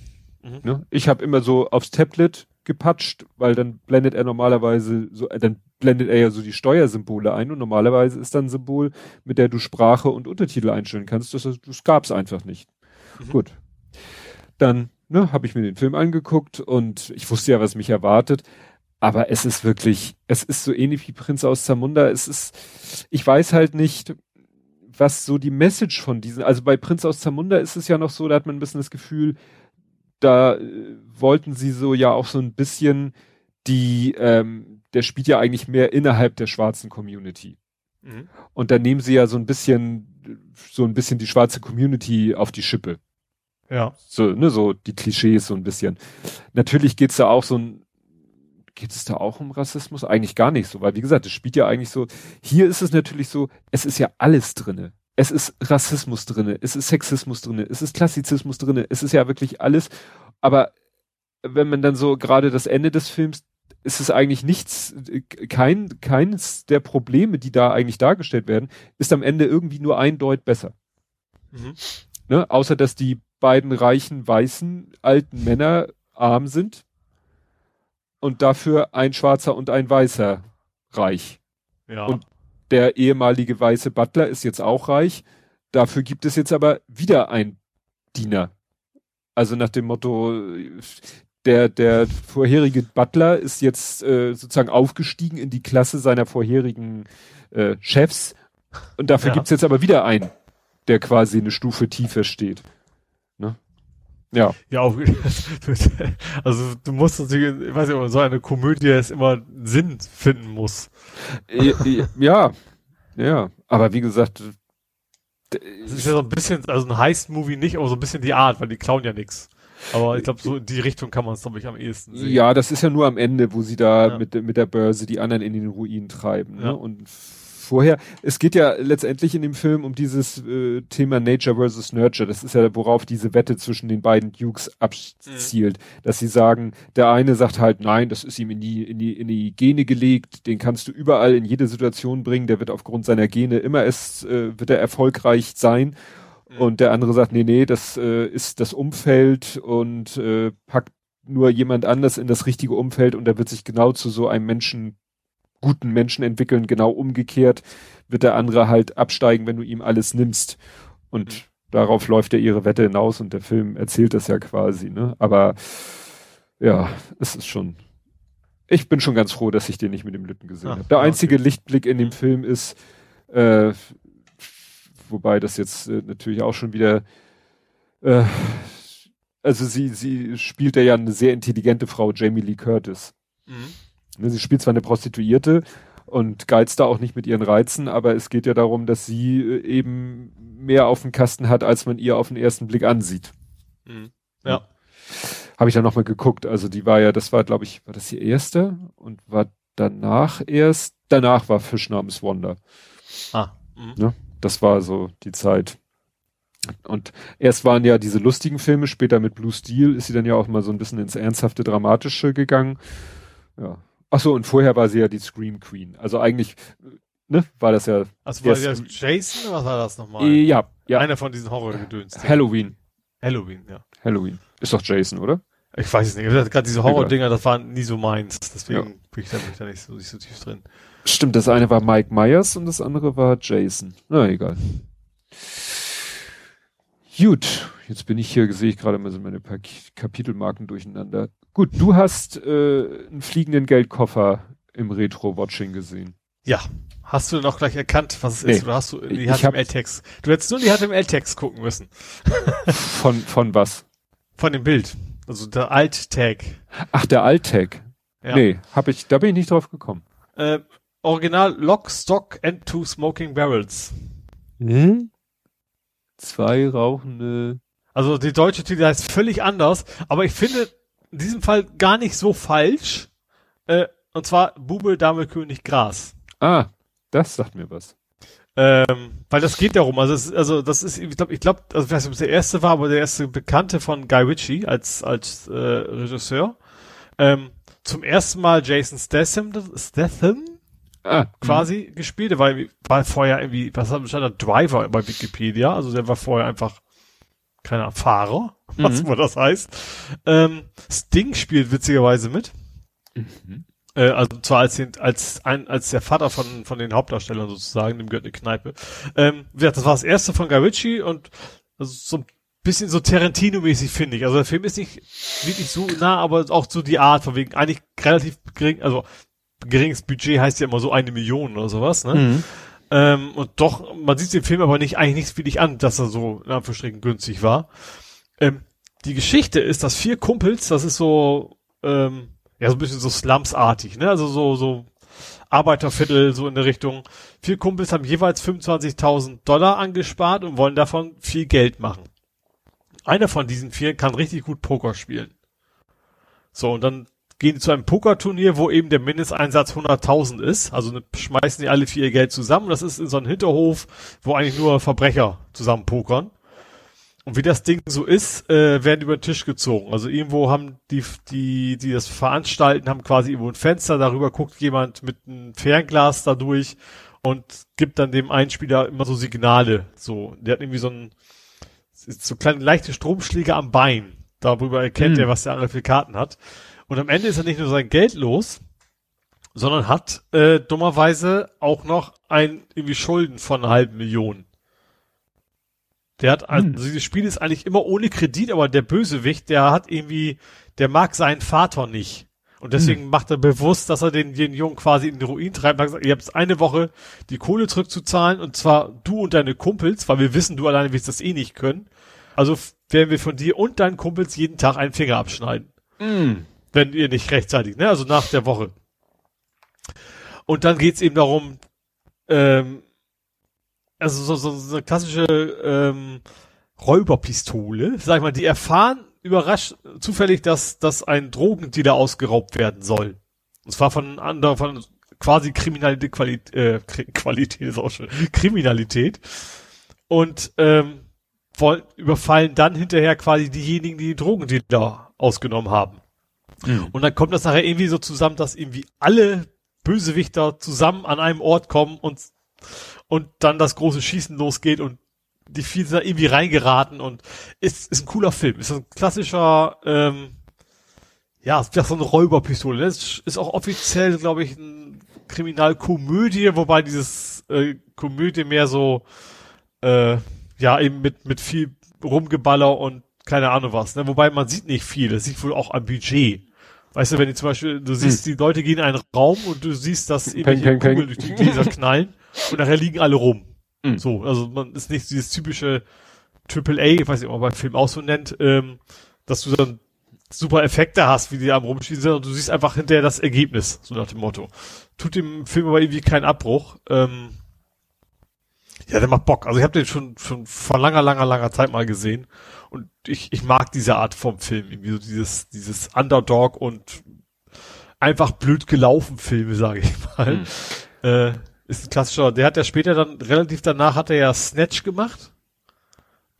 Mhm. Ne? Ich habe immer so aufs Tablet gepatscht, weil dann blendet er normalerweise so, äh, dann blendet er ja so die Steuersymbole ein und normalerweise ist dann ein Symbol, mit der du Sprache und Untertitel einstellen kannst. Das, das gab's einfach nicht. Mhm. Gut. Dann ne, habe ich mir den Film angeguckt und ich wusste ja, was mich erwartet. Aber es ist wirklich, es ist so ähnlich wie Prinz aus Zamunda. Es ist, ich weiß halt nicht, was so die Message von diesen, also bei Prinz aus Zamunda ist es ja noch so, da hat man ein bisschen das Gefühl, da äh, wollten sie so ja auch so ein bisschen die, ähm, der spielt ja eigentlich mehr innerhalb der schwarzen Community. Mhm. Und da nehmen sie ja so ein bisschen, so ein bisschen die schwarze Community auf die Schippe. Ja. So, ne, so die Klischees so ein bisschen. Natürlich geht's da auch so ein, geht es da auch um Rassismus? Eigentlich gar nicht so, weil wie gesagt, es spielt ja eigentlich so, hier ist es natürlich so, es ist ja alles drinne. Es ist Rassismus drinne, es ist Sexismus drinne, es ist Klassizismus drinne, es ist ja wirklich alles. Aber wenn man dann so gerade das Ende des Films, ist es eigentlich nichts, kein, keines der Probleme, die da eigentlich dargestellt werden, ist am Ende irgendwie nur ein Deut besser. Mhm. Ne? Außer dass die beiden reichen, weißen, alten Männer arm sind und dafür ein Schwarzer und ein Weißer reich. Ja. Und der ehemalige weiße Butler ist jetzt auch reich. Dafür gibt es jetzt aber wieder ein Diener. Also nach dem Motto, der, der vorherige Butler ist jetzt äh, sozusagen aufgestiegen in die Klasse seiner vorherigen äh, Chefs und dafür ja. gibt's jetzt aber wieder einen, der quasi eine Stufe tiefer steht. Ja. Ja, auch, also du musst natürlich, ich weiß nicht, so eine Komödie ist immer Sinn finden muss. Ja, ja, aber wie gesagt, das ist ja so ein bisschen, also ein Heist-Movie nicht, aber so ein bisschen die Art, weil die klauen ja nix. Aber ich glaube, so in die Richtung kann man es, glaube ich, am ehesten sehen. Ja, das ist ja nur am Ende, wo sie da ja. mit, mit der Börse die anderen in den Ruin treiben. Ne? Ja. Und vorher, es geht ja letztendlich in dem Film um dieses äh, Thema Nature versus Nurture. Das ist ja, worauf diese Wette zwischen den beiden Dukes abzielt. Mhm. Dass sie sagen, der eine sagt halt, nein, das ist ihm in die, in die, in die Gene gelegt, den kannst du überall in jede Situation bringen, der wird aufgrund seiner Gene immer es, äh, wird er erfolgreich sein. Mhm. Und der andere sagt, nee, nee, das äh, ist das Umfeld und äh, packt nur jemand anders in das richtige Umfeld und der wird sich genau zu so einem Menschen guten Menschen entwickeln, genau umgekehrt wird der andere halt absteigen, wenn du ihm alles nimmst. Und mhm. darauf läuft ja ihre Wette hinaus und der Film erzählt das ja quasi, ne? Aber ja, es ist schon. Ich bin schon ganz froh, dass ich den nicht mit dem Lippen gesehen habe. Der einzige okay. Lichtblick in dem Film ist, äh, wobei das jetzt äh, natürlich auch schon wieder äh, also sie, sie spielt ja eine sehr intelligente Frau, Jamie Lee Curtis. Mhm. Sie spielt zwar eine Prostituierte und geizt da auch nicht mit ihren Reizen, aber es geht ja darum, dass sie äh, eben mehr auf dem Kasten hat, als man ihr auf den ersten Blick ansieht. Mhm. Ja. Habe ich dann nochmal geguckt. Also die war ja, das war, glaube ich, war das die erste und war danach erst, danach war Fisch namens Wonder. Ah. Mhm. Ne? Das war so die Zeit. Und erst waren ja diese lustigen Filme, später mit Blue Steel ist sie dann ja auch mal so ein bisschen ins ernsthafte, dramatische gegangen. Ja, Ach so, und vorher war sie ja die Scream Queen. Also eigentlich, ne, war das ja. Also war das Jason oder was war das nochmal? Ja, ja. Einer von diesen Horror-Gedöns. Halloween. Halloween, ja. Halloween. Ist doch Jason, oder? Ich weiß es nicht. Gerade diese Horror-Dinger, das waren nie so meins. Deswegen ja. bin ich da, bin ich da nicht, so, nicht so tief drin. Stimmt, das eine war Mike Myers und das andere war Jason. Na, egal. Gut, jetzt bin ich hier, sehe ich gerade mal so meine paar Kapitelmarken durcheinander. Gut, du hast äh, einen fliegenden Geldkoffer im Retro-Watching gesehen. Ja. Hast du noch gleich erkannt, was es nee. ist? Oder hast du die HTML-Text? Du hättest nur die HTML-Text gucken müssen. von, von was? Von dem Bild. Also der Alt-Tag. Ach, der Alt-Tag. Ja. Nee, hab ich, da bin ich nicht drauf gekommen. Äh, Original Lock, Stock and Two Smoking Barrels. Hm? Zwei rauchende. Also die deutsche Titel heißt völlig anders, aber ich finde, in diesem Fall gar nicht so falsch. Äh, und zwar Bube, Dame, König, Gras. Ah, das sagt mir was. Ähm, weil das geht darum, also, es, also das ist, ich glaube, ich glaube, also ich weiß nicht, ob es der erste war, aber der erste Bekannte von Guy Ritchie als als äh, Regisseur. Ähm, zum ersten Mal Jason Statham, Statham ah, quasi mh. gespielt. Der war, war vorher irgendwie, was hat stand da, Driver bei Wikipedia, also der war vorher einfach keiner Fahrer, was mhm. das heißt. Ähm, Sting spielt witzigerweise mit. Mhm. Äh, also zwar als, den, als, ein, als der Vater von, von den Hauptdarstellern sozusagen, dem gehört eine Kneipe. Ähm, ja, das war das erste von Guy Ritchie und also so ein bisschen so Tarantino-mäßig finde ich. Also der Film ist nicht wirklich so nah, aber auch so die Art, von wegen eigentlich relativ gering, also geringes Budget heißt ja immer so eine Million oder sowas, ne? Mhm. Ähm, und doch, man sieht den Film aber nicht, eigentlich nichts wirklich an, dass er so in Anführungsstrichen günstig war. Ähm, die Geschichte ist, dass vier Kumpels, das ist so, ähm, ja, so ein bisschen so Slums-artig, ne? Also so, so Arbeiterviertel, so in der Richtung. Vier Kumpels haben jeweils 25.000 Dollar angespart und wollen davon viel Geld machen. Einer von diesen vier kann richtig gut Poker spielen. So, und dann gehen zu einem Pokerturnier, wo eben der Mindesteinsatz 100.000 ist. Also ne, schmeißen die alle vier ihr Geld zusammen. Das ist in so einem Hinterhof, wo eigentlich nur Verbrecher zusammen pokern. Und wie das Ding so ist, äh, werden über den Tisch gezogen. Also irgendwo haben die, die, die das veranstalten, haben quasi irgendwo ein Fenster, darüber guckt jemand mit einem Fernglas da durch und gibt dann dem Einspieler immer so Signale. So, der hat irgendwie so ein, so kleine leichte Stromschläge am Bein. Darüber erkennt hm. er, was der andere für Karten hat. Und am Ende ist er nicht nur sein Geld los, sondern hat äh, dummerweise auch noch ein irgendwie Schulden von einer halben Million. Der hat, also hm. dieses Spiel ist eigentlich immer ohne Kredit, aber der Bösewicht, der hat irgendwie, der mag seinen Vater nicht. Und deswegen hm. macht er bewusst, dass er den, den Jungen quasi in den Ruin treibt. Er sagt, ihr habt eine Woche die Kohle zurückzuzahlen und zwar du und deine Kumpels, weil wir wissen, du alleine wirst das eh nicht können. Also werden wir von dir und deinen Kumpels jeden Tag einen Finger abschneiden. Hm. Wenn ihr nicht rechtzeitig, ne? Also nach der Woche. Und dann geht's eben darum, ähm, also so, so, so eine klassische ähm, Räuberpistole, sag ich mal, die erfahren überrascht zufällig, dass, dass ein Drogendealer ausgeraubt werden soll. Und zwar von anderer, von quasi Kriminalität, Qualität, äh, Qualität ist auch schon, Kriminalität. Und ähm, wollen, überfallen dann hinterher quasi diejenigen, die die Drogendealer ausgenommen haben. Mhm. Und dann kommt das nachher irgendwie so zusammen, dass irgendwie alle Bösewichter zusammen an einem Ort kommen und, und dann das große Schießen losgeht und die vielen sind da irgendwie reingeraten und ist, ist ein cooler Film. Ist ein klassischer, ähm, ja, ist so eine Räuberpistole. Das ist auch offiziell, glaube ich, eine Kriminalkomödie, wobei dieses äh, Komödie mehr so, äh, ja, eben mit, mit viel Rumgeballer und keine Ahnung was, ne? Wobei man sieht nicht viel, das sieht wohl auch am Budget. Weißt du, wenn die zum Beispiel, du siehst, hm. die Leute gehen in einen Raum und du siehst, dass irgendwelche Kugeln durch die Gläser knallen und nachher liegen alle rum. Mhm. So, also man ist nicht dieses typische Triple A, ich weiß nicht, ob man beim Film auch so nennt, ähm, dass du dann super Effekte hast, wie die am rumschießen sind und du siehst einfach hinterher das Ergebnis, so nach dem Motto. Tut dem Film aber irgendwie keinen Abbruch. Ähm, ja, der macht Bock. Also ich habe den schon schon vor langer, langer, langer Zeit mal gesehen und ich, ich mag diese Art vom Film, irgendwie so dieses dieses Underdog und einfach blöd gelaufen Filme, sage ich mal. Mhm. Äh, ist ein klassischer, der hat ja später dann, relativ danach hat er ja Snatch gemacht.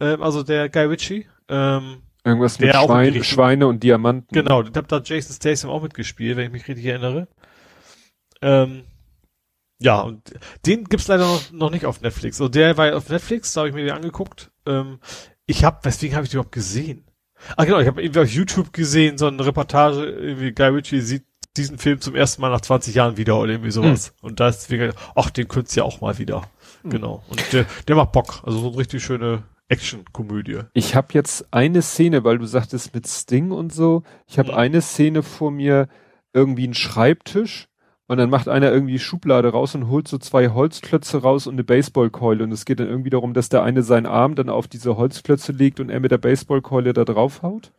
Ähm, also der Guy Ritchie. Ähm, Irgendwas mit Schwein, Schweine und Diamanten. Genau, da hat da Jason Statham auch mitgespielt, wenn ich mich richtig erinnere. Ähm, ja, und den gibt's leider noch, noch nicht auf Netflix. Und der war auf Netflix, da habe ich mir den angeguckt. Ähm, ich habe, weswegen habe ich den überhaupt gesehen? Ah genau, ich habe irgendwie auf YouTube gesehen, so eine Reportage, irgendwie Guy Ritchie sieht diesen Film zum ersten Mal nach 20 Jahren wieder oder irgendwie sowas. Mhm. Und da ist wie ach, den könntest du ja auch mal wieder. Mhm. Genau. Und der, der macht Bock. Also so eine richtig schöne Action-Komödie. Ich habe jetzt eine Szene, weil du sagtest mit Sting und so. Ich habe mhm. eine Szene vor mir, irgendwie einen Schreibtisch und dann macht einer irgendwie Schublade raus und holt so zwei Holzklötze raus und eine Baseballkeule und es geht dann irgendwie darum, dass der eine seinen Arm dann auf diese Holzklötze legt und er mit der Baseballkeule da drauf haut.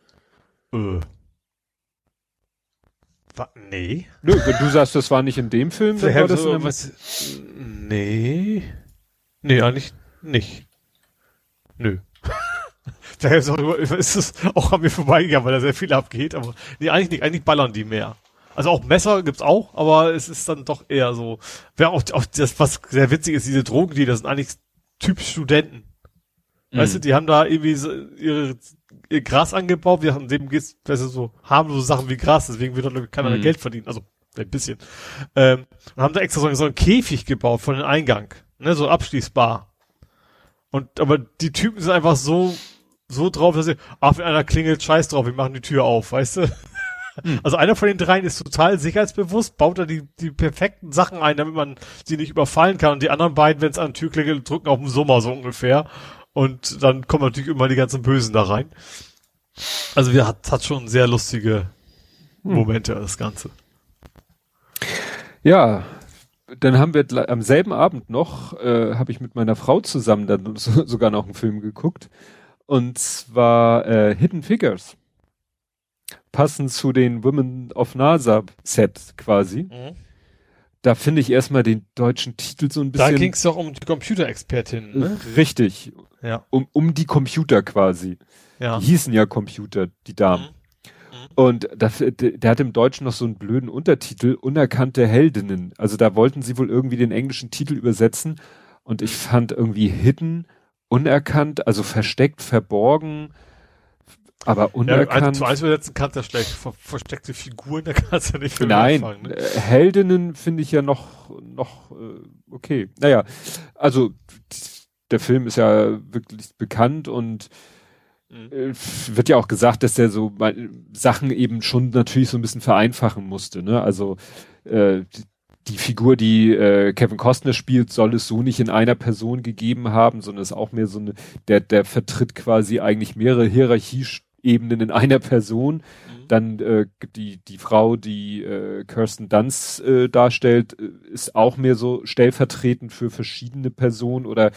Äh. Wa nee. Nö, wenn du sagst, das war nicht in dem Film, dann war das so, was, Nee. Nee, eigentlich nicht. Nö. Daher ist, auch, ist es auch an mir vorbeigegangen, weil da sehr viel abgeht, aber nee, eigentlich nicht. Eigentlich ballern die mehr. Also auch Messer gibt's auch, aber es ist dann doch eher so. Wer auch, auch das, was sehr witzig ist, diese Drogen, die das sind eigentlich Typ Studenten. Mhm. Weißt du, die haben da irgendwie so ihre ihr Gras angebaut, wir haben dem geht's, das ist so harmlose Sachen wie Gras, deswegen wird da keiner mhm. Geld verdienen, also ein bisschen. Ähm, und haben da extra so, so einen Käfig gebaut von den Eingang, ne, so abschließbar. Und aber die Typen sind einfach so so drauf, dass sie, ach, wenn einer klingelt, scheiß drauf, wir machen die Tür auf, weißt du? Also einer von den dreien ist total sicherheitsbewusst, baut da die, die perfekten Sachen ein, damit man sie nicht überfallen kann. Und die anderen beiden, wenn es an die Tür klingelt, drücken auf den Sommer so ungefähr. Und dann kommen natürlich immer die ganzen Bösen da rein. Also wir hat, hat schon sehr lustige hm. Momente, hm. das Ganze. Ja, dann haben wir am selben Abend noch, äh, habe ich mit meiner Frau zusammen dann so, sogar noch einen Film geguckt. Und zwar äh, Hidden Figures. Passend zu den Women of NASA Set quasi. Mhm da finde ich erstmal den deutschen Titel so ein bisschen. Da ging es doch um die Computerexpertin, ne? Richtig. Ja. Um, um die Computer quasi. Ja. Die hießen ja Computer, die Damen. Mhm. mhm. Und das, der, der hat im Deutschen noch so einen blöden Untertitel, Unerkannte Heldinnen. Also da wollten sie wohl irgendwie den englischen Titel übersetzen. Und ich fand irgendwie hidden, unerkannt, also versteckt, verborgen, aber unerkannt. Ja, eins übersetzen kannst du schlecht. Ver versteckte Figuren, da kannst du nicht viel Nein, anfangen, ne? Äh, Heldinnen finde ich ja noch, noch äh, okay. Naja, also der Film ist ja wirklich bekannt und mhm. äh, wird ja auch gesagt, dass der so Sachen eben schon natürlich so ein bisschen vereinfachen musste. Ne? Also äh, die Figur, die äh, Kevin Costner spielt, soll es so nicht in einer Person gegeben haben, sondern ist auch mehr so eine, der, der vertritt quasi eigentlich mehrere Hierarchieebenen in einer Person. Mhm. Dann äh, die, die Frau, die äh, Kirsten Dunst äh, darstellt, äh, ist auch mehr so stellvertretend für verschiedene Personen oder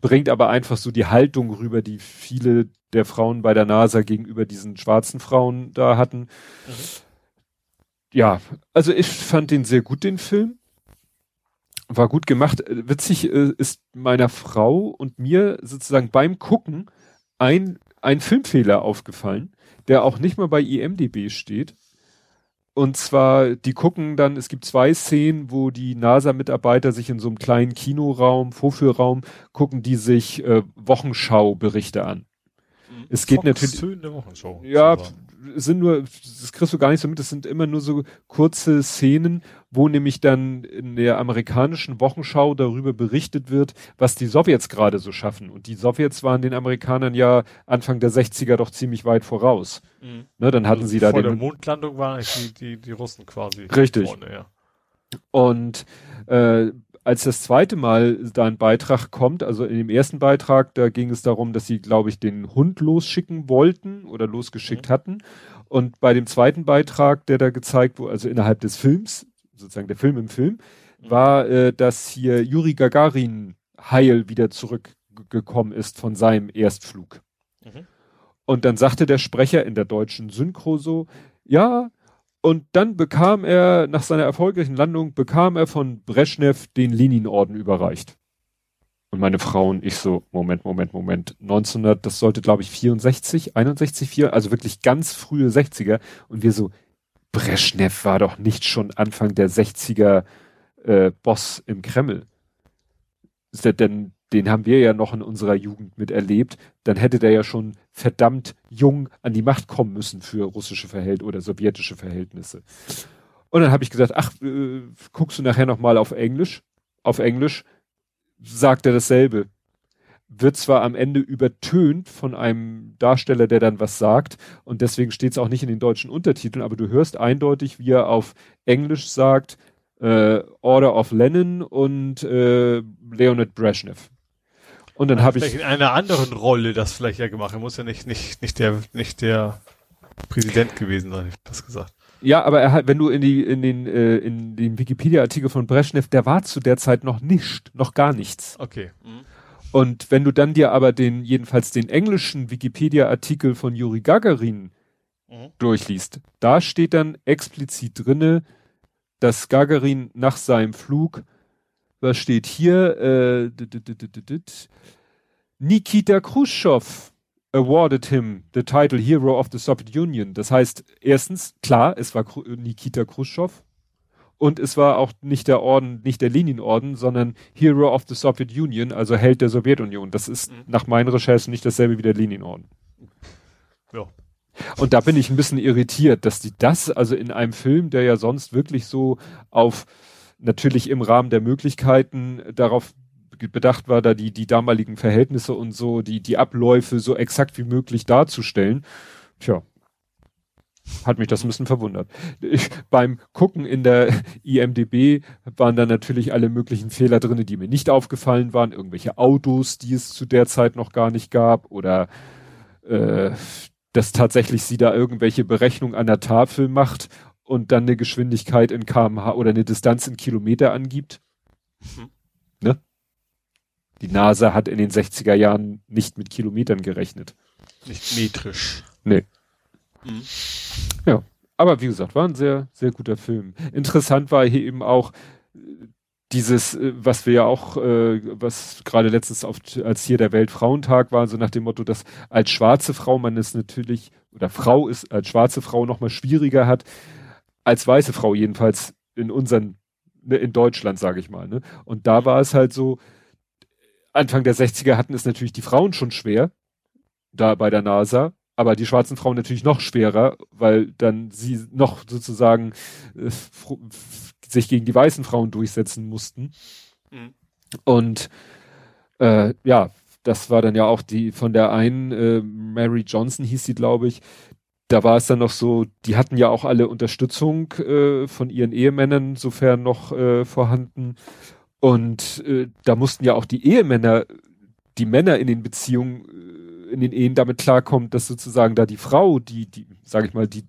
bringt aber einfach so die Haltung rüber, die viele der Frauen bei der NASA gegenüber diesen schwarzen Frauen da hatten. Mhm ja, also ich fand den sehr gut, den Film. War gut gemacht. Witzig äh, ist meiner Frau und mir sozusagen beim Gucken ein, ein Filmfehler aufgefallen, der auch nicht mal bei IMDB steht. Und zwar, die gucken dann, es gibt zwei Szenen, wo die NASA-Mitarbeiter sich in so einem kleinen Kinoraum, Vorführraum, gucken die sich äh, Wochenschau-Berichte an. Mhm. Es geht Fox natürlich. Wochenschau, ja, sind nur, das kriegst du gar nicht so mit, das sind immer nur so kurze Szenen, wo nämlich dann in der amerikanischen Wochenschau darüber berichtet wird, was die Sowjets gerade so schaffen. Und die Sowjets waren den Amerikanern ja Anfang der 60er doch ziemlich weit voraus. Mhm. Ne, dann hatten also sie da vor der Mondlandung waren die, die, die Russen quasi. Richtig. Vorne, ja. Und äh, als das zweite Mal da ein Beitrag kommt, also in dem ersten Beitrag, da ging es darum, dass sie, glaube ich, den Hund losschicken wollten oder losgeschickt mhm. hatten. Und bei dem zweiten Beitrag, der da gezeigt wurde, also innerhalb des Films, sozusagen der Film im Film, mhm. war, äh, dass hier Juri Gagarin heil wieder zurückgekommen ist von seinem Erstflug. Mhm. Und dann sagte der Sprecher in der deutschen Synchro so, ja, und dann bekam er, nach seiner erfolgreichen Landung, bekam er von Brezhnev den Lenin-Orden überreicht. Und meine Frau und ich so, Moment, Moment, Moment, 1900, das sollte glaube ich 64, 61, 4, also wirklich ganz frühe 60er. Und wir so, Brezhnev war doch nicht schon Anfang der 60er äh, Boss im Kreml. Denn den haben wir ja noch in unserer Jugend miterlebt, dann hätte der ja schon verdammt jung an die Macht kommen müssen für russische Verhältnisse oder sowjetische Verhältnisse. Und dann habe ich gesagt, ach, äh, guckst du nachher nochmal auf Englisch? Auf Englisch sagt er dasselbe. Wird zwar am Ende übertönt von einem Darsteller, der dann was sagt, und deswegen steht es auch nicht in den deutschen Untertiteln, aber du hörst eindeutig, wie er auf Englisch sagt, äh, Order of Lenin und äh, Leonid Brezhnev. Und dann habe ich in einer anderen Rolle das vielleicht ja gemacht. Er muss ja nicht nicht nicht der nicht der Präsident gewesen sein, ich das gesagt. Ja, aber er hat, wenn du in die in den äh, in den Wikipedia-Artikel von Brezhnev, der war zu der Zeit noch nicht, noch gar nichts. Okay. Mhm. Und wenn du dann dir aber den jedenfalls den englischen Wikipedia-Artikel von Juri Gagarin mhm. durchliest, da steht dann explizit drinne, dass Gagarin nach seinem Flug was steht hier? Äh, Nikita Khrushchev awarded him the title Hero of the Soviet Union. Das heißt, erstens, klar, es war Nikita Khrushchev und es war auch nicht der Orden, nicht der Lenin-Orden, sondern Hero of the Soviet Union, also Held der Sowjetunion. Das ist mhm. nach meinen Recherchen nicht dasselbe wie der Lenin-Orden. Ja. Und da bin ich ein bisschen irritiert, dass die das, also in einem Film, der ja sonst wirklich so auf natürlich im Rahmen der Möglichkeiten darauf bedacht war, da die, die damaligen Verhältnisse und so, die, die Abläufe so exakt wie möglich darzustellen. Tja, hat mich das ein bisschen verwundert. Ich, beim Gucken in der IMDB waren da natürlich alle möglichen Fehler drinne, die mir nicht aufgefallen waren. Irgendwelche Autos, die es zu der Zeit noch gar nicht gab oder äh, dass tatsächlich sie da irgendwelche Berechnungen an der Tafel macht und dann eine Geschwindigkeit in kmh oder eine Distanz in Kilometer angibt. Mhm. Ne? Die NASA hat in den 60er Jahren nicht mit Kilometern gerechnet. Nicht metrisch. Nee. Mhm. Ja. Aber wie gesagt, war ein sehr, sehr guter Film. Interessant war hier eben auch äh, dieses, äh, was wir ja auch, äh, was gerade letztens auf, als hier der Weltfrauentag war, so nach dem Motto, dass als schwarze Frau man es natürlich, oder Frau ist als schwarze Frau nochmal schwieriger hat, als weiße Frau jedenfalls in unseren, ne, in Deutschland, sage ich mal. Ne? Und da war es halt so, Anfang der 60er hatten es natürlich die Frauen schon schwer, da bei der NASA, aber die schwarzen Frauen natürlich noch schwerer, weil dann sie noch sozusagen äh, sich gegen die weißen Frauen durchsetzen mussten. Mhm. Und äh, ja, das war dann ja auch die von der einen, äh, Mary Johnson hieß sie, glaube ich, da war es dann noch so, die hatten ja auch alle Unterstützung äh, von ihren Ehemännern sofern noch äh, vorhanden. Und äh, da mussten ja auch die Ehemänner, die Männer in den Beziehungen, äh, in den Ehen damit klarkommen, dass sozusagen da die Frau, die, die, sag ich mal, die,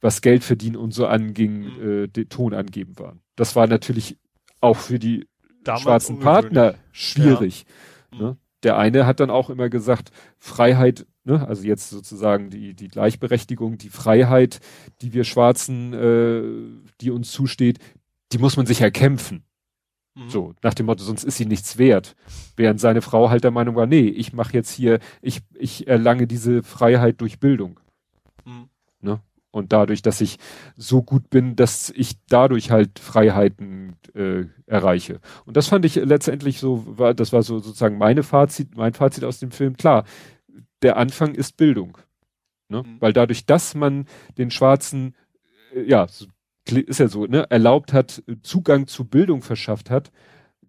was Geld verdienen und so anging, mhm. äh, den Ton angeben waren. Das war natürlich auch für die Damals schwarzen Partner schwierig. Ja. Ne? Der eine hat dann auch immer gesagt, Freiheit, ne, also jetzt sozusagen die, die Gleichberechtigung, die Freiheit, die wir Schwarzen, äh, die uns zusteht, die muss man sich erkämpfen. Mhm. So, nach dem Motto, sonst ist sie nichts wert. Während seine Frau halt der Meinung war, nee, ich mache jetzt hier, ich, ich erlange diese Freiheit durch Bildung. Mhm. Ne? Und dadurch, dass ich so gut bin, dass ich dadurch halt Freiheiten äh, erreiche. Und das fand ich letztendlich so, war, das war so sozusagen meine Fazit, mein Fazit aus dem Film. Klar, der Anfang ist Bildung. Ne? Mhm. Weil dadurch, dass man den Schwarzen, äh, ja, ist ja so, ne, erlaubt hat, Zugang zu Bildung verschafft hat,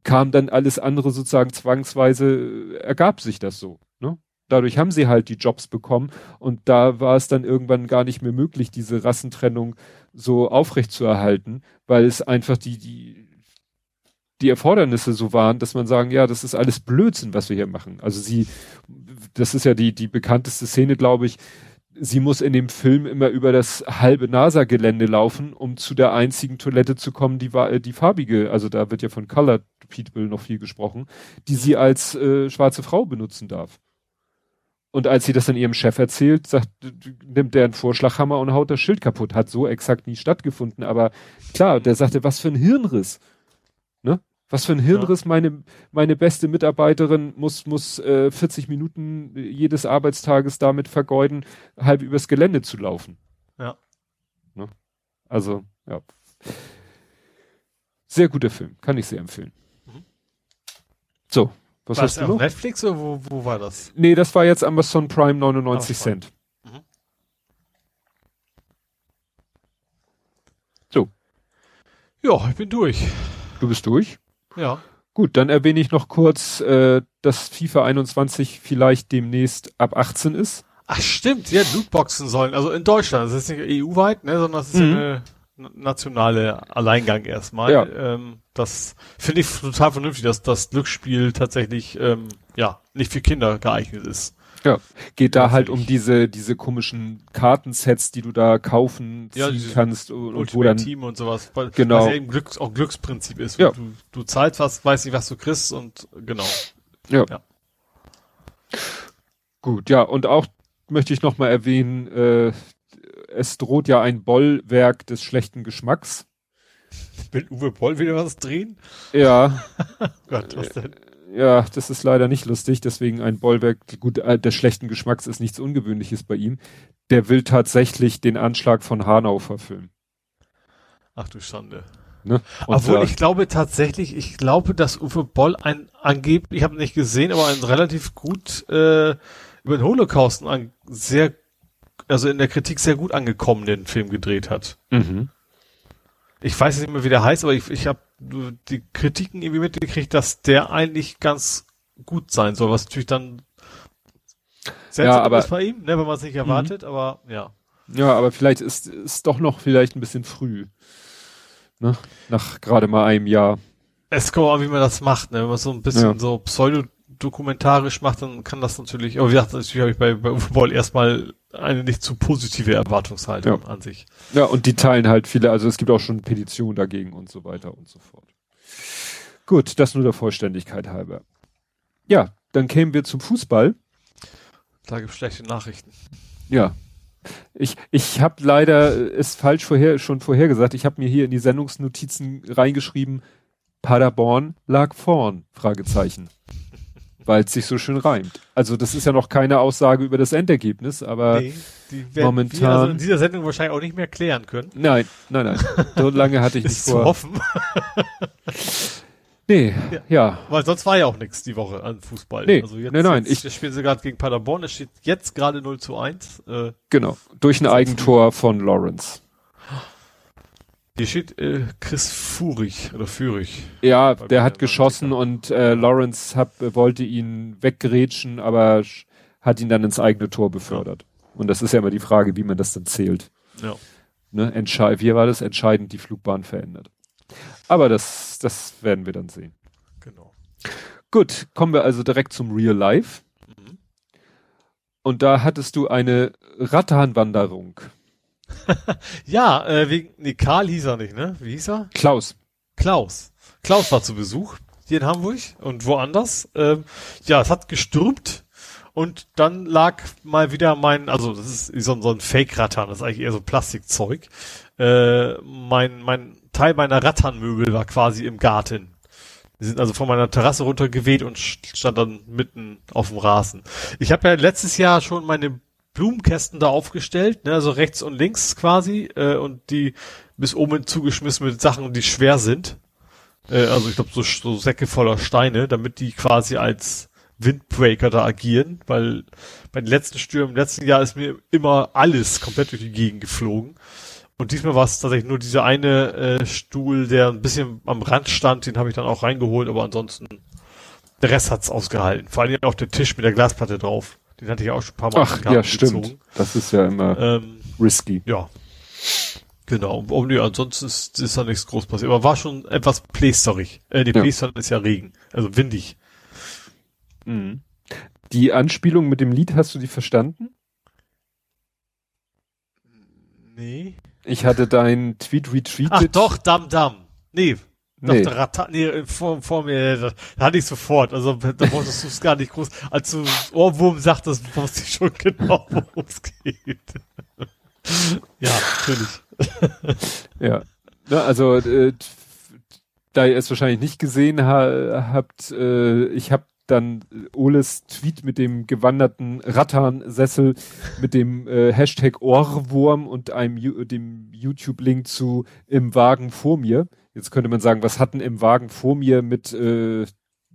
kam dann alles andere sozusagen zwangsweise, äh, ergab sich das so dadurch haben sie halt die Jobs bekommen und da war es dann irgendwann gar nicht mehr möglich, diese Rassentrennung so aufrecht zu erhalten, weil es einfach die, die, die Erfordernisse so waren, dass man sagen, ja, das ist alles Blödsinn, was wir hier machen. Also sie, das ist ja die, die bekannteste Szene, glaube ich, sie muss in dem Film immer über das halbe NASA-Gelände laufen, um zu der einzigen Toilette zu kommen, die war die farbige, also da wird ja von Colored People noch viel gesprochen, die sie als äh, schwarze Frau benutzen darf. Und als sie das dann ihrem Chef erzählt, sagt, nimmt der einen Vorschlaghammer und haut das Schild kaputt. Hat so exakt nie stattgefunden. Aber klar, der sagte, was für ein Hirnriss. Was für ein Hirnriss, ja. meine, meine beste Mitarbeiterin muss, muss äh, 40 Minuten jedes Arbeitstages damit vergeuden, halb übers Gelände zu laufen. Ja. Ne? Also, ja. Sehr guter Film, kann ich sehr empfehlen. Mhm. So, was war hast das du noch? Netflix oder wo, wo war das? Nee, das war jetzt Amazon Prime 99 Ach, Cent. Mhm. So. Ja, ich bin durch. Du bist durch? Ja. Gut, dann erwähne ich noch kurz, äh, dass FIFA 21 vielleicht demnächst ab 18 ist. Ach stimmt, ja, Lootboxen sollen, also in Deutschland, das ist nicht EU-weit, ne, sondern das ist mhm. eine nationale Alleingang erstmal. Ja. Ähm, das finde ich total vernünftig, dass das Glücksspiel tatsächlich ähm, ja nicht für Kinder geeignet ist. Ja, geht da halt um diese diese komischen Kartensets, die du da kaufen ja, kannst und, und wo dann Team und sowas, weil, genau. was ja eben Glücks, auch Glücksprinzip ist. Ja. Du, du zahlst was, weißt nicht, was du kriegst und genau. Ja. ja. Gut, ja und auch möchte ich noch mal erwähnen, äh, es droht ja ein Bollwerk des schlechten Geschmacks. Will Uwe Boll wieder was drehen? Ja. Gott, was denn? Ja, das ist leider nicht lustig, deswegen ein Bollwerk, gut, des schlechten Geschmacks ist nichts Ungewöhnliches bei ihm. Der will tatsächlich den Anschlag von Hanau verfilmen. Ach du Schande. Ne? Obwohl, ich glaube tatsächlich, ich glaube, dass Uwe Boll ein angeblich, ich habe nicht gesehen, aber ein relativ gut äh, über den Holocaust ein sehr also in der Kritik sehr gut angekommen, den Film gedreht hat. Mhm. Ich weiß nicht mehr, wie der heißt, aber ich, ich habe die Kritiken irgendwie mitgekriegt, dass der eigentlich ganz gut sein soll, was natürlich dann seltsam ja, aber, ist bei ihm, ne, wenn man es nicht erwartet, mhm. aber ja. Ja, aber vielleicht ist es doch noch vielleicht ein bisschen früh. Ne? Nach gerade mal einem Jahr. Es kommt auch, wie man das macht, ne? Wenn man so ein bisschen ja. so pseudo dokumentarisch macht, dann kann das natürlich, aber wie gesagt, natürlich habe ich bei, bei Uwe Boll erstmal eine nicht zu positive Erwartungshaltung ja. an sich. Ja, und die teilen halt viele, also es gibt auch schon Petitionen dagegen und so weiter und so fort. Gut, das nur der Vollständigkeit halber. Ja, dann kämen wir zum Fußball. Da gibt es schlechte Nachrichten. Ja. Ich, ich habe leider es falsch vorher, schon vorher gesagt. Ich habe mir hier in die Sendungsnotizen reingeschrieben, Paderborn lag vorn, Fragezeichen weil es sich so schön reimt. Also das ist ja noch keine Aussage über das Endergebnis, aber nee, die werden momentan wir also in dieser Sendung wahrscheinlich auch nicht mehr klären können. Nein, nein, nein. So lange hatte ich nicht vor. Zu hoffen. nee, ja. ja. Weil sonst war ja auch nichts die Woche an Fußball. Nee, also jetzt, nein, nein. Jetzt, ich spielen sie gerade gegen Paderborn. Es steht jetzt gerade 0 zu 1. Äh, genau, durch ein Eigentor von Lawrence. Hier steht äh, Chris Furig oder Führig. Ja, der hat geschossen und äh, Lawrence hab, wollte ihn weggerätschen, aber hat ihn dann ins eigene Tor befördert. Und das ist ja immer die Frage, wie man das dann zählt. Ja. Ne, entscheid, wie war das? Entscheidend die Flugbahn verändert. Aber das, das werden wir dann sehen. Genau. Gut, kommen wir also direkt zum Real Life. Mhm. Und da hattest du eine Rattanwanderung. Ja, äh, wegen, nee, Karl hieß er nicht, ne? Wie hieß er? Klaus. Klaus. Klaus war zu Besuch hier in Hamburg und woanders. Ähm, ja, es hat gestürmt und dann lag mal wieder mein, also das ist so, so ein Fake-Rattan, das ist eigentlich eher so Plastikzeug. Äh, mein, mein Teil meiner Rattanmöbel war quasi im Garten. Die sind also von meiner Terrasse runtergeweht und stand dann mitten auf dem Rasen. Ich habe ja letztes Jahr schon meine Blumenkästen da aufgestellt, ne, also rechts und links quasi, äh, und die bis oben zugeschmissen mit Sachen, die schwer sind. Äh, also ich glaube so, so Säcke voller Steine, damit die quasi als Windbreaker da agieren, weil bei den letzten Stürmen im letzten Jahr ist mir immer alles komplett durch die Gegend geflogen. Und diesmal war es tatsächlich nur dieser eine äh, Stuhl, der ein bisschen am Rand stand, den habe ich dann auch reingeholt, aber ansonsten der Rest hat's ausgehalten. Vor allem auch der Tisch mit der Glasplatte drauf. Den hatte ich auch schon ein paar Mal Ach, ja, stimmt. Das ist ja immer Ähm, risky. ja. Genau. Oh, nee, ansonsten ist, ist da nichts groß passiert. Aber war schon etwas plästerig. Äh, nee, Ja. plästern ist ja Regen. Also windig. Mhm. Die Anspielung mit dem Lied, hast du die verstanden? Nee. Ich hatte deinen Tweet retweetet. Ach doch, Dam Dam. Nee. Nee. der Rata, nee, vor, vor mir, da, da hatte ich sofort. Also da wolltest du es gar nicht groß. Als du Ohrwurm sagtest, wusste ich schon genau, worum es geht. ja, natürlich. Ja. Ne, also, äh, da ihr es wahrscheinlich nicht gesehen ha habt, äh, ich habe dann Oles Tweet mit dem gewanderten Rattan-Sessel mit dem äh, Hashtag Ohrwurm und einem dem YouTube-Link zu Im Wagen vor mir. Jetzt könnte man sagen, was hatten im Wagen vor mir mit äh,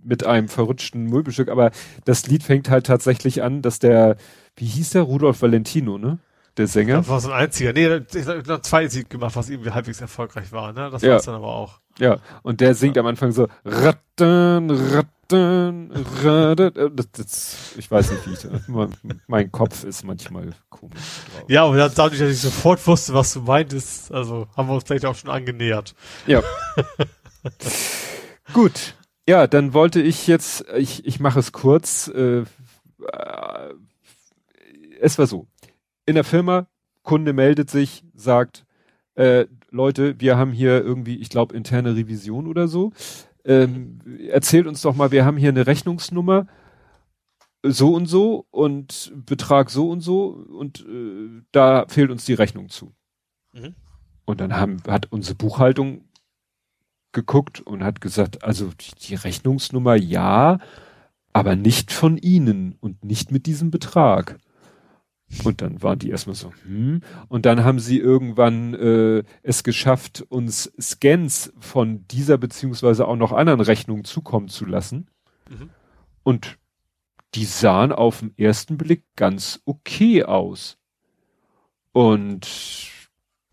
mit einem verrutschten Möbelstück, aber das Lied fängt halt tatsächlich an, dass der, wie hieß der, Rudolf Valentino, ne? Der Sänger. Das war so ein einziger. Nee, ich habe noch zwei Sieg gemacht, was irgendwie halbwegs erfolgreich war, ne? Das Ja. war's dann aber auch. Ja, und der singt am Anfang so Ratten, das, ich weiß nicht, wie ich mein, Kopf ist manchmal komisch drauf. Ja, aber dadurch, dass ich sofort wusste, was du meintest, also haben wir uns vielleicht auch schon angenähert. Ja. Gut. Ja, dann wollte ich jetzt, ich, ich mache es kurz. Äh, äh, es war so. In der Firma, Kunde meldet sich, sagt, äh, Leute, wir haben hier irgendwie, ich glaube, interne Revision oder so. Ähm, erzählt uns doch mal, wir haben hier eine Rechnungsnummer so und so und Betrag so und so und äh, da fehlt uns die Rechnung zu. Mhm. Und dann haben, hat unsere Buchhaltung geguckt und hat gesagt, also die, die Rechnungsnummer ja, aber nicht von Ihnen und nicht mit diesem Betrag. Und dann waren die erstmal so, hm. Und dann haben sie irgendwann äh, es geschafft, uns Scans von dieser beziehungsweise auch noch anderen Rechnungen zukommen zu lassen. Mhm. Und die sahen auf den ersten Blick ganz okay aus. Und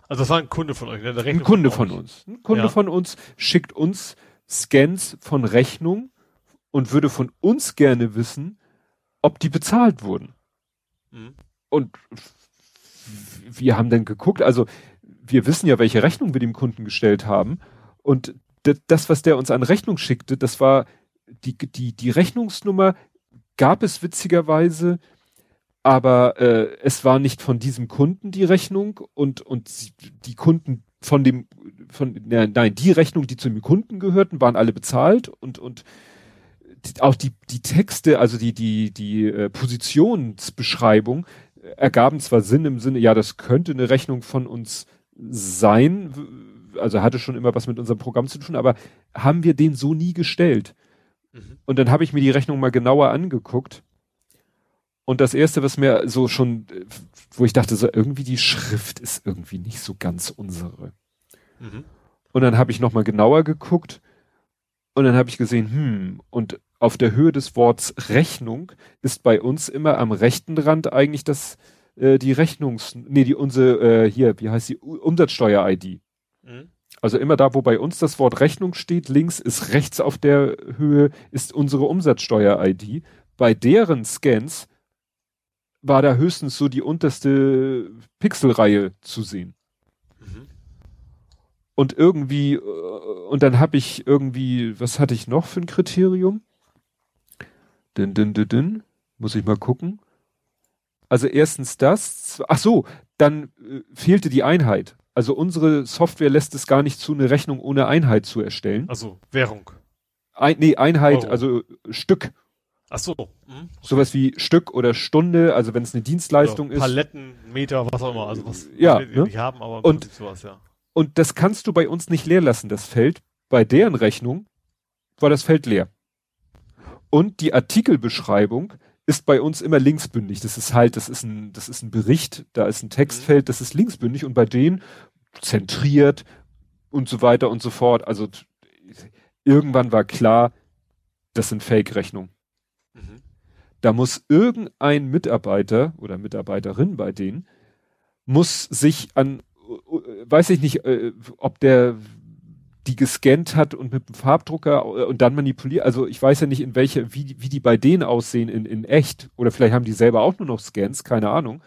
Also das war ein Kunde von euch, ne? Der ein Kunde von uns. Ein Kunde Ja. von uns schickt uns Scans von Rechnung und würde von uns gerne wissen, ob die bezahlt wurden. Mhm. Und wir haben dann geguckt, also wir wissen ja, welche Rechnung wir dem Kunden gestellt haben. Und das, was der uns an Rechnung schickte, das war die, die, die Rechnungsnummer gab es witzigerweise, aber äh, es war nicht von diesem Kunden die Rechnung und, und die Kunden von dem, von, nein, die Rechnung, die zu dem Kunden gehörten, waren alle bezahlt und, und auch die, die Texte, also die, die, die äh, Positionsbeschreibung ergaben zwar Sinn im Sinne, ja, das könnte eine Rechnung von uns sein, also hatte schon immer was mit unserem Programm zu tun, aber haben wir den so nie gestellt. Mhm. Und dann habe ich mir die Rechnung mal genauer angeguckt. Und das erste, was mir so schon, wo ich dachte, so irgendwie die Schrift ist irgendwie nicht so ganz unsere. Mhm. Und dann habe ich nochmal genauer geguckt und dann habe ich gesehen, hm, und auf der Höhe des Worts Rechnung ist bei uns immer am rechten Rand eigentlich das, äh, die Rechnungs, nee, die unsere, äh, hier, wie heißt die, U- Umsatzsteuer-ID. Mhm. Also immer da, wo bei uns das Wort Rechnung steht, links ist rechts auf der Höhe ist unsere Umsatzsteuer-ID. Bei deren Scans war da höchstens so die unterste Pixelreihe zu sehen. Mhm. Und irgendwie, äh, und dann habe ich irgendwie, was hatte ich noch für ein Kriterium? Din, din, din, din. Muss ich mal gucken. Also erstens das, ach so, dann äh, fehlte die Einheit. Also unsere Software lässt es gar nicht zu, eine Rechnung ohne Einheit zu erstellen. Also Währung. Ein, nee, Einheit, Euro. also Stück. Ach so. Mhm. Sowas wie Stück oder Stunde, also wenn es eine Dienstleistung oder ist. Paletten, Meter, was auch immer, also was ja, wir ne? nicht haben, aber und, sowas, ja. Und das kannst du bei uns nicht leer lassen, das Feld. Bei deren Rechnung war das Feld leer. Und die Artikelbeschreibung ist bei uns immer linksbündig. Das ist halt, das ist ein, das ist ein Bericht, da ist ein Textfeld, das ist linksbündig und bei denen zentriert und so weiter und so fort. Also irgendwann war klar, das sind Fake-Rechnungen. Mhm. Da muss irgendein Mitarbeiter oder Mitarbeiterin bei denen muss sich an, weiß ich nicht, äh, ob der die gescannt hat und mit dem Farbdrucker äh, und dann manipuliert. Also ich weiß ja nicht, in welche, wie, wie die bei denen aussehen in, in echt. Oder vielleicht haben die selber auch nur noch Scans, keine Ahnung.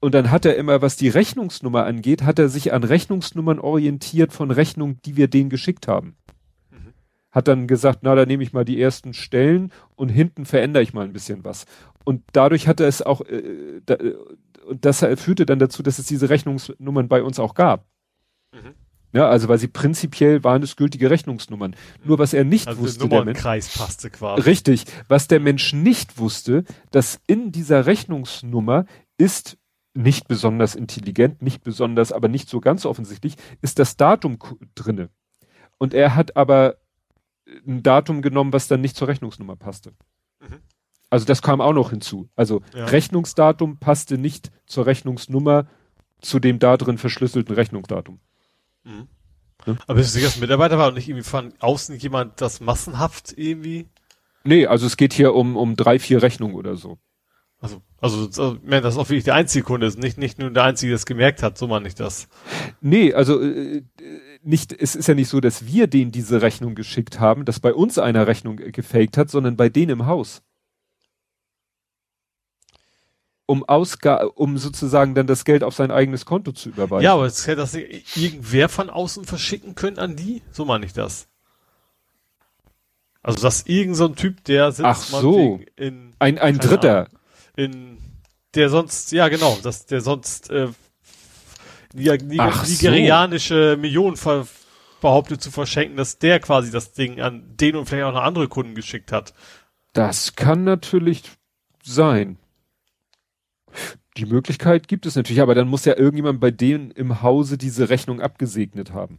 Und dann hat er immer, was die Rechnungsnummer angeht, hat er sich an Rechnungsnummern orientiert von Rechnungen, die wir denen geschickt haben. Mhm. Hat dann gesagt, na, da nehme ich mal die ersten Stellen und hinten verändere ich mal ein bisschen was. Und dadurch hat er es auch, äh, da, und das führte dann dazu, dass es diese Rechnungsnummern bei uns auch gab. Mhm. Ja, also weil sie prinzipiell waren es gültige Rechnungsnummern. Nur was er nicht also wusste, der Mensch, passte quasi. Richtig, was der Mensch nicht wusste, dass in dieser Rechnungsnummer ist nicht besonders intelligent, nicht besonders, aber nicht so ganz offensichtlich, ist das Datum drinne. Und er hat aber ein Datum genommen, was dann nicht zur Rechnungsnummer passte. Mhm. Also das kam auch noch hinzu. Also ja. Rechnungsdatum passte nicht zur Rechnungsnummer zu dem da drin verschlüsselten Rechnungsdatum. Mhm. Ja? Aber bist du sicher, dass Mitarbeiter war und nicht irgendwie von außen jemand das massenhaft irgendwie? Nee, also es geht hier um, um drei, vier Rechnungen oder so. Also, also, also das ist auch wirklich der einzige Kunde ist, nicht, nicht nur der einzige, der es gemerkt hat, so meine ich das. Nee, also äh, nicht, es ist ja nicht so, dass wir denen diese Rechnung geschickt haben, dass bei uns einer Rechnung gefaked hat, sondern bei denen im Haus um Ausga um sozusagen dann das Geld auf sein eigenes Konto zu überweisen. Ja, aber es hätte das irgendwer von außen verschicken können an die? So meine ich das. Also dass irgend so ein Typ, der sitzt Ach so. in ein ein Dritter Ahnung, in der sonst ja genau, dass der sonst äh, nigerianische so. Millionen ver behauptet zu verschenken, dass der quasi das Ding an den und vielleicht auch noch andere Kunden geschickt hat. Das kann natürlich sein. Die Möglichkeit gibt es natürlich, aber dann muss ja irgendjemand bei denen im Hause diese Rechnung abgesegnet haben.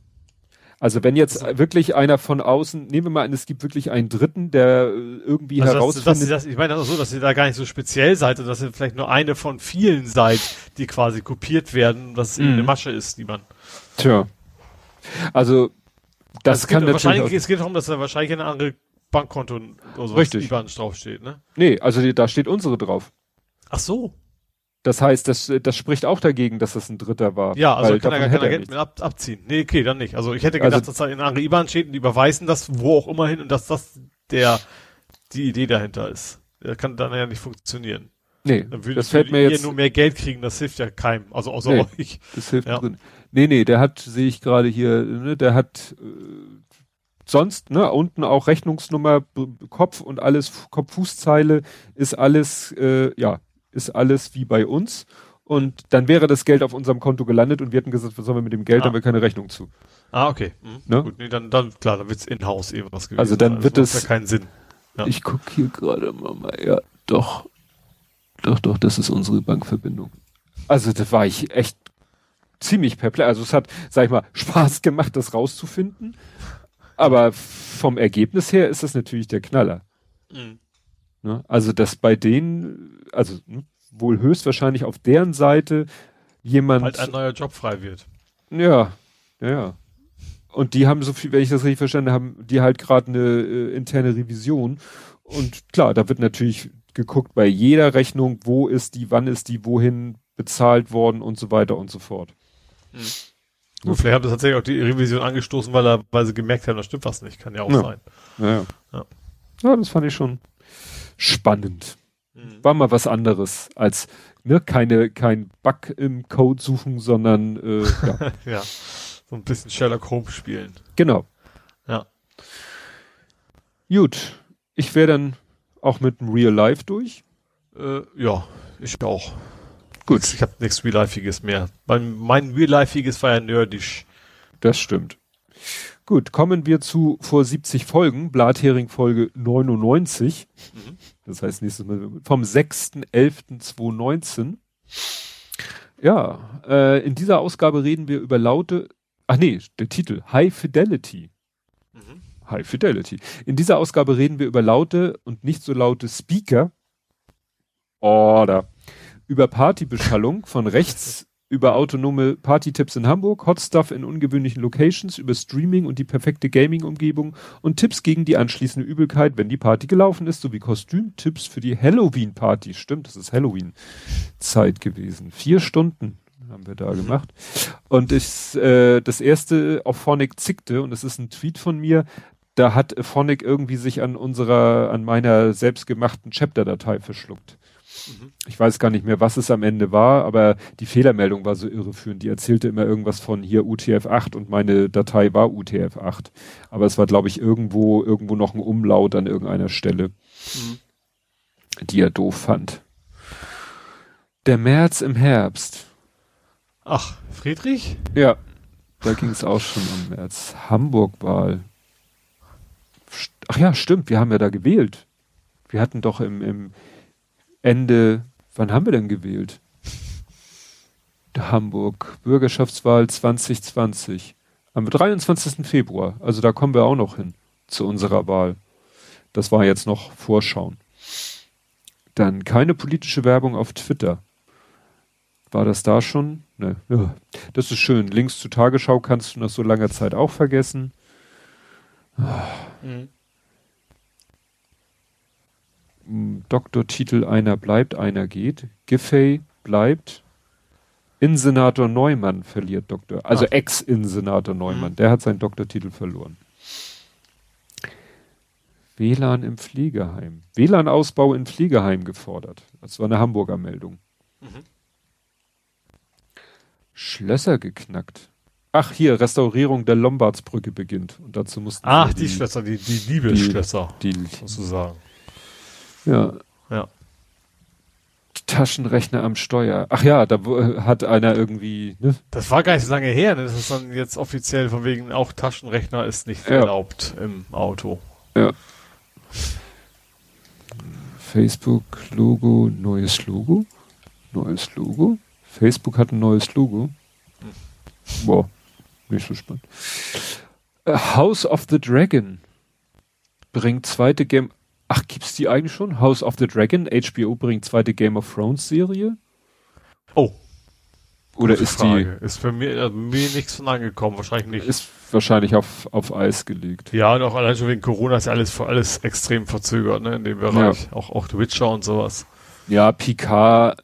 Also wenn jetzt also, wirklich einer von außen, nehmen wir mal an, es gibt wirklich einen Dritten, der äh, irgendwie also herausfindet. Das, das, ich meine das so, dass ihr da gar nicht so speziell seid und dass ihr vielleicht nur eine von vielen seid, die quasi kopiert werden, was mhm. eine Masche ist, die man. Tja. Also das also kann natürlich wahrscheinlich, es geht darum, dass da wahrscheinlich eine andere Bankkonto oder so Richtig. IBAN draufsteht, ne? Nee, also da steht unsere drauf. Ach so. Das heißt, das, das spricht auch dagegen, dass das ein Dritter war. Ja, also kann er gar kein Geld mehr ab, abziehen. Nee, okay, dann nicht. Also ich hätte gedacht, also, dass da in andere IBAN steht und die überweisen das wo auch immer hin und dass das der die Idee dahinter ist. Das kann dann ja nicht funktionieren. Nee, dann würde, das fällt mir jetzt nur mehr Geld kriegen, das hilft ja keinem. Also außer nee, euch. Das hilft ja. drin. Nee, nee, der hat, sehe ich gerade hier, ne, der hat äh, sonst, ne, unten auch Rechnungsnummer, Kopf und alles, Kopf-Fußzeile ist alles, äh, ja, ist alles wie bei uns. Und dann wäre das Geld auf unserem Konto gelandet und wir hätten gesagt, was sollen wir mit dem Geld, ah. haben wir keine Rechnung zu. Ah, okay. Mhm. Ne? Gut, nee, dann, dann, klar, dann wird's in-house eben was gewesen. Also dann sein. wird es. ja keinen Sinn. Ja. Ich gucke hier gerade mal, ja, doch. Doch, doch, das ist unsere Bankverbindung. Also da war ich echt ziemlich perplex. Also es hat, sag ich mal, Spaß gemacht, das rauszufinden. Aber vom Ergebnis her ist das natürlich der Knaller. Mhm. Ne? Also, dass bei denen, also ne, wohl höchstwahrscheinlich auf deren Seite jemand. Halt ein neuer Job frei wird. Ja, ja, ja. Und die haben so viel, wenn ich das richtig verstanden habe, die halt gerade eine äh, interne Revision. Und klar, da wird natürlich geguckt bei jeder Rechnung, wo ist die, wann ist die, wohin bezahlt worden und so weiter und so fort. Mhm. Gut, vielleicht haben sie tatsächlich auch die Revision angestoßen, weil, er, weil sie gemerkt haben, da stimmt was nicht. Kann ja auch ja. sein. Ja, ja. ja. ja, das fand ich schon spannend. Mhm. War mal was anderes als ne, keine, kein Bug im Code suchen, sondern äh, ja. ja, so ein bisschen Sherlock Holmes spielen. Genau. Ja. Gut, ich wäre dann auch mit dem Real Life durch. Äh, ja, ich auch. Gut. Ich habe nichts Real-Lifeiges mehr. Mein, mein Real-Lifeiges war ja nerdisch. Das stimmt. Gut, kommen wir zu vor 70 Folgen, Blathering Folge 99. Mhm. Das heißt nächstes Mal vom 6.11.2019. Ja, äh, in dieser Ausgabe reden wir über laute, ach nee, der Titel, High Fidelity. Mhm. High Fidelity. In dieser Ausgabe reden wir über laute und nicht so laute Speaker. Oder über Partybeschallung von rechts über autonome Party-Tipps in Hamburg, Hot Stuff in ungewöhnlichen Locations, über Streaming und die perfekte Gaming-Umgebung und Tipps gegen die anschließende Übelkeit, wenn die Party gelaufen ist, sowie Kostümtipps für die Halloween-Party. Stimmt, das ist Halloween-Zeit gewesen. Vier Stunden haben wir da gemacht. Und ich, äh, das erste auf Phonic zickte, und es ist ein Tweet von mir, da hat Phonic irgendwie sich an unserer, an meiner selbstgemachten Chapter-Datei verschluckt. Mhm. Ich weiß gar nicht mehr, was es am Ende war, aber die Fehlermeldung war so irreführend. Die erzählte immer irgendwas von hier UTF-8 und meine Datei war UTF-8. Aber es war, glaube ich, irgendwo, irgendwo noch ein Umlaut an irgendeiner Stelle, mhm. die er doof fand. Der März im Herbst. Ach, Friedrich? Ja, da ging es auch schon um März. Hamburg-Wahl. Ach ja, stimmt, wir haben ja da gewählt. Wir hatten doch im, im Ende, wann haben wir denn gewählt? Hamburg, Bürgerschaftswahl 2020. Am 23. Februar. Also da kommen wir auch noch hin zu unserer Wahl. Das war jetzt noch Vorschauen. Dann keine politische Werbung auf Twitter. War das da schon? Ne. Das ist schön. Links zur Tagesschau kannst du nach so langer Zeit auch vergessen. Mhm. Doktortitel Einer bleibt, einer geht. Giffey bleibt. Innensenator Neumann verliert Doktor, also ah. Ex-Innensenator Neumann, mhm. der hat seinen Doktortitel verloren. WLAN im Pflegeheim. WLAN-Ausbau in Pflegeheim gefordert. Das war eine Hamburger Meldung. Mhm. Schlösser geknackt. Ach, hier, Restaurierung der Lombardsbrücke beginnt. Und dazu mussten. Ach, die, die Schlösser, die, die Liebesschlösser. Die, die, sozusagen. Ja. Ja. Taschenrechner am Steuer. Ach ja, da hat einer irgendwie. Ne? Das war gar nicht so lange her. Ne? Das ist dann jetzt offiziell von wegen auch Taschenrechner ist nicht ja. erlaubt im Auto. Ja. Facebook Logo, neues Logo, neues Logo. Facebook hat ein neues Logo. Boah, nicht so spannend. House of the Dragon bringt zweite Game. Ach, gibt's die eigentlich schon? House of the Dragon, HBO bringt zweite Game of Thrones Serie? Oh. Oder Gute ist Frage. die. Ist für mich, also mir nichts von angekommen, wahrscheinlich nicht. Ist wahrscheinlich auf, auf Eis gelegt. Ja, und auch allein schon wegen Corona ist alles, alles extrem verzögert, ne, in dem Bereich. Ja. Auch, auch Witcher und sowas. Ja, PK,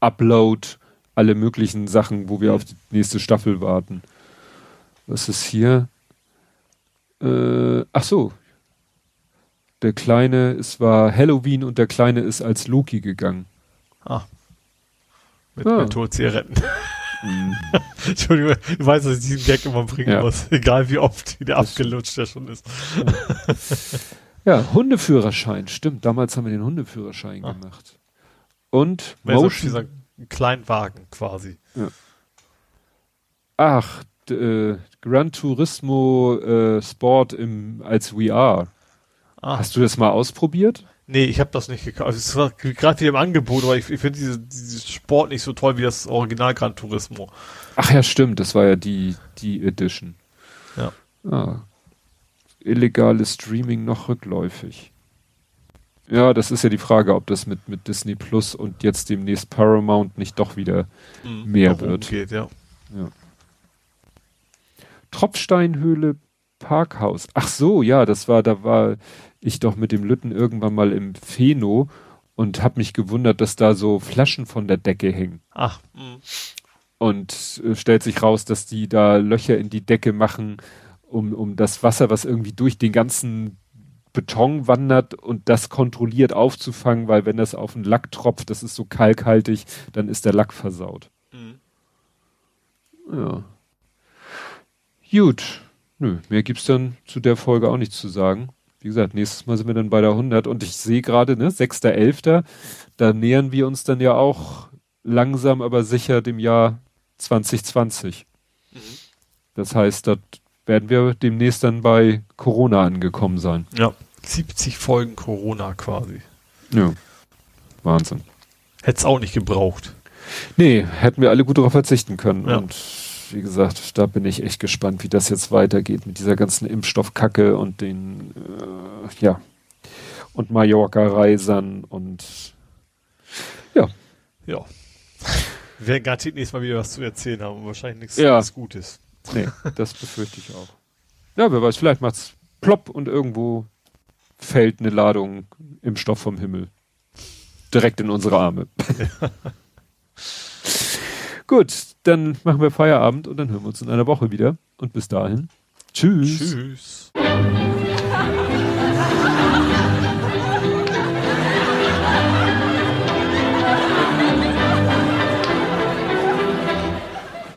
Upload, alle möglichen Sachen, wo wir mhm. auf die nächste Staffel warten. Was ist hier? Äh, ach so, der Kleine, es war Halloween und der Kleine ist als Loki gegangen. Ah. Mit ah. Mentholzigaretten. Mm. Entschuldigung, du weißt, dass ich diesen Gag immer bringen ja. muss. Egal wie oft der abgelutscht der schon ist. ja, Hundeführerschein, stimmt. Damals haben wir den Hundeführerschein ah. gemacht. Und Motion. Dieser Kleinwagen quasi. Ja. Ach, äh, Gran Turismo äh, Sport im, als VR. Ah. Hast du das mal ausprobiert? Nee, ich habe das nicht gekauft. Also, es war gerade wieder im Angebot, aber ich, ich finde diese, dieses Sport nicht so toll wie das Original Gran Turismo. Ach ja, stimmt. Das war ja die, die Edition. Ja. Ah. Illegales Streaming noch rückläufig. Ja, das ist ja die Frage, ob das mit, mit Disney Plus und jetzt demnächst Paramount nicht doch wieder mhm, mehr wird. Geht, ja. ja. Tropfsteinhöhle Parkhaus. Ach so, ja, das war, da war ich doch mit dem Lütten irgendwann mal im Pheno und habe mich gewundert, dass da so Flaschen von der Decke hängen. Ach. Mh. Und äh, stellt sich raus, dass die da Löcher in die Decke machen, um, um das Wasser, was irgendwie durch den ganzen Beton wandert und das kontrolliert aufzufangen, weil wenn das auf den Lack tropft, das ist so kalkhaltig, dann ist der Lack versaut. Mhm. Ja. Gut. Nö, mehr gibt's dann zu der Folge auch nichts zu sagen. Wie gesagt, nächstes Mal sind wir dann bei der 100 und ich sehe gerade, ne, 6.11., da nähern wir uns dann ja auch langsam, aber sicher dem Jahr 2020. Mhm. Das heißt, da werden wir demnächst dann bei Corona angekommen sein. Ja, 70 Folgen Corona quasi. Ja, Wahnsinn. Hätte es auch nicht gebraucht. Nee, hätten wir alle gut darauf verzichten können. Ja. Und wie gesagt, da bin ich echt gespannt, wie das jetzt weitergeht mit dieser ganzen Impfstoffkacke und den, äh, ja, und Mallorca-Reisern und ja. Ja. Wir werden garantiert nächstes Mal wieder was zu erzählen haben und wahrscheinlich nichts, ja. Gutes. Nee, das befürchte ich auch. Ja, wer weiß, vielleicht macht's plopp und irgendwo fällt eine Ladung Impfstoff vom Himmel. Direkt in unsere Arme. Ja. Gut, dann machen wir Feierabend und dann hören wir uns in einer Woche wieder. Und bis dahin. Tschüss. Tschüss.